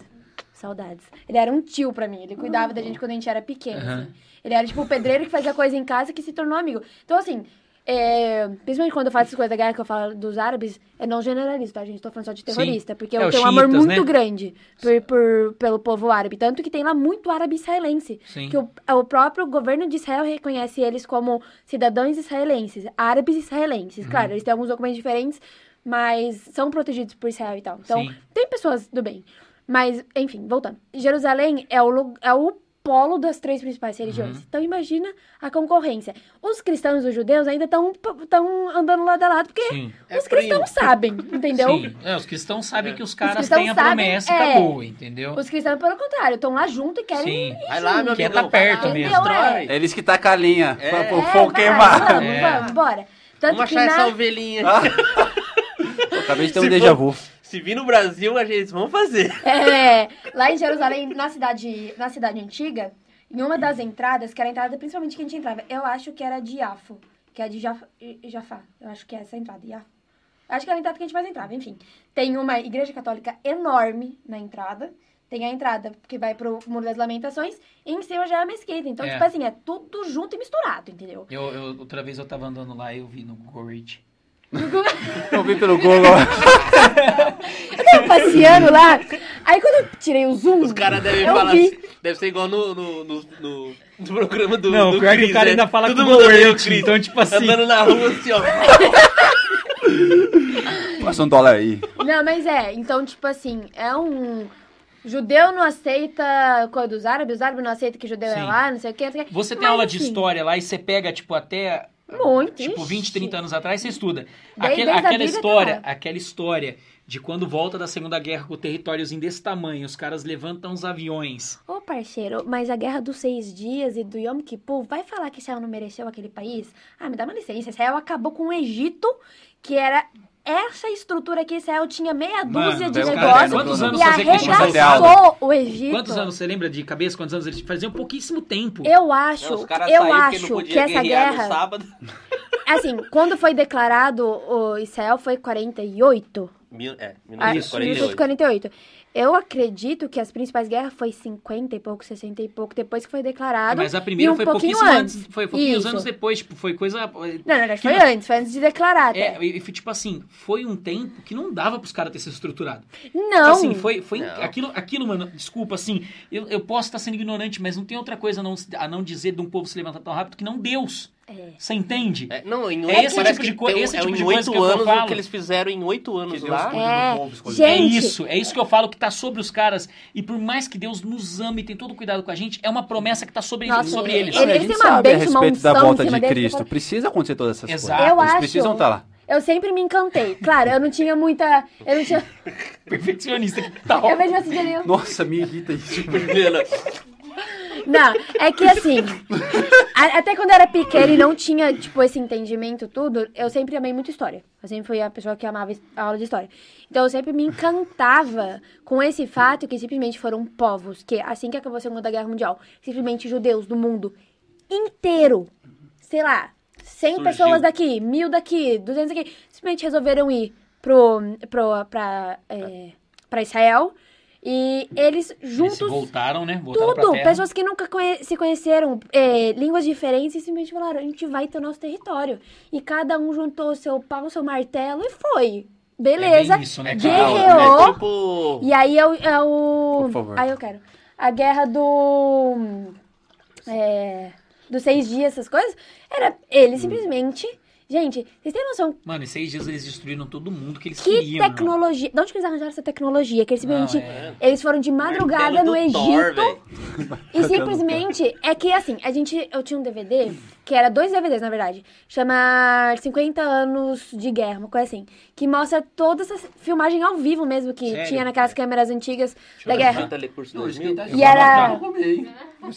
Saudades. Ele era um tio pra mim. Ele cuidava da gente quando a gente era pequeno. Aham. assim. Ele era tipo o pedreiro que fazia coisa em casa que se tornou amigo. Então, assim, é, principalmente quando eu faço essas coisas da guerra que eu falo dos árabes, é não generalista, tá, gente? Tô falando só de terrorista. Porque É, eu tenho um amor muito né? grande por, por- pelo povo árabe. Tanto que tem lá muito árabe israelense. Sim. Que o, o próprio governo de Israel reconhece eles como cidadãos israelenses, árabes israelenses. Uhum. Claro, eles têm alguns documentos diferentes, mas são protegidos por Israel e tal. Então, Sim. tem pessoas do bem. Mas, enfim, voltando. Jerusalém é o, é o polo das três principais religiões. Uhum. Então, imagina a concorrência. Os cristãos e os judeus ainda estão andando lado a lado, porque Sim. os cristãos sabem, entendeu? Sim. É, os cristãos sabem que os caras cristãos têm a sabem, promessa e é. acabou, entendeu? Os cristãos, pelo contrário, estão lá junto e querem. Sim. Vai lá, meu Quer tá perto lá, mesmo. É eles que tacam a linha É. pra- pro É, queimar. Vamos, É. vamos, bora. Tanto Vamos que achar na... essa ovelhinha. Eu acabei de ter um Se déjà for- vu. Se vir no Brasil, a gente vão fazer. É, lá em Jerusalém, na cidade, na cidade antiga, em uma das entradas, que era a entrada principalmente que a gente entrava, eu acho que era de Yafo, que é de Jaf- Jafá. Eu acho que é essa a entrada, Yafo. Acho que era a entrada que a gente mais entrava, enfim. Tem uma igreja católica enorme na entrada. Tem a entrada que vai pro Muro das Lamentações. E em cima já é a mesquita. Então, É. tipo assim, é tudo junto e misturado, entendeu? Eu, eu- outra vez eu tava andando lá e eu vi no Google. Eu vi pelo Google. Eu tava passeando lá. Aí quando eu tirei o zoom. Os caras devem falar vi. assim. Deve ser igual no, no, no, no- no programa do. Não, do pior que Chris, o cara né? ainda fala Todo com mundo o Earth, então, tipo assim- Andando na rua assim, ó. Passa um dólar aí. Não, mas é. Então, tipo assim, é um. Judeu não aceita coisa dos árabes, os árabes não aceitam que judeu Sim. é lá, não sei o que. Não sei o quê. Você tem Mas, aula de assim, história lá e você pega, tipo, até. Muito, Tipo, ixi. 20, 30 anos atrás, você estuda. Desde- Aquele- desde a aquela Bíblia história, aquela história de quando volta da Segunda Guerra com territóriozinho desse tamanho, os caras levantam os aviões. Ô, parceiro, mas a guerra dos seis dias e do Yom Kippur, vai falar que Israel não mereceu aquele país? Ah, me dá uma licença. Israel acabou com o Egito, que era essa estrutura que Israel tinha meia Mano, dúzia de os caras negócios e arregaçou o Egito. Quantos anos você lembra de cabeça? Quantos anos eles faziam? Pouquíssimo tempo. Eu acho, Não, eu acho que essa guerra... Assim, quando foi declarado o Israel foi 48? Mil, é, Ah, 1948. 1948. Eu acredito que as principais guerras foi 50 e pouco, 60 e pouco, depois que foi declarado. Mas a primeira um foi pouquinho pouquíssimo antes. antes. Foi pouquinhos Isso. anos depois, tipo, foi coisa. Não, na verdade, que foi não- antes, foi antes de declarar até. É, e foi tipo assim, foi um tempo que não dava pros caras ter se estruturado. Não, Assim, foi, foi Não. aquilo, aquilo, mano, desculpa, assim, eu, eu posso estar sendo ignorante, mas não tem outra coisa a não, a não dizer de um povo se levantar tão rápido que não Deus. É. Você entende? É, não, em É oito- esse parece tipo de tem- esse é tipo em de coisa que eu anos falo. o que eles fizeram em oito anos Que Deus lá. É, povo escolhido. gente, É isso, é isso que eu falo que tá sobre os caras. E por mais que Deus nos ame e tem todo cuidado com a gente, é uma promessa que tá sobre, Nossa, sobre ele- eles. ele- a eles gente sabe a respeito da volta de Cristo. eu falo- Precisa acontecer todas essas Exato. coisas. Eu Eles acho- precisam estar lá. Eu sempre me encantei. Claro, eu não tinha muita. Eu não tinha. Perfeccionista que tal. Eu vejo assim, Janine. Nossa, me irrita isso. Primeira. Não, é que assim, a- até quando eu era pequena e não tinha, tipo, esse entendimento tudo, eu sempre amei muito história. Eu sempre fui a pessoa que amava a aula de história. Então eu sempre me encantava com esse fato que simplesmente foram povos que, assim que acabou a Segunda Guerra Mundial, simplesmente judeus do mundo inteiro, sei lá, 100 Surgiu. pessoas daqui, mil daqui, 200 aqui, simplesmente resolveram ir pro, pro, pra, é, pra Israel. E eles Eles juntos voltaram, né? Voltaram pra tudo, terra. pessoas que nunca conhe- se conheceram, é, línguas diferentes, e simplesmente falaram, a gente vai ter o nosso território. E cada um juntou o seu pau, o seu martelo e foi. Beleza. É isso, né? Guerreou. É tipo. E aí é o... É o... Por favor. Aí eu quero. A guerra do... É, dos seis dias, essas coisas, era Hum. ele simplesmente... Gente, vocês têm noção Mano, em seis dias eles destruíram todo mundo que eles que queriam. mano. tecnologia... De onde que eles arranjaram essa tecnologia? Que eles Não, simplesmente... é. Eles foram de madrugada no Thor, Egito... velho. E simplesmente, é que assim, a gente, eu tinha um DVD, que era dois DVDs, na verdade, chama 50 anos de guerra, uma coisa assim, que mostra toda essa filmagem ao vivo mesmo, que Sério? tinha naquelas câmeras antigas da eu guerra. Não, 2000. esquenta- E era-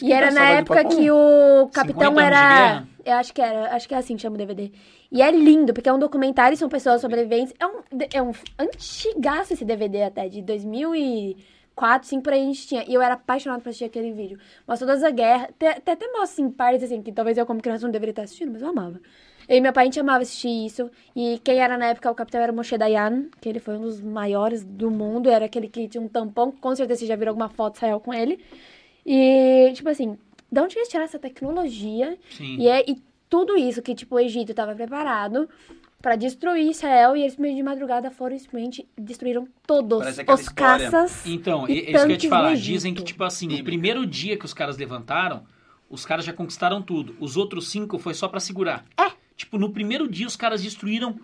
E era na época que o 50 capitão era. Eu acho que era, acho que é assim que chama o DVD. E é lindo, porque é um documentário, são pessoas sobreviventes. É um, é um antigaço esse DVD até, de 2004, 5 por aí a gente tinha. E eu era apaixonada por assistir aquele vídeo. Mostra toda a guerra. Até, até, até mostra, assim, partes assim, que talvez eu como criança não deveria estar assistindo, mas eu amava. Eu e meu pai, a gente amava assistir isso. E quem era na época o capitão era o Moshe Dayan, que ele foi um dos maiores do mundo. Era aquele que tinha um tampão, com certeza vocês já viram alguma foto Israel com ele. E, tipo assim, de onde eles tiraram essa tecnologia? Sim. E, é, e tudo isso que, tipo, o Egito estava preparado pra destruir Israel e eles, meio de madrugada, foram simplesmente destruíram todos os história. caças. Então, e é isso que eu ia te falar. Dizem que, tipo assim, no primeiro dia que os caras levantaram, os caras já conquistaram tudo. Os outros cinco foi só pra segurar. É. Tipo, no primeiro dia os caras destruíram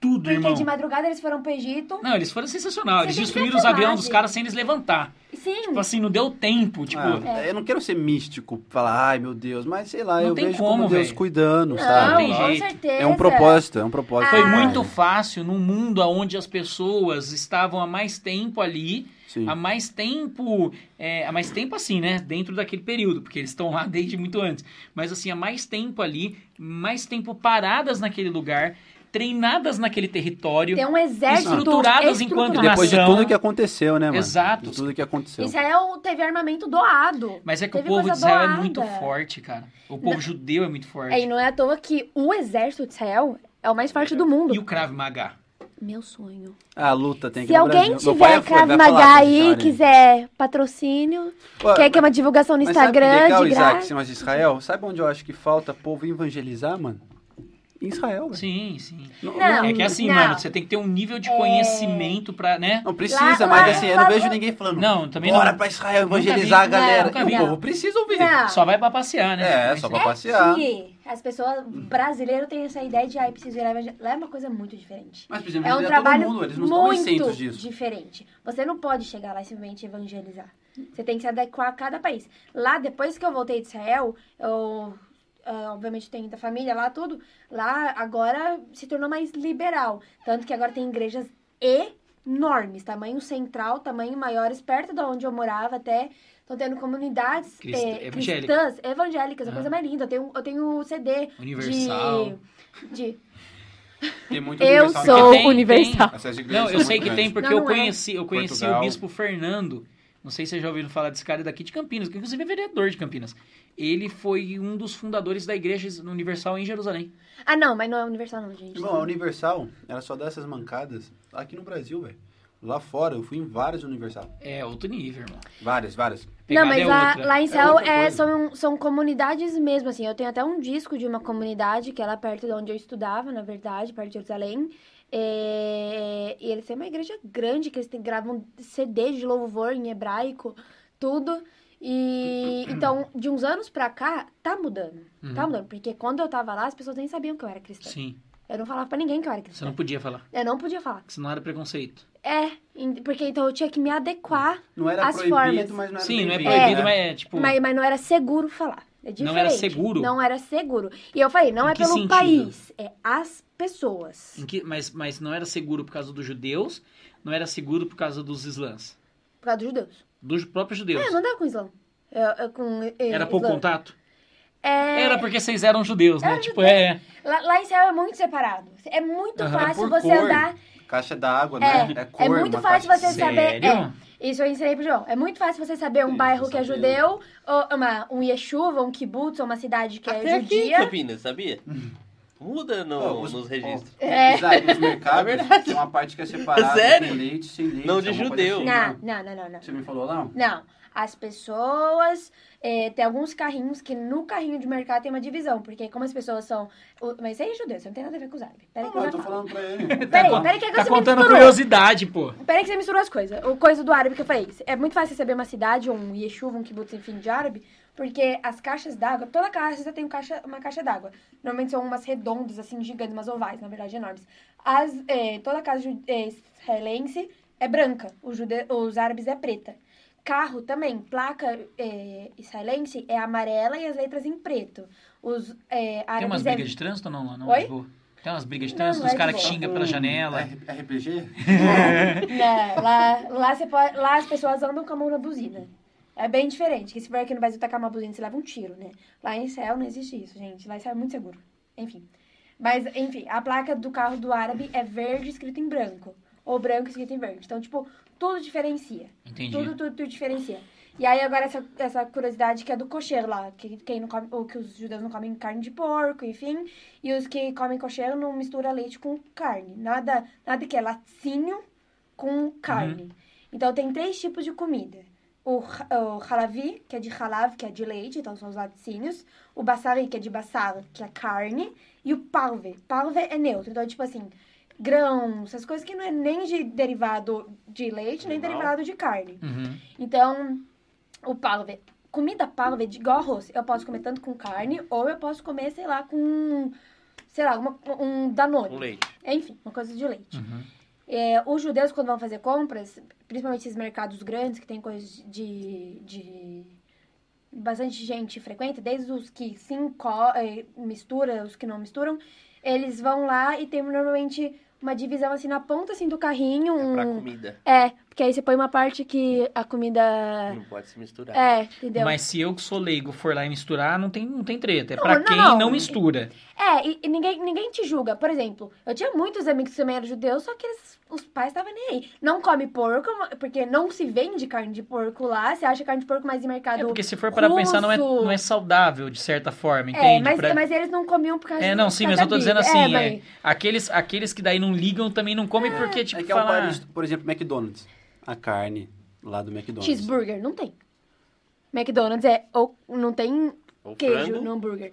tudo, Porque irmão. de madrugada eles foram pro Egito. Não, eles foram sensacional. Eles Você tem destruíram os aviões dos caras sem eles levantar. Sim, Tipo assim, não deu tempo. Tipo, Ah, Eu não quero ser místico, falar, ai meu Deus, mas sei lá, Não eu tem vejo como, como Deus velho. cuidando, não, sabe? tem com jeito. certeza. É um propósito, é um propósito. foi Ah. muito fácil num mundo onde as pessoas estavam há mais tempo ali. Sim. Há mais tempo, é, há mais tempo assim, né? Dentro daquele período, porque eles estão lá desde muito antes. Mas assim, há mais tempo ali, mais tempo paradas naquele lugar, treinadas naquele território. Tem um exército Estruturadas enquanto. Depois de tudo que aconteceu, né, mano? Exato. De tudo que aconteceu. Israel teve armamento doado. Mas é que o povo de Israel é doada. muito forte, cara. O povo Não. judeu é muito forte. É, e não é à toa que o exército de Israel é o mais forte do mundo. E o Krav Maga? Meu sonho. A luta tem que Se alguém tiver foi, Krav Maga aí, história quiser patrocínio, Pô, quer que é uma divulgação no mas sabe Instagram legal, de Isaac, graça. negócio de Israel? Sabe onde eu acho que falta povo evangelizar, mano? Em Israel, velho. Sim, sim. Não, Não, É que assim, não. mano, você tem que ter um nível de conhecimento pra, né? não precisa, Lá- mas lá- assim, eu não vejo ninguém falando. Não, também Bora não. pra Israel evangelizar vi, a galera. vi. o povo precisa ouvir. Não. Só vai pra passear, né? É, só pra passear. que as pessoas brasileiras têm essa ideia de, ai, preciso ir lá evangel-". Lá é uma coisa muito diferente. Mas precisa É um evangelizar trabalho todo mundo, eles não estão muito isentos disso. diferente. Você não pode chegar lá e simplesmente evangelizar. Você tem que se adequar a cada país. Lá, depois que eu voltei de Israel, eu ah, obviamente tenho da família lá, tudo. Lá agora se tornou mais liberal. Tanto que agora tem igrejas enormes, tamanho central, tamanho maiores, perto de onde eu morava até. Estão tendo comunidades Crist- eh, evangélica. cristãs, evangélicas, a Ah. coisa mais linda. Eu tenho, eu tenho CD Universal. de. de Tem muito eu universal sou Tem, universal. Igrejas Não, eu sei que tem porque Não, eu não é. conheci, eu conheci Portugal. o bispo Fernando. Não sei se vocês já ouviram falar desse cara daqui de Campinas, que inclusive é vereador de Campinas. Ele foi um dos fundadores da Igreja Universal em Jerusalém. Ah, não, mas não é universal, não, gente. Irmão, a Universal, ela só dá essas mancadas aqui no Brasil, velho. Lá fora, eu fui em várias Universal. É outro nível, irmão. Várias, várias. Pegada não, mas é lá, lá em Israel outra é, coisa. são, são comunidades mesmo, assim. Eu tenho até um disco de uma comunidade que é lá perto de onde eu estudava, na verdade, perto de Jerusalém. É, e eles têm uma igreja grande, que eles têm, gravam CD de louvor em hebraico, tudo. E então, de uns anos pra cá, tá mudando. Tá mudando. Porque quando eu tava lá, as pessoas nem sabiam que eu era cristã. Uhum. Sim, Eu não falava pra ninguém que eu era você cristã. não podia falar. Eu não podia falar. Senão era preconceito. É, porque então eu tinha que me adequar. Não era As proibido, formas. mas não era Sim, não é proibido, né? mas é tipo. Mas, mas não era seguro falar. É diferente. Não era seguro? Não era seguro. E eu falei, não Em é pelo sentido? país, é as pessoas. em que- mas, mas não era seguro por causa dos judeus, não era seguro por causa dos islãs. Por causa dos judeus. Dos próprios judeus. É, não dá com islã. É, é com, é, Era pouco islã. contato? É, Era porque vocês eram judeus, né? Era Tipo, judeu. é. lá, lá em Israel é muito separado. É muito Aham. fácil Por você cor. andar. Caixa d'água, É, né? é cor, muito uma fácil caixa você de- saber. Sério? É, isso eu ensinei pro João. É muito fácil você saber um Sim, bairro que é judeu, ou uma, um yeshuva, um kibbutz, ou uma cidade que Até é aqui em judia. Campinas, sabia? Muda no- Ó, os- nos registros. ó, É. Isaac, nos mercados, É verdade. tem uma parte que é separada Sério? com leite, sem leite. Não de coisa judeu. assim, Não, né? não, não, não, não. Você me falou lá? Não. As pessoas. é, tem alguns carrinhos que no carrinho de mercado tem uma divisão. Porque como as pessoas são. o- mas isso aí é judeu, você não tem nada a ver com os árabes. Peraí Não, que eu eu tô falo. falando pra ele. Peraí, peraí que Tá você contando misturou. curiosidade, pô. Peraí que você misturou as coisas. O coisa do árabe que eu falei. É muito fácil saber uma cidade, ou um yeshuva, um kibbutz, enfim, de árabe. Porque as caixas d'água, toda caixa tem um caixa, uma caixa d'água. Normalmente são umas redondas, assim, gigantes, umas ovais, na verdade, enormes. As, é, toda casa é, israelense é branca, os, jude- os árabes é preta. Carro também, placa é, israelense é amarela e as letras em preto. Os é, Tem umas é... brigas de trânsito ou não lá? Oi? Lisboa? Tem umas brigas de trânsito, é os caras que xingam pela janela. RPG? Não, lá, lá, você pode, lá as pessoas andam com a mão na buzina. É bem diferente. Que se vier aqui no Brasil tacar uma buzina, você leva um tiro, né? Lá em Israel não existe isso, gente. Lá em Israel é muito seguro. Enfim. Mas, enfim, a placa do carro do árabe é verde escrito em branco. Ou branco escrito em verde. Então, tipo, tudo diferencia. Entendi. Tudo, tudo, tudo diferencia. E aí, agora, essa, essa curiosidade que é do kosher lá. Que, quem não come, ou que os judeus não comem carne de porco, enfim. E os que comem kosher não mistura leite com carne. Nada, nada que é latinho com carne. Então, tem três tipos de comida. o, o halavi, que é de halav, que é de leite, então são os laticínios. O basari, que é de basar, que é carne. E o parve. Parve é neutro. Então, tipo assim, grãos, essas coisas que não é nem de derivado de leite, nem derivado de carne. Uhum. Então, o parve. Comida parve de igual arroz. Eu posso comer tanto com carne, ou eu posso comer, sei lá, com. Sei lá, uma- um danone. Um leite. Enfim, uma coisa de leite. Uhum. É, os judeus, quando vão fazer compras, principalmente esses mercados grandes que tem coisas de. de bastante gente frequenta, desde os que se eh, mistura, os que não misturam, eles vão lá e tem normalmente uma divisão assim na ponta assim do carrinho. É pra um- comida. É, porque aí você põe uma parte que a comida. Não pode se misturar. É, entendeu? Mas se eu que sou leigo for lá e misturar, não tem, não tem treta. É Não, pra não, quem não. não mistura. É, e, e ninguém, ninguém te julga. Por exemplo, eu tinha muitos amigos que também eram judeus, só que eles, os pais estavam nem aí. Não come porco, porque não se vende carne de porco lá. Você acha carne de porco mais em mercado É porque se for para pensar, não é, não é saudável, de certa forma, É, entende? mas, Pra- mas eles não comiam por causa É, não, sim, mas eu tô dizendo Bíblia. assim, É, é, aqueles, aqueles que daí não ligam também não comem porque, tipo, É que é um falar... país, por exemplo, McDonald's. A carne lá do McDonald's. Cheeseburger, não tem. McDonald's é, ou não tem O queijo frango, no hambúrguer.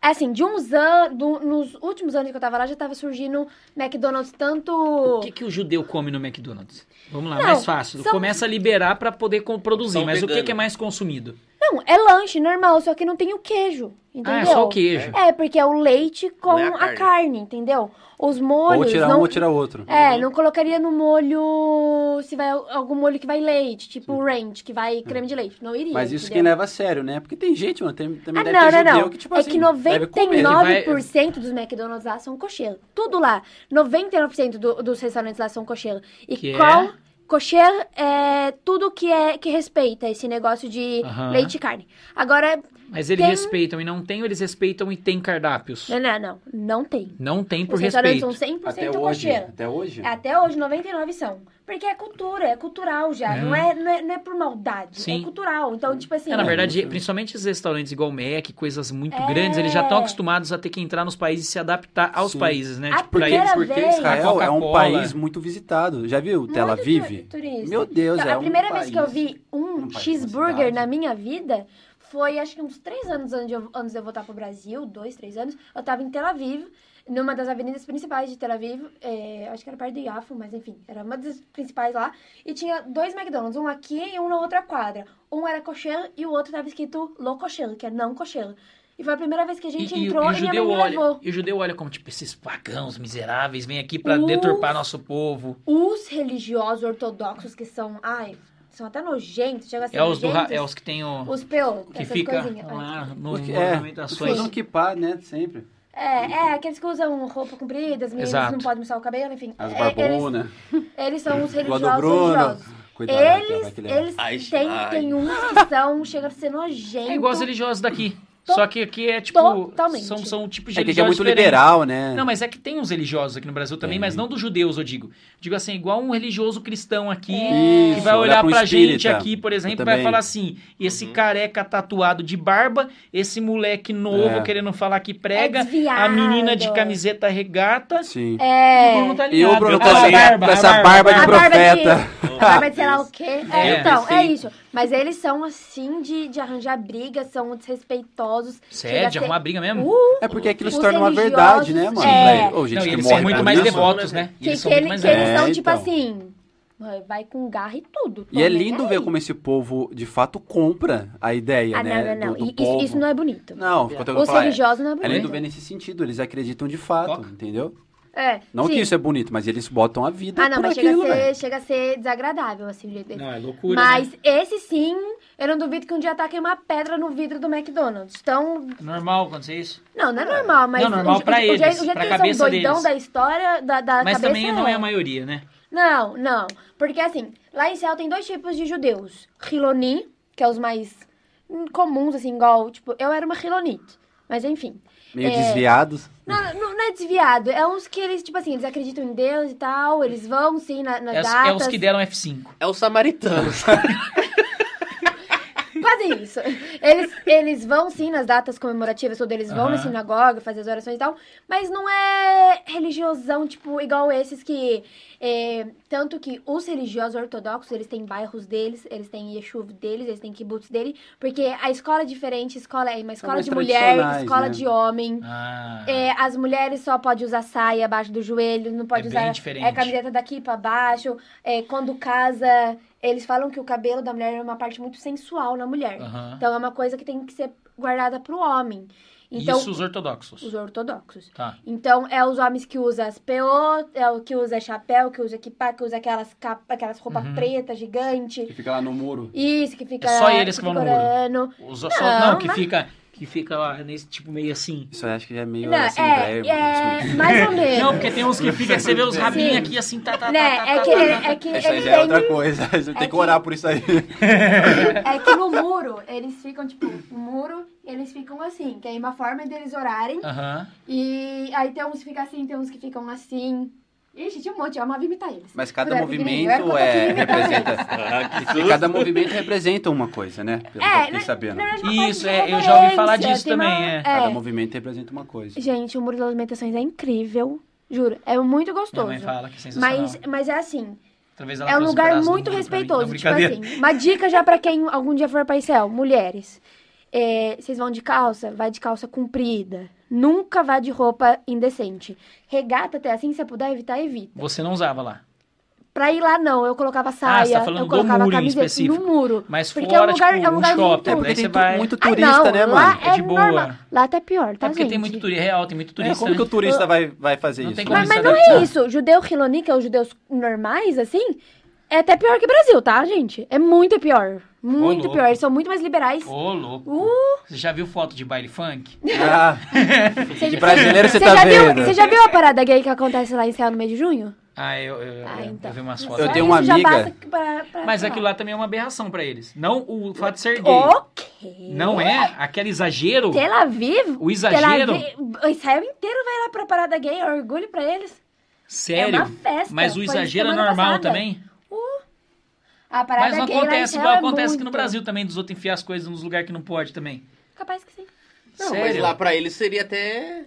Assim, de uns anos, nos últimos anos que eu tava lá, já tava surgindo McDonald's tanto... O que, que o judeu come no McDonald's? Vamos lá, Não, mais fácil. são- Começa a liberar pra poder produzir, São mas o que, vegano. que é mais consumido? Não, é lanche normal, só que não tem o queijo, entendeu? Ah, é só o queijo. É, porque é o leite com é a a, carne. carne. entendeu? Os Ou molhos. tirar não... um ou tirar outro. É, não colocaria no molho. Se vai algum molho que vai leite, tipo ranch, que vai creme de leite. Não iria. Mas isso entendeu? quem leva a sério, né? Porque tem gente, mano, tem, também Ah, deve não, ter não, judeu não. que, tipo é assim, que deve comer. 99% dos McDonald's lá são kosher. Tudo lá. 99% do- dos restaurantes lá são kosher. E Que qual... é? Kosher é tudo que, é, que respeita esse negócio de Aham. leite e carne. Agora, Mas eles Tem- respeitam e não tem, ou eles respeitam e tem cardápios? não, não, não. Não tem. Não tem por Os restaurantes respeito. são 100% Até hoje. kosher. Até hoje. Até hoje, 99 são. Porque é cultura, é cultural já. É. Não, é, não, é, não é por maldade. Sim. É cultural. Então, tipo assim. É, na verdade, Sim. principalmente esses restaurantes igual o Mac, coisas muito É. grandes, eles já estão acostumados a ter que entrar nos países e se adaptar aos Sim. países, né? A Tipo, pra primeira eles, Porque vez- Israel é um país muito visitado. Já viu Tel Aviv? tu- turista. Meu Deus, Então, é a um primeira vez país. que eu vi um um cheeseburger na minha vida foi acho que uns três anos antes de eu, antes de eu voltar pro Brasil, dois, três anos. Eu tava em Tel Aviv, numa das avenidas principais de Tel Aviv, é, acho que era perto de Yafo, mas enfim, era uma das principais lá. E tinha dois McDonald's, um aqui e um na outra quadra. Um era kosher e o outro tava escrito lo kosher, que é não kosher. E foi a primeira vez que a gente E, entrou e e, o minha judeu mãe me olha, levou. e o judeu olha como, tipo, esses pagãos miseráveis vêm aqui pra Uf. deturpar nosso povo. Os religiosos ortodoxos que são, ai, são até nojentos, chega a ser É os, nojentos. é os que tem o... Os PO, que essas fica coisinhas. lá no, Porque, no é, movimentações. usam kippah, né? Sempre. É, é, aqueles que usam roupa comprida, as meninas Exato. não podem mostrar o cabelo, enfim. As É, eles, barbonas. eles são os religiosos religiosos. Cuidado, Eles, que ele é. eles Ai, têm, ai. tem uns que são, chega a ser nojento. É igual os religiosos daqui. Só que aqui é tipo. Totalmente. São, são tipos de É que aqui é religiosos muito diferentes. liberal, né? Não, mas é que tem uns religiosos aqui no Brasil também, Tem. mas não dos judeus, eu digo. Digo assim, igual um religioso cristão aqui, É. que vai Isso, olhar pra pra gente aqui, por exemplo, e vai falar assim: esse Uhum. careca tatuado de barba, esse moleque novo É. querendo falar que prega, É a menina de camiseta regata. Sim. É. Bruno tá E ligado. o Bruno com, essa- barba, com essa barba, de A barba de- profeta. Barba de sei lá o quê. É, É, então, é isso. Mas eles são assim de, de arranjar briga, são desrespeitosos. Sério, a de ser- arrumar briga mesmo? Uh, É porque aquilo se torna uma religiosos, verdade, né, mano? é. Ô, gente Não, que eles são muito mais isso. devotos, né? Que, eles que, são ele- mais que eles são É, tipo então. assim. Vai com garra e tudo. E é lindo aí. ver como esse povo, de fato, compra a ideia, Ah, né? não, não, não. Do, do. Isso, isso não é bonito. Não, ficou tentando Os falar, é- religiosos não é É bonito. lindo ver nesse sentido, eles acreditam de fato, Coca. entendeu? É, Não sim. que isso é bonito, mas eles botam a vida Ah, não, por mas chega aquilo, a, ser, velho. chega a ser desagradável, assim, o jeito dele. Não, é loucura. Mas né? esse sim, eu não duvido que um dia ataquem uma pedra no vidro do McDonald's. Então, Normal acontecer isso. não, não é normal, mas. Não, normal o, pra o, eles, O jeito, o jeito pra que eles são doidão deles. da história, da, da Mas cabeça também não é a maioria, né? Não, não. Porque assim, lá em Israel tem dois tipos de judeus. Hiloni, que é os mais comuns, assim, igual, tipo, eu era uma Hilonite. Mas enfim. Meio é- desviados. Não, não, não é desviado. É uns que eles, tipo assim, eles acreditam em Deus e tal. Eles vão, sim, na- nas É, os- datas. é os que deram F5. É os samaritanos. Quase isso. Eles, eles vão sim nas datas comemorativas, tudo, eles vão na Aham. sinagoga fazer as orações e tal, mas não é religiosão, tipo, igual esses que. É, tanto que os religiosos ortodoxos, eles têm bairros deles, eles têm yeshuv deles, eles têm kibbutz dele, porque a escola é diferente, escola é uma escola de mulher, escola né? de homem. Ah, É, as mulheres só podem usar saia abaixo do joelho, não pode É usar é, camiseta daqui pra baixo. É, quando casa, eles falam que o cabelo da mulher é uma parte muito sensual na mulher. Então é uma coisa que tem que ser guardada pro homem. Então, Isso os ortodoxos. os ortodoxos. Tá. Então, é os homens que usam as PO, é o que usa chapéu, que usa equipar, que usa aquelas, capa, aquelas roupas Uhum. pretas gigantes. Que fica lá no muro. Isso, que fica. É só eles que vão no muro. Os, só, não, Não, que mas- fica, que fica lá nesse tipo meio assim. Isso eu acho que já é meio Não, assim, é, é, mais ou menos. Não, porque tem uns que fica, você vê os rabinhos Sim. aqui assim, tá, tá, tá, né? tá, É tá, que, tá, é, tá. é que Isso aí já é outra coisa. Você tem que que- orar por isso aí. É que no muro, eles ficam, tipo, no muro, eles ficam assim, que é uma forma deles orarem. Aham. E aí tem uns que ficam assim, tem uns que ficam assim. Ixi, tinha um monte, eu amava imitar eles. Mas cada Quando movimento é, representa. e cada movimento representa uma coisa, né? Pelo que eu É, fiquei sabendo. Isso, de é, eu já ouvi falar disso também, uma- é. Cada movimento representa uma coisa. Gente, o Muro das Lamentações é incrível. Juro, é muito Minha gostoso. mãe fala que é sensacional. Mas, mas é assim, Talvez ela é um lugar muito respeitoso. Não, tipo assim, uma dica já pra quem algum dia for pra Israel, mulheres. É, vocês vão de calça, vai de calça comprida. Nunca vá de roupa indecente. Regata até assim, se você puder evitar, evita. Você não usava lá. Pra ir lá, não. Eu colocava saia, Ah, você tá falando eu do colocava muro em camiseta específico. no muro. Mas Porque fora, é um lugar, tipo, é um lugar shopping, muito... você tem vai... muito Ah, turista, não, né, mano? É de boa. normal. Lá até pior, tá, É porque gente? tem muito turista real, tem muito É, turista. como que o né? turista vai, vai fazer Não isso? né? Mas, mas não é adaptar. isso. Judeu Hiloni, que é os judeus normais, assim, é até pior que Brasil, tá, gente? É muito pior. Muito louco. pior. Eles são muito mais liberais. Ô, louco. Uh, Você já viu foto de baile funk? Ah, Cê- de brasileiro você cê tá já viu, vendo. Você já viu a parada gay que acontece lá em Israel no mês de junho? Ah, eu, eu, Ah, então. eu vi umas fotos. Eu tenho uma amiga- pra- pra Mas falar. aquilo lá também é uma aberração pra eles. Não o fato de ser gay. Ok. Não é aquele exagero. Tel Aviv? O exagero. Aviv, o Israel inteiro vai lá pra parada gay, é orgulho pra eles. Sério. É uma festa. Mas o Foi exagero é normal passada. também. A parada Mas não gay lá em acontece igual é acontece aqui no. Brasil também, dos outros enfiar as coisas nos lugares que não pode também. Capaz que sim. Não, Sério? mas lá pra eles seria até.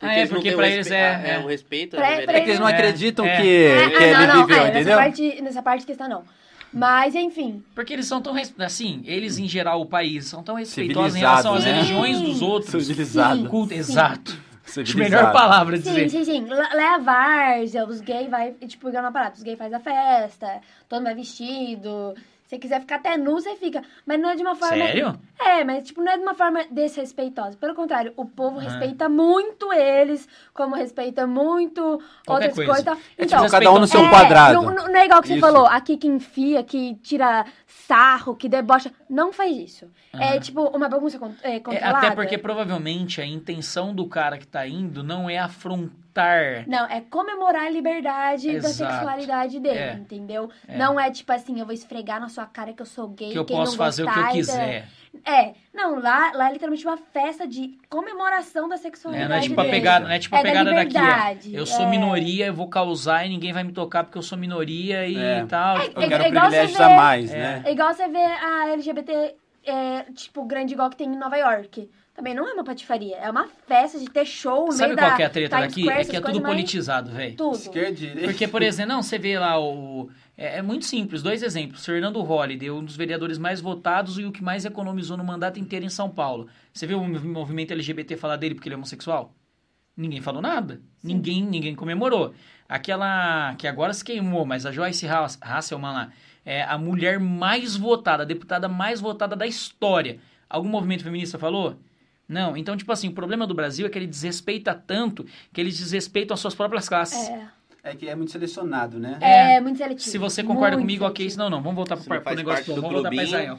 Ah, é, eles não porque pra eles é- ah, é. o respeito. Pra- pra. É que eles não É, acreditam é. que, Ah, que ah, ele não, não, viveu, é, entendeu? Nessa parte, nessa parte questão não. Mas, enfim. Porque eles são tão. Assim, eles em geral, o país, são tão respeitosos em relação às né? religiões dos outros. Civilizado. Sim. Culto, exato. A melhor palavra a Sim, dizer. sim, sim. Le- Leva várzea, os gays vai, tipo, na parada. Os gays faz a festa, todo mundo vai vestido. Se você quiser ficar até nu, você fica. Mas não é de uma forma. Sério? É, mas tipo, não é de uma forma desrespeitosa. Pelo contrário, o povo Ah. respeita muito eles, como respeita muito Qualquer outras coisa. coisas. É Então, tipo, cada um no seu é, quadrado. Não, não- é igual que você Isso. falou, aqui que enfia, que tira sarro, que debocha. Não faz isso. É Aham. tipo uma bagunça con- é, É, controlada. até porque provavelmente a intenção do cara que tá indo não é afrontar. Não, é comemorar a liberdade da Exato. sexualidade dele, É. entendeu? É. Não é tipo assim, eu vou esfregar na sua cara que eu sou gay, Que eu quem posso não fazer o que eu gostar, quiser. É, não, lá, lá é literalmente uma festa de comemoração da É, sexualidade não é tipo a dele. pegada, não é tipo a É da pegada daqui. liberdade, É. Eu sou é. minoria, eu vou causar e ninguém vai me tocar porque eu sou minoria e É. tal. É, tipo, Eu quero É igual privilégios você a mais, É. né? É igual você vê a LGBT, é, tipo, grande igual que tem em Nova York. Também não é uma patifaria, é uma festa de ter show no Sabe meio qual da que é a treta Times daqui? Square, É que é tudo politizado, velho. Tudo. Esquerda e direita. Porque, por exemplo, não, você vê lá o. É, é muito simples, dois exemplos. Fernando Holliday, um dos vereadores mais votados e o que mais economizou no mandato inteiro em São Paulo. Você viu o mov- movimento LGBT falar dele porque ele é homossexual? Ninguém falou nada. Ninguém ninguém comemorou. Aquela que agora se queimou, mas a Joyce Hass- Hasselman lá, é a mulher mais votada, a deputada mais votada da história. Algum movimento feminista falou? Não. Então, tipo assim, o problema do Brasil é que ele desrespeita tanto que eles desrespeitam as suas próprias classes. É, É que é muito selecionado, né? é, muito seletivo. Se você concorda muito comigo, ok. seletivo. Se não, não. Vamos voltar pro faz negócio bom. do Vamos voltar pra clubinho. Israel.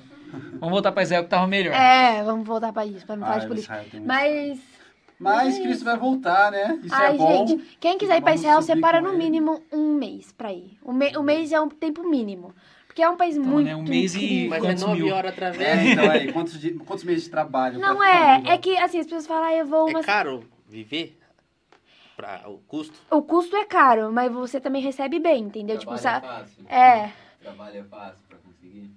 Vamos voltar pra Israel que tava melhor. É, vamos voltar pra isso, pra não falar de Ah, política. Mas, Mas Cristo vai voltar, né? Isso ai, é bom. gente, quem quiser ir pra Vamos Israel, separa no mínimo um mês pra ir. Um, me, um mês é um tempo mínimo. Porque é um país Então, muito né, um mês e- incrível. Mas Quantos é nove mil? horas É, através. então aí, quantos, di- quantos meses de trabalho? Não é, é que assim, as pessoas falam, ah, eu vou É caro viver? Pra o custo? O custo é caro, mas você também recebe bem, entendeu? Tipo, Trabalho sa... é fácil. É. Trabalho é fácil pra conseguir.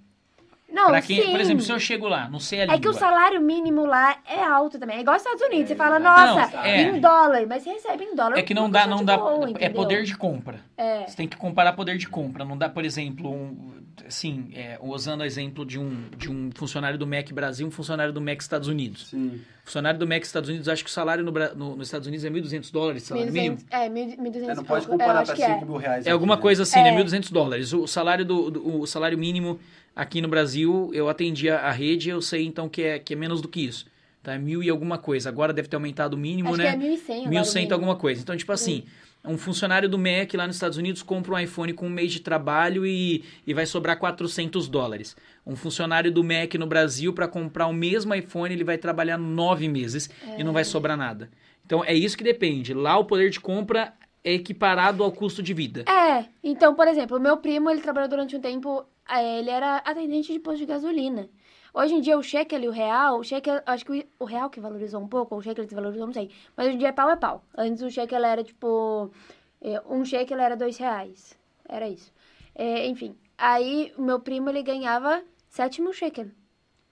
Não, Pra quem, sim. por exemplo, se eu chego lá, não sei a língua. É que o salário mínimo lá é alto também. É igual aos Estados Unidos. Você fala, Não, nossa, é. em dólar. Mas você recebe em dólar. É que não dá, não de dá. boa, é entendeu? poder de compra. É. Você tem que comparar poder de compra. Não dá, por exemplo, um, assim, é, usando o exemplo de um, de um funcionário do MEC Brasil, um funcionário do MEC Estados Unidos. Sim. Funcionário do MEC Estados Unidos, acho que o salário no, no- nos Estados Unidos é 1.200 dólares, salário mínimo. 1.200, é, 1.200 É, não pode comparar que 5 é. mil reais. É alguma aqui, né? coisa assim, É. né? 1.200 dólares. O salário do, do- o salário mínimo aqui no Brasil, eu atendi a, a rede, eu sei então que é, que é menos do que isso. Tá? É mil e alguma coisa. Agora deve ter aumentado o mínimo, Acho né? que é 1.100 agora o 1.100 mínimo. alguma coisa. Então, tipo assim, um funcionário do MEC lá nos Estados Unidos compra um iPhone com um mês de trabalho e, e vai sobrar 400 dólares. Um funcionário do MEC no Brasil, para comprar o mesmo iPhone, ele vai trabalhar nove meses e não vai sobrar nada. Então, é isso que depende. Lá, o poder de compra é equiparado ao custo de vida. É, então, por exemplo, o meu primo, ele trabalhou durante um tempo, eh, ele era atendente de posto de gasolina. Hoje em dia, o shekel e o real, o shekel, acho que o- real que valorizou um pouco, ou o shekel desvalorizou, não sei. Mas hoje em dia, pau é pau. Antes, o shekel era, tipo, eh, um shekel era dois reais. Era isso. Eh, enfim, aí, o meu primo, ele ganhava 7 mil shekel.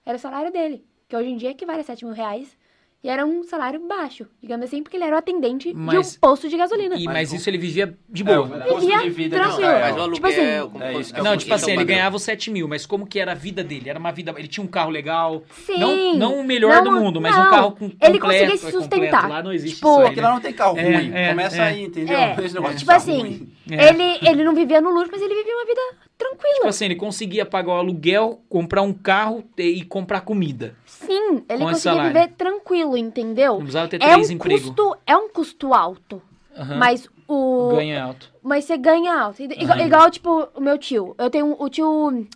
Era o salário dele, que hoje em dia equivale a 7 mil reais. E era um salário baixo, digamos assim, porque ele era o atendente Mas- de um posto de gasolina. E, Mas isso ele vivia de É, boa. o custo Vivia de vida tranquilo. de Israel. Mas o aluguel, Tipo assim, é isso que é o Não, tipo assim, ele padrão. ganhava os 7 mil, mas como que era a vida dele? Era uma vida. Ele tinha um carro legal. Sim. Não, não o melhor do Não, mundo, mas não. um carro com, Ele conseguia se é sustentar. completo. Lá não existe Tipo, isso aí, né? lá não tem carro É, ruim. é, Começa é. aí, entendeu? É. Tipo assim, ruim. É. ele, ele não vivia no luxo, mas ele vivia uma vida tranquila. Tipo assim, ele conseguia pagar o aluguel, comprar um carro e, comprar comida. Sim, ele conseguia salário. viver tranquilo, entendeu? Não precisava ter É três um empregos. custo, é um custo alto, Aham. mas o Ganha alto. mas você ganha alto. Igual, Aham. igual, tipo o meu tio. Eu tenho o tio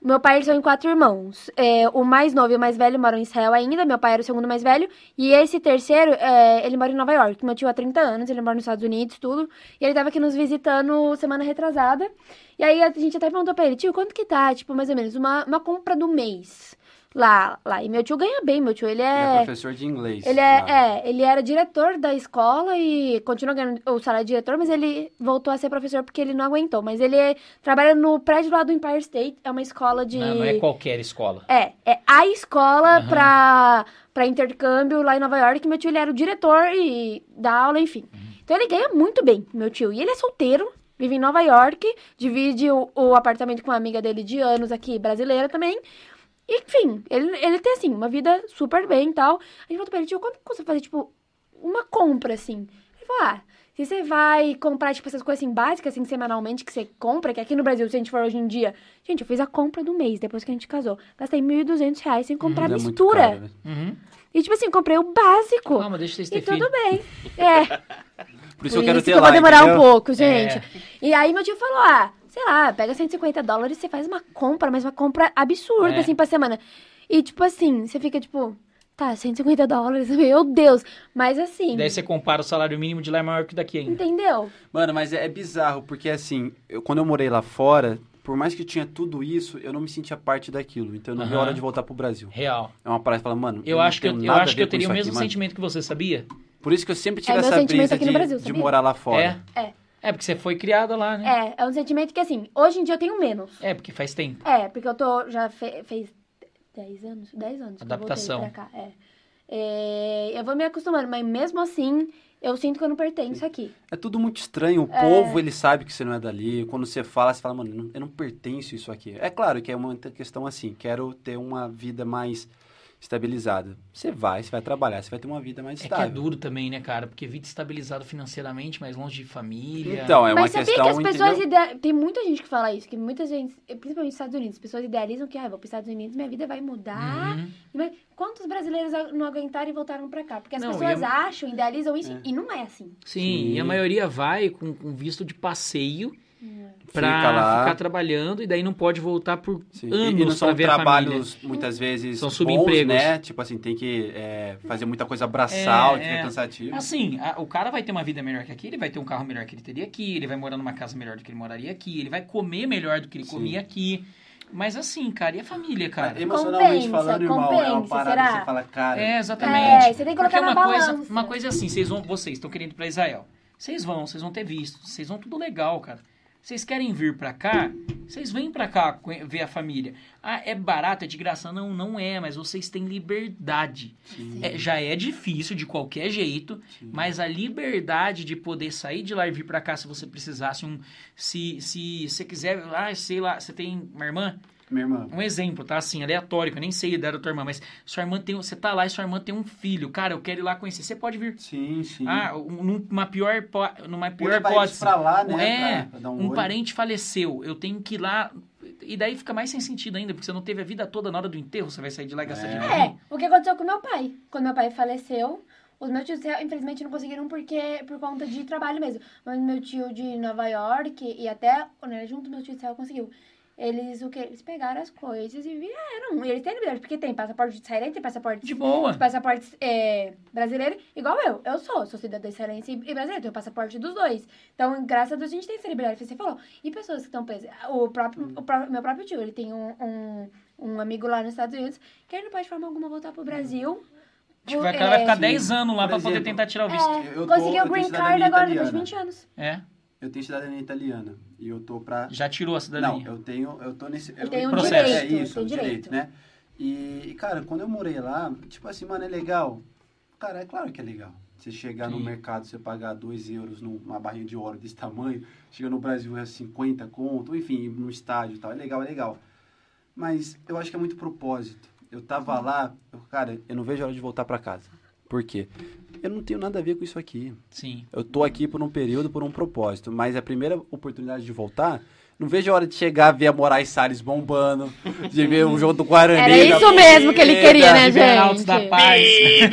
meu pai eles são em quatro irmãos. É, o mais novo e o mais velho moram em Israel ainda. Meu pai era o segundo mais velho. E esse terceiro, é, ele mora em Nova York. Meu tio há 30 anos, ele mora nos Estados Unidos, tudo. E ele tava aqui nos visitando semana retrasada. E aí a gente até perguntou pra ele, tio, quanto que tá, tipo, mais ou menos, uma, uma compra do mês lá, lá. E meu tio ganha bem, meu tio, ele Ele é... é professor de inglês. Ele é, lá. é, ele era diretor da escola e continua ganhando o salário de diretor, mas ele voltou a ser professor porque ele não aguentou. Mas ele é- trabalha no prédio lá do Empire State, é uma escola de... Não, não é qualquer escola. É, é a escola Aham. pra, pra intercâmbio lá em Nova York. Meu tio, ele era o diretor e dá aula, enfim. Então ele ganha muito bem, meu tio. E ele é solteiro, vive em Nova York, divide o, o apartamento com uma amiga dele de anos aqui, brasileira também. Enfim, ele, ele tem, assim, uma vida super bem e tal. A gente perguntou pra ele, tio, quanto custa fazer, tipo, uma compra, assim? Ele falou, ah, se você vai comprar, tipo, essas coisas, assim, básicas, assim, semanalmente, que você compra, que aqui no Brasil, se a gente for hoje em dia... Gente, eu fiz a compra do mês, depois que a gente casou. Gastei 1.200 reais sem comprar Ainda é muito mistura. caro, né? Uhum. e, tipo assim, comprei o básico. Calma, deixa vocês e ter tudo filho. bem. É, Por isso eu quero ter que eu lá, vou demorar entendeu? um pouco, gente. É. E aí meu tio falou, ah, sei lá, pega 150 dólares e você faz uma compra, mas uma compra absurda, É. assim, pra semana. E, tipo assim, você fica, tipo, tá, 150 dólares, meu Deus. Mas assim, Daí você compara o salário mínimo de lá é maior que daqui ainda. entendeu? Mano, mas é, é bizarro, porque assim, eu- quando eu morei lá fora, por mais que tinha tudo isso, eu não me sentia parte daquilo. Então eu não vi a hora de voltar pro Brasil. Real. É uma parada que fala, mano, Eu não acho que eu, eu, acho que eu teria o mesmo aqui, mano. sentimento que você, sabia? Por isso que eu sempre tive É essa brisa aqui no de, Brasil, de morar lá fora. É? É. É, porque você foi criada lá, né? É, é um sentimento que, assim, hoje em dia eu tenho menos. É, porque faz tempo. É, porque eu tô, já fe, fez 10 anos, 10 anos Adaptação. que eu voltei pra cá. É. É, eu vou me acostumando, mas mesmo assim, eu sinto que eu não pertenço aqui. É tudo muito estranho. O É. povo, ele sabe que você não é dali. Quando você fala, você fala, mano, eu não- eu não pertenço a isso aqui. É claro que é uma questão assim, quero ter uma vida mais estabilizada. Você vai, você vai trabalhar, você vai ter uma vida mais É que é estável. duro também, né, cara? Porque vida estabilizado financeiramente, mas longe de família. Então, é uma Mas sabia questão, que as pessoas idea... Tem muita gente que fala isso, que muitas gente, principalmente nos Estados Unidos, as pessoas idealizam que, ah, vou para os Estados Unidos, minha vida vai mudar. Uhum. Mas quantos brasileiros não aguentaram e voltaram pra cá? Porque as Não, pessoas e eu- acham, idealizam isso, É. e não é assim. Sim, Sim. e a maioria vai com, com visto de passeio lá. ficar trabalhando e daí não pode voltar por Sim. anos e, não são ver trabalhos, muitas vezes, São bons, subempregos. né? Tipo assim, tem que é, fazer muita coisa braçal, É, que fica é. cansativo. Assim, a- o cara vai ter uma vida melhor que aqui, ele vai ter um carro melhor que ele teria aqui, ele vai morar numa casa melhor do que ele moraria aqui, ele vai comer melhor do que ele Sim. comia aqui. Mas assim, cara, e a família, cara? Emocionalmente Compensa, falando, irmão, é uma compensa, parada será? que você fala, cara... É, exatamente. É, você tem que colocar Porque na uma coisa, balança. uma coisa é assim, vocês vão, vocês estão querendo ir pra Israel. Vocês vão, vocês vão ter visto, vocês vão tudo legal, cara. Vocês querem vir pra cá, Vocês vêm pra cá ver a família. Ah, é barato, é de graça? Não, não é, mas vocês têm liberdade. É, já é difícil de qualquer jeito, Sim. mas a liberdade de poder sair de lá e vir pra cá se você precisasse um. Se, se você quiser. Ah, sei lá, você tem uma irmã? Minha irmã. Um exemplo, tá? Assim, aleatório, que eu nem sei a idade da tua irmã, mas sua irmã tem. Você tá lá e sua irmã tem um filho. Cara, eu quero ir lá conhecer. Você pode vir. Sim, sim. Ah, um- numa pior, numa pior Hoje hipótese. pra lá, né? É, pra- um olho. parente faleceu, eu tenho que ir lá. E daí fica mais sem sentido ainda, porque você não teve a vida toda na hora do enterro, você vai sair de lá e gastar É. dinheiro. É, o que aconteceu com meu pai. Quando meu pai faleceu, os meus tios, infelizmente, não conseguiram porque, por conta de trabalho mesmo. Mas meu tio de Nova York e até, né, junto meu tio de Israel conseguiu. Eles, o que? Eles pegaram as coisas e vieram. E eles têm liberdade, porque tem passaporte israelense, tem passaporte De boa. os passaportes é, brasileiros, igual eu. Eu sou, sou cidadã israelense e brasileiro, tenho passaporte dos dois. Então, graças a Deus, a gente tem essa liberdade, você falou. E pessoas que estão presas. O próprio, o pró- meu próprio tio, ele tem um, um, um amigo lá nos Estados Unidos que ele não pode de forma alguma voltar pro Brasil. Tipo, o cara vai é, ficar sim. 10 anos lá pra poder tentar tirar o visto. É, Eu tô- conseguiu o green card agora depois de italiana. 20 anos. É. Eu tenho cidadania italiana. E eu tô pra. Já tirou a Não, cidadania. eu tenho. Eu tô nesse. Eu tenho um direito, É eu isso, tenho o direito, direito. né? E, cara, quando eu morei lá, tipo assim, mano, é legal. Cara, é claro que é legal. Você chegar no Sim. mercado, você pagar 2 euros numa barrinha de ouro desse tamanho, chega no Brasil é 50 conto, enfim, no estádio e tal. É legal, é legal. Mas eu acho que é muito propósito. Eu tava lá, eu, cara, eu não vejo a hora de voltar pra casa. Por quê? Eu não tenho nada a ver com isso aqui. Sim. Eu tô aqui por um período, por um propósito. Mas a primeira oportunidade de voltar, não vejo a hora de chegar, ver a Moraes Salles bombando, de ver o jogo do Guarani. Era isso mesmo que ele queria, né, Viver Arautos da gente? Paz.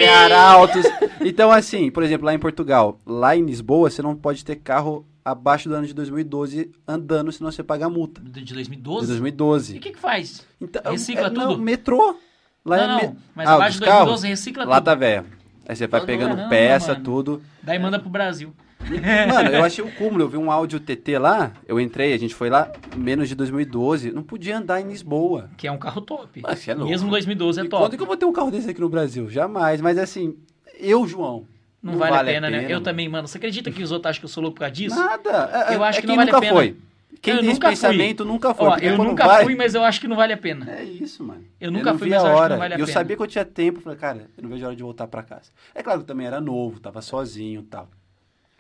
Arautos. Então, assim, por exemplo, lá em Portugal, lá em Lisboa, você não pode ter carro abaixo do ano de 2012 andando, senão você paga a multa. De De 2012? E 2012. o que que faz? Então, Recicla é, tudo? Não, metrô. Lá não, é não, me- mas Ah, abaixo de dos carros? 2012 recicla Lá tudo. tá velho. Aí você vai Todo pegando Caramba, peça, mano. tudo. Daí manda pro Brasil. Mano, eu achei o cúmulo. Eu vi um áudio TT lá, eu entrei, a gente foi lá, menos de 2012. Não podia andar em Lisboa. Que é um carro top. Mas é louco. Mesmo 2012 é E top. quando que eu vou ter um carro desse aqui no Brasil? Jamais. Mas assim, eu, João. Não, vale, a pena, né? Eu também, mano. Você acredita que os outros acham que eu sou louco por causa disso? Nada. É, Eu acho é que não vale a nunca pena. foi. Quem Eu tem esse nunca fui. pensamento nunca foi. Ó, eu nunca vai- fui, mas eu acho que não vale a pena. É isso, mano. Eu nunca não fui, mas a eu acho que não vale a eu pena. sabia que eu tinha tempo. Falei, cara, eu não vejo a hora de voltar pra casa. É claro que eu também era novo, tava sozinho e tal.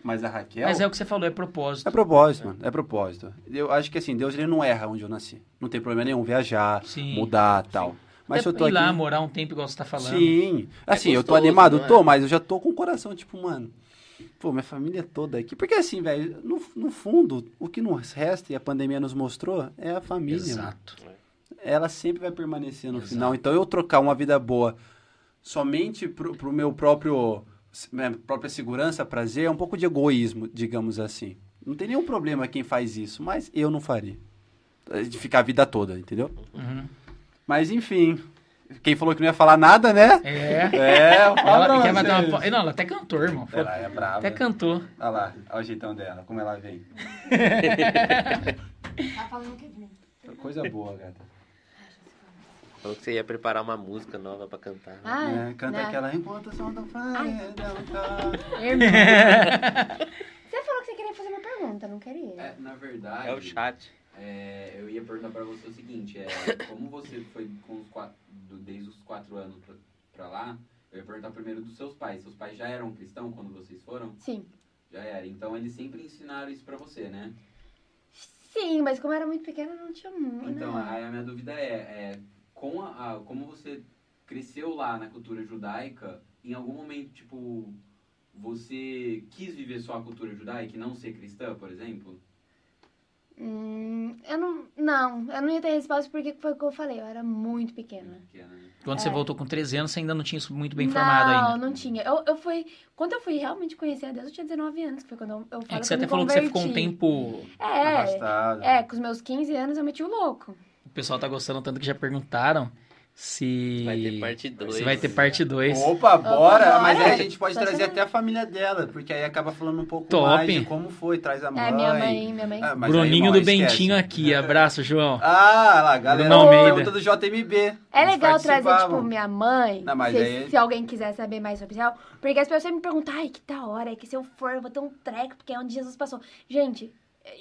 Mas a Raquel... Mas é o que você falou, é propósito. É propósito, mano. É propósito. Eu acho que assim, Deus ele não erra onde eu nasci. Não tem problema nenhum viajar, Sim. mudar tal. Mas se eu tô ir aqui. lá, morar um tempo igual você tá falando. Sim. Assim, eu tô gostoso, animado, é? tô, mas eu já tô com o coração, tipo, mano. Pô, minha família toda aqui. Porque assim, velho, no, no fundo, o que nos resta e a pandemia nos mostrou é a família. mano. Exato. Ela sempre vai permanecer no Exato. final. Então eu trocar uma vida boa somente pro, pro meu próprio. Minha própria segurança, prazer, é um pouco de egoísmo, digamos assim. Não tem nenhum problema quem faz isso, mas eu não faria. De ficar a vida toda, entendeu? Uhum. Mas enfim. Quem falou que não ia falar nada, né? É. É, eu falo Ela quer uma... po- Não, ela até cantou, irmão. Ela é brava. Até cantou. Olha lá, olha o jeitão dela, como ela vem. Tá falando que vem. Coisa boa, gata. Falou que você ia preparar uma música nova pra cantar. Ah, É, canta né? aquela enquanto o som do tá. Irmão. Você falou que você queria fazer uma pergunta, não queria? É, na verdade, É o chat. É, eu ia perguntar pra você o seguinte, é, como você foi com os quatro, do- desde os quatro anos pra, pra lá, eu ia perguntar primeiro dos seus pais. Seus pais já eram cristãos quando vocês foram? Sim. Já era. Então eles sempre ensinaram isso pra você, né? Sim, mas como eu era muito pequena, não tinha muito. Então, né? aí a minha dúvida é, é com a, a- como você cresceu lá na cultura judaica, em algum momento, tipo, você quis viver só a cultura judaica e não ser cristã, por exemplo? Hum, eu não. Não, eu não ia ter resposta porque foi o que eu falei, eu era muito pequena. Né? Quando É. você voltou com 13 anos, você ainda não tinha isso muito bem formado não, ainda. não tinha. Eu, eu fui. Quando eu fui realmente conhecer a Deus, eu tinha 19 anos, que foi quando eu, eu É que você até falou que você ficou um tempo. É, Afastado. é, com os meus 15 anos eu meti o louco. O pessoal tá gostando tanto que já perguntaram se. Vai ter parte 2. Se vai ter parte 2. Opa, bora! Mas aí a gente pode Só trazer até a família dela, porque aí acaba falando um pouco Top. mais de como foi, traz a mãe. É, minha mãe, minha mãe. Ah, Bruninho aí, do. Bentinho aqui. Abraço, João. Ah, lá, galera. Bruno. Pergunta do JMB. É legal trazer, tipo, minha mãe, Não, mas se, aí- se alguém quiser saber mais sobre isso, porque as pessoas sempre me perguntam, ai, que da hora, é que se eu for, eu vou ter um treco, porque é onde Jesus passou. Gente,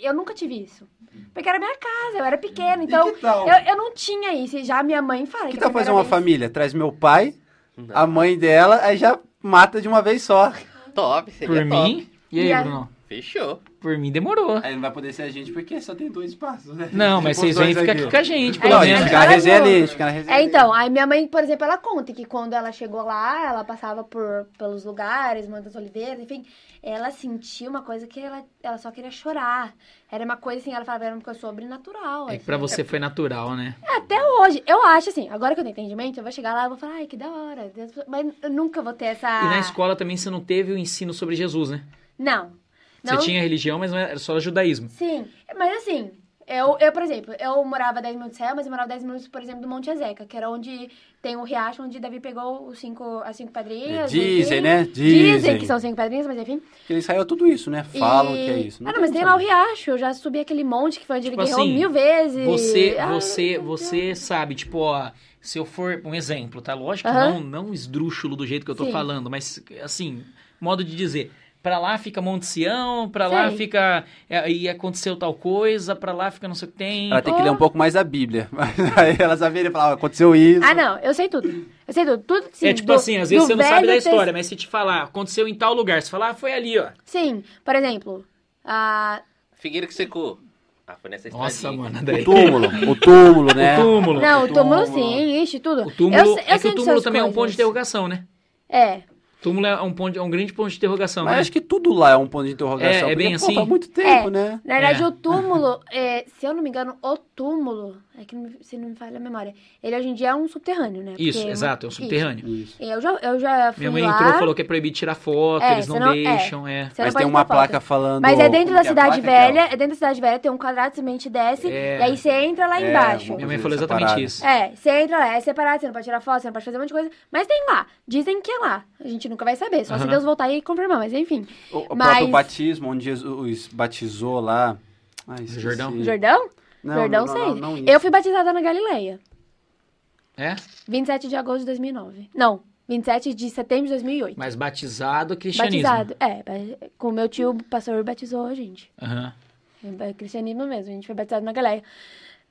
eu nunca tive isso. Porque era minha casa, eu era pequena, então eu, eu não tinha isso. E já minha mãe fala que que tal fazer uma vez- família? Traz meu pai, Não. a mãe dela, aí já mata de uma vez só. Top, seria Por top. mim. E aí, E a- Bruno? Fechou. Por mim demorou. Aí não vai poder ser a gente porque só tem dois passos, né? Não, mas vocês vêm ficar aqui com a gente, pelo Não, a a gente menos. fica na resenha ali, fica na resenha É, então, aí minha mãe, por exemplo, ela conta que quando ela chegou lá, ela passava por, pelos lugares, Montes Oliveiras, enfim, ela sentia uma coisa que ela, ela só queria chorar. Era uma coisa assim, ela falava, era uma coisa sobrenatural. É que assim. pra você foi natural, né? Até hoje, eu acho assim, agora que eu tenho entendimento, eu vou chegar lá e vou falar, ai, que da hora. Mas eu nunca vou ter essa. E na escola também você não teve o ensino sobre Jesus, né? Não. Não, Você tinha religião, mas não era só judaísmo. Sim, mas assim, eu, eu, por exemplo, eu morava 10 minutos de Israel, mas eu morava 10 minutos, por exemplo, do Monte Ezeca, que era onde tem o riacho onde Davi pegou os cinco, as cinco pedrinhas. Dizem, enfim. né? Dizem. Dizem. que são cinco pedrinhas, mas enfim. Porque eles saíram tudo isso, né? Falam E- que é isso. ah, não, mas tem lá o riacho, eu já subi aquele monte que foi onde ele Tipo guerreou assim, mil vezes. Você, Ah, você, você sabe, tipo, ó, se eu for um exemplo, tá? Lógico que Aham. não, não esdrúxulo do jeito que eu tô Sim. falando, mas assim, modo de dizer. Pra lá fica Monte Sião, pra lá fica. é, E aconteceu tal coisa, pra lá fica não sei o que tem. Ela tem que Oh. ler um pouco mais a Bíblia. Aí ela saberia falar, "Ah, aconteceu isso. Ah, não, eu sei tudo. Eu sei tudo. Tudo sim. é tipo do- assim, às vezes você não sabe da história, mas se te falar, aconteceu em tal lugar, você fala, ah, foi ali, ó. Sim, por exemplo, a Figueira que secou. Ah, foi nessa Nossa, estradinha. mano, O daí. túmulo, o túmulo, né? O túmulo. Não, o túmulo, túmulo. sim, ixi, tudo. O túmulo, Eu sei- eu é que o túmulo também é um ponto de coisas. interrogação, né? É. O túmulo é um, ponto, é um grande ponto de interrogação, Mas né? acho que tudo lá é um ponto de interrogação. É, é bem porque, pô, assim? faz muito tempo, É. né? Na verdade, É. o túmulo, é, se eu não me engano, o túmulo, é que se não me falha a memória, ele hoje em dia é um subterrâneo, né? Isso, Porque- exato, é um subterrâneo. Isso. Eu já, eu já fui Minha mãe lá. entrou e falou que é proibido tirar foto, É, eles não, você não- é. deixam, é. Você não Mas tem uma tirar foto. placa falando... Mas é dentro da é cidade placa, Kel? velha, é dentro da cidade velha, tem um quadrado, você mente desce, É. e aí você entra lá É, embaixo. Minha mãe falou exatamente separada. isso. É, você entra lá, é separado, você não pode tirar foto, você não pode fazer um monte de coisa, mas tem lá. Dizem que é lá. A gente nunca vai saber, só se Aham. Deus voltar e confirmar, mas enfim. O, o Mas- próprio batismo, onde Jesus batizou lá... Esqueci. Jordão? Jordão? Não, Jordão, não, sei. não, não, isso. eu fui batizada na Galileia, É? 27 de agosto de 2009. Não, 27 de setembro de 2008. Mas batizado, cristianismo. Batizado, é, com meu tio, o pastor batizou a gente. Aham. É cristianismo mesmo, a gente foi batizado na Galileia.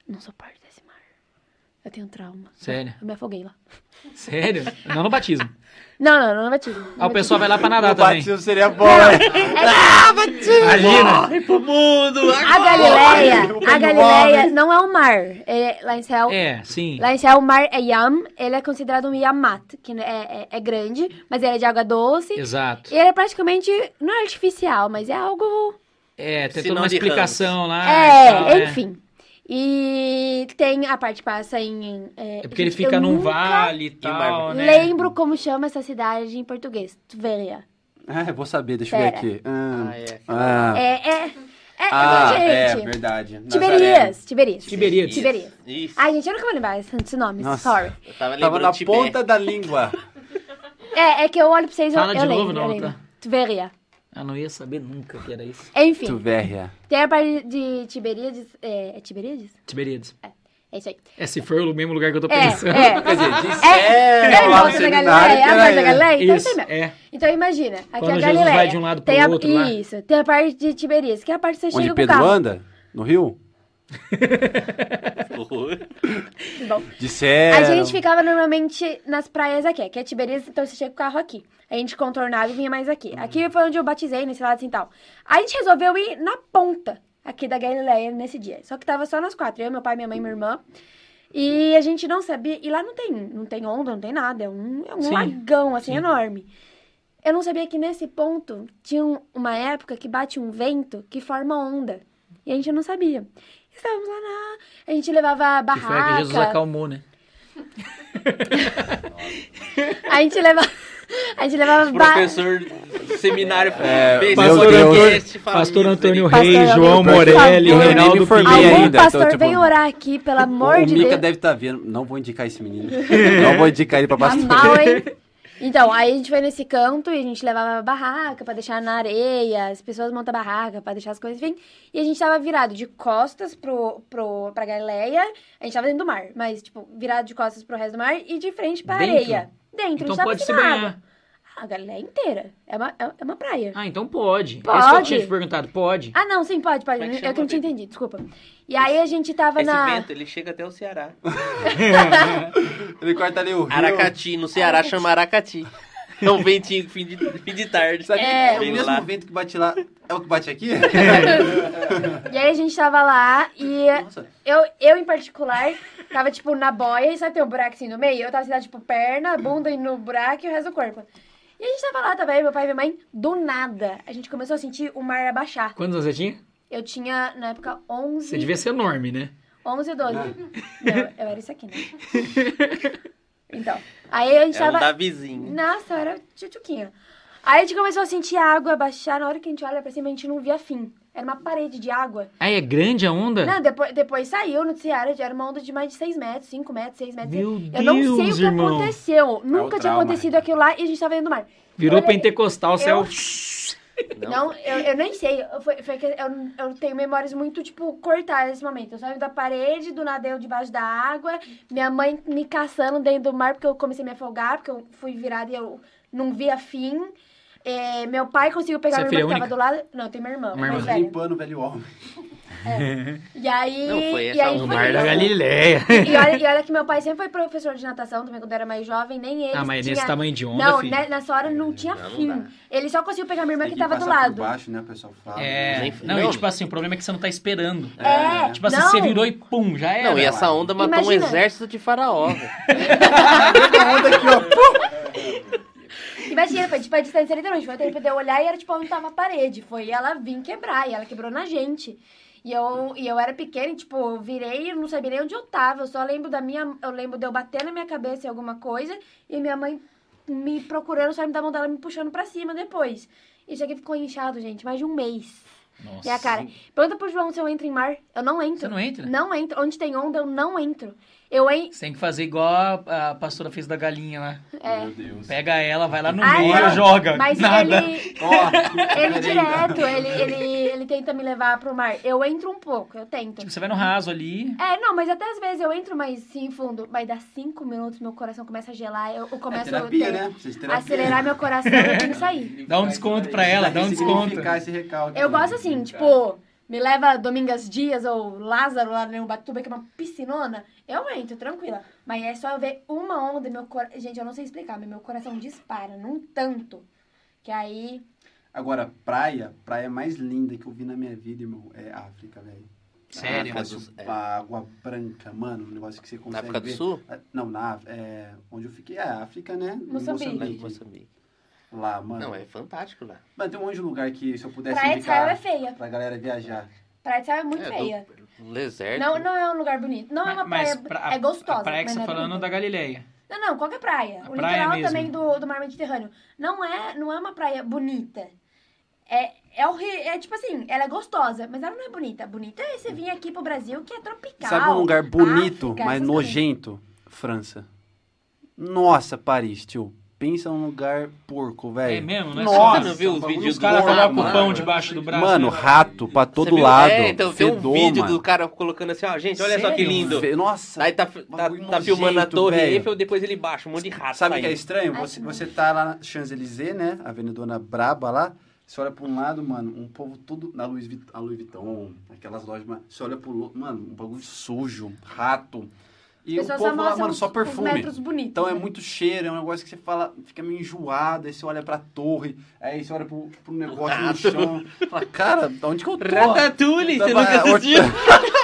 Não sou parte desse mar. Eu tenho trauma. Sério? Eu me afoguei lá. Sério? Não no batismo. Não, não, não, não batismo. Ah, o pessoal vai lá pra nadar O também. batismo seria bom, né? Imagina. pro mundo! A Galileia, Morre, a Galileia não é um mar. É, lá em Israel, É, sim. lá em Israel o mar é Yam, ele é considerado um Yamat, que é, é, é grande, mas ele é de água doce. Exato. E ele é praticamente, não é artificial, mas é algo... É, tem toda uma explicação lá. é, tal, enfim. E tem a parte que passa em... É, É porque ele eu fica num nunca vale e tal, né? Lembro como chama essa cidade em português. Tveria. Ah, eu vou saber, deixa eu ver Pera. aqui. Ah, Ah, é. ah. É, é... É, Ah, é, gente. verdade. Tiberias, Tiberias. Tiberíades. Tiberias. Isso. Ai, gente, eu nunca vou lembrar esse esse nome, Nossa. sorry. Eu tava Tava na Tibé. ponta da língua. É, é que eu olho pra vocês e eu, Fala eu de lembro. novo, eu não, lembro. tá? Tveria. Eu não ia saber nunca que era isso. Enfim, Tuvéria. tem a parte de Tiberíades. É, é Tiberíades? Tiberíades. É isso aí. É, se for o mesmo lugar que eu tô É, pensando. é. Quer dizer, É, disseram é lá no da seminário Galileia, é a parte da Galileia, então é Isso, mesmo. é. Então imagina, aqui Quando é a Jesus Galileia. vai de um lado pro tem a, outro lá. Isso, tem a parte de Tiberias, que é a parte que você Onde chega com o Pedro carro. anda? No Rio? Bom, Disseram. A gente ficava normalmente nas praias aqui, que é Tiberias, então você chega com o carro aqui. A gente contornava e vinha mais aqui. Aqui foi onde eu batizei, nesse lado assim tal. Aí a gente resolveu ir na ponta aqui da Galileia nesse dia. Só que tava só nós quatro, eu, meu pai, minha mãe e minha irmã. E a gente não sabia, e lá não tem, não tem onda, não tem nada, é um, é um Sim, lagão assim sim. enorme. Eu não sabia que nesse ponto tinha um- uma época que bate um vento que forma onda. E a gente não sabia. Estávamos lá na. A gente levava Que foi a barraca. que Jesus acalmou, né? A gente levava. A gente levava. ba- Professor seminário. É, esse Deus. Pastor Antônio Pastor Reis, João Morelli. Eu Reinaldo Pinheiro. Algum ainda, pastor então, tipo, vem orar aqui, pelo amor o de Mica Deus. deve estar vendo. Não vou indicar esse menino. Não vou indicar ele pra Tá pastor. mal, hein? Então, aí a gente foi nesse canto e a gente levava barraca pra deixar na areia, as pessoas montam barraca pra deixar as coisas, enfim. E a gente tava virado de costas pro, pro, pra Galileia, a gente tava dentro do mar, mas, tipo, virado de costas pro resto do mar e de frente pra Dentro? areia. Dentro, Então a gente tava pode se banhar. A Galileia inteira. É uma, é é uma praia. Ah, então pode. Pode. Esse que eu tinha te perguntado, pode. Ah, não, sim, pode, pode. Como é que Eu que não tinha entendido, desculpa. E aí a gente tava Esse na. vento, ele chega até o Ceará. Ele corta ali o rio. Aracati, no Ceará Aracati. chama Aracati. É um ventinho fim de, fim de tarde. Sabe É. é, o mesmo lá. vento que bate lá. É o que bate aqui? E aí a gente tava lá e Nossa. eu, eu em particular, tava tipo na boia e sabe tem um buraco assim no meio? Eu tava assim, tipo perna, bunda e no buraco e o resto do corpo. E a gente tava lá também, meu pai e minha mãe, do nada. A gente começou a sentir o mar abaixar. Quantos anos você tinha? Eu tinha, na época, 11. Você devia ser enorme, né? 11 ou 12. Não, eu era isso aqui, né? Então, aí a gente É um tava... Davizinho. Nossa, eu era tchutchuquinha. Aí a gente começou a sentir a água baixar. Na hora que a gente olha pra cima, a gente não via fim. Era uma parede de água. Aí é grande a onda? Não, depois, depois saiu no já era uma onda de mais de 6 metros, 5 metros, 6 metros. Meu eu não sei o Deus, que irmão. aconteceu. Nunca tinha acontecido aquilo lá e a gente tava indo no mar. Virou Olha, pentecostal, céu. eu- Não, eu, eu nem sei. Eu, foi, foi que eu, eu tenho memórias muito, tipo, cortadas nesse momento. Eu saio da parede, do nada eu debaixo da água, minha mãe me caçando dentro do mar porque eu comecei a me afogar, porque eu fui virada e eu não via fim. É, meu pai conseguiu pegar Você é minha irmã filha que tava do lado. Não, tem minha irmã, Uma mais irmã. velha. Limpando o velho homem. E aí. Não, foi e essa aí onda. O foi mar da. Galileia. E olha, e olha que meu pai sempre foi professor de natação também quando eu era mais jovem, nem ele. Ah, mas tinha... nesse tamanho de onda, Não, filho. ne- nessa hora não tinha Não, não fim. ele só conseguiu pegar minha irmã Tem que tava do lado. Por baixo, né? O pessoal fala. É. Nem- Não, não. e tipo assim, o problema é que você não tá esperando. É, Tipo assim, não. você virou e pum, já era. Não, e essa onda matou Imagina. um exército de faraó. A onda aqui, ó. Imagina, foi tipo a distância literalmente. Foi o tempo de eu olhar e era tipo onde tava a parede. Foi ela vir quebrar e ela quebrou na gente. E eu, e eu era pequena e, tipo, eu virei e não sabia nem onde eu tava. Eu só lembro da minha. Eu lembro de eu bater na minha cabeça em alguma coisa e minha mãe me procurando, saindo da mão dela, me puxando pra cima depois. Isso aqui ficou inchado, gente, mais de um mês. Nossa. Minha cara. Pergunta pro João se eu entro em mar. Eu não entro. Você não entra? Não entro. Onde tem onda, eu não entro. Eu. Você tem que fazer igual a, a pastora fez da galinha lá. É. Meu Deus. Pega ela, vai lá no Ah, meio e joga. Mas Nada. ele. Ó, Ele direto, ele, ele, ele tenta me levar pro mar. Eu entro um pouco, eu tento. Tipo, você vai no raso ali. É, não, mas até às vezes eu entro mais sim fundo. Mas dá cinco minutos, meu coração começa a gelar. Eu, eu é começo terapia, a ter- né? Terapia. acelerar meu coração e eu tenho que sair. Dá um desconto pra ela, dá um desconto. Esse recalque. Eu gosto assim, tipo, me leva Domingas Dias ou Lázaro lá no Ubatuba, que é uma piscinona. Eu entro, tranquila. Mas é só eu ver uma onda, meu coração. Gente, eu não sei explicar, mas meu coração dispara num tanto. Que aí. Agora, praia, praia mais linda que eu vi na minha vida, irmão, é África, velho. Sério? África, Dos- é. a água branca, mano, um negócio que você Na consegue África do ver. Sul? Ah, Não, na é, onde eu fiquei, é África, né? Moçambique. Em Moçambique. Lá, mano. Não, é fantástico lá. Mano, tem um monte de lugar que se eu pudesse Praia de Israel é indicar feia. pra galera viajar. Praia de Israel é muito é, feia. Do, deserto. Não, não é um lugar bonito. Não é uma praia. pra- é gostosa. A praia que mas você não tá é falando é bonita. da Galileia. Não, não, qualquer praia. A o praia litoral mesmo. também do, do mar Mediterrâneo. Não é, não é uma praia bonita. É, é, é tipo assim, ela é gostosa, mas ela não é bonita. Bonita é você vir aqui pro Brasil que é tropical. Sabe um lugar bonito, África, mas nojento? França. Nossa, Paris, tio. Pensa num lugar porco, velho. É mesmo, né? Nossa, Você não viu os vídeos Os caras do- colocam Ah, o pão debaixo do braço. Mano, né? rato pra todo lado. É, então tem um Fedor, vídeo mano. do cara colocando assim, ó, gente, olha só que Sério? lindo. Nossa. Aí tá, tá, bagulho tá filmando a torre. Eiffel, depois ele baixa, um monte de rato Sabe o que é estranho? Você, você tá lá na Champs-Élysées, né? A Avenidona Braba lá. Você olha pra um lado, mano, um povo tudo na Louis Vuitton, a Louis Vuitton, aquelas lojas, mano. Você olha pro outro, mano, um bagulho sujo, rato. E o Pessoas povo lá, famosas mano, só perfume. metros bonitos, Então é né? muito cheiro, é um negócio que você fala, fica meio enjoado, aí você olha pra torre, aí você olha pro, pro negócio no Rato. chão. Fala, cara, onde que eu tô? Ratatouille, você Tava- nunca assistiu?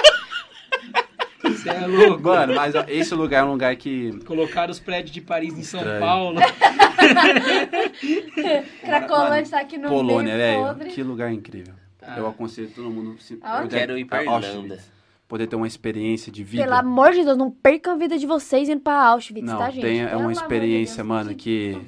Você é louco. Mano, mas ó, esse lugar é um lugar que. Colocaram os prédios de Paris em São Estranho. Paulo. Cracolândia tá aqui no Polônia, meio velho. podre. Que lugar incrível. Ah. Eu aconselho todo mundo. Se, Aonde? puder- Quero ir pra. Irlanda. Poder ter uma experiência de vida. Pelo amor de Deus, não percam a vida de vocês indo pra Auschwitz, Não, tá, gente? tem, é uma experiência, Deus, mano, que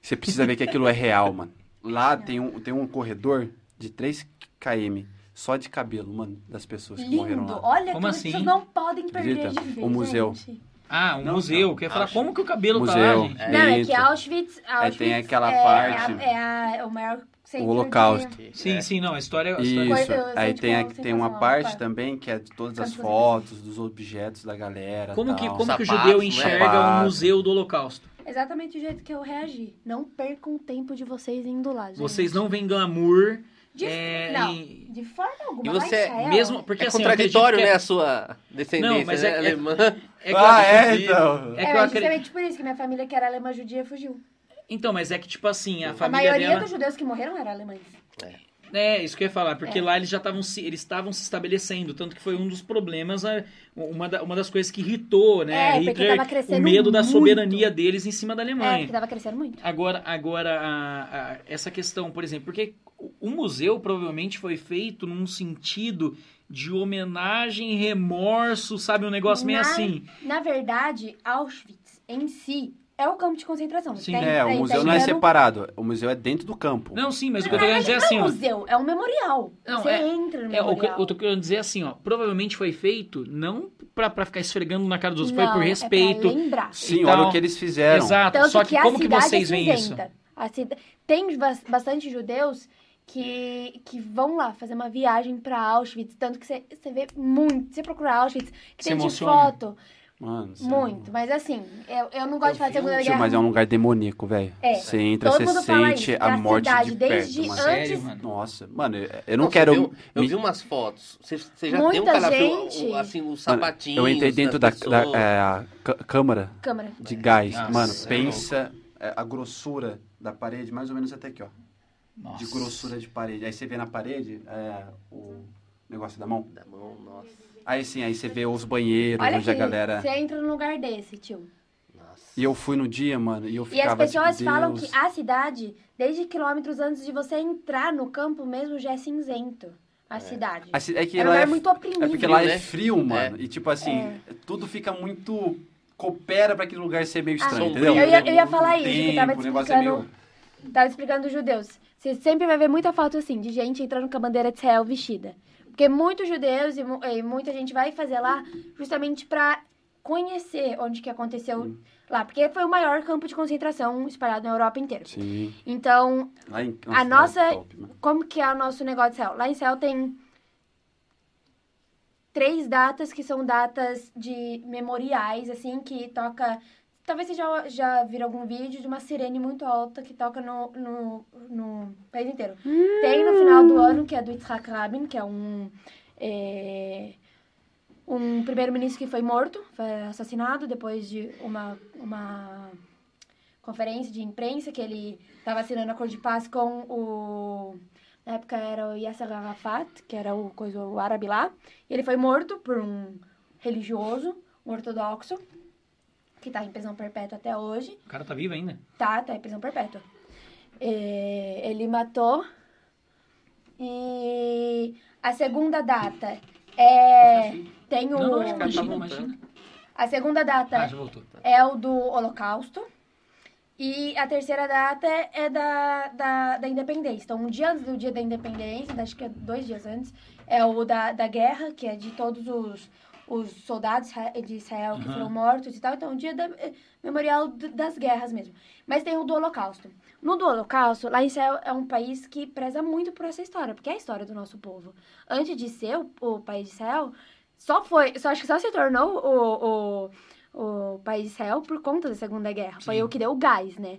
você precisa ver que aquilo é real, mano. Lá tem um, tem um corredor de 3 km só de cabelo, mano, das pessoas que morreram Lindo. lá. Olha, Como que assim? vocês não podem perder Acredita? de ver, O museu. gente. Ah, um Não, museu. não. Quer falar Acho. como que o cabelo tá Museu. lá, gente? É. Não, é que Auschwitz, Auschwitz tem aquela é, parte- É, a- é a- é o maior Centro Holocausto. Sim, sim, não, a história... a história- Isso, Coisa- aí tem, a- tem uma parte também que é de todas as fotos, dos objetos da galera. Como que, tal. como que o judeu né? enxerga o Sapato. museu do holocausto? Exatamente o jeito que eu reagi. Não percam o tempo de vocês indo lá, gente. Vocês não veem glamour... De, é, não, e- de forma alguma. E você- mesmo porque é assim, contraditório, né, que a sua descendência, Não, mas é né, que- é- alemã. É, que eu ah, é, então. É que É, eu mas justamente por isso que minha família, que era alemã judia, fugiu. Então, mas é que, tipo assim, a A família maioria dela... dos judeus que morreram eram alemães. É, isso que eu ia falar, porque É. lá eles já estavam se, eles estavam se estabelecendo, tanto que foi um dos problemas, a- uma, da- uma das coisas que irritou, né, É, porque Hitler, tava crescendo o medo da muito. soberania deles em cima da É, Alemanha. porque tava crescendo muito. Agora, agora a- a- essa questão, por exemplo, porque o- museu provavelmente foi feito num sentido de homenagem, remorso, sabe, um negócio meio Na- assim. Na verdade, Auschwitz em si é o campo de concentração. Sim. Tem- É, o tem- museu tem não é separado. O museu é dentro do campo. Não, sim, mas o que eu tô querendo dizer é assim, não é um museu, é um memorial. Não, Você é- entra no É, o que memorial. eu tô querendo dizer é assim, ó. Provavelmente foi feito não pra, pra ficar esfregando na cara dos outros, foi Não, por é pra respeito. lembrar. Sim, Então, olha o que eles fizeram. Exato. Tanto Só que, a como que vocês veem isso? cida- Tem bas- bastante judeus que, que vão lá fazer uma viagem pra Auschwitz. Tanto que você você vê muito. Você procura Auschwitz, que Se tem de emociona. foto. Mano, você- Muito. Mas assim, eu, eu não gosto de falar de Segunda Guerra. mas é um lugar demoníaco, velho. É. Você entra, Todo você mundo fala sente isso, a morte cidade, de desde perto, mano. antes- Sério, mano? Nossa, mano, eu- eu não quero... viu- eu me- vi umas fotos. Você, você já Muita deu um calafrio, gente. o- assim, os Mano, sapatinhos eu entrei dentro da, da pessoas. é, câmara Câmara. de gás. Nossa, Mano, é pensa é, a grossura da parede, mais ou menos até aqui, ó. Nossa. De grossura de parede. Aí você vê na parede é, o negócio da mão. Da mão, nossa. Aí sim, aí você vê os banheiros, Olha onde a aqui, galera... você entra num lugar desse, tio. Nossa. E eu fui no dia, mano, e eu E as ficava pessoas tipo, falam que a cidade, desde quilômetros antes de você entrar no campo mesmo, já é cinzento. A cidade. A É que É um lá lugar é, muito oprimido. é porque lá é né? frio, mano. E tipo assim, tudo fica muito... Coopera pra aquele lugar ser meio estranho, Ah, entendeu? eu ia- eu ia falar isso, que eu Tempo, tava o negócio é explicando- Tava explicando os judeus. Você sempre vai ver muita foto assim, de gente entrando com a bandeira de Israel vestida. Porque muitos judeus e, e muita gente vai fazer lá justamente pra conhecer onde que aconteceu lá. Porque foi o maior campo de concentração espalhado na Europa inteira. Sim. Então, em, A lá é nossa- top, mano. como que é o nosso negócio de Israel? Lá em Israel tem três datas que são datas de memoriais, assim, que toca... Talvez você já, já viram algum vídeo de uma sirene muito alta que toca no, no, no país inteiro. Tem no final do ano, que é do Yitzhak Rabin, que é um... é, um primeiro-ministro que foi morto, foi assassinado depois de uma, uma conferência de imprensa que ele estava assinando a cor de paz com o na época era o Yasser Arafat, que era o coisa o árabe lá, ele foi morto por um religioso, um ortodoxo, que tá em prisão perpétua até hoje. O cara tá vivo ainda? Tá, tá em prisão perpétua. É, ele matou. E a segunda data é. Tem o. Não, não, cara tá imagina, voltando. imagina. A segunda data Ah, voltou. é o do Holocausto. E a terceira data é da, da, da independência. Então, um dia antes do dia da independência, acho que é dois dias antes, é o da, da guerra, que é de todos os, os soldados de Israel que Aham. foram mortos e tal. Então, o dia da, é, memorial das guerras mesmo. Mas tem o do Holocausto. No do Holocausto, lá em Israel é um país que preza muito por essa história, porque é a história do nosso povo. Antes de ser o, o país de Israel, só foi, só acho que só se tornou o, o, o país de Israel por conta da Segunda Guerra. Foi Sim. o que deu o gás, né?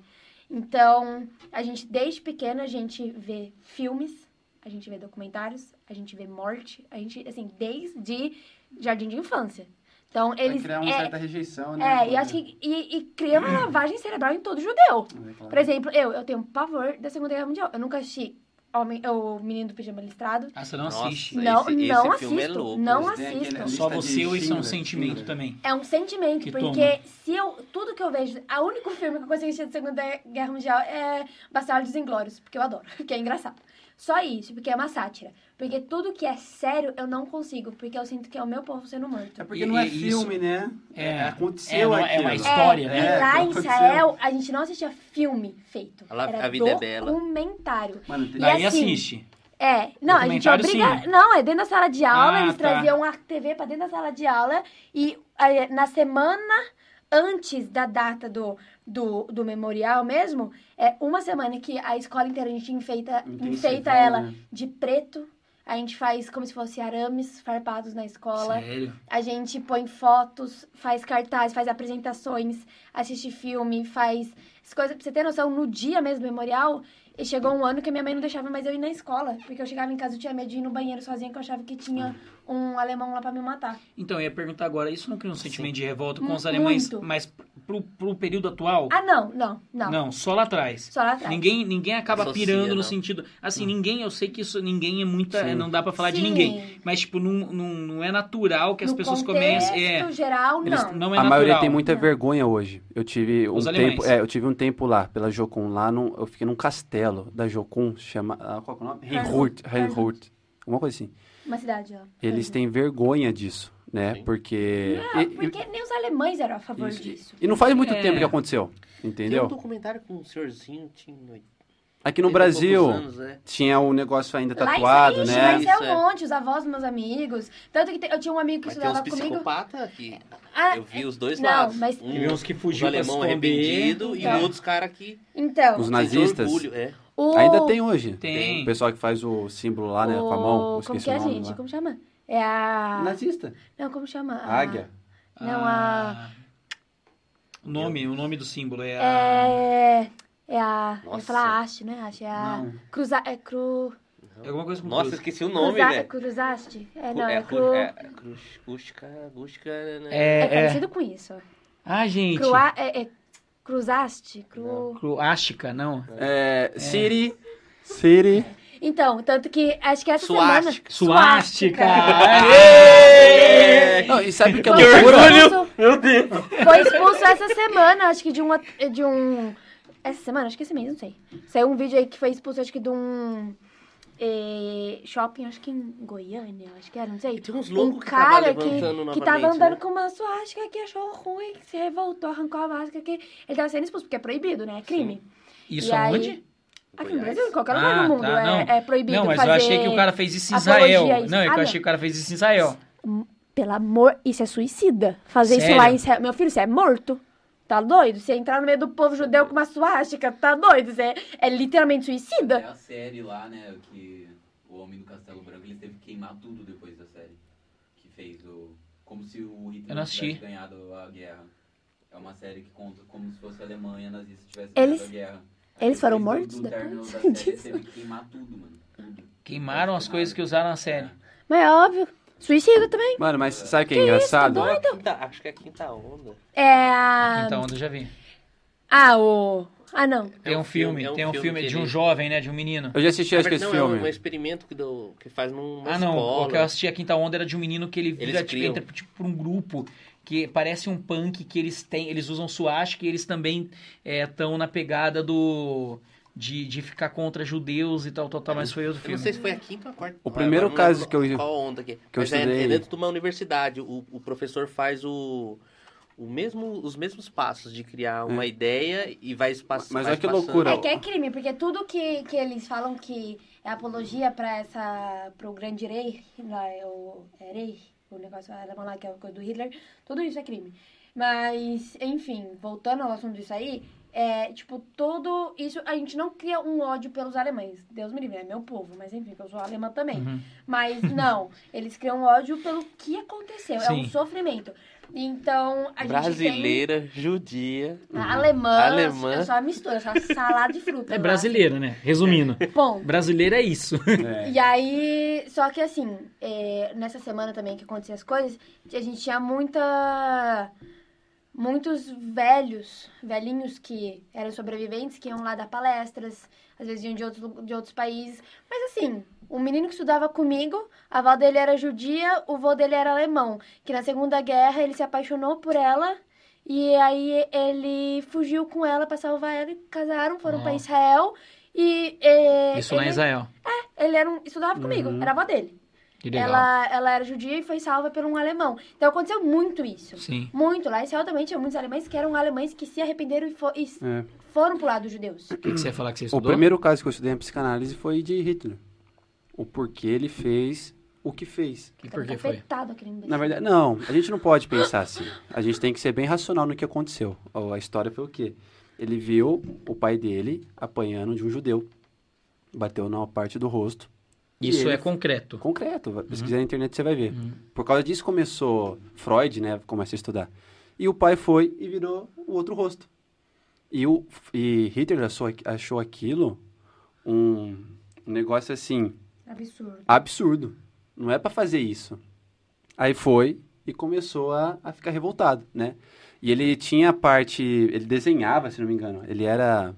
Então, a gente, desde pequena, a gente vê filmes, a gente vê documentários, a gente vê morte, a gente, assim, desde jardim de infância. Então, Vai eles... criar uma é, certa rejeição, né? é, e acho que... E, e cria uma lavagem cerebral em todo judeu. Por exemplo, eu, eu tenho pavor da Segunda Guerra Mundial. Eu nunca assisti Homem, o Menino do Pijama Listrado. Ah, você não Nossa, assiste. Esse- Não, esse não filme é assisto. louco. não assisto. Só você ou isso é um sentimento Schindler. também. É um sentimento, Que porque toma. se eu. Tudo que eu vejo. A único filme que eu consigo assistir da Segunda Guerra Mundial é Bastardos Inglórios, porque eu adoro, porque é engraçado. Só isso, porque é uma sátira. Porque tudo que é sério eu não consigo, porque eu sinto que é o meu povo sendo morto. É porque E- não é isso- filme, né? É, aconteceu é, aquilo. é uma história, é, né? E É, lá em. Israel, a gente não assistia filme feito. A la- Era a vida é bela. documentário. Mano, tem- E Daí assim, assiste. É, não, a gente é sim. Não, é dentro da sala de aula, Ah, eles tá. traziam a TV pra dentro da sala de aula e aí, na semana antes da data do, do, do memorial mesmo, é uma semana que a escola inteira a gente enfeita, enfeita ela né? de preto. A gente faz como se fosse arames farpados na escola. Sério? A gente põe fotos, faz cartaz, faz apresentações, assiste filme, faz as coisas. Pra você ter noção, no dia mesmo do memorial, chegou um ano que a minha mãe não deixava mais eu ir na escola. Porque eu chegava em casa e tinha medo de ir no banheiro sozinha, que eu achava que tinha um alemão lá pra me matar. Então, eu ia perguntar agora, isso não cria um sentimento de revolta com os alemães, muito. mas pro, pro período atual? Ah, não, não, não. Não, só lá atrás. Só lá atrás. Ninguém, ninguém acaba Associa, pirando no não. sentido. Assim, ninguém, eu sei que isso ninguém é muita. Sim. Não dá pra falar de Sim. ninguém. Mas, tipo, não, não, não é natural que as no pessoas comecem. É, geral, eles- não. não é a natural. maioria tem muita Não. vergonha hoje. Eu tive um alemães. tempo, é, eu tive um tempo lá pela Jocum lá, num, eu fiquei num castelo da Jocum, chama, ah, qual que é o nome? Reinhurt, Reinhurt, alguma coisa assim. Uma cidade, ó. Eles têm vergonha disso, né? Sim. Porque Não, e, porque nem os alemães eram a favor Isso. disso. e não faz muito É. tempo que aconteceu, Tem um entendeu? documentário com um senhorzinho, tinha Aqui no 80 e Brasil anos, é. tinha um negócio ainda Lá tatuado, isso, né? Mas é é. um monte, os avós dos meus amigos. Tanto que te- eu tinha um amigo que Mas tem uns estudava comigo. psicopatas que Ah, eu vi os dois não, lados. mas- Um, Teve uns que fugiu pra alemão esconder. arrependido e Então. outros caras que então. Os nazistas. orgulho, é. O- Ainda tem hoje. Tem. O pessoal que faz o símbolo lá, né, com a mão, Como que é, o nome gente? lá. Como chama? É a. Nazista. Não, como chama? A- Águia. Não, a. Ah, O nome, o nome do símbolo é a. É. É a. Eu ia Nossa. falar haste, né? Haste. É a. Não. Cruza... É cru. é alguma coisa com Nossa, cruz. esqueci o nome, cruza... velho. Cruzaste? É, não, é, é, cru. é, cruz, Gusca, Gusca, né? É, É, é. parecido com isso. Ah, gente. Crua... É, é... Cruzaste? Cru... Cruástica, não. É, City. City. Então, tanto que acho que essa Suástica. semana. Suástica! É. Não, e sabe o que é loucura? expulso, Meu Deus. foi expulso essa semana, acho que de uma. De um. Essa semana? Acho que esse mês, não sei. Saiu um vídeo aí que foi expulso, acho que de um. Eh, shopping, acho que em Goiânia, acho que era, não sei. Tem uns Um loucos que tava cara levantando que, que tava andando né? com uma suástica que achou ruim, que se revoltou, arrancou a máscara, que ele tava sendo expulso, porque é proibido, né? É crime. Isso E aí- aonde? Aqui no. Brasil, em qualquer lugar Ah, do mundo, tá, é, é proibido Não, mas fazer... eu achei que o cara fez isso em Israel. isso. Não, é que Ah, eu não. achei que o cara fez isso em Israel. Pelo amor, isso é suicida. Fazer isso Sério? lá em Israel. Meu filho, você é morto. Tá doido? Você entrar no meio do povo judeu com uma suástica, tá doido? Você é, é literalmente É suicida. a série lá, né, que o Homem do Castelo Branco, ele teve que queimar tudo depois da série. Que fez o... Como se o Hitler tivesse ganhado a guerra. É uma série que conta como se fosse a Alemanha nazista tivesse Eles- ganhado a guerra. eles foram mortos depois série, disso? teve que queimar tudo, mano. Tudo. Queimaram as coisas que usaram na série. Mas é óbvio. Suicida também. Mano, mas sabe o que é engraçado? Ó, a quinta- acho que é a quinta onda. É a... Então, eu já vi. Ah, o... Ah, não. Tem É um um filme, filme, é um tem um filme filme de um ele- jovem, né? De um menino. Eu já assisti, acho que esse não, é um, um filme. experimento que, do, que faz numa Ah, não. escola. O que eu assisti a Quinta Onda era de um menino que ele vira, Eles tipo, entra tipo, por um grupo que parece um punk que eles têm, eles usam suástica e eles também estão na pegada do de, de ficar contra judeus e tal, tal, tal, mas foi outro Eu filme. não sei se foi a quinta ou a quarta. O primeiro não caso que eu- Qual onda que, que eu Mas é, estudei- é dentro de uma universidade. O, o professor faz o, o mesmo, os mesmos passos de criar uma ideia e vai espaçando. Mas olha que passando. loucura. É que é crime, porque tudo que, que eles falam que é apologia pra essa... Pro grande rei, lá é o... É rei, o negócio alemão lá, que é a coisa do Hitler. Tudo isso é crime. Mas, enfim, voltando ao assunto disso aí, é, tipo, tudo isso, a gente não cria um ódio pelos alemães. Deus me livre, é meu povo, mas enfim, que eu sou alemã também. Uhum. Mas não, eles criam ódio pelo que aconteceu, é um Sim. sofrimento. Então, a gente Brasileira, judia. tem a alemã, Alemã. eu sou uma mistura, uma salada de frutas. É brasileira, né? Resumindo. Bom, Brasileira é isso. É. e aí, só que assim, é, nessa semana também que aconteciam as coisas, a gente tinha muita. Muitos velhos, velhinhos que eram sobreviventes, que iam lá dar palestras, às vezes iam de outros, de outros países. Mas assim, o menino que estudava comigo, a avó dele era judia, o vô dele era alemão. Que na Segunda Guerra ele se apaixonou por ela, e aí ele fugiu com ela pra salvar ela e casaram, foram pra Ó. Israel. E é, Isso lá em ele, Israel. ele era um, estudava comigo, era a avó dele. Ela, ela era judia e foi salva por um alemão. Então aconteceu muito isso. Sim. Muito. Lá em Israel também tinha muitos alemães que eram alemães que se arrependeram e, fo- e É. foram pro lado dos judeus. O que, que você ia falar que você O estudou? primeiro caso que eu estudei em psicanálise foi de Hitler. O porquê ele fez o que fez. E por que foi? Na verdade, não, a gente não pode pensar assim. A gente tem que ser bem racional no que aconteceu. A história foi o quê? Ele viu o pai dele apanhando de um judeu. Bateu na parte do rosto. Isso ele- é concreto. Concreto, vai pesquisar na internet você vai ver. Por causa disso começou Freud, né, começa a estudar. E o pai foi e virou o outro rosto. E, o, e Hitler achou, achou aquilo um, negócio assim, Absurdo. absurdo. Não é pra fazer isso. Aí foi e começou a, a ficar revoltado, né? E ele tinha a parte, ele desenhava, se não me engano. Ele era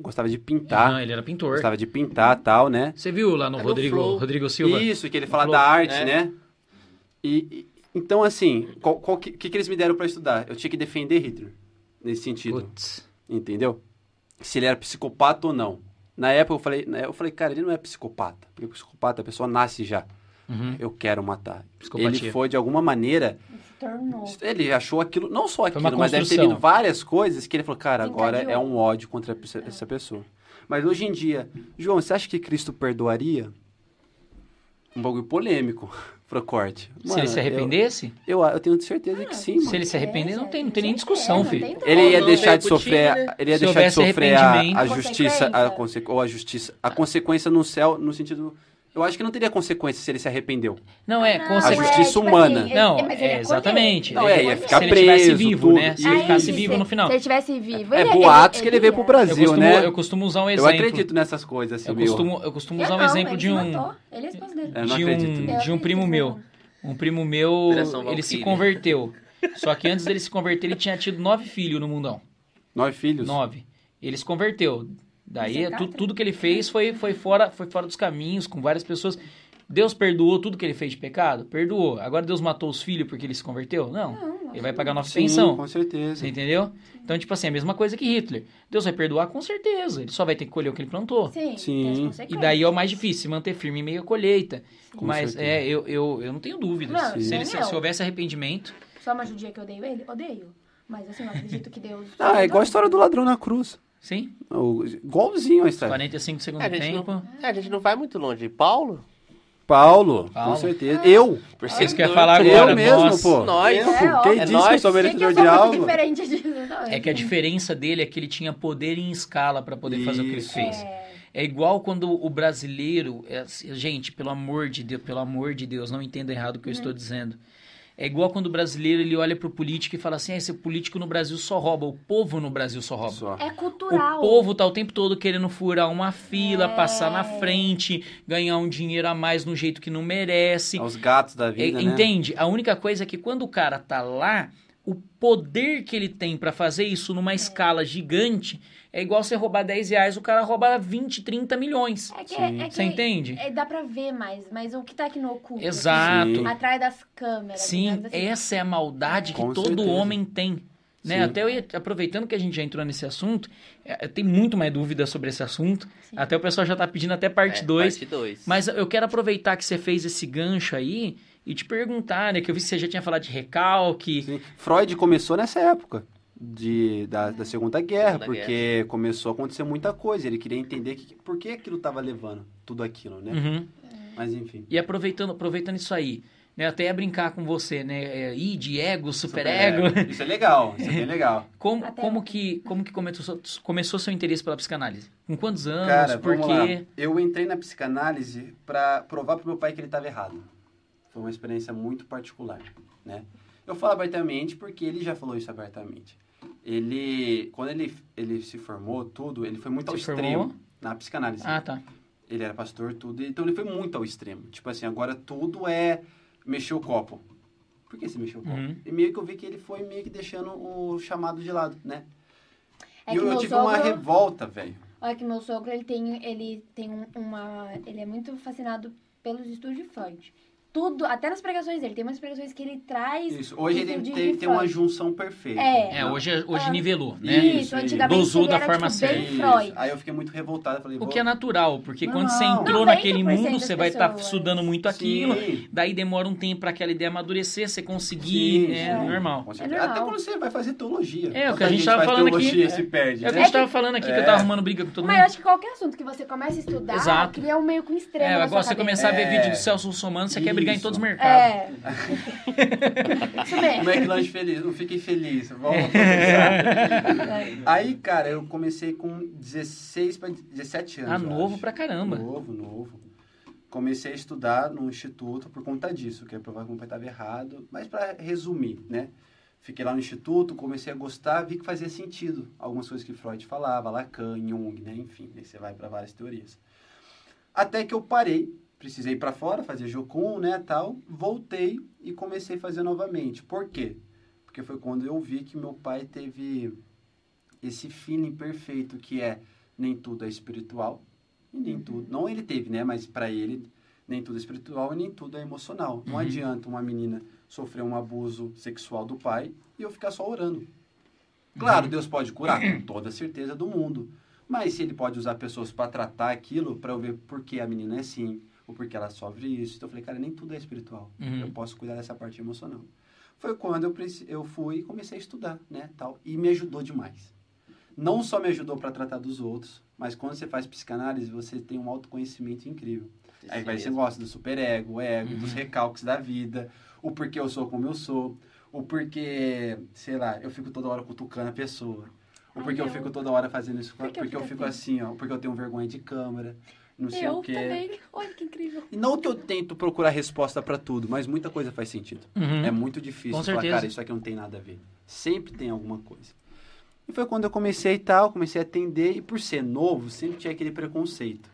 gostava de pintar, Não, ele era pintor. gostava de pintar, tal, né? Você viu lá no É Rodrigo, Flow. Rodrigo Silva? Isso, que ele fala da arte, É. né? E, e- então assim, qual, qual que, que que eles me deram pra estudar? Eu tinha que defender Hitler nesse sentido, Putz. entendeu? Se ele era psicopata ou não. Na época eu falei, né, eu falei, cara, ele não é psicopata, porque psicopata a pessoa nasce já. Uhum. Eu quero matar. Ele foi de alguma maneira, tornou. ele achou aquilo, não só aquilo, mas deve ter vindo várias coisas que ele falou, cara, agora é um ódio contra essa essa pessoa. Mas hoje em dia, João, você acha que Cristo perdoaria? Um bagulho polêmico pro corte. Se ele se arrependesse, Eu, eu tenho certeza que sim, se mano. ele se arrepender, não tem, não tem nem É, discussão, filho. Ele ia deixar de sofrer, ele ia Se deixar de sofrer a, a justiça, a ou a justiça, a consequência no céu, no sentido, eu acho que não teria consequência se ele se arrependeu. Não é, Não, com A certeza. justiça humana. ele- Não, mas ele é exatamente. Não, é, ia ficar se ele tivesse preso, vivo, tudo. né? Se ele ficasse vivo no final. Se ele tivesse vivo. É ele- boatos que ele veio pro ia. Eu Brasil, costumo, né? eu costumo usar um Eu exemplo. acredito nessas coisas, assim, Eu costumo, eu costumo Eu usar um não, exemplo ele de um. Ele é. Eu não de acredito um, de um primo meu. não. Um primo meu, ele se converteu. Só que antes dele se converter, ele tinha tido nove filhos no mundão. Nove filhos? Nove. Ele se converteu. Daí, Você tu- tudo que ele fez foi, foi, fora, foi fora dos caminhos, com várias pessoas. Deus perdoou tudo que ele fez de pecado? Perdoou. Agora Deus matou os filhos porque ele se converteu? Não. Não, Ele vai pagar nova Sim, pensão. com certeza. Você entendeu? Então, tipo assim, a mesma coisa que Hitler. Deus vai perdoar com certeza. Ele só vai ter que colher o que ele plantou. Sim, Sim. tem as E daí é o mais difícil, se manter firme em meio à colheita. Com Mas é, eu, eu, eu não tenho dúvidas. Não, se, ele- se- se houvesse arrependimento. Só uma judia que eu odeio ele? Odeio. Mas assim, eu acredito que Deus. Ah, é igual a história do ladrão na cruz. Sim, O- Igualzinho a história. 45 segundos É, do a, gente tempo. não, é, a gente não vai muito longe. Paulo? Paulo, Paulo. com certeza. Eu. Vocês querem falar agora? eu mesmo, nós- pô. Nós. Eu, É, quem óbvio. disse É que eu sou que merecedor de algo? É que a diferença dele é que ele tinha poder em escala para poder fazer o que ele Isso. fez. É igual quando o brasileiro, é gente, pelo amor de Deus, pelo amor de Deus, não entenda errado o que eu estou dizendo. É igual quando o brasileiro ele olha pro político e fala assim: ah, esse político no Brasil só rouba, o povo no Brasil só rouba. Só. É cultural. O povo tá o tempo todo querendo furar uma fila, É. passar na frente, ganhar um dinheiro a mais no jeito que não merece. Aos gatos da É, vida, né? entende? A única coisa é que quando o cara tá lá, o poder que ele tem pra fazer isso numa escala gigante é igual você roubar 10 reais, o cara rouba 20, 30 milhões. É que, Sim. é que Você entende? é, dá pra ver mais, mas o que tá aqui no oculto. Exato. Sim. Atrás das câmeras. Sim, assim. essa é a maldade que todo certeza. homem tem. Né? Sim. Até eu ia, aproveitando que a gente já entrou nesse assunto, é, eu tenho muito mais dúvidas sobre esse assunto. Sim. Até o pessoal já tá pedindo até parte É, 2. Parte 2. Mas eu quero aproveitar que você fez esse gancho aí e te perguntar, né? Que eu vi que você já tinha falado de recalque. Sim. Freud começou nessa época de, da, da Segunda Guerra, Segunda porque começou a acontecer muita coisa. Ele queria entender que, por que aquilo estava levando tudo aquilo, né? Uhum. Mas enfim. E aproveitando, aproveitando isso aí, né? Até ia brincar com você, né? É, id, ego, superego. Isso é legal, isso é bem legal. Como, Até como que, como que começou, começou seu interesse pela psicanálise? Com quantos anos? Cara, Por vamos lá. quê? Eu entrei na psicanálise para provar pro meu pai que ele estava errado. Foi uma experiência muito particular, né? Eu falo abertamente porque ele já falou isso abertamente. Ele, quando ele, ele se formou, tudo, ele foi muito ao Se extremo formou? na psicanálise. Ah, tá. Ele era pastor, tudo, então ele foi muito ao extremo. Tipo assim, agora tudo é mexer o copo. Por que você mexeu o copo? Uhum. E meio que eu vi que ele foi meio que deixando o chamado de lado, né? É e eu, eu tive uma sogro- revolta, velho. Olha que meu sogro, ele tem, ele tem um- uma... Ele é muito fascinado pelos estudos de Freud. Tudo, até nas pregações dele. Tem umas pregações que ele traz... Isso. Hoje ele de tem, tem uma junção perfeita. É. É, hoje, hoje Ah, nivelou, né? Isso, Isso, antigamente Dosou ele da era, forma tipo, bem certa. Aí eu fiquei muito revoltado. Falei, O que é natural, porque Não. quando você entrou 90% naquele mundo, você vai estar pessoas. estudando muito aquilo, Sim. daí demora um tempo para aquela ideia amadurecer, você conseguir, Sim, é sim. normal. É normal. Até quando você vai fazer teologia. É, o que a gente tava falando aqui, é. se perde. É o que né? a gente tava falando aqui, que eu É. tava arrumando briga com todo Mas mundo. eu acho que qualquer assunto que você comece a estudar, cria um meio com extremo É, agora você começar a ver É. vídeo do Celso Russomano, você quer brigar chegar em todos os mercados. É. Isso mesmo. McLanche feliz, não fiquei feliz. Vamos. Aí, cara, eu comecei com 16 para 17 anos. Ah, novo acho. pra caramba. Novo, novo. Comecei a estudar no instituto por conta disso, que é provar que meu pai estava errado. Mas para resumir, né? Fiquei lá no instituto, comecei a gostar, vi que fazia sentido algumas coisas que Freud falava, Lacan, Jung, né? Enfim, aí você vai para várias teorias. Até que eu parei, precisei ir para fora, fazer jocum, né, tal. Voltei e comecei a fazer novamente. Por quê? Porque foi quando eu vi que meu pai teve esse feeling perfeito que é nem tudo é espiritual e nem tudo, não ele teve, né, mas para ele nem tudo é espiritual e nem tudo é emocional. Não Uhum. adianta uma menina sofrer um abuso sexual do pai e eu ficar só orando. Claro, Deus pode curar, com toda a certeza do mundo. Mas se ele pode usar pessoas para tratar aquilo, para eu ver por que a menina é assim, ou porque ela sofre isso. Então eu falei, cara, nem tudo é espiritual. Uhum. Eu posso cuidar dessa parte emocional. Foi quando eu, eu fui e comecei a estudar, né, tal. E me ajudou demais. Não só me ajudou para tratar dos outros, mas quando você faz psicanálise, você tem um autoconhecimento incrível. Aí vai, você gosta do superego, o ego, dos recalques da vida, o porquê eu sou como eu sou, o porquê, sei lá, eu fico toda hora cutucando a pessoa, o Ai, porquê eu eu. fico toda hora fazendo isso, Por que eu porque eu fico fico assim, ó, porque eu tenho vergonha de câmera, não sei Eu o quê. também. Olha que incrível. Não que eu tento procurar resposta para tudo, mas muita coisa faz sentido. Uhum. É muito difícil Com falar, certeza. cara, isso aqui não tem nada a ver. Sempre tem alguma coisa. E foi quando eu comecei e tal, comecei a atender, e por ser novo, sempre tinha aquele preconceito.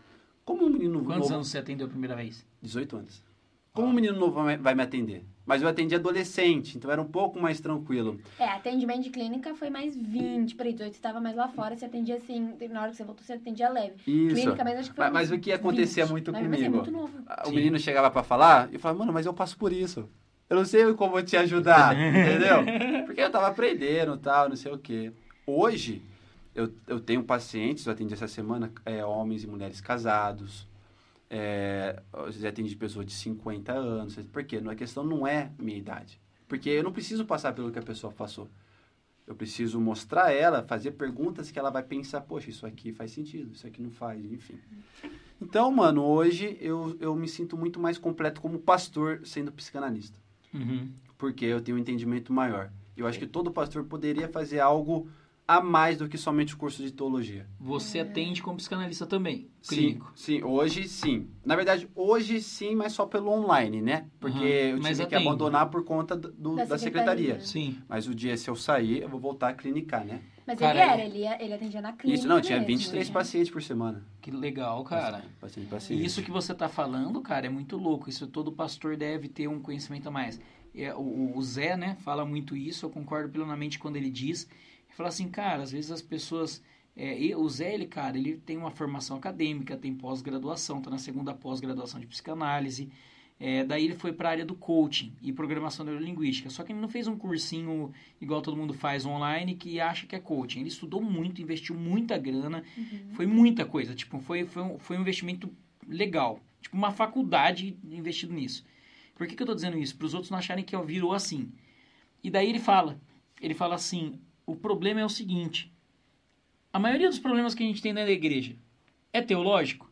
Como um menino Quantos novo... anos você atendeu a primeira vez? 18 anos. Como um menino novo vai me atender? Mas eu atendi adolescente, então era um pouco mais tranquilo. É, atendimento de clínica foi mais 20, para 18 você estava mais lá fora, você atendia assim, na hora que você voltou, você atendia leve. Isso. Clínica mesmo acho que foi Mas, mas o que acontecia 20. muito Mas mesmo assim, é comigo? muito novo. O Sim. menino chegava pra falar e eu falava, mano, mas eu passo por isso. Eu não sei como te ajudar, entendeu? Porque eu tava aprendendo e tal, não sei o quê. Hoje, eu, eu tenho pacientes, eu atendi essa semana, é, homens e mulheres casados. É, eu já atendi pessoas de 50 anos. Porque a questão não é minha idade. Porque eu não preciso passar pelo que a pessoa passou. Eu preciso mostrar ela, fazer perguntas que ela vai pensar, poxa, isso aqui faz sentido, isso aqui não faz, enfim. Então, mano, hoje eu, eu me sinto muito mais completo como pastor sendo psicanalista. Uhum. Porque eu tenho um entendimento maior. Eu acho que todo pastor poderia fazer algo a mais do que somente o curso de teologia. Você atende como psicanalista também, Sim, clínico. sim, hoje sim. Na verdade, hoje sim, mas só pelo online, né? Porque Aham, eu tive que abandonar por conta do, Da da, secretaria. secretaria. Sim. Mas o dia, se eu sair, eu vou voltar a clinicar, né? Mas Cara, ele era, ele, ia- ele atendia na clínica Isso, não, tinha mesmo, 23 né? pacientes por semana. Que legal, cara. Paciente, paciente. isso que você tá falando, cara, é muito louco. Isso todo pastor deve ter um conhecimento a mais. É, o Zé, né, fala muito isso, eu concordo plenamente quando ele diz. Ele fala assim, cara, às vezes as pessoas. é, e o Zé, ele, cara, ele tem uma formação acadêmica, tem pós-graduação, tá na segunda pós-graduação de psicanálise. É, daí ele foi para a área do coaching e programação neurolinguística. Só que ele não fez um cursinho igual todo mundo faz online que acha que é coaching. Ele estudou muito, investiu muita grana, foi muita coisa. Tipo, foi, foi, um, foi um investimento legal. Tipo, uma faculdade investido nisso. Por que, que eu tô dizendo isso? Para os outros não acharem que ó, virou assim. E daí ele fala, ele fala assim, o problema é o seguinte, a maioria dos problemas que a gente tem dentro da igreja é teológico?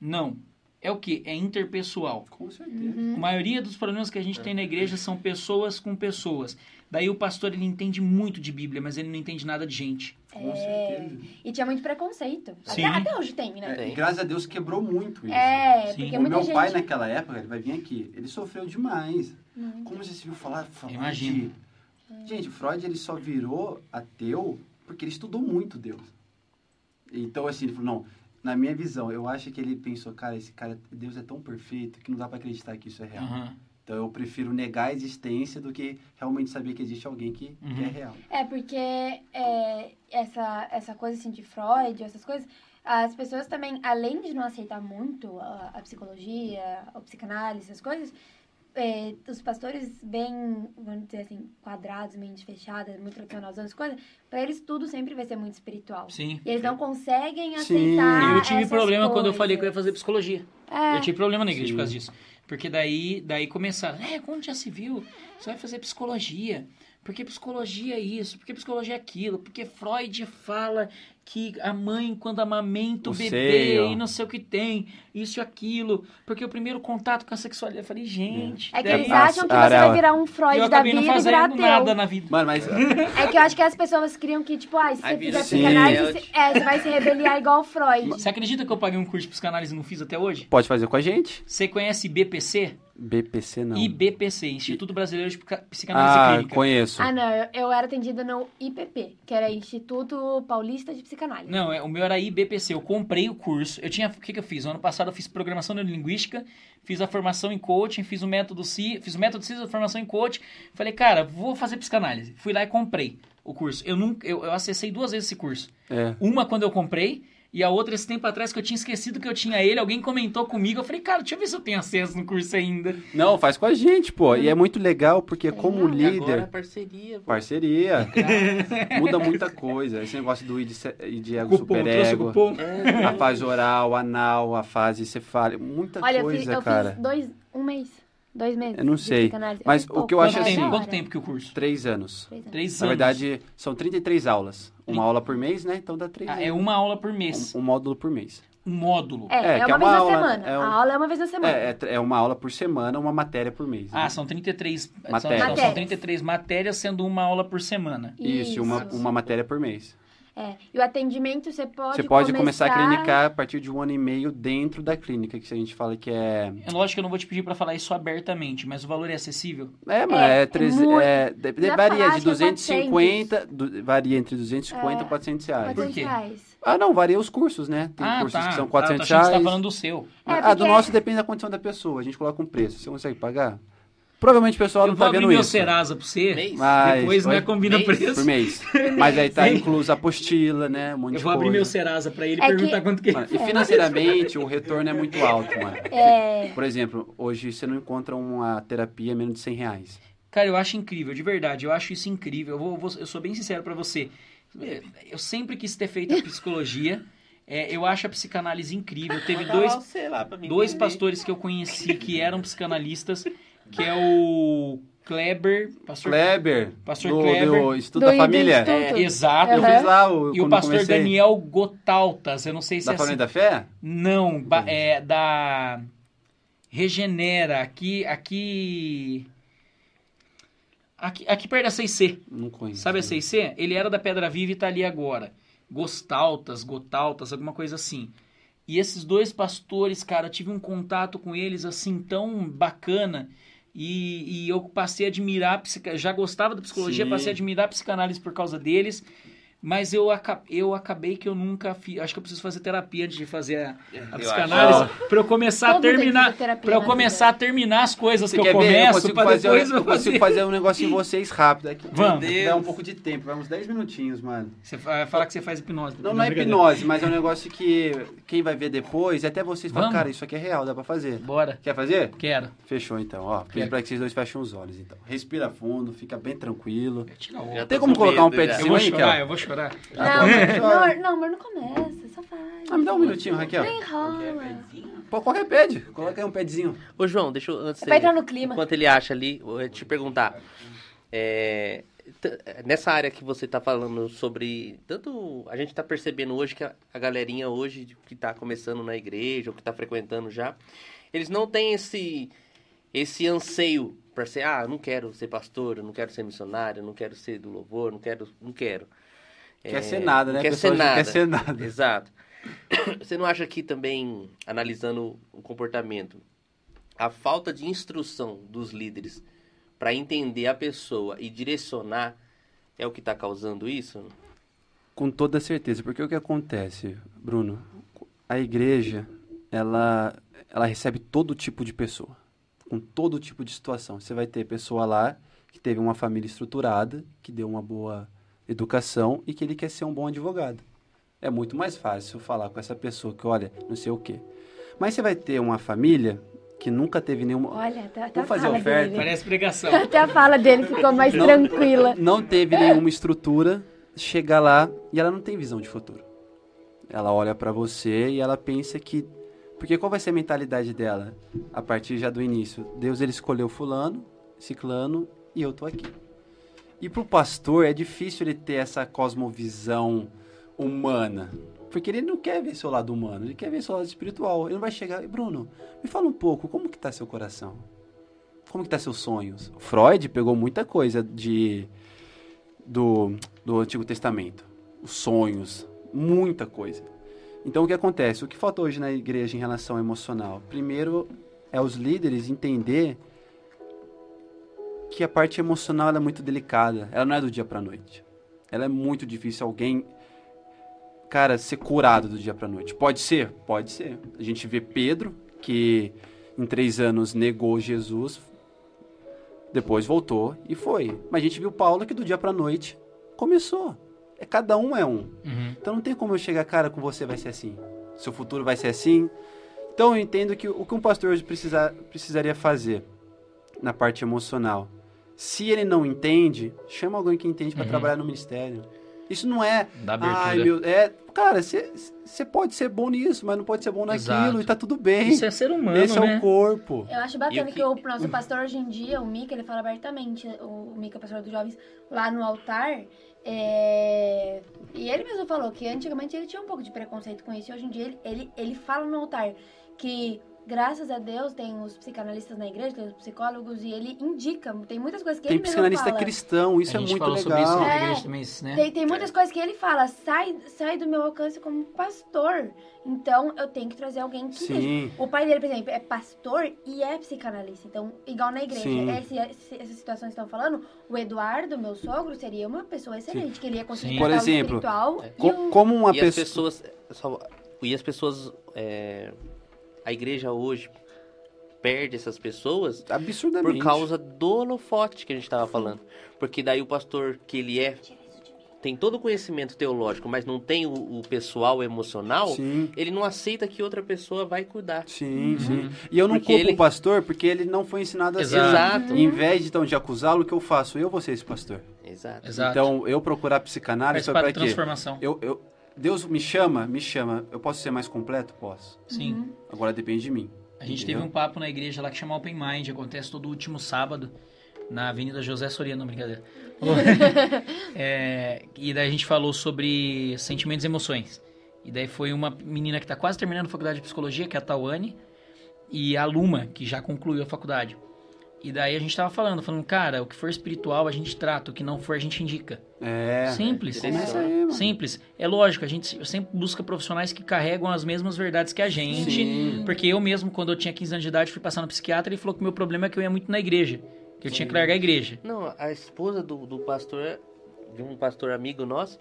Não. É o que? É interpessoal. Com certeza. Uhum. A maioria dos problemas que a gente tem na igreja são pessoas com pessoas. Daí o pastor ele entende muito de Bíblia, mas ele não entende nada de gente. Com É, certeza. E tinha muito preconceito. Sim. Até, até hoje tem, né? É, e graças a Deus quebrou muito isso. É, Sim. porque O muita meu gente... pai, naquela época, ele vai vir aqui, ele sofreu demais. Muito. Como você se viu falar, falar Imagino. de... Gente, o Freud ele só virou ateu porque ele estudou muito Deus. Então, assim, ele falou, não, na minha visão, eu acho que ele pensou, cara, esse cara, Deus é tão perfeito que não dá pra acreditar que isso é real. Aham. Então, eu prefiro negar a existência do que realmente saber que existe alguém que, que é Uhum. real. É, porque é, essa, essa coisa assim de Freud, essas coisas, as pessoas também, além de não aceitar muito a, a psicologia, a psicanálise, essas coisas, é, os pastores bem, vamos dizer assim, quadrados, mente fechada, muito tradicional, essas coisas, pra eles tudo sempre vai ser muito espiritual. Sim. E eles não conseguem Sim. aceitar eu tive essas problema quando eu coisas. falei que eu ia fazer psicologia. É, Eu tive problema na igreja Sim. por causa disso. Porque daí, daí começaram, é, quando já se viu, você vai fazer psicologia. Porque psicologia é isso, porque psicologia é aquilo, porque Freud fala que a mãe, quando amamenta o, O bebê seio. e não sei o que tem, isso e aquilo, porque o primeiro contato com a sexualidade. Eu falei, gente. É que eles acham que Ah, você vai virar um Freud eu da vida não e virar fazendo nada ateu. na vida. Mano, mas É que eu acho que as pessoas criam que, tipo, ah, se você fizer psicanálise, você, é, você vai se rebeliar igual o Freud. Você acredita que eu paguei um curso de psicanálise e não fiz até hoje? pode fazer com a gente. Você conhece IBPC? BPC não. IBPC, Instituto Brasileiro de Psica- Psicanálise Ah, Clínica. conheço. Ah, não, eu, eu era atendida no IPP, que era Instituto Paulista de Psicanálise. Não, é, o meu era IBPC. Eu comprei o curso. Eu tinha. O que, que eu fiz? Ano passado eu fiz programação neurolinguística, fiz a formação em coaching, fiz o método CI, fiz o método CIS, a formação em coaching. Falei, cara, vou fazer psicanálise. Fui lá e comprei o curso. Eu nunca, eu, eu acessei duas vezes esse curso. É. Uma quando eu comprei. E a outra, esse tempo atrás, que eu tinha esquecido que eu tinha ele, alguém comentou comigo. Eu falei, cara, deixa eu ver se eu tenho acesso no curso ainda. Não, faz com a gente, pô. E é muito legal porque como E agora líder, parceria. pô. parceria, muda muita coisa. Esse negócio do id, ce- id ego, Cupom, trouxe o superego, cupom. É, a fase oral, anal, a fase cefálica, muita Olha, eu, coisa, fiz, eu cara. fiz dois, um mês, dois meses. Eu não sei, mas fiz o que eu pouco, acho assim- uma quanto tempo que o curso? Três anos. Três anos. Três Na anos. verdade, são 33 aulas. Uma aula por mês, né? Então dá três Ah, anos. é uma aula por mês. um, um módulo por mês. Um módulo. É, É, é, é uma uma vez aula, na semana. é um- A aula é uma vez na semana. É, é, é uma aula por semana, uma matéria por mês. né? Ah, são 33 são- Matérias. São, são Matérias. 33 matérias, sendo uma aula por semana. Isso, e uma, uma matéria por mês. É. E o atendimento você pode Você pode começar a clinicar a partir de um ano e meio dentro da clínica, que a gente fala que é. É lógico que eu não vou te pedir pra falar isso abertamente, mas o valor é acessível? É, mano, É, é, é muito- é, de- de- varia de acho que é 250, du- varia entre 250 É. e 400 reais. 400 quê? Ah, não, varia os cursos, né? Tem ah, cursos tá. que são Tá, 400 tô achando que reais. você tá falando do seu. É, ah, do porque- nosso depende da condição da pessoa. A gente coloca um preço. Você consegue pagar? Provavelmente o pessoal eu não vou tá abrir vendo meu isso. Serasa pra você, Mês? Mas, depois né, oi? combina Mês? preço. Por mês. Mas aí tá incluso a apostila, né? Um monte Eu vou abrir coisa. meu Serasa pra ele e É que- perguntar quanto que... Mano, e financeiramente o retorno é muito alto, mano. É. Por exemplo, hoje você não encontra uma terapia menos de 100 reais. Cara, eu acho incrível, de verdade, eu acho isso incrível. Eu, vou, vou- eu sou bem sincero pra você. Eu sempre quis ter feito a psicologia. É, eu acho a psicanálise incrível. Teve dois, lá, dois entender. pastores que eu conheci que eram psicanalistas, que é o Kleber, pastor Kleber, Pastor do, Kleber. do Instituto Do- da Família. Instituto. É, exato. Eu fiz lá o, E o pastor comecei. Daniel Gotaltas, eu não sei se Da é Família assim. da Fé? Não, é da Regenera, aqui, aqui, aqui, aqui perto da 6C. Não conheço. Sabe a 6C? Ele era da Pedra Viva e tá ali agora. Gostaltas, Gotaltas, alguma coisa assim. E esses dois pastores, cara, eu tive um contato com eles assim tão bacana. E, e eu passei a admirar, já gostava da psicologia, Sim. passei a admirar a psicanálise por causa deles. Mas eu, aca- eu acabei que eu nunca fiz. Acho que eu preciso fazer terapia antes de fazer a, a Eu psicanálise. Pra eu começar a Todo que terminar. Pra eu começar a terminar as coisas Você que eu quer ver? Eu começo, fazer, depois eu eu consigo fazer. um negócio em vocês rápido. Aqui. Vamos. Dá um pouco de tempo, vai uns 10 minutinhos, mano. Você vai falar que você faz hipnose. Não, não é brincadeira. hipnose, mas é um negócio que quem vai ver depois, até vocês falam, Vamos. cara, isso aqui é real, dá pra fazer. Bora. Quer fazer? Quero. Fechou então, ó. Pedi pra que vocês dois fechem os olhos, então. Respira fundo, fica bem tranquilo. Tem como com colocar um pé de Eu cima vou aí, chorar, Kel? eu vou chorar. Não, Chora. amor, não, amor, não começa, só faz. Ah, me dá um minutinho, Raquel. Nem enrola. Pô, qualquer pede. Coloca aí um pedzinho. Ô, João, deixa eu, antes É pra entrar no clima. Enquanto ele acha ali, eu ia te perguntar. é, nessa área que você tá falando sobre. Tanto. A gente tá percebendo hoje que a, a galerinha hoje que tá começando na igreja, ou que tá frequentando já, eles não têm esse. Esse anseio pra ser, ah, eu não quero ser pastor, eu não quero ser missionário, eu não quero ser do louvor, não quero. Não quero. Quer É, ser nada, né? Quer ser nada. Quer ser nada. Exato. Você não acha que também, analisando o comportamento, a falta de instrução dos líderes para entender a pessoa e direcionar é o que está causando isso? Com toda certeza, porque o que acontece, Bruno? A igreja, ela, ela recebe todo tipo de pessoa, com todo tipo de situação. Você vai ter pessoa lá que teve uma família estruturada, que deu uma boa educação e que ele quer ser um bom advogado. É muito mais fácil falar com essa pessoa que, olha, não sei o quê. Mas você vai ter uma família que nunca teve nenhuma... Olha, até, até Vou a fazer fala oferta. dele. Parece pregação. Até a fala dele ficou mais Não. tranquila. não teve nenhuma estrutura, chega lá e ela não tem visão de futuro. Ela olha pra você e ela pensa que porque qual vai ser a mentalidade dela a partir já do início? Deus ele escolheu fulano, ciclano e eu tô aqui. E pro pastor é difícil ele ter essa cosmovisão humana. Porque ele não quer ver seu lado humano, ele quer ver seu lado espiritual. Ele não vai chegar, Bruno, me fala um pouco, como que tá seu coração? Como que tá seus sonhos? Freud pegou muita coisa de do, do Antigo Testamento. Os sonhos, muita coisa. Então o que acontece? O que falta hoje na igreja em relação emocional? Primeiro é os líderes entender que a parte emocional é muito delicada. Ela não é do dia para noite. Ela é muito difícil alguém, cara, ser curado do dia para noite. Pode ser, pode ser. A gente vê Pedro que em três anos negou Jesus, depois voltou e foi. Mas a gente viu Paulo que do dia para noite começou. É cada um é um. Uhum. Então não tem como eu chegar, cara, com você vai ser assim. Seu futuro vai ser assim. Então eu entendo que o que um pastor hoje precisa, precisaria fazer na parte emocional. Se ele não entende, chama alguém que entende para Uhum. trabalhar no ministério. Isso não é. Da abertura. Ai, meu. É, cara, você pode ser bom nisso, mas não pode ser bom naquilo Exato. e tá tudo bem. Isso é ser humano, Esse é né? o corpo. Eu acho bacana que... que- o nosso pastor hoje em dia, o Mica, ele fala abertamente, o Mica, pastor dos jovens, lá no altar. é, E ele mesmo falou que antigamente ele tinha um pouco de preconceito com isso. E hoje em dia ele, ele, ele fala no altar que, graças a Deus, tem os psicanalistas na igreja, tem os psicólogos, e ele indica. Tem muitas coisas que Tem ele mesmo psicanalista fala. cristão, isso a é muito legal. sobre isso na É. igreja também, né? Tem, tem muitas coisas que ele fala, sai, sai do meu alcance como pastor. Então eu tenho que trazer alguém que. Sim. O pai dele, por exemplo, é pastor e é psicanalista. Então, igual na igreja, Sim. esse, esse, essas situações que estão falando, o Eduardo, meu sogro, seria uma pessoa excelente, que ele ia conseguir Sim. Por exemplo, espiritual e Co- o... como uma as pessoa. pessoas. e as pessoas. é, a igreja hoje perde essas pessoas por Absurdamente. causa do holofote que a gente estava falando. Porque daí o pastor que ele é. Tem todo o conhecimento teológico, mas não tem o, o pessoal emocional, Sim. ele não aceita que outra pessoa vai cuidar. Sim, sim. E eu não Porque culpo ele- o pastor porque ele não foi ensinado assim. Exato. Em vez de, então, de acusá-lo, o que eu faço? Eu vou ser esse pastor. Exato. Exato. Então, eu procurar psicanálise foi da quê? transformação. Eu, eu, Deus me chama, me chama. Eu posso ser mais completo? Posso. Sim. Agora depende de mim. A gente Entendeu? teve um papo na igreja lá que chama Open Mind, acontece todo último sábado na Avenida José Soriano, não, brincadeira. É, e daí a gente falou sobre sentimentos e emoções. E daí foi uma menina que está quase terminando a faculdade de psicologia, que é a Tawane, e a Luma, que já concluiu a faculdade. E daí a gente tava falando, falando, cara, o que for espiritual a gente trata, o que não for a gente indica. É. Simples. Começa aí, mano. Simples. É lógico, a gente sempre busca profissionais que carregam as mesmas verdades que a gente. Sim. Porque eu mesmo, quando eu tinha 15 anos de idade, fui passar no psiquiatra e ele falou que o meu problema é que eu ia muito na igreja. Que eu tinha que largar a igreja. Não, a esposa do, do pastor, de um pastor amigo nosso,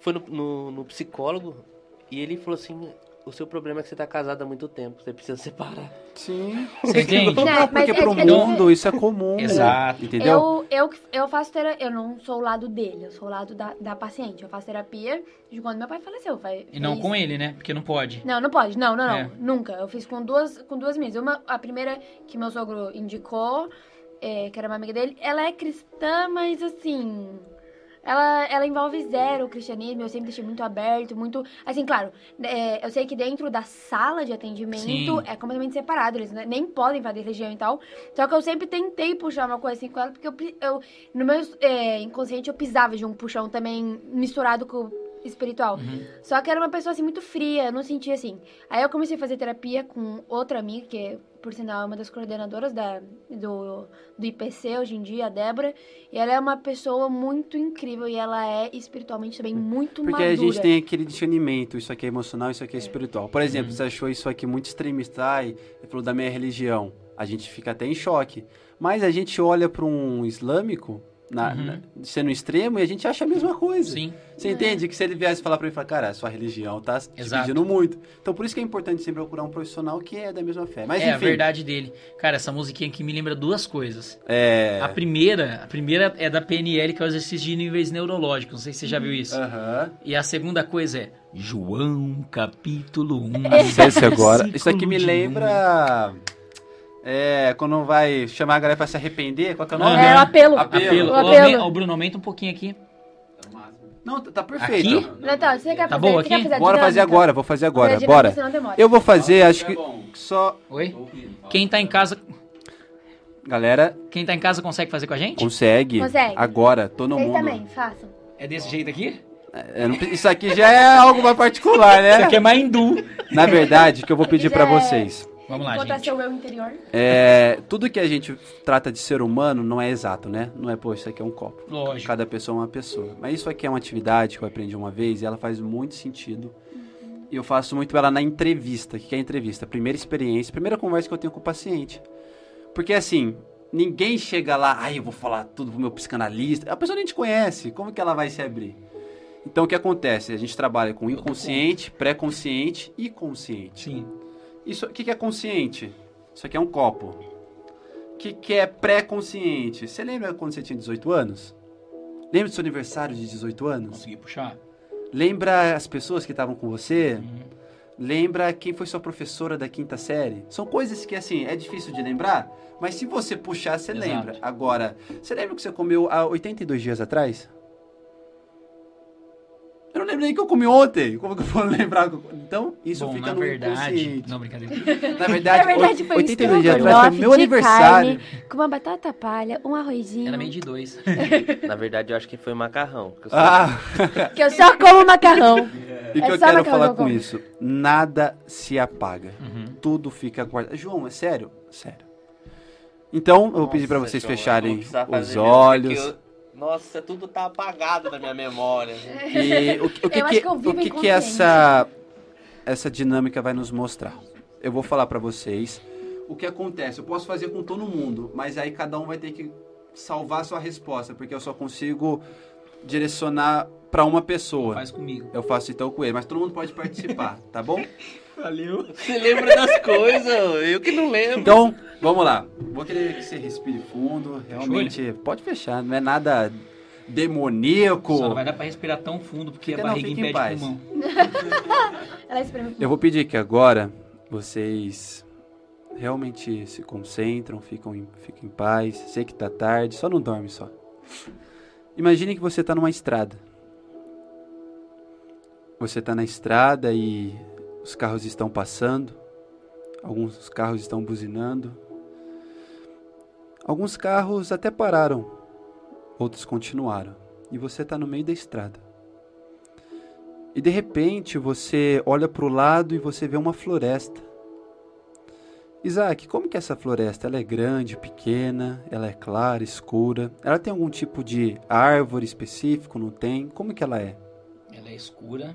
foi no, no, no psicólogo e ele falou assim: o seu problema é que você tá casado há muito tempo, você precisa separar. Sim. Você entende? Não, Não, porque é- pro é mundo isso é comum. Exato. Entendeu? Eu, eu, eu faço terapia, eu não sou o lado dele, eu sou o lado da, da paciente. Eu faço terapia de quando meu pai faleceu. Foi, E não fez- com ele, né? Porque não pode. Não, não pode. Não, não, não. É. Nunca. Eu fiz com duas, com duas meninas. Uma, a primeira que meu sogro indicou, é, que era uma amiga dele, ela é cristã, mas assim. Ela, ela envolve zero o cristianismo, eu sempre deixei muito aberto, muito. Assim, claro, é, eu sei que dentro da sala de atendimento Sim. é completamente separado, eles ne- nem podem fazer religião e tal. Só que eu sempre tentei puxar uma coisa assim com ela, porque eu, eu no meu é, inconsciente eu pisava de um puxão também misturado com espiritual. Só que era uma pessoa assim muito fria, eu não sentia assim. Aí eu comecei a fazer terapia com outra amiga, que é, por sinal é uma das coordenadoras da, do, do IPC hoje em dia, a Débora. E ela é uma pessoa muito incrível e ela é espiritualmente também muito Porque madura. a gente tem aquele discernimento, isso aqui é emocional, isso aqui é espiritual. Por exemplo, você achou isso aqui muito extremista, ai, ele falou da minha religião. A gente fica até em choque. Mas a gente olha para um islâmico, na, Uhum. na- sendo extremo, e a gente acha a mesma coisa. Sim. Você entende? Que se ele viesse falar pra ele, falar, cara, a sua religião tá Exato. pedindo muito. Então, por isso que é importante sempre procurar um profissional que é da mesma fé. Mas, é a enfim. verdade dele. Cara, essa musiquinha aqui me lembra duas coisas. É... A primeira, a primeira é da PNL, que é o exercício de níveis neurológicos. Não sei se você já viu isso. Aham. E a segunda coisa é João, capítulo 1. Acesse agora. Isso aqui me lembra... É, quando vai chamar a galera pra se arrepender, qual que é o nome? É o apelo. Apelo. Apelo. O Ô, apelo. Ô, Bruno, aumenta um pouquinho aqui. É. Não, tá tá perfeito. Aqui? Natal, você quer Tá fazer, bom aqui? fazer Bora fazer agora, vou fazer agora, dinâmica, bora. Eu vou fazer, acho É que bom. só... Oi? Quem tá em casa. Galera, Quem tá em casa consegue fazer com a gente? consegue. Consegue. Agora, todo Vocês mundo. também, façam. É desse jeito aqui? É, Isso aqui já é algo mais particular, Isso né? aqui é mais hindu. Na verdade, o que eu vou pedir pra é- vocês. Vamos lá, Encontrar gente. seu eu interior. É, tudo que a gente trata de ser humano não é exato, né? Não é, pô, isso aqui é um copo. Lógico. Cada pessoa é uma pessoa. Mas isso aqui é uma atividade que eu aprendi uma vez e ela faz muito sentido. E eu faço muito ela na entrevista. O que é entrevista? Primeira experiência, primeira conversa que eu tenho com o paciente. Porque assim, ninguém chega lá, ai, eu vou falar tudo pro meu psicanalista. A pessoa nem te conhece, como que ela vai se abrir? Então o que acontece? A gente trabalha com inconsciente, pré-consciente e consciente. Sim. Isso, o que, que é consciente? Isso aqui é um copo. O que, que é pré-consciente? Você lembra quando você tinha 18 anos? Lembra do seu aniversário de 18 anos? Consegui puxar? Lembra as pessoas que estavam com você? Uhum. Lembra quem foi sua professora da quinta série? São coisas que, assim, é difícil de lembrar, mas se você puxar, você Exato. lembra. Agora, você lembra o que você comeu há 82 dias atrás? Eu não lembro nem o que eu comi ontem. Como que eu vou lembrar? Então, isso Bom, fica na no verdade... inconsciente. Não, brincadeira. Na verdade, Na verdade, foi um 82 dias atrás foi meu aniversário. carne, com uma batata palha, um arrozinho. Era meio de dois. Na verdade, eu acho que foi macarrão. que eu sou- Ah, Que eu só como macarrão. e o É que eu só quero falar eu com como. isso? Nada se apaga. Uhum. Tudo fica guardado. João, é sério? Sério. Então, eu vou pedir pra Nossa, vocês João, fecharem os olhos. Nossa, tudo tá apagado na minha memória. E o, que- o que, Eu acho que, que eu vivo o que, que essa, essa dinâmica vai nos mostrar? Eu vou falar pra vocês o que acontece. Eu posso fazer com todo mundo, mas aí cada um vai ter que salvar a sua resposta, porque eu só consigo direcionar pra uma pessoa. Faz comigo. Eu faço então com ele, mas todo mundo pode participar, tá bom? Valeu. Você lembra das coisas? Eu que não lembro. Então, vamos lá. Vou querer que você respire fundo. Realmente, pode fechar, não é nada demoníaco. Só não vai dar pra respirar tão fundo porque Fica- a não, barriga em impede pulmão. Ela espreme Eu vou pedir que agora vocês realmente se concentram, ficam em, fiquem em paz. Sei que tá tarde, só não dorme só. Imagine que você tá numa estrada. Você tá na estrada e os carros estão passando. Alguns carros estão buzinando. Alguns carros até pararam, outros continuaram. E você tá no meio da estrada. E de repente você olha para o lado e você vê uma floresta. Isaac, como que essa floresta? Ela é grande, pequena, ela é clara, escura. Ela tem algum tipo de árvore específico? Não tem? Como que ela é? Ela é escura.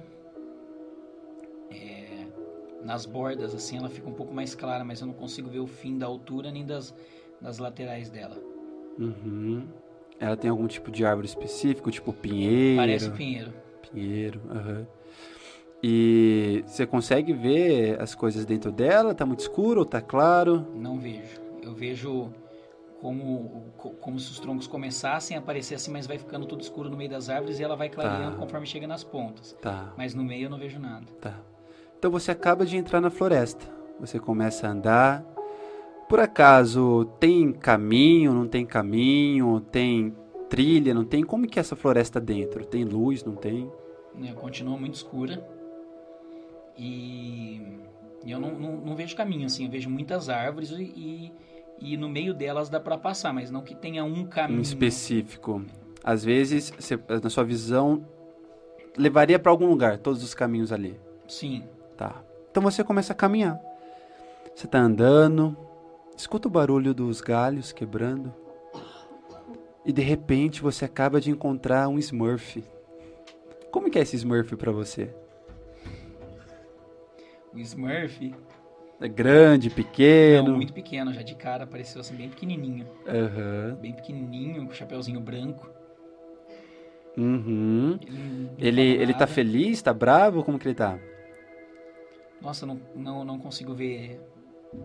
Nas bordas, assim, ela fica um pouco mais clara, mas eu não consigo ver o fim da altura nem das, das laterais dela. Uhum. Ela tem algum tipo de árvore específico, tipo pinheiro? Parece pinheiro. Pinheiro, aham. E você consegue ver as coisas dentro dela? Tá muito escuro ou tá claro? Não vejo. Eu vejo como, co- como se os troncos começassem a aparecer assim, mas vai ficando tudo escuro no meio das árvores e ela vai clareando Tá. conforme chega nas pontas. Tá. Mas no meio eu não vejo nada. Tá. Então você acaba de entrar na floresta. Você começa a andar. Por acaso tem caminho, não tem caminho, tem trilha, não tem? Como que é essa floresta dentro? Tem luz, não tem? né? Continua muito escura. E, eu não, não, não vejo caminho, assim. Eu vejo muitas árvores e, e, no meio delas dá pra passar, mas não que tenha um caminho. Um específico. Às vezes, você- na sua visão, levaria para algum lugar, todos os caminhos ali. Sim. Então você começa a caminhar. Você tá andando, escuta o barulho dos galhos quebrando. E de repente você acaba de encontrar um Smurf. Como que é esse Smurf pra você? O Smurf, É grande, pequeno? não, muito pequeno, já de cara, apareceu assim bem pequenininho. Aham. Bem pequenininho, com chapeuzinho branco. Uhum. Ele, Ele, ele tá feliz? Tá bravo? Como que ele tá? Nossa, não, não, não consigo ver.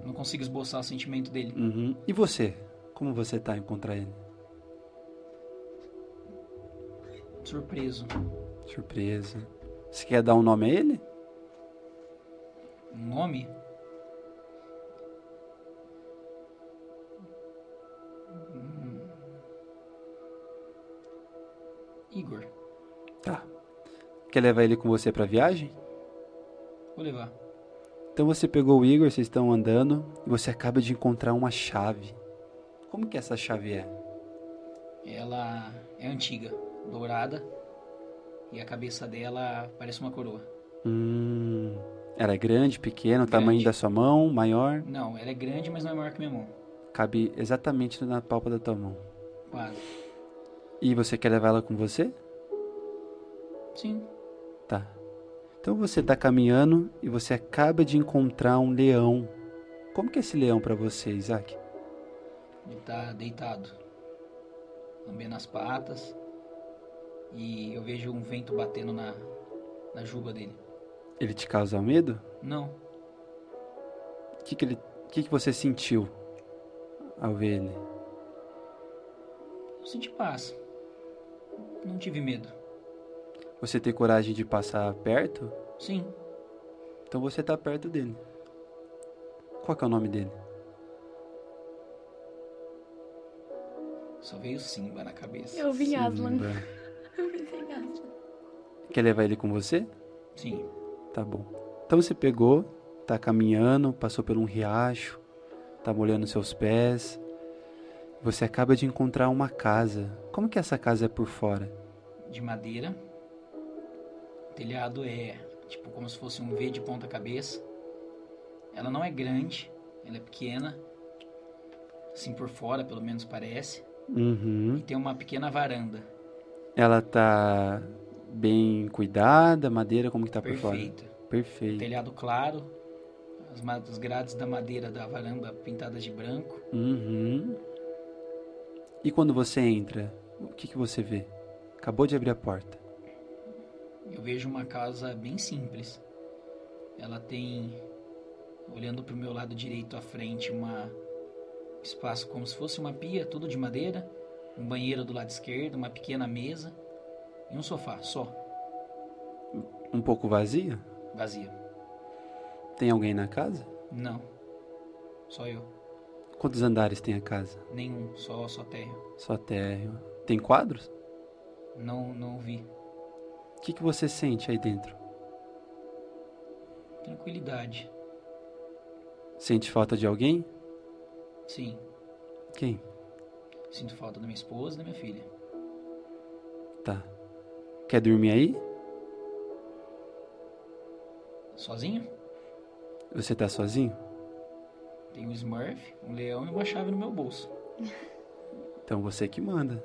Não consigo esboçar o sentimento dele. Uhum. E você? Como você tá em encontrar ele? Surpreso. Surpresa. Você quer dar um nome a ele? Um nome? Hum. Igor. Tá. Quer levar ele com você pra viagem? Vou levar. Então você pegou o Igor, vocês estão andando e você acaba de encontrar uma chave. Como que essa chave é? Ela é antiga, dourada, e a cabeça dela parece uma coroa. Hum, ela é grande, pequena, o tamanho Grande. da sua mão, maior? Não, ela é grande, mas não é maior que minha mão. Cabe exatamente na palpa da tua mão. Quase. E você quer levar ela com você? Sim. Então você tá caminhando e você acaba de encontrar um leão. Como que é esse leão pra você, Isaac? Ele tá deitado, lambendo as patas, e eu vejo um vento batendo na, na juba dele. Ele te causa medo? Não, O que que ele, que que você sentiu ao ver ele? eu senti paz. Não tive medo. Você tem coragem de passar perto? Sim, Então você tá perto dele. Qual que é o nome dele? só veio Simba na cabeça. Eu vim Aslan. Simba. Eu pensei em Aslan. Quer levar ele com você? Sim, Tá bom. Então você pegou, tá caminhando, passou por um riacho, tá molhando seus pés. Você acaba de encontrar uma casa. Como que essa casa é por fora? de madeira. Telhado é tipo como se fosse um V de ponta cabeça. Ela não é grande, ela é pequena. Assim por fora, pelo menos parece. Uhum. E tem uma pequena varanda. Ela tá bem cuidada, madeira, como que tá por fora? perfeita. Perfeito. Telhado claro, as, as grades da madeira da varanda pintadas de branco. Uhum. E quando você entra, o que que você vê? Acabou de abrir a porta. Eu vejo uma casa bem simples. Ela tem, olhando para o meu lado direito à frente, uma espaço como se fosse uma pia, tudo de madeira, um banheiro do lado esquerdo, uma pequena mesa e um sofá só, Um pouco vazia? vazio. Tem alguém na casa? Não, só eu. Quantos andares tem a casa? Nenhum, só só térreo. Só térreo. Tem quadros? Não, não vi. O que, que você sente aí dentro? Tranquilidade. Sente falta de alguém? Sim, Quem? sinto falta da minha esposa e da minha filha. Tá. Quer dormir aí? Sozinho? Você tá sozinho? Tem um Smurf, um leão e uma chave no meu bolso. Então você que manda.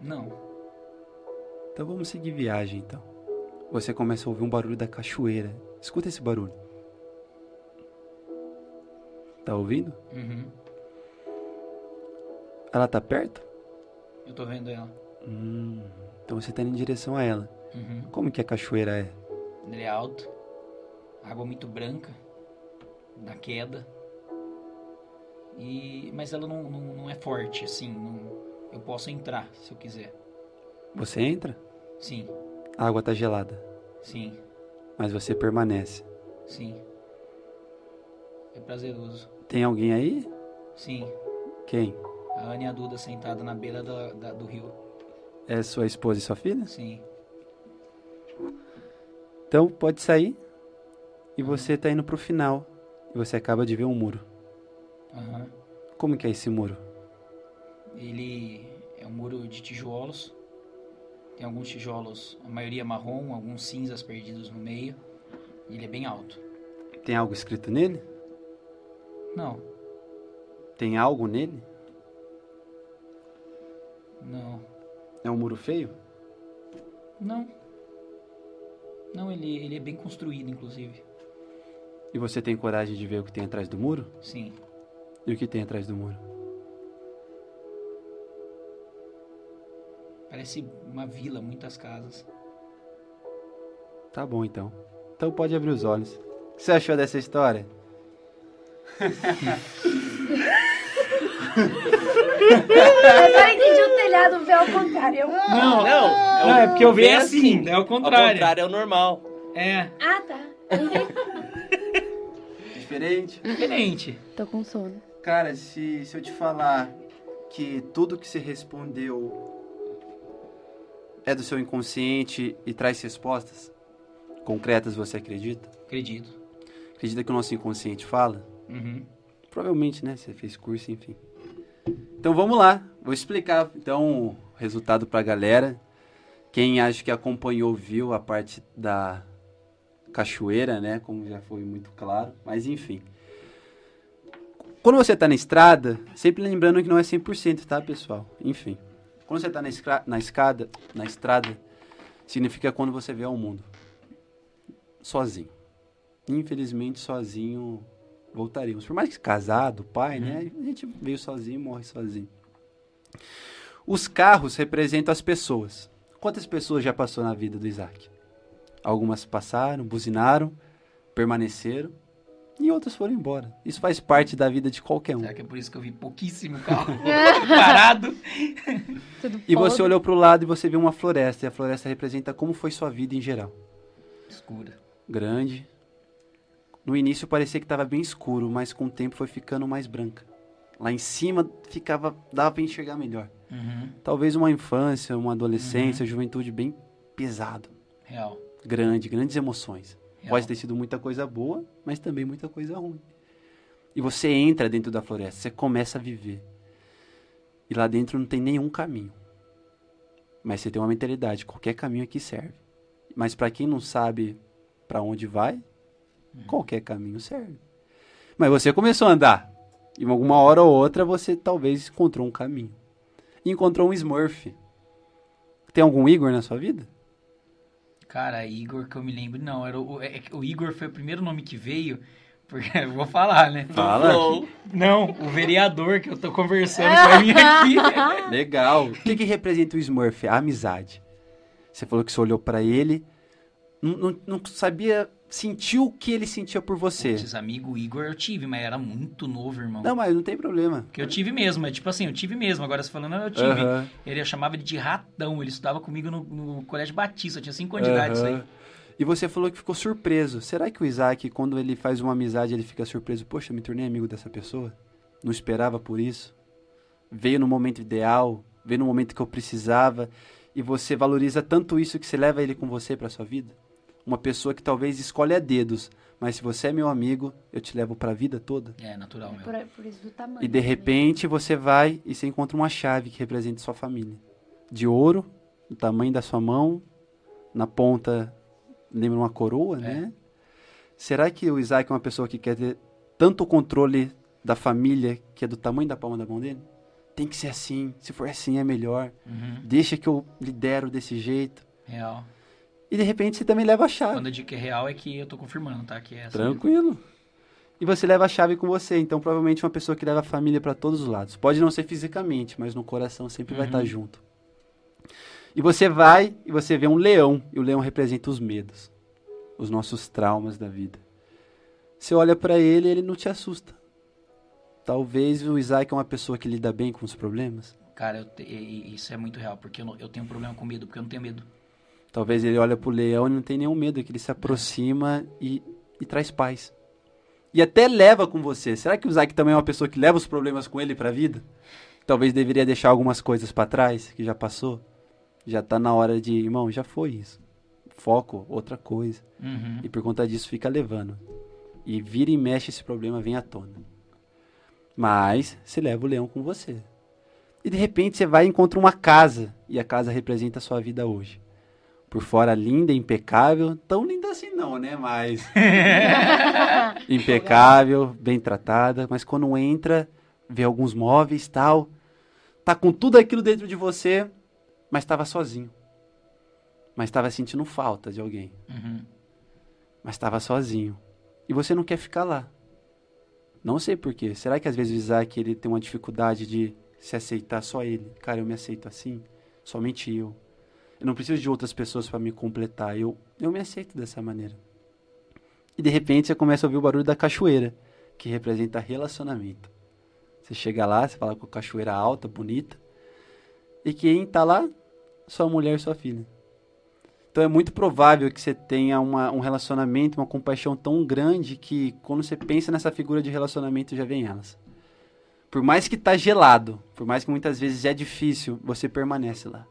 Não, Então vamos seguir viagem então. Você começa a ouvir um barulho da cachoeira. Escuta esse barulho. Tá ouvindo? uhum. Ela tá perto? eu tô vendo ela. Hum, então você tá indo em direção a ela. Uhum. Como que a cachoeira é? Ele é alto, água muito branca, da queda. E, mas ela não, não, não é forte, assim. não- eu posso entrar se eu quiser. Você entra? Sim, A água tá gelada, sim, mas você permanece. sim. É prazeroso. Tem alguém aí? Sim, Quem? a Ana e a Duda sentada na beira da, da- do rio. É sua esposa e sua filha? Sim, Então pode sair. E você tá indo pro final. E você acaba de ver um muro. aham. Como que é esse muro? Ele é um muro de tijolos. Tem alguns tijolos, a maioria marrom, alguns cinzas perdidos no meio. E ele é bem alto. Tem algo escrito nele? Não, Tem algo nele? não, É um muro feio? não. Não, ele, ele é bem construído, inclusive. E você tem coragem de ver o que tem atrás do muro? Sim. E o que tem atrás do muro? Parece uma vila, muitas casas. Tá bom então. Então pode abrir os olhos. O que você achou dessa história? Eu só entendi o telhado ver ao contrário. Eu- Não, Não, não, é porque eu vi vê assim, é o Ao contrário. contrário, é o normal. É, Ah, tá. Diferente. diferente. Tô com sono. Cara, se, se eu te falar que tudo que você respondeu é do seu inconsciente e traz respostas concretas, você acredita? Acredito. Acredita que o nosso inconsciente fala? Uhum. Provavelmente, né? Você fez curso, enfim. Então vamos lá, vou explicar então o resultado pra galera. Quem acha que acompanhou viu a parte da cachoeira, né? Como já foi muito claro, mas enfim. Quando você tá na estrada, sempre lembrando que não é 100%, tá, pessoal? Enfim. Quando você tá na, na escada, na estrada, significa quando você vê ao mundo. Sozinho. Infelizmente, sozinho voltaríamos. Por mais que casado, pai, né? A gente veio sozinho e morre sozinho. Os carros representam as pessoas. Quantas pessoas já passou na vida do Isaac? Algumas passaram, buzinaram, permaneceram e outras foram embora. Isso faz parte da vida de qualquer um. Será que é por isso que eu vi pouquíssimo carro parado? Tudo E você olhou para o lado e você viu uma floresta. E a floresta representa como foi sua vida em geral. Escura. Grande. No início parecia que estava bem escuro, mas com o tempo foi ficando mais branca. Lá em cima ficava, dava para enxergar melhor. Uhum. Talvez uma infância, uma adolescência, juventude bem pesado, Real. grande, grandes emoções. Real. Pode ter sido muita coisa boa, mas também muita coisa ruim. E você entra dentro da floresta, você começa a viver. E lá dentro não tem nenhum caminho. Mas você tem uma mentalidade, qualquer caminho aqui serve. Mas para quem não sabe para onde vai, qualquer caminho serve. Mas você começou a andar. E alguma hora ou outra você talvez encontrou um caminho. E encontrou um Smurf. Tem algum Igor na sua vida? Cara, Igor, que eu me lembro, não, era o, é que o Igor foi o primeiro nome que veio, porque eu vou falar, né? Fala. Não, o vereador que eu tô conversando pra mim aqui. Legal. O que, que representa o Smurf? A amizade. Você falou que você olhou pra ele, não, não- não sabia, sentiu o que ele sentia por você. Esses amigo Igor eu tive, mas era muito novo, irmão. Não, mas não tem problema. Que eu tive mesmo, é tipo assim, eu tive mesmo, agora você falando, eu tive. Ele eu chamava ele de ratão, ele estudava comigo no, no Colégio Batista, tinha 5 anos de idade, isso aí. E você falou que ficou surpreso. Será que o Isaac, quando ele faz uma amizade, ele fica surpreso? Poxa, me tornei amigo dessa pessoa? Não esperava por isso? Veio no momento ideal, veio no momento que eu precisava, e você valoriza tanto isso que você leva ele com você pra sua vida? Uma pessoa que talvez escolhe a dedos, mas se você é meu amigo, eu te levo pra vida toda. É, natural, meu. Por, por isso do tamanho. E de né? repente você vai e você encontra uma chave que representa sua família. De ouro, do tamanho da sua mão, na ponta, lembra uma coroa, né? Será que o Isaac é uma pessoa que quer ter tanto controle da família que é do tamanho da palma da mão dele? Tem que ser assim, se for assim é melhor. Uhum, Deixa que eu lidero desse jeito. real. E de repente você também leva a chave. Quando digo que é real é que eu tô confirmando, tá? Que é essa. Tranquilo. E você leva a chave com você, então provavelmente uma pessoa que leva a família para todos os lados. Pode não ser fisicamente, mas no coração sempre vai Uhum. estar junto. E você vai e você vê um leão, e o leão representa os medos, os nossos traumas da vida. Você olha para ele e ele não te assusta. Talvez o Isaac é uma pessoa que lida bem com os problemas. Cara, eu te- isso é muito real, porque eu, não- eu tenho um problema com medo, porque eu não tenho medo. Talvez ele olha pro leão e não tem nenhum medo, é que ele se aproxima e, e traz paz. E até leva com você. Será que o Isaac também é uma pessoa que leva os problemas com ele pra vida? Talvez deveria deixar algumas coisas pra trás, que já passou. Já tá na hora de, irmão, já foi isso. Foco, outra coisa. Uhum. E por conta disso fica levando. E vira e mexe esse problema vem à tona. Mas você leva o leão com você. E de repente você vai e encontra uma casa. E a casa representa a sua vida hoje. Por fora linda, impecável. Tão linda assim não, né? Mas. impecável, bem tratada. Mas quando entra, vê alguns móveis tal. Tá com tudo aquilo dentro de você, mas estava sozinho. Mas estava sentindo falta de alguém Uhum. mas estava sozinho. E você não quer ficar lá. Não sei porquê. Será que às vezes o Isaac ele tem uma dificuldade de se aceitar só ele? Cara, eu me aceito assim, somente eu. Eu não preciso de outras pessoas para me completar. Eu, eu me aceito dessa maneira. E de repente você começa a ouvir o barulho da cachoeira, que representa relacionamento. Você chega lá, você fala com a cachoeira alta, bonita. E quem tá lá? Sua mulher e sua filha. Então é muito provável que você tenha uma, um relacionamento, uma compaixão tão grande que quando você pensa nessa figura de relacionamento já vem elas. Por mais que tá gelado, por mais que muitas vezes é difícil, você permanece lá.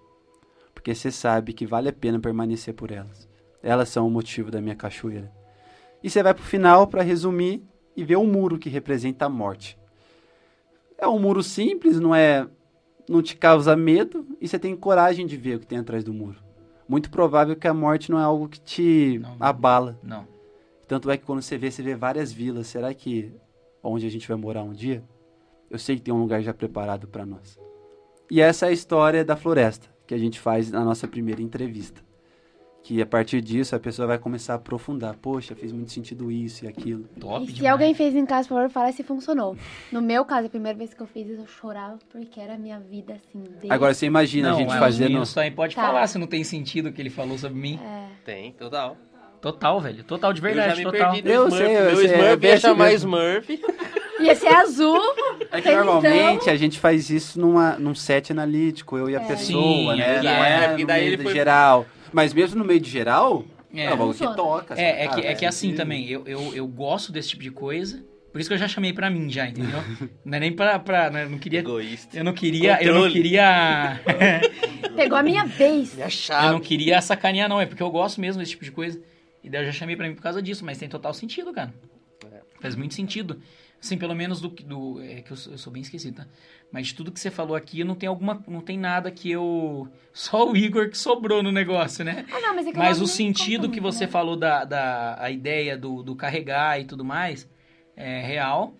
Porque você sabe que vale a pena permanecer por elas. Elas são o motivo da minha cachoeira. E você vai pro final para resumir e ver um muro que representa a morte. É um muro simples, não é. Não te causa medo e você tem coragem de ver o que tem atrás do muro. Muito provável que a morte não é algo que te Não. abala. Não. Tanto é que quando você vê, você vê várias vilas. Será que onde a gente vai morar um dia? Eu sei que tem um lugar já preparado para nós. E essa é a história da floresta que a gente faz na nossa primeira entrevista. Que a partir disso a pessoa vai começar a aprofundar. Poxa, fez muito sentido isso e aquilo. Top E se demais. alguém fez em casa, por favor, fala se funcionou. No meu caso, a primeira vez que eu fiz isso, eu chorava porque era a minha vida, assim, desde... Agora você imagina não, a gente é, os fazendo. meninos também pode Tá. falar se não tem sentido o que ele falou sobre mim. É. Tem, total. Total, velho. Total de eu já verdade, me total. perdi no Eu Smurf. sei, eu Meu sei, Smurf ia chamar mesmo. Smurf. Ia ser azul. É que normalmente a gente faz isso numa, num set analítico, eu e a É. pessoa, Sim, né? é, Não é, é, no daí meio ele foi- geral. Mas mesmo no meio de geral, É. é, o que toca. É, é sabe? que, é que assim também, eu, eu, eu gosto desse tipo de coisa. Por isso que eu já chamei pra mim já, entendeu? Não é nem pra. pra né, eu não queria. Egoísta. Eu não queria. Eu não Controle. queria. Pegou a minha vez. Minha eu chave. não queria sacanear, não. É porque eu gosto mesmo desse tipo de coisa. E daí eu já chamei pra mim por causa disso, mas tem total sentido, cara. É. Faz muito sentido. Assim, pelo menos do. do é que eu, sou- eu sou bem esquecido, tá? Mas de tudo que você falou aqui, não tem alguma. Não tem nada que eu. Só o Igor que sobrou no negócio, né? Ah, não, mas é que eu Mas o sentido que você né? falou da, da a ideia do, do carregar e tudo mais é real.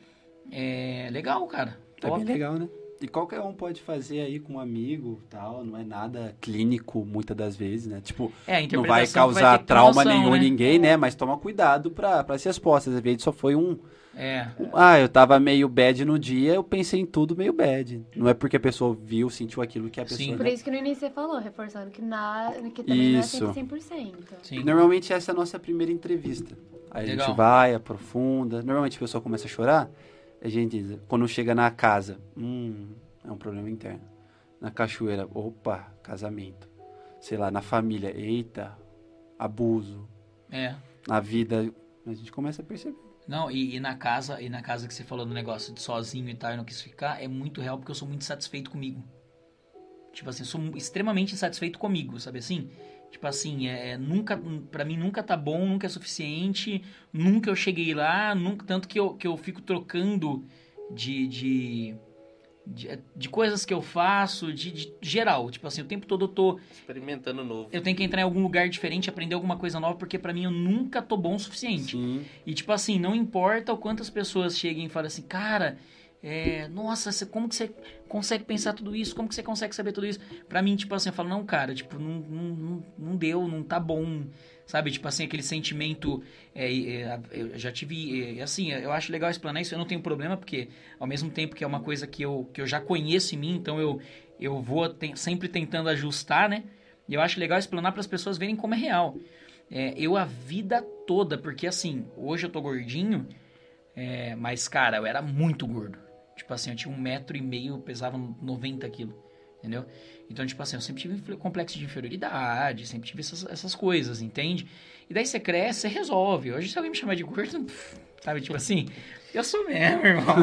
É legal, cara. É Top. bem legal, né? E qualquer um pode fazer aí com um amigo tal, não é nada clínico muitas das vezes, né? Tipo, É, a não vai que causar que ter trauma noção, nenhum né? ninguém, né? Mas toma cuidado pra, pra as respostas. Às vezes só foi um, É. Ah, eu tava meio bad no dia, eu pensei em tudo meio bad. Não é porque a pessoa viu, sentiu aquilo que a Sim. pessoa. Por né? isso que no início você falou, reforçando que, na, que também Isso. não é sempre 100%. Sim. Normalmente essa é a nossa primeira entrevista. Aí a Legal. gente vai, aprofunda. Normalmente a pessoa começa a chorar. A gente diz, quando chega na casa, hum, é um problema interno. Na cachoeira, opa, casamento. Sei lá, na família, eita, abuso. É. Na vida, a gente começa a perceber. Não, e, e na casa, e na casa que você falou do negócio de sozinho e tal, e não quis ficar, é muito real porque eu sou muito satisfeito comigo. Tipo assim, eu sou extremamente insatisfeito comigo, sabe assim? Tipo assim, é, nunca, pra mim nunca tá bom, nunca é suficiente, nunca eu cheguei lá, nunca, tanto que eu, que eu fico trocando de, de, de, de coisas que eu faço, de, de geral. Tipo assim, o tempo todo eu tô, Experimentando novo. eu tenho que entrar em algum lugar diferente, aprender alguma coisa nova, porque pra mim eu nunca tô bom o suficiente. Sim. E tipo assim, não importa o quantas pessoas cheguem e falem assim, cara, é, nossa, como que você consegue pensar tudo isso? Como que você consegue saber tudo isso? Pra mim, tipo assim, eu falo, não, cara, tipo, não, não, não deu, não tá bom. Sabe, tipo assim, aquele sentimento. é, é, eu já tive. é, assim, eu acho legal explanar isso, eu não tenho problema, porque ao mesmo tempo que é uma coisa que eu, que eu já conheço em mim, então eu, eu vou te- sempre tentando ajustar, né? E eu acho legal explanar para as pessoas verem como é real. É, eu a vida toda, porque assim, hoje eu tô gordinho, é, mas cara, eu era muito gordo. Tipo assim, eu tinha um metro e meio, pesava 90 quilos, entendeu? Então, tipo assim, eu sempre tive complexo de inferioridade, sempre tive essas, essas coisas, entende? E daí você cresce, você resolve. Hoje, se alguém me chamar de gordo, sabe, tipo assim, eu sou mesmo, irmão.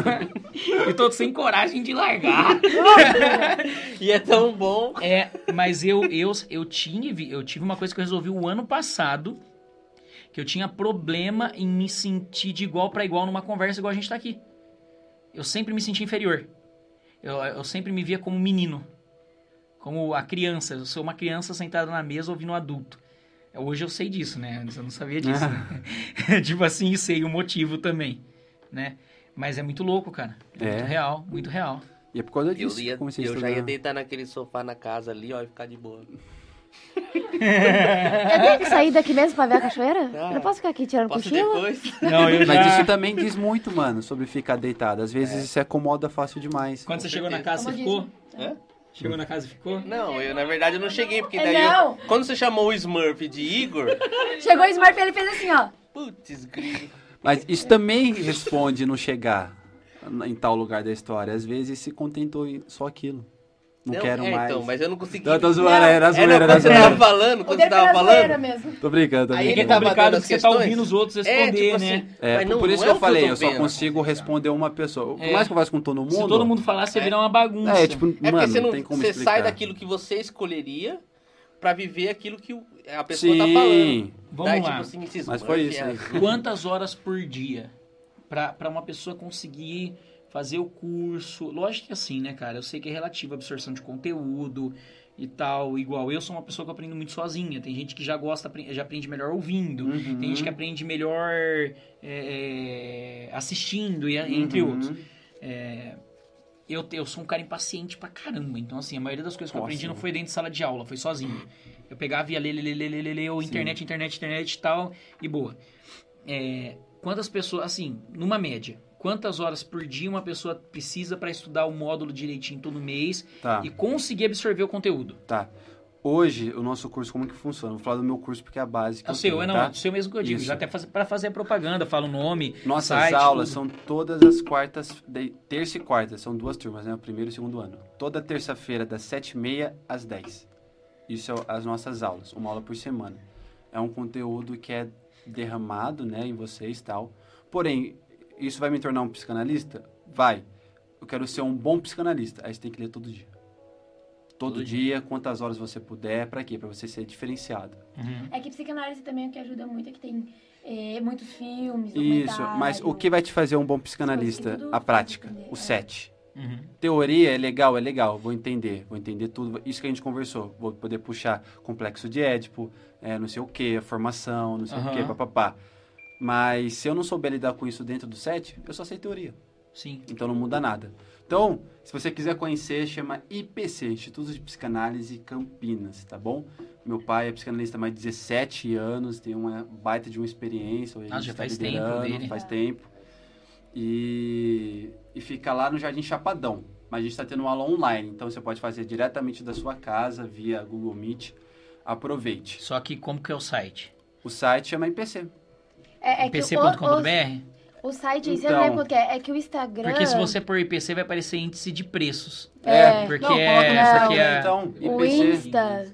e tô sem coragem de largar. E é tão bom. É, mas eu, eu, eu, tive, eu tive uma coisa que eu resolvi o ano passado, que eu tinha problema em me sentir de igual para igual numa conversa igual a gente tá aqui. Eu sempre me senti inferior. Eu, eu sempre me via como menino. Como a criança. Eu sou uma criança sentada na mesa ouvindo um adulto. Hoje eu sei disso, né? Antes eu não sabia disso. né? tipo assim, e sei o motivo também, né? Mas é muito louco, cara. É, É. muito real, muito real. E é por causa Eu, disso que ia, eu comecei a eu já ia deitar naquele sofá na casa ali, ó, e ficar de boa. Eu tenho que sair daqui mesmo pra ver a cachoeira? Ah. eu não posso ficar aqui tirando Posso cochilo? depois? Não, eu Mas já... isso também diz muito, mano, sobre ficar deitado. Às vezes isso acomoda fácil demais. Quando você chegou na casa, você ficou? Comodismo. Chegou na casa e ficou? Não, eu na verdade eu não cheguei, porque É, daí eu- não. quando você chamou o Smurf de Igor, Chegou o Smurf e ele fez assim, ó. putz, grilo. Mas isso também responde não chegar em tal lugar da história. Às vezes se contentou em só aquilo. Não, quero é, mais. Então, mas eu não consegui. Não, eu tô zoando, Não. era É, não, zoeira, era quando você tava zoeira. falando, quando você tava era zoeira falando. mesmo. Tô brincando, tô Aí É brincando. é ele dando as porque você tá ouvindo os outros É, responder, tipo né? assim, É, mas não- por isso não que é eu o falei, eu só consigo responder uma pessoa. Por É. mais que eu faça com todo mundo. Se todo mundo falar, você É. vira uma bagunça. É, tipo, É porque mano, você, não, tem como você explicar. sai daquilo que você escolheria pra viver aquilo que a pessoa tá falando. Sim, Vamos Daí, lá. tipo assim, Mas foi isso é- aí. Quantas horas por dia pra uma pessoa conseguir fazer o curso. Lógico que assim, né, cara? Eu sei que é relativo a absorção de conteúdo e tal. Igual eu sou uma pessoa que aprendo muito sozinha. Tem gente que já gosta, já aprende melhor ouvindo. Uhum. Tem gente que aprende melhor é, é, assistindo, e, entre Uhum. outros. É, eu, eu sou um cara impaciente pra caramba. Então, assim, a maioria das coisas que eu Nossa. aprendi não foi dentro de sala de aula, foi sozinho. Eu pegava e ia ler, ler, ler, ler, ler, ou internet, internet, internet e tal, e boa. É, quantas pessoas, assim, numa média, quantas horas por dia uma pessoa precisa pra estudar o módulo direitinho todo mês Tá, e conseguir absorver o conteúdo? tá. Hoje, o nosso curso, como que funciona? Vou falar do meu curso porque é a base que É o eu seu, tenho, é não, tá? é o seu mesmo que eu digo, Isso. já até faz, pra fazer a propaganda, fala o nome, Nossas site, aulas tudo. são todas as quartas, de, terça e quarta, são duas turmas, né? O primeiro e o segundo ano. Toda terça-feira, das 7h30 às 10 Isso é as nossas aulas, uma aula por semana. É um conteúdo que é derramado, né, em vocês e tal. Porém, isso vai me tornar um psicanalista? Vai. Eu quero ser um bom psicanalista. Aí você tem que ler todo dia. Todo, Todo dia, quantas horas você puder, pra quê? Pra você ser diferenciado. Uhum. É que psicanálise também o que ajuda muito é que tem é, muitos filmes, Isso, mas o que vai te fazer um bom psicanalista? A prática, entender, o é. sete. Uhum. Teoria é legal, é legal, vou entender, vou entender tudo, isso que a gente conversou, vou poder puxar complexo de Édipo, é, não sei o que, a formação, não sei o que, papapá. Mas se eu não souber lidar com isso dentro do set, eu só sei teoria, Sim. então não muda nada. Então, se você quiser conhecer, chama IPC, Instituto de Psicanálise Campinas, tá bom? Meu pai é psicanalista há mais de 17 anos, tem uma baita de uma experiência, hoje a Nossa, gente já tá faz tempo dele. faz tempo. E, e fica lá no Jardim Chapadão. Mas a gente está tendo uma aula online, então você pode fazer diretamente da sua casa, via Google Meet. Aproveite. Só que como que é o site? O site chama IPC. É, é que o, ipc.com.br? o, o site, você Então. não lembra qual que é? É que o Instagram... Porque se você pôr IPC vai aparecer índice de preços. É. Porque Não, é, no porque Instagram, é- então. O. Insta.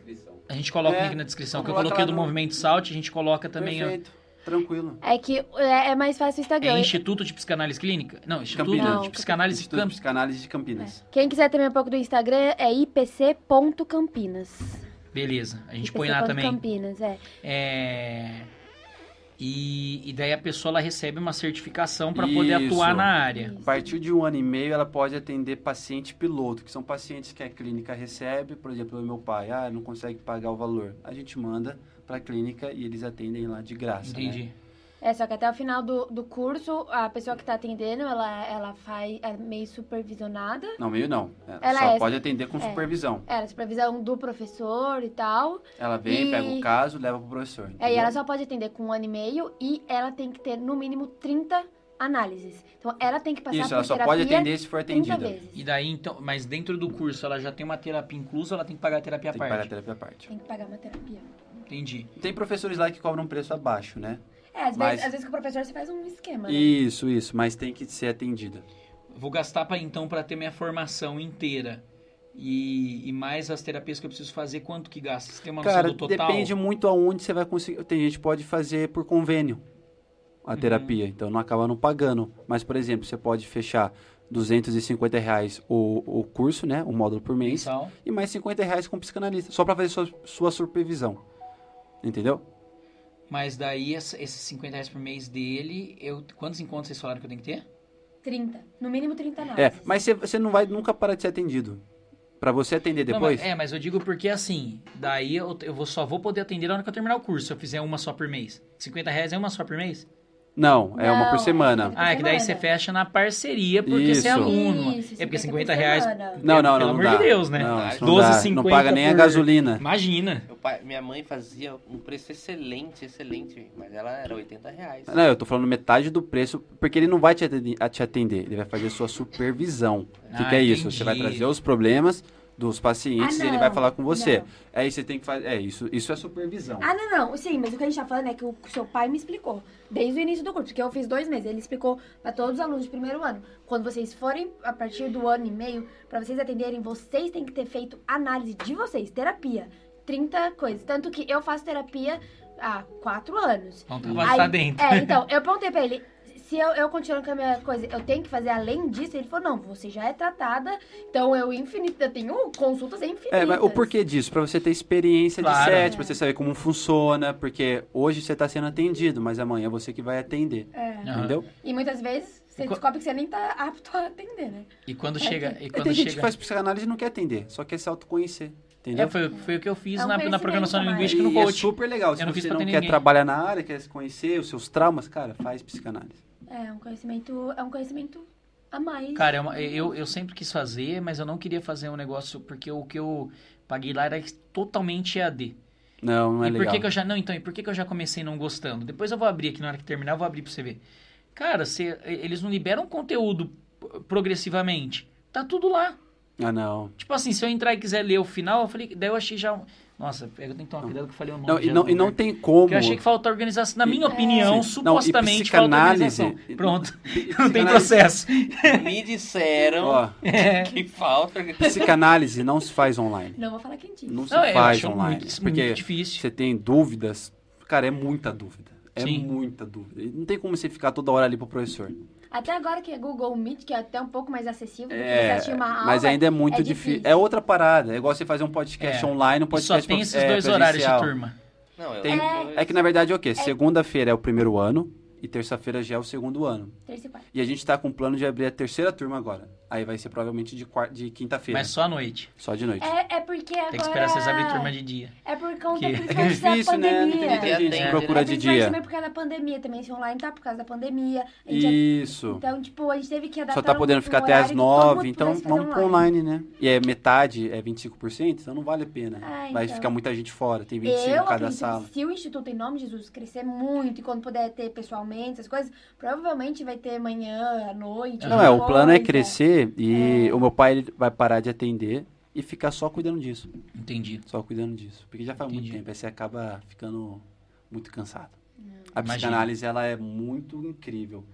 a gente coloca o É, link na descrição. Que eu coloquei do no- Movimento Salt, a gente coloca também. ó, Perfeito. Tranquilo. É que é, é mais fácil o Instagram. É Instituto de Psicanálise Clínica? Não, Instituto Campinas. de Psicanálise Instituto de Camp... Psicanálise de Campinas. Quem quiser também um pouco do Instagram é ipc.campinas. Beleza, a gente IPC põe lá também. Campinas, é. É... E, e daí a pessoa ela recebe uma certificação para poder atuar na área. A partir de um ano e meio, ela pode atender paciente piloto, que são pacientes que a clínica recebe, por exemplo, o meu pai, ah, não consegue pagar o valor. A gente manda para a clínica e eles atendem lá de graça. né? É, só que até o final do, do curso, a pessoa que tá atendendo, ela, ela faz é meio supervisionada. Não, meio não. É, Ela só é- pode atender com é. supervisão. Ela, supervisão do professor e tal. Ela vem, E- pega o caso, leva pro professor. É, e entendeu? ela só pode atender com um ano e meio e ela tem que ter no mínimo 30 análises. Então ela tem que passar Isso, por ela só pode atender se for 30 atendida. E daí, então, mas dentro do curso ela já tem uma terapia inclusa ela tem que pagar a terapia à Tem que parte? pagar a terapia à parte. Tem que pagar uma terapia. Entendi. Tem professores lá que cobram um preço abaixo, né? É, às, Mas- vezes, às vezes com o professor você faz um esquema, né? Isso, isso, mas tem que ser atendida. Vou gastar para então para ter minha formação inteira. E, e mais as terapias que eu preciso fazer, quanto que gasta? Você tem uma noção Cara, do total? depende muito aonde você vai conseguir. Tem gente que pode fazer por convênio a Uhum. terapia, então não acaba não pagando. Mas, por exemplo, você pode fechar 250 reais o, o curso, né? O módulo por mês. E mais 50 reais com psicanalista, só para fazer sua, sua supervisão. Entendeu? Mas daí esses 50 reais por mês dele, eu, quantos encontros vocês falaram que eu tenho que ter? 30. No mínimo 30 É, análises. mas você, você não vai nunca parar de ser atendido. Para você atender Não, depois? mas- é, mas eu digo porque assim, daí eu, eu vou, só vou poder atender na hora que eu terminar o curso, se eu fizer uma só por mês. 50 reais é uma só por mês? Não, é uma Não, por é semana. 50 Ah, é que daí você fecha na parceria porque você é Isso. aluno. Isso, é porque 50 50 por reais. semana. Não, não, não. Pelo não amor dá. de Deus, né? Não, isso 12, não, dá. 50 não paga nem a por- gasolina. Imagina. Pai, minha mãe fazia um preço excelente, excelente, mas ela era 80 reais. Não, eu tô falando metade do preço, porque ele não vai te atender, a te atender, ele vai fazer sua supervisão. O que, Ah, que é isso? Você vai entendi. trazer os problemas dos pacientes Ah, e ele vai falar com você. não. Aí você tem que fazer. É, isso, isso é supervisão. Ah, não, não. Sim, mas o que a gente tá falando é que o seu pai me explicou. Desde o início do curso, porque eu fiz dois meses. Ele explicou pra todos os alunos de primeiro ano. Quando vocês forem, a partir do ano e meio, pra vocês atenderem, vocês têm que ter feito análise de vocês, terapia. 30 coisas. Tanto que eu faço terapia há quatro anos. Então tá dentro. É, então, eu perguntei pra ele, se eu, eu continuando com a minha coisa, eu tenho que fazer além disso? Ele falou, não, você já é tratada, então eu infinito, eu tenho consultas infinitas. É, mas o porquê disso? Pra você ter experiência Claro. de set, pra você saber como funciona, porque hoje você tá sendo atendido, mas amanhã é você que vai atender. É. Aham. Entendeu? E muitas vezes Você co- descobre que você nem tá apto a atender, né? E quando É chega. que- E quando tem gente que chega. faz psicanálise e não quer atender, só quer se autoconhecer. Entendeu? É, foi, foi o que eu fiz É um na, na programação linguística e no E é coach. super legal. Se Eu não fiz você pra não quer ninguém. trabalhar na área, quer se conhecer os seus traumas, cara, faz psicanálise. É um conhecimento, é um conhecimento a mais. Cara, é uma- eu, eu sempre quis fazer, mas eu não queria fazer um negócio porque o que eu paguei lá era totalmente EAD. Não, não é e por legal. que, que eu já. Não, então, e por que, que eu já comecei não gostando? Depois eu vou abrir aqui na hora que terminar, eu vou abrir pra você ver. Cara, você- eles não liberam conteúdo progressivamente. Tá tudo lá. Ah, não. Tipo assim, se eu entrar e quiser ler o final, eu falei. Daí eu achei já. Nossa, eu tenho que tomar cuidado que eu falei o nome. Não, e não, e não tem como. Porque eu achei que falta organização. Na minha opinião, Sim. Não, e supostamente falta psicanálise- organização. Pronto. Não tem Psicanálise- processo. Me disseram Ó, que falta. psicanálise não se faz online. Não vou falar quem disse. Não se Não, faz acho online. muito, porque muito difícil. você tem dúvidas. Cara, é muita dúvida. É Sim. muita dúvida. E Não tem como você ficar toda hora ali pro professor. Até agora que é Google Meet, que é até um pouco mais acessível do que você É, aula. mas ainda é muito é difícil. difícil. É outra parada. É igual você fazer um podcast É. online, um E podcast só tem esses é, dois horários de turma. Não, eu, Tem- eu- É que na verdade é o quê? Segunda-feira é o primeiro ano e terça-feira já é o segundo ano. Terça e quarta. E a gente tá com o plano de abrir a terceira turma agora. Aí vai ser provavelmente de, quar- de quinta-feira. Mas só à noite. Só de noite. É, é porque agora... Tem que esperar vocês abrirem turma de dia. É por conta Que- É difícil, da né? Não pandemia. tem muita gente que É, procura é de dia. também por causa da pandemia. Também esse online tá por causa da pandemia. Isso. Então, tipo, a gente teve que adaptar Só tá podendo um ficar até às que nove, então vamos pro online, né? E é metade, é 25%, então não vale a pena. Ah, Vai então. ficar muita gente fora, tem 25 Eu cada sala. que se o Instituto em Nome de Jesus crescer muito e quando puder ter pessoalmente essas coisas, provavelmente vai ter manhã, à noite. Não, é, o plano é coisa. E É. o meu pai ele vai parar de atender e ficar só cuidando disso. Entendi. Só cuidando disso. Porque já faz Entendi. muito tempo, aí você acaba ficando muito cansado. A Imagino. psicanálise, ela é muito incrível.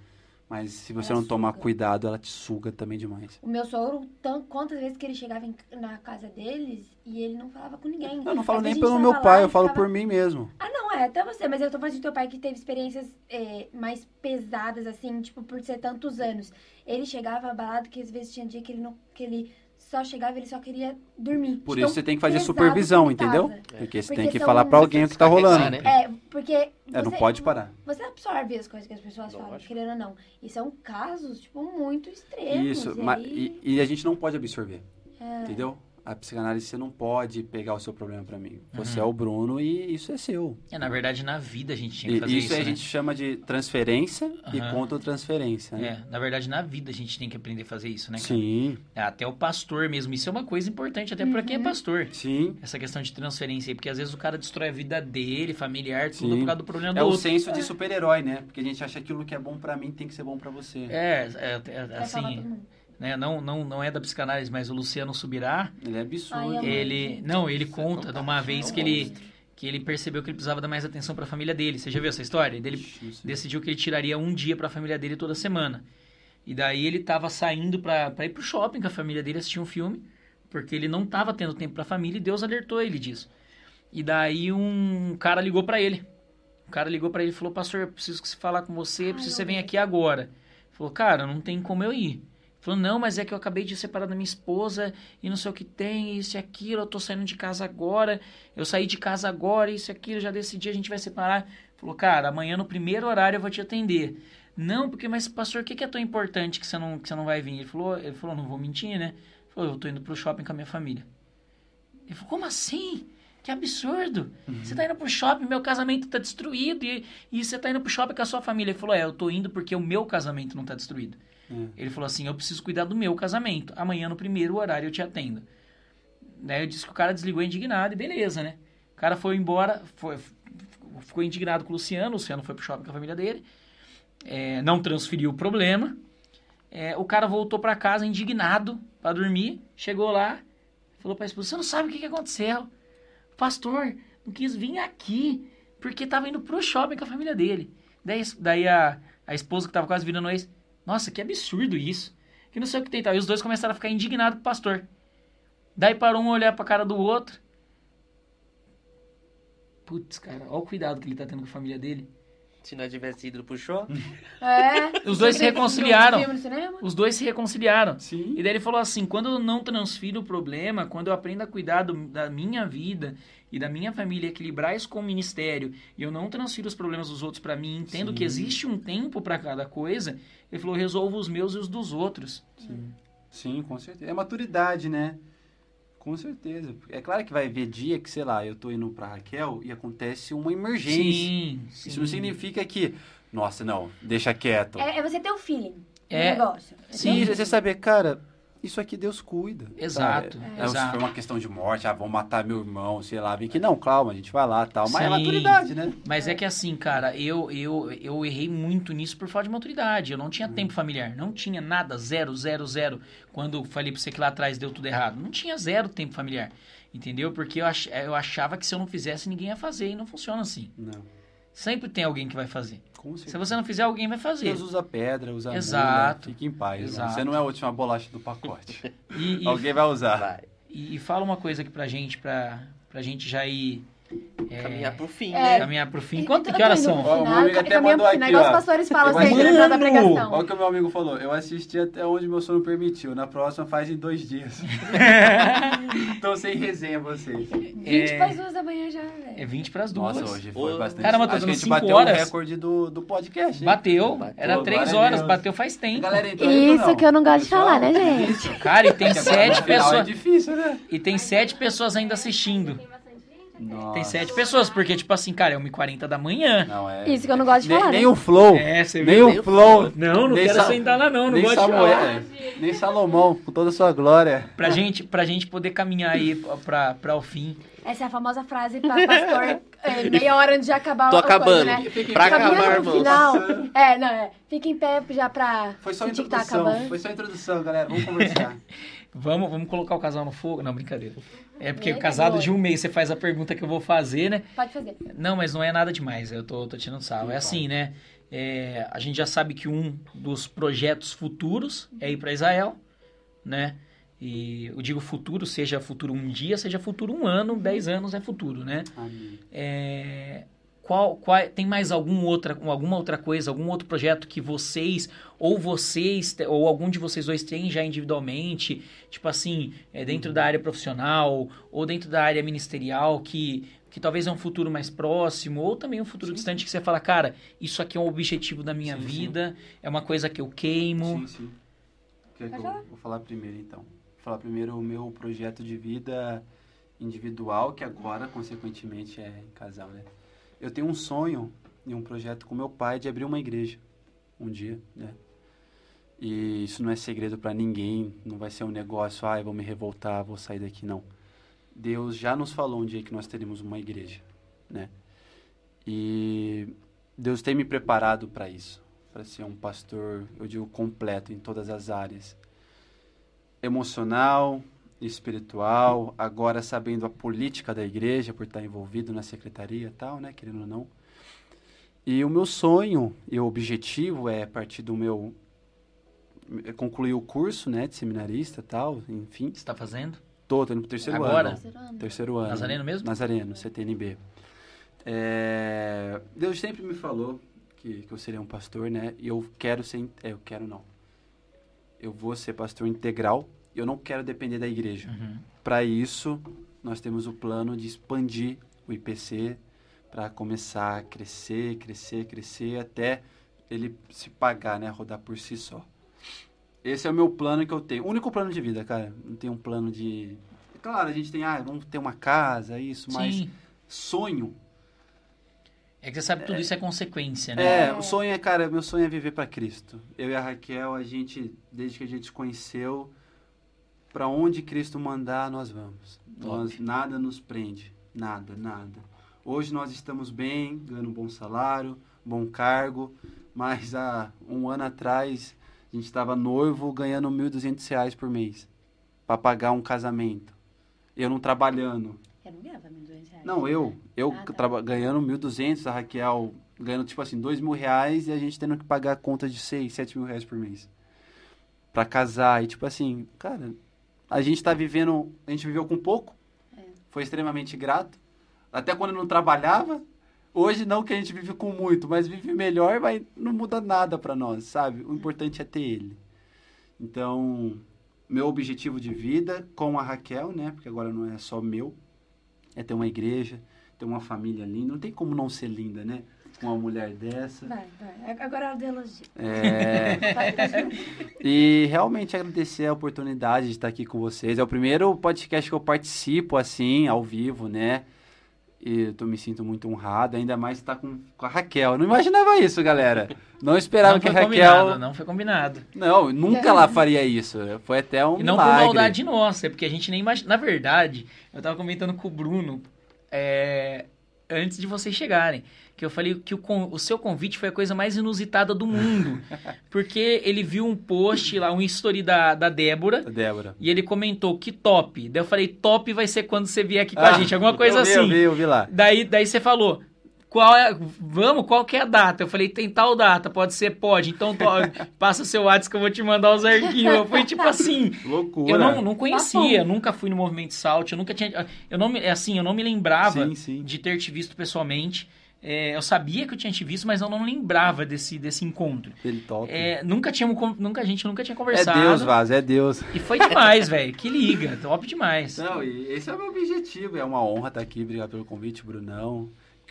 Mas se você Ela não tomar suga. cuidado, ela te suga também demais. O meu sogro, tão, quantas vezes que ele chegava em- na casa deles e ele não falava com ninguém. Eu não falo Às nem pelo meu pai, lá eu falo ficava- por mim mesmo. Ah, não, é, até você, mas eu tô falando de teu pai que teve experiências é, mais pesadas, assim, tipo, por ser tantos anos. Ele chegava abalado que às vezes tinha dia que ele não. que ele só chegava e ele só queria dormir. Por De tão isso você tem que fazer supervisão, entendeu? tava. Porque você Porque tem que falar pra alguém o que tá rolando. Né? É, porque. É, não pode parar. Você absorve as coisas que as pessoas falam, Lógico. querendo ou não. E são casos, tipo, muito extremos. Isso, e aí- e, e a gente não pode absorver. É. Entendeu? A psicanálise você não pode pegar o seu problema pra mim. Você Uhum. é o Bruno e isso é seu. É, na verdade, na vida a gente tinha que E fazer isso, isso, a né? gente chama de transferência e Aham. contra-transferência. Né? É, na verdade, na vida a gente tem que aprender a fazer isso, né, cara? Sim, Até o pastor mesmo. Isso é uma coisa importante, até pra quem é pastor. sim. Essa questão de transferência aí, porque às vezes o cara destrói a vida dele, familiar, tudo Sim. por causa do problema do É o outro. senso de super-herói, né? Porque a gente acha que aquilo que é bom pra mim tem que ser bom pra você. É, é, é, assim. Né, não, não, não é da psicanálise, mas o Luciano Subirá, Ele é absurdo. Ai, ele, não, ele Isso é conta de uma vez é um que ele, que ele percebeu que ele precisava dar mais atenção pra família dele. Você já viu essa história? Isso. decidiu que ele tiraria um dia pra família dele toda semana. E daí ele tava saindo pra, pra ir pro shopping com a família dele assistir um filme, porque ele não tava tendo tempo pra família e Deus alertou ele disso. E daí um cara ligou pra ele. O cara ligou pra ele e falou: Pastor, eu preciso que você falar com você, preciso que você venha aqui agora. Ele falou: Cara, não tem como eu ir. Ele falou: Não, mas é que eu acabei de separar da minha esposa e não sei o que tem, isso e aquilo. Eu tô saindo de casa agora. Eu saí de casa agora, isso e aquilo. Já decidi, a gente vai separar. Falou: Cara, amanhã no primeiro horário eu vou te atender. Não, porque, mas pastor, o que, que é tão importante que você, não, que você não vai vir? Ele falou: Ele falou: Não vou mentir, né? Ele falou: Eu tô indo pro shopping com a minha família. Ele falou: Como assim? Que absurdo! Você tá indo pro shopping, meu casamento tá destruído e, e você tá indo pro shopping com a sua família. Ele falou: É, eu tô indo porque o meu casamento não tá destruído. É. Ele falou assim: Eu preciso cuidar do meu casamento. Amanhã, no primeiro horário, eu te atendo. Daí eu disse que o cara desligou indignado e beleza, né? O cara foi embora, foi, ficou indignado com o Luciano. O Luciano foi pro shopping com a família dele, é, não transferiu o problema. É, o cara voltou pra casa indignado pra dormir. Chegou lá, falou pra esposa: Você não sabe o que, que aconteceu? O pastor não quis vir aqui porque tava indo pro shopping com a família dele. Daí, daí a, a esposa que tava quase virando ex: Nossa, que absurdo isso. Que não sei o que tem. tal. E os dois começaram a ficar indignados com o pastor. Daí parou um olhar pra cara do outro. Putz, cara, olha o cuidado que ele tá tendo com a família dele. Se não tivesse ido pro show. É. Os dois se reconciliaram. Os dois se reconciliaram. Sim. E daí ele falou assim: quando eu não transfiro o problema, quando eu aprendo a cuidar do- da minha vida e da minha família, equilibrar isso com o ministério, e eu não transfiro os problemas dos outros pra mim, entendo Sim. que existe um tempo pra cada coisa, ele falou: resolvo os meus e os dos outros. Sim. Sim, com certeza. É maturidade, né? Com certeza. É claro que vai haver dia que, sei lá, eu tô indo pra Raquel e acontece uma emergência. Sim, sim. Isso não significa que, nossa, não, deixa quieto. É, é você ter o feeling É. do negócio. É Sim, feeling. você saber, cara, isso aqui Deus cuida. Exato, é. É, Se exato. for uma questão de morte, ah, vão matar meu irmão, sei lá, vem que não, calma, a gente vai lá tal. Mas é Sim. maturidade, né? Mas é que assim, cara, eu, eu, eu errei muito nisso por falta de maturidade. Eu não tinha tempo familiar. Não tinha nada, zero, zero, zero. Quando eu falei pra você que lá atrás deu tudo errado. Não tinha zero tempo familiar. Entendeu? Porque eu, ach, eu achava que se eu não fizesse, ninguém ia fazer. E não funciona assim. Não, Sempre tem alguém que vai fazer. Se você não fizer, alguém vai fazer. Deus usa pedra, usa Exato. mula, fique em paz. Exato. Você não é a última bolacha do pacote. E, e, Alguém vai usar. Vai. e- e fala uma coisa aqui pra gente, pra, pra gente já ir é, Caminhar pro fim, É. né? caminhar pro fim. Quanto tô que horas são? Ó, o final, meu amigo até mandou final, aqui, igual ó. os pastores falam Eu sempre vou- no final da Mano! pregação. Olha o que o meu amigo falou. Eu assisti até onde meu sono permitiu. Na próxima faz em dois dias. Tô sem resenha vocês. 20 É. para as duas da manhã já, velho. É 20 pras duas. Nossa, hoje foi Ô, bastante. Caramba, Acho que a dando gente cinco bateu horas. o recorde do, do podcast. hein? Bateu. Bateu. Era Pô, 3 glória a horas. Deus. Bateu faz tempo. galera ou Isso que eu não gosto de falar, né, gente? Cara, e tem sete final É pessoas. difícil, né? E tem sete pessoas ainda assistindo. Nossa. Tem sete pessoas, porque, tipo assim, cara, é 1h40 da manhã. Não, é... Isso que eu não gosto de Nem, falar, nem né? o flow. É, você nem viu? o flow. Não, não nem quero Sa- sentar lá, não. Não nem gosto de Samuel, falar. é. Nem Salomão, com toda a sua glória. Pra gente, pra gente poder caminhar aí pra, pra o fim. Essa é a famosa frase pra pastor é, meia hora antes de acabar Tô o coisa, acabando. né? Pra acabar, pro irmãos. final. É, não, é. Fica em pé já pra Foi só a sentir tá introdução. acabando. Foi só a introdução, galera. Vamos conversar. Vamos, vamos colocar o casal no fogo? Não, brincadeira. É porque Eita, casado glória. de um mês, você faz a pergunta que eu vou fazer, né? Pode fazer. Não, mas não é nada demais. Eu tô, tô tirando sarro. É assim, né? É, a gente já sabe que um dos projetos futuros é ir para Israel, né? E eu digo futuro, seja futuro um dia, seja futuro um ano, dez anos é futuro, né? Amém. É, qual, qual, tem mais algum outra, alguma outra coisa, algum outro projeto que vocês, ou vocês, ou algum de vocês dois tem já individualmente, tipo assim, é, dentro da área profissional, ou dentro da área ministerial, que, que talvez é um futuro mais próximo, ou também um futuro Sim. distante que você fala, cara, isso aqui é um objetivo da minha Sim, sim. vida, é uma coisa que eu queimo. Sim, sim. Quer que eu falar. vou falar primeiro, então. Vou falar primeiro o meu projeto de vida individual, que agora, consequentemente, é em casal, né? Eu tenho um sonho e um projeto com meu pai de abrir uma igreja um dia, né? E isso não é segredo para ninguém, não vai ser um negócio, ah, eu vou me revoltar, vou sair daqui, não. Deus já nos falou um dia que nós teríamos uma igreja, né? E Deus tem me preparado para isso, para ser um pastor, eu digo, completo em todas as áreas. Emocional, espiritual, agora sabendo a política da igreja, por estar envolvido na secretaria e tal, né, querendo ou não. E o meu sonho e o objetivo é, a partir do meu concluir o curso, né, de seminarista e tal, enfim. Você tá fazendo? Tô, tô indo pro terceiro Agora? ano. Ano. Terceiro ano. Nazareno mesmo? Nazareno, CTNB. É, Deus sempre me falou que, que eu seria um pastor, né? E eu quero ser. é, eu quero não. Eu vou ser pastor integral. Eu não quero depender da igreja. Uhum. Para isso, nós temos o plano de expandir o IPC para começar a crescer, crescer, crescer até ele se pagar, né? Rodar por si só. Esse é o meu plano que eu tenho. O único plano de vida, cara. Não tenho um plano de. Claro, a gente tem, ah, vamos ter uma casa, isso, mas Sim. sonho. É que você sabe que tudo isso é consequência, né? É, o sonho é, cara, meu sonho é viver para Cristo. Eu e a Raquel, a gente, desde que a gente se conheceu, para onde Cristo mandar, nós vamos. Nós, nada nos prende, nada, nada. Hoje nós estamos bem, ganhando um bom salário, bom cargo, mas há um ano atrás a gente estava noivo ganhando 1.200 reais por mês para pagar um casamento. Eu não trabalhando. Eu não ganhava 1.200 reais. Não, eu. Eu Ah, tá. ganhando 1.200, a Raquel ganhando, tipo assim, 2 mil reais e a gente tendo que pagar conta de 6, 7 mil reais por mês. Pra casar. E, tipo assim, cara, a gente tá vivendo. A gente viveu com pouco. É. Foi extremamente grato. Até quando eu não trabalhava, Hoje não que a gente vive com muito, mas vive melhor, mas não muda nada pra nós, sabe? O importante é ter ele. Então, meu objetivo de vida com a Raquel, né? Porque agora não é só meu, é ter uma igreja, ter uma família linda. Não tem como não ser linda, né? Com uma mulher dessa. Vai, vai. Agora é o de elogio. É, e realmente agradecer a oportunidade de estar aqui com vocês. É o primeiro podcast que eu participo assim, ao vivo, né? E eu me sinto muito honrado, ainda mais estar com, com a Raquel. Eu não imaginava isso, galera. Não esperava não que a Raquel. não foi combinado. Não, nunca ela faria isso. Foi até um E não por milagre. maldade nossa, é porque a gente nem imagina. Na verdade, eu tava comentando com o Bruno é, antes de vocês chegarem. Que eu falei que o, o seu convite foi a coisa mais inusitada do mundo. porque ele viu um post lá, um story da, da Débora. Débora. E ele comentou que top. Daí eu falei, top vai ser quando você vier aqui com a gente, alguma coisa Ah, eu vi, assim. Eu vi, eu vi lá. Daí, daí você falou, qual é, vamos, qual que é a data? Eu falei, tem tal data, pode ser, pode. Então to- passa o seu WhatsApp que eu vou te mandar os arquivos. Foi tipo assim, Loucura. eu não, não conhecia, nunca fui no Movimento Salt, eu nunca tinha, eu não me, assim, eu não me lembrava Sim, sim. de ter te visto pessoalmente. É, eu sabia que eu tinha te visto, mas eu não lembrava desse, desse encontro. Ele top. É, nunca tínhamos, nunca a gente nunca tinha É conversado. Deus, Vaz, é Deus. E foi demais, velho. Que liga, top demais. Não, e esse é o meu objetivo. É uma honra estar aqui. Obrigado pelo convite, Brunão.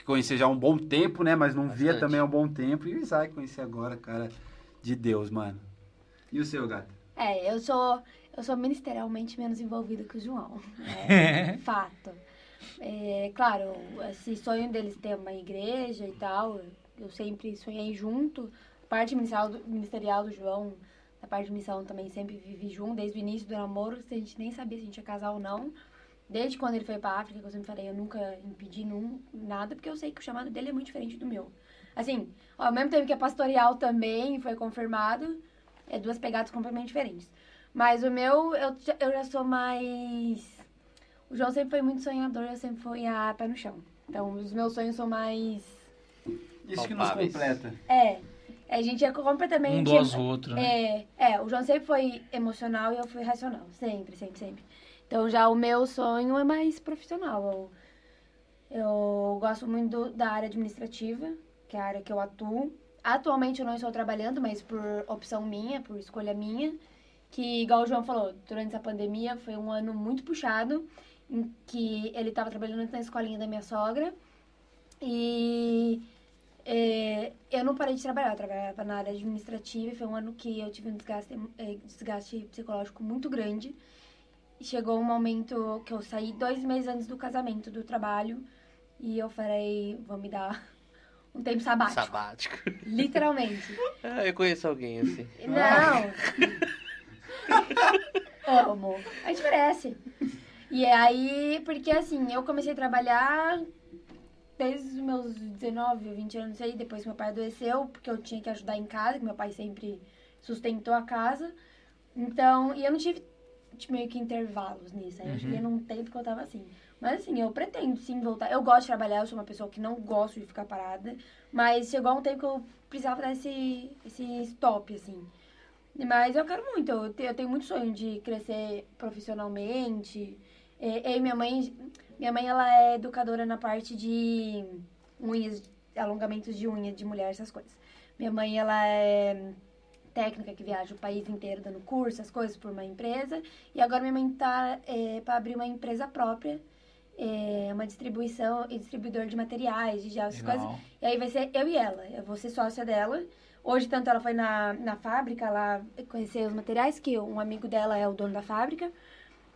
Que conheci já há um bom tempo, né? Mas não via Bastante. também há um bom tempo. E o Isaac conheci agora, cara. De Deus, mano. E o seu, gato? É, eu sou, eu sou ministerialmente menos envolvida que o João. É fato. É, claro, esse sonho deles ter uma igreja e tal, eu sempre sonhei junto. A parte ministerial do, ministerial do João, a parte de missão também sempre vivi junto, desde o início do namoro, a gente nem sabia se a gente ia casar ou não. Desde quando ele foi pra África, que eu sempre falei, eu nunca impedi num, nada, porque eu sei que o chamado dele é muito diferente do meu. Assim, ao mesmo tempo que é pastoral também, foi confirmado, é duas pegadas completamente diferentes. Mas o meu, eu, já- eu já sou mais. O João sempre foi muito sonhador, eu sempre fui a pé no chão. Então, os meus sonhos são mais. Isso que nos completa. É. A gente é completamente. Um do outro, né? É, é, o João sempre foi emocional e eu fui racional. Sempre, sempre, sempre. Então já o meu sonho é mais profissional. Eu, eu gosto muito do- da área administrativa, que é a área que eu atuo. Atualmente eu não estou trabalhando, mas por opção minha, por escolha minha. Que, igual o João falou, durante essa pandemia foi um ano muito puxado, em que ele estava trabalhando na escolinha da minha sogra. E é, eu não parei de trabalhar, eu trabalhava na área administrativa foi um ano que eu tive um desgaste, eh, desgaste psicológico muito grande. E chegou um momento que eu saí dois meses antes do casamento do trabalho e eu falei, vou me dar um tempo sabático. Sabático. Literalmente. Ah, eu conheço alguém assim. Não! Amo. A gente merece. E aí, porque assim, eu comecei a trabalhar desde os meus 19, 20 anos aí, depois que meu pai adoeceu, porque eu tinha que ajudar em casa, que meu pai sempre sustentou a casa. Então, e eu não tive meio que intervalos nisso. Aí eu cheguei num tempo que eu tava assim. Mas assim, eu pretendo sim voltar. Eu gosto de trabalhar, eu sou uma pessoa que não gosto de ficar parada. Mas chegou um tempo que eu precisava dar esse, esse stop, assim. Mas eu quero muito, eu te- eu tenho muito sonho de crescer profissionalmente. Eu e minha mãe, minha mãe ela é educadora na parte de unhas, alongamentos de unha de mulher, essas coisas. Minha mãe ela é técnica que viaja o país inteiro dando curso, essas coisas por uma empresa. E agora minha mãe tá é, para abrir uma empresa própria, é, uma distribuição e distribuidor de materiais, de gel, essas Legal. coisas. E aí vai ser eu e ela. Eu vou ser sócia dela. Hoje, tanto ela foi na, na fábrica lá conhecer os materiais, que um amigo dela é o dono da fábrica.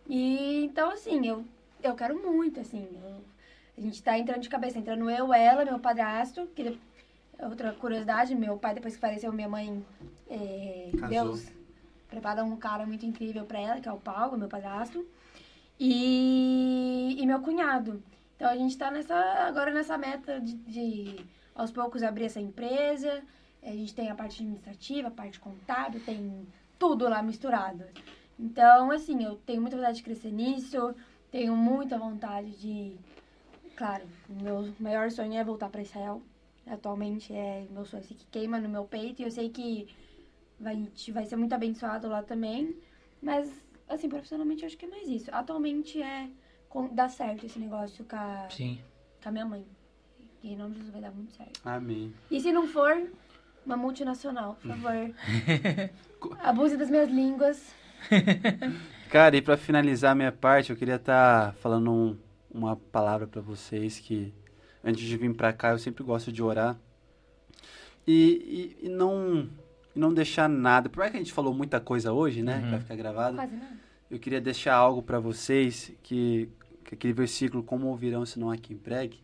E então, assim, eu, eu quero muito, assim. eu- a gente tá entrando de cabeça, entrando eu, ela, meu padrasto, que outra curiosidade, meu pai, depois que faleceu, minha mãe, é. Deus preparou um cara muito incrível pra ela, que é o Paulo, meu padrasto. E, e meu cunhado. Então a gente tá nessa, agora nessa meta de, de aos poucos abrir essa empresa. A gente tem a parte administrativa, a parte contábil, tem tudo lá misturado. Então, assim, eu tenho muita vontade de crescer nisso, tenho muita vontade de. Claro, o meu maior sonho é voltar para Israel. Atualmente é meu sonho assim, que queima no meu peito e eu sei que vai, a gente vai ser muito abençoado lá também. Mas, assim, profissionalmente eu acho que é mais isso. Atualmente é com- dar certo esse negócio com a, Sim. com a minha mãe. E em nome de Jesus vai dar muito certo. Amém. E se não for, uma multinacional, por favor. Abuse das minhas línguas. Cara, e pra finalizar a minha parte, eu queria estar falando um- uma palavra pra vocês que antes de vir pra cá eu sempre gosto de orar. E, e, e não e não deixar nada. Por mais que a gente falou muita coisa hoje, né? Que vai ficar gravado. Quase nada. Eu queria deixar algo pra vocês que, que aquele versículo como ouvirão se não há quem pregue.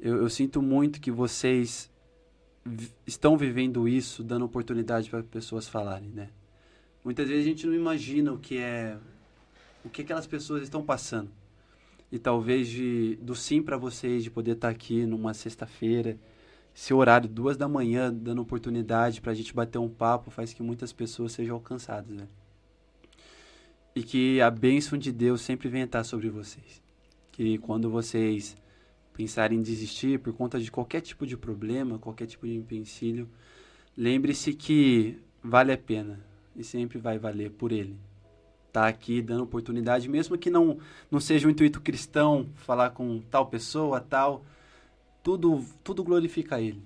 Eu, eu sinto muito que vocês vi- estão vivendo isso, dando oportunidade para pessoas falarem, né? Muitas vezes a gente não imagina o que é o que aquelas pessoas estão passando. E talvez de do sim para vocês de poder estar aqui numa sexta-feira, esse horário duas da manhã, dando oportunidade para a gente bater um papo, faz que muitas pessoas sejam alcançadas, né? E que a bênção de Deus sempre venha estar sobre vocês. Que quando vocês pensarem em desistir por conta de qualquer tipo de problema, qualquer tipo de empecilho, lembre-se que vale a pena e sempre vai valer por ele. Tá aqui dando oportunidade, mesmo que não não seja um intuito cristão falar com tal pessoa, tal, tudo tudo glorifica ele.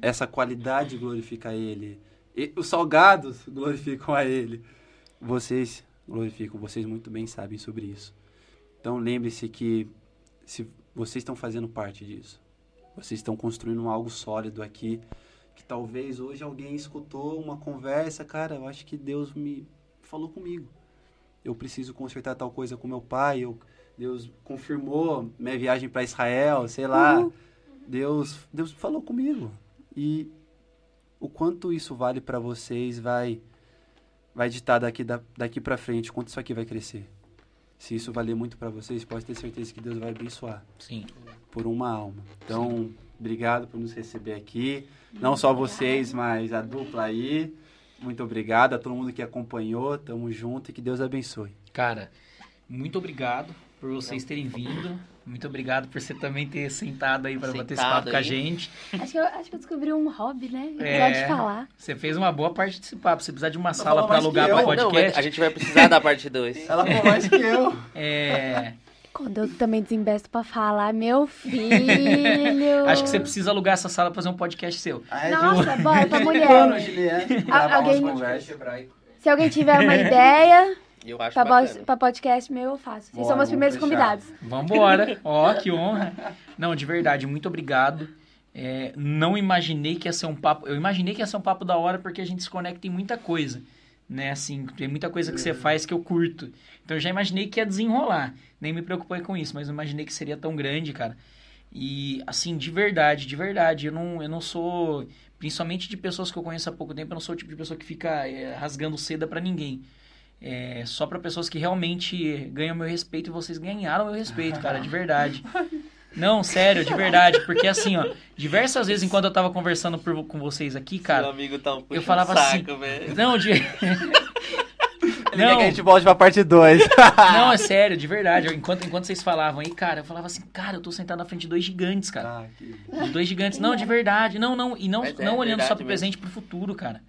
Essa qualidade glorifica ele. E os salgados glorificam a ele. Vocês glorificam, vocês muito bem sabem sobre isso. Então lembre-se que se vocês estão fazendo parte disso. Vocês estão construindo algo sólido aqui que talvez hoje alguém escutou uma conversa, cara, eu acho que Deus me falou comigo. Eu preciso consertar tal coisa com meu pai, eu, Deus confirmou minha viagem para Israel, sei lá. Deus, Deus falou comigo. E o quanto isso vale para vocês vai vai ditar daqui da, daqui para frente quanto isso aqui vai crescer. Se isso valer muito para vocês, pode ter certeza que Deus vai abençoar Sim. por uma alma. Então, obrigado por nos receber aqui. Não só vocês, mas a dupla aí. Muito obrigado a todo mundo que acompanhou. Tamo junto e que Deus abençoe. Cara, muito obrigado por vocês terem vindo. Muito obrigado por você também ter sentado aí para bater esse papo com a aí. gente. Acho que, eu, acho que eu descobri um hobby, né? Eu É. de falar. Você fez uma boa parte desse papo. Se precisar de uma sala para alugar para. Não, podcast, vai- a gente vai precisar da parte 2. Ela falou mais que eu. é, Quando eu também desembesto pra falar, meu filho. acho que você precisa alugar essa sala para fazer um podcast seu. Nossa, bora pra mulher. Quando, Juliette, gravar alguém-. Se alguém tiver uma ideia Eu acho pra, bacana. pra podcast meu, eu faço. Vocês Bora, são meus primeiros fechar. convidados. Vambora. Ó, que honra. Não, de verdade, muito obrigado. É, não imaginei que ia ser um papo. Eu imaginei que ia ser um papo da hora porque a gente se conecta em muita coisa. Né, assim, tem muita coisa que você faz que eu curto. Então eu já imaginei que ia desenrolar. Nem me preocupei com isso, mas não imaginei que seria tão grande, cara. E, assim, de verdade, de verdade, eu não, eu não sou. Principalmente de pessoas que eu conheço há pouco tempo, eu não sou o tipo de pessoa que fica é, rasgando seda pra ninguém. É, só pra pessoas que realmente ganham meu respeito e vocês ganharam meu respeito, cara, de verdade. Não, sério, de verdade, porque assim, ó, diversas vezes enquanto eu tava conversando por- com vocês aqui, Meu cara, amigo tá um eu falava assim, saco, velho. não, de, Ele Não. que a gente volte pra parte 2. não, é sério, de verdade, eu- enquanto, enquanto vocês falavam aí, cara, eu falava assim, cara, eu tô sentado na frente de dois gigantes, cara. Ah, que- De dois gigantes. Não, de verdade. Não, não. E não, Mas é não olhando só pro mesmo. presente e pro futuro, cara.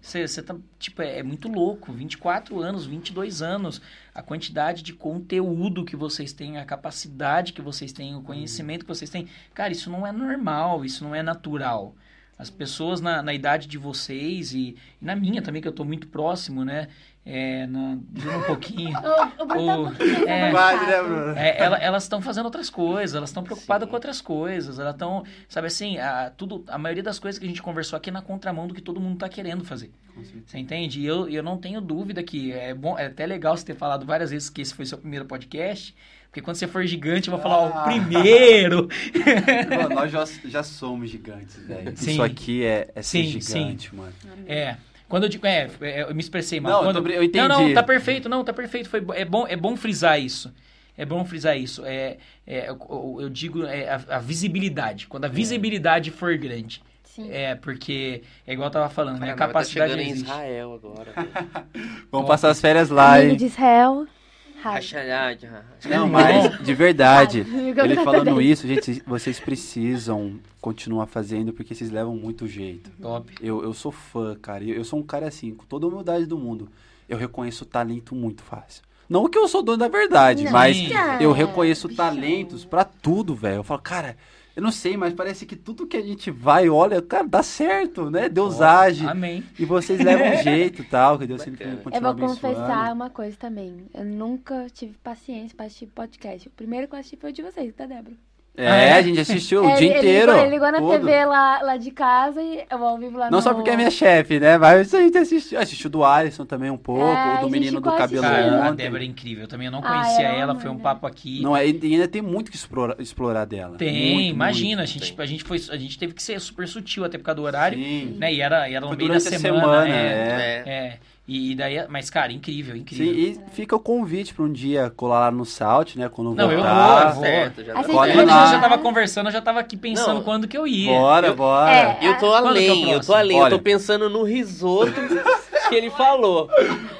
Você tá, tipo, é, é muito louco. 24 anos, 22 anos. A quantidade de conteúdo que vocês têm, a capacidade que vocês têm, o conhecimento que vocês têm. Cara, isso não é normal, isso não é natural. As pessoas na, na idade de vocês e, e na minha também, que eu tô muito próximo, né? É, na, um pouquinho. O, o Bruno tá O- um é. Vai, né. Bruno? É, ela- elas estão fazendo outras coisas, elas estão preocupadas Sim. com outras coisas, elas estão, sabe assim, a, tudo, a maioria das coisas que a gente conversou aqui é na contramão do que todo mundo está querendo fazer. Com certeza. Você entende? E eu, eu não tenho dúvida que é bom, é até legal você ter falado várias vezes que esse foi seu primeiro podcast, porque quando você for gigante, eu vou falar, ó, o Ah. primeiro! Pô, nós já, já somos gigantes, velho. Sim. Isso aqui é, é ser Sim, gigante, mano. É. Quando eu digo, é, é, eu me expressei mal. Não, eu Quando- tô eu entendi. Não, não, tá perfeito, não, tá perfeito. Foi, é, bom, é bom frisar isso. É bom frisar isso. É, é, eu, eu digo é, a, a visibilidade. Quando a visibilidade for grande. Sim. É, porque, é igual eu tava falando, né? A capacidade tá chegando em existe. Israel agora. Vamos passar as férias lá, hein? de Israel. Não, mas de verdade, ele falando isso, gente, vocês precisam continuar fazendo porque vocês levam muito jeito. Top. Eu, eu sou fã, cara. Eu, eu sou um cara assim, com toda a humildade do mundo. Eu reconheço talento muito fácil. Não que eu sou dono da verdade, Não, mas Sim. eu reconheço bichão. talentos pra tudo, velho. Eu falo, cara, Eu não sei, mas parece que tudo que a gente vai, olha, cara, dá certo, né? Deus age. Amém. E vocês levam um jeito e tal, que Deus sempre Bacana. continua Eu vou confessar uma coisa também. Eu nunca tive paciência pra assistir podcast. O primeiro que eu assisti foi o de vocês, tá, Débora? É, Ah, é? a gente assistiu o É, dia ele, inteiro. Ele, ligou na todo. TV lá, lá de casa e eu ao vivo lá Não no... só porque é minha chefe, né? Mas a gente assistiu. Assistiu do Alisson também um pouco, É, do menino do cabelo. Cara, a. Débora é incrível. Eu também não Ah, conhecia ela é ela, foi um papo aqui. Não, é, e ainda tem muito que explorar, explorar dela. Tem, Muito, imagina, muito. a, gente, a, gente foi, a gente teve que ser super sutil até por causa do horário, Sim. né? E era, e era no meio da semana. semana, é, é. É. E daí, mas, cara, incrível, Sim, incrível. e fica o convite pra um dia colar lá no Salt, né? Quando Não, eu voltar. eu vou. Certo, já tá. Quando a gente já tava conversando, eu já tava aqui pensando Não. quando que eu ia. Bora, Eu- bora. É. Eu tô é além, eu tô além. Eu Olha. tô pensando no risoto que ele falou.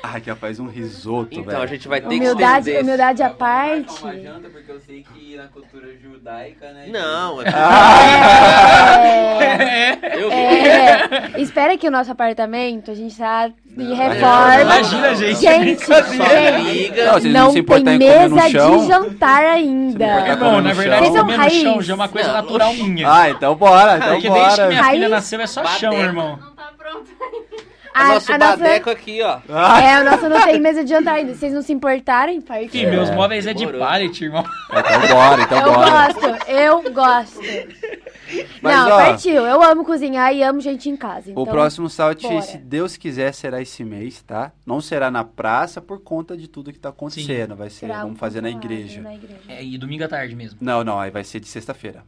Ai, que faz um risoto, Então, velho. a gente vai ter Humildade, que estender. humildade à Eu parte. janta, porque eu sei que na cultura judaica, né? Não, é... É, eu é, espera que o nosso apartamento, a gente tá de Não, reforma. Imagina, gente. Gente, gente, liga. Não, vocês não não se tem em mesa chão? de jantar Se ainda. Irmão, comer na verdade, Vocês são raiz. chão já é uma coisa Não. natural minha. Ah, então bora, então Porque desde que bora. minha filha Raiz. nasceu é só chão, Badeco. irmão. Não tá pronto. O nosso a nossa, badeco aqui, ó. Ah, é, o nosso não tem mesa de jantar ainda. Se vocês não se importarem, Que partiu. meus móveis é de pallet, irmão. então bora, então Eu bora. gosto, eu gosto. Mas, não, ó, partiu. Eu amo cozinhar e amo gente em casa. Então, O próximo Salt, bora. se Deus quiser, será esse mês, tá? Não será na praça por conta de tudo que tá acontecendo. Vai ser, será vamos fazer na igreja. na igreja. É, e domingo à tarde mesmo. Não, não, aí vai ser de sexta-feira.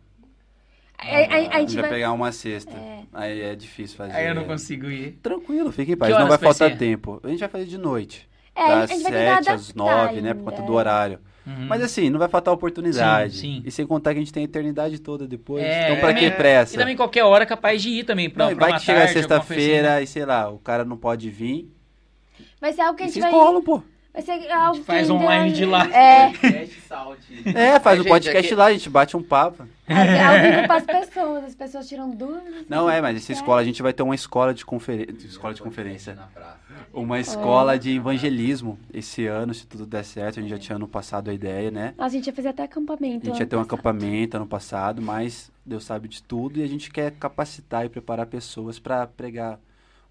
A, a- a A gente gente vai pegar uma sexta. É. Aí é difícil fazer. Aí eu não consigo ir. Tranquilo, fique em paz. Não vai vai faltar ser? tempo. A gente vai fazer de noite. É, a das gente sete às nove, né? Por conta é. do horário. Uhum. Mas assim, não vai faltar oportunidade. Sim, sim. E sem contar que a gente tem a eternidade toda depois. É, então pra é, que é. pressa? E também qualquer hora é capaz de ir também. Pra, Não, pra vai que chega tarde, alguma coisa sexta-feira assim, e sei lá, o cara não pode vir. Vai ser algo que a E gente vocês vai... colam, pô. Vai ser? A algo gente que faz ainda- online de lá. É, Salt. É, faz o gente, podcast aqui- lá, a gente bate um papo. é algo vivo para as pessoas. As pessoas tiram dúvidas. Não é, mas essa escola, a gente vai ter uma escola de conferência. Escola de conferência. Uma escola de evangelismo esse ano, se tudo der certo. A gente já tinha ano passado a ideia, né? A gente ia fazer até acampamento. A gente ia ter um passado. acampamento ano passado, mas Deus sabe de tudo e a gente quer capacitar e preparar pessoas para pregar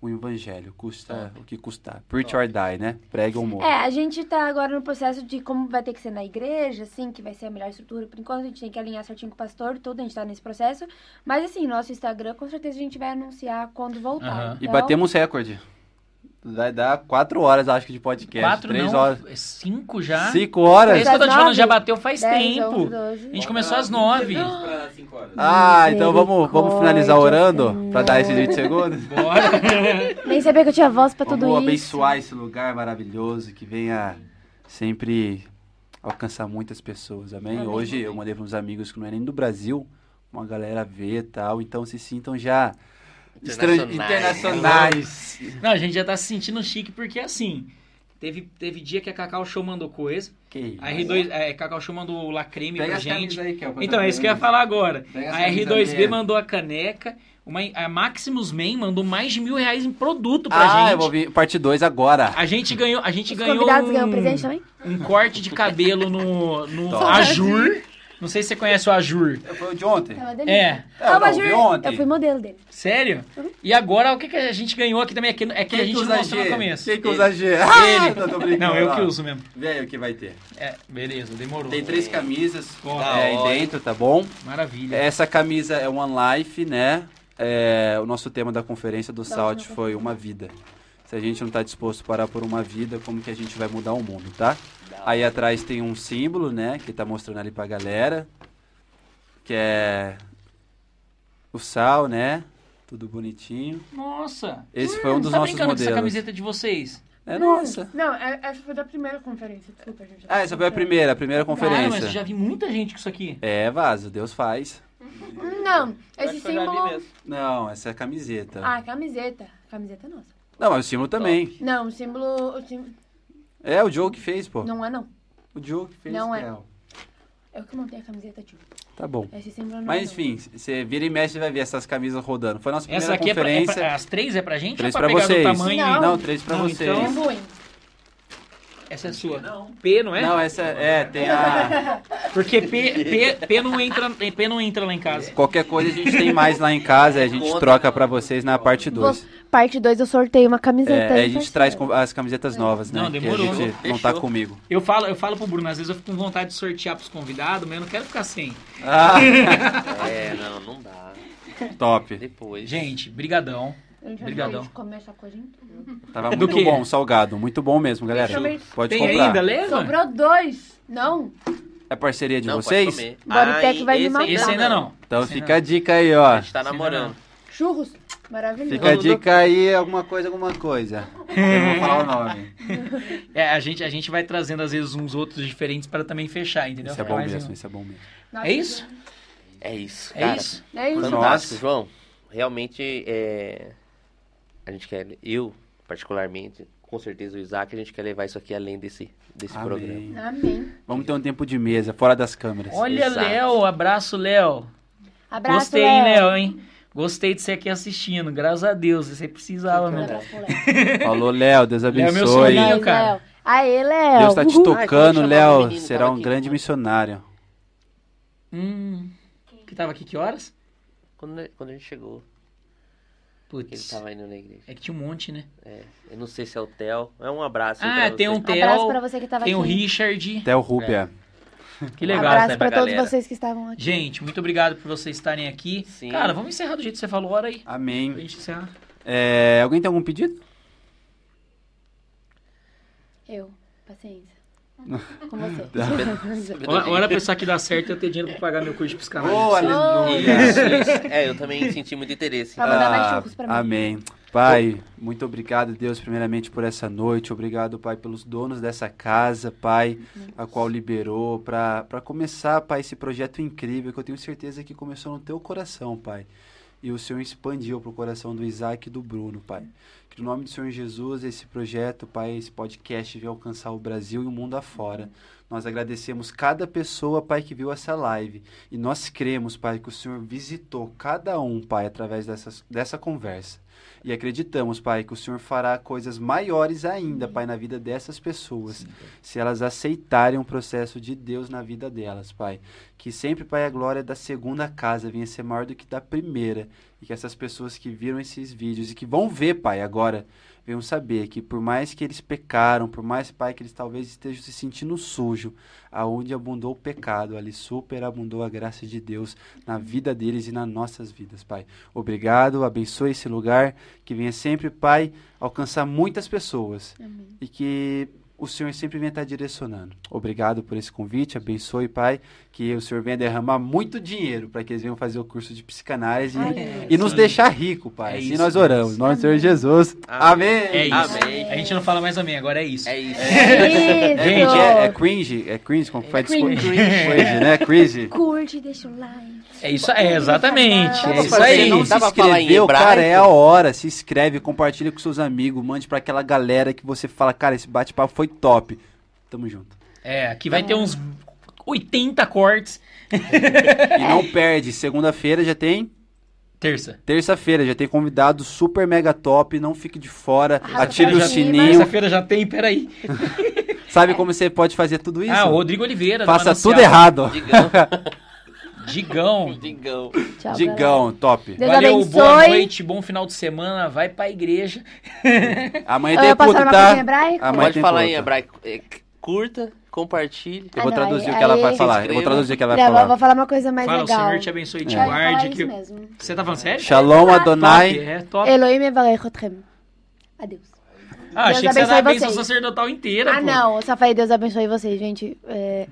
o evangelho, custa o que custar. Preach or die, né? Pregue ou morra. É, a gente tá agora no processo de como vai ter que ser na igreja, assim, que vai ser a melhor estrutura. Por enquanto, a gente tem que alinhar certinho com o pastor, tudo, a gente tá nesse processo. Mas, assim, nosso Instagram, com certeza a gente vai anunciar quando voltar. Aham. E Então, batemos recorde. Vai dar quatro horas, acho que, de podcast. Quatro três não, horas. é cinco já. Cinco horas? É isso que eu tô te Das falando, já bateu faz 10, tempo. 11, 12. A gente começou às nove. Pra 5 horas. Ah, então vamos, vamos finalizar orando para dar esses 20 segundos? Bora. Nem sabia que eu tinha voz pra tudo Vamos isso. abençoar esse lugar maravilhoso que venha sempre alcançar muitas pessoas, amém? Amém. Hoje eu mandei para uns amigos que não é nem do Brasil, uma galera vê e tal, então se sintam já Internacionais. internacionais. Não, a gente já tá se sentindo chique porque assim. Teve, teve dia que a Cacau Show mandou coisa. Que A R2, é, Cacau Show mandou lacreme Pega pra gente. aí, Kel, pra Então, é isso que eu ia falar agora. Pega A camisas R2B minhas. mandou a caneca. Uma, a Maximus Man mandou mais de mil reais em produto pra Ah, gente. eu vou vir parte 2 agora. A gente ganhou, a gente Os ganhou convidados um, ganham presente também? um corte de cabelo no, no Top. Ajur. Não sei se você conhece o Ajur. Foi o de ontem. É delícia. É. Ah, não, vi eu- ontem. Eu fui modelo dele. Sério? E agora, o que, que a gente ganhou aqui também? É que, é que a gente não mostrou no começo. Quem que usa G? Ah, Ele. não, tô brincando. Não, eu que uso mesmo. Vê aí o que vai ter. É, beleza, demorou. Tem três camisas Ó, é, aí dentro, tá bom? Maravilha. Essa camisa é One Life, né? É, o nosso tema da conferência do Salt foi uma vida. Se a gente não tá disposto a parar por uma vida, como que a gente vai mudar o mundo, tá? Aí atrás tem um símbolo, né? Que tá mostrando ali pra galera. Que é o sal, né? Tudo bonitinho. Nossa. Esse foi um dos tá nossos brincando com essa modelos. camiseta de vocês? É nossa. Não, é- essa foi da primeira conferência, desculpa, gente. Ah, essa foi a primeira, a primeira Cara, mas conferência. eu já vi muita gente com isso aqui. É, vaso, Deus faz. Não, esse símbolo... Não, essa é a camiseta. Ah, camiseta. Camiseta é nossa. Não, mas o símbolo também. Não, o símbolo... O símbolo... É, o Joe que fez, pô. Não é, não. O Joe que fez. Não é. Kel. Eu que montei a camiseta, tio. Tá bom. Esse símbolo não é, Mas não. enfim, você vira e mexe e vai ver essas camisas rodando. Foi a nossa primeira Essa aqui é pra, é conferência. pra- As três é pra gente Três ou é pra pra pegar vocês. do tamanho? Não. Não, três pra Não, vocês. então-. Essa é sua. Não. P, não é? Não, essa é, tem a. Porque P, P, P, não entra, P não entra lá em casa. Qualquer coisa a gente tem mais lá em casa, a gente troca pra vocês na parte 2. Parte 2 eu sorteio uma camiseta. É, a gente traz as camisetas novas, né? Não, demorou. Que a gente não tá comigo. Eu falo, eu falo pro Bruno, às vezes eu fico com vontade de sortear pros convidados, mas eu não quero ficar sem. Ah, É, não, não dá. top. Depois. Gente, brigadão. A gente vai Obrigadão. comer essa coisa em tudo. Tava muito quê? bom, salgado. Muito bom mesmo, galera. Pode Tem comprar. ainda, leva? Sobrou dois. Não, É parceria de Não, pode vocês? comer. Bodytech Ah, vai me esse matar. Esse ainda não. Então Esse fica a dica aí, ó. A gente tá Esse ainda namorando. Churros. Maravilhoso. Fica a dica aí, alguma coisa, alguma coisa. Eu vou falar o nome. É, a gente, a gente vai trazendo às vezes uns outros diferentes para também fechar, entendeu? Isso é bom mais mesmo, um. isso é bom mesmo. É isso? É isso, É cara. isso? é isso. Fantástico. João. Realmente, é... a gente quer, eu, particularmente, com certeza o Isaac, a gente quer levar isso aqui além desse, desse programa. Amém. Amém. Vamos ter um tempo de mesa, fora das câmeras. Olha. Léo, abraço, Léo. Abraço, Gostei, Léo. Léo, hein? Gostei de você aqui assistindo, graças a Deus. Você precisava Léo. Falou, Léo, Deus Léo, meu abençoe. sobrinho. Nós, cara. Léo. Aê, Léo. Deus tá te. Ai, tocando, Léo. menino Será um aqui? grande missionário. Hum. Que tava aqui que horas? Quando, quando a gente chegou, ele Putz. tava indo na igreja. É que tinha um monte, né? É, eu não sei se é o Theo. É um abraço. Ah, pra tem você. um Theo. Abraço pra você que tava Tem o aqui. Richard. Até o Rúbia. Que legal. Abraço né, pra pra todos vocês que estavam aqui. Gente, muito obrigado por vocês estarem aqui. Sim. Cara, vamos encerrar do jeito que você falou, hora aí. Pra Amém. gente encerrar. É, alguém tem algum pedido? Eu. Paciência. Com você. Olha, olha pra isso aqui dar certo eu ter dinheiro pra pagar meu curso de psicanálise. Oh, aleluia. Isso, isso. É, eu também senti muito interesse. Pra mandar mais Ah, pra mim. Amém. Pai, muito obrigado, Deus, primeiramente por essa noite. Obrigado, Pai, pelos donos dessa casa, Pai, a qual liberou para começar, Pai, esse projeto incrível que eu tenho certeza que começou no teu coração, Pai. E o Senhor expandiu para o coração do Isaac e do Bruno, Pai. Que no nome do Senhor Jesus, esse projeto, Pai, esse podcast venha alcançar o Brasil e o mundo afora. Nós agradecemos cada pessoa, Pai, que viu essa live. E nós cremos, Pai, que o Senhor visitou cada um, Pai, através dessas, dessa conversa. E acreditamos, Pai, que o Senhor fará coisas maiores ainda, Pai, na vida dessas pessoas, se elas aceitarem o processo de Deus na vida delas, Pai. Que sempre, Pai, a glória da segunda casa venha ser maior do que da primeira. E que essas pessoas que viram esses vídeos e que vão ver, Pai, agora, venham saber que por mais que eles pecaram, por mais, Pai, que eles talvez estejam se sentindo sujo, aonde abundou o pecado, ali superabundou a graça de Deus na vida deles e nas nossas vidas, Pai. Obrigado, abençoe esse lugar, que venha sempre, Pai, alcançar muitas pessoas e que o Senhor sempre venha estar direcionando. Obrigado por esse convite, abençoe, Pai, que o Senhor venha derramar muito dinheiro para que eles venham fazer o curso de psicanálise e- Ai, e nos deixar rico, Pai. É assim isso, nós oramos. Nome do Senhor Jesus. Amém. É isso. Amém. A gente não fala mais amém, agora é isso. É isso. Isso. Gente, é, é cringe, é cringe, como que faz? Cringe. Cringe, né? Cringe. Curte, deixa o like. É isso, é exatamente. É isso aí. não se inscreveu, cara, é a hora. Se inscreve, compartilha com seus amigos, mande pra aquela galera que você fala, cara, esse bate-papo foi top. Tamo junto. É, aqui vai ter uns 80 cortes. E não perde, segunda-feira já tem, Terça. terça-feira já tem convidado super mega top, não fique de fora, Arrasta ative o sininho. Terça-feira já tem, peraí. Sabe como você pode fazer tudo isso? Ah, o Rodrigo Oliveira. Faça tudo errado. Digão. Digão. Digão. Tchau, galera. Digão, top. Deus Valeu, abençoe. boa noite, bom final de semana. Vai pra igreja. Amanhã Ah, tem culto, tá? coisa em hebraico? Amanhã Pode tem falar culto. em hebraico. É, Curta, compartilhe. Eu vou Ah, não, traduzir aí- o que ela vai falar. Eu vou traduzir o que ela vai falar. vou falar uma coisa mais Fala, o legal. Senhor te abençoe e te guarde. Que... Você tá falando sério? Shalom Adonai. É top. Elohim Evarech Otchem. Adeus. Ah, achei Deus que você ia dar a bênção sacerdotal inteira, Ah, pô. não. Eu só falei Deus abençoe vocês, gente. É,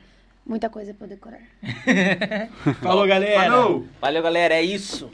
muita coisa pra eu decorar. Falou, galera. Falou. Valeu, galera. É isso.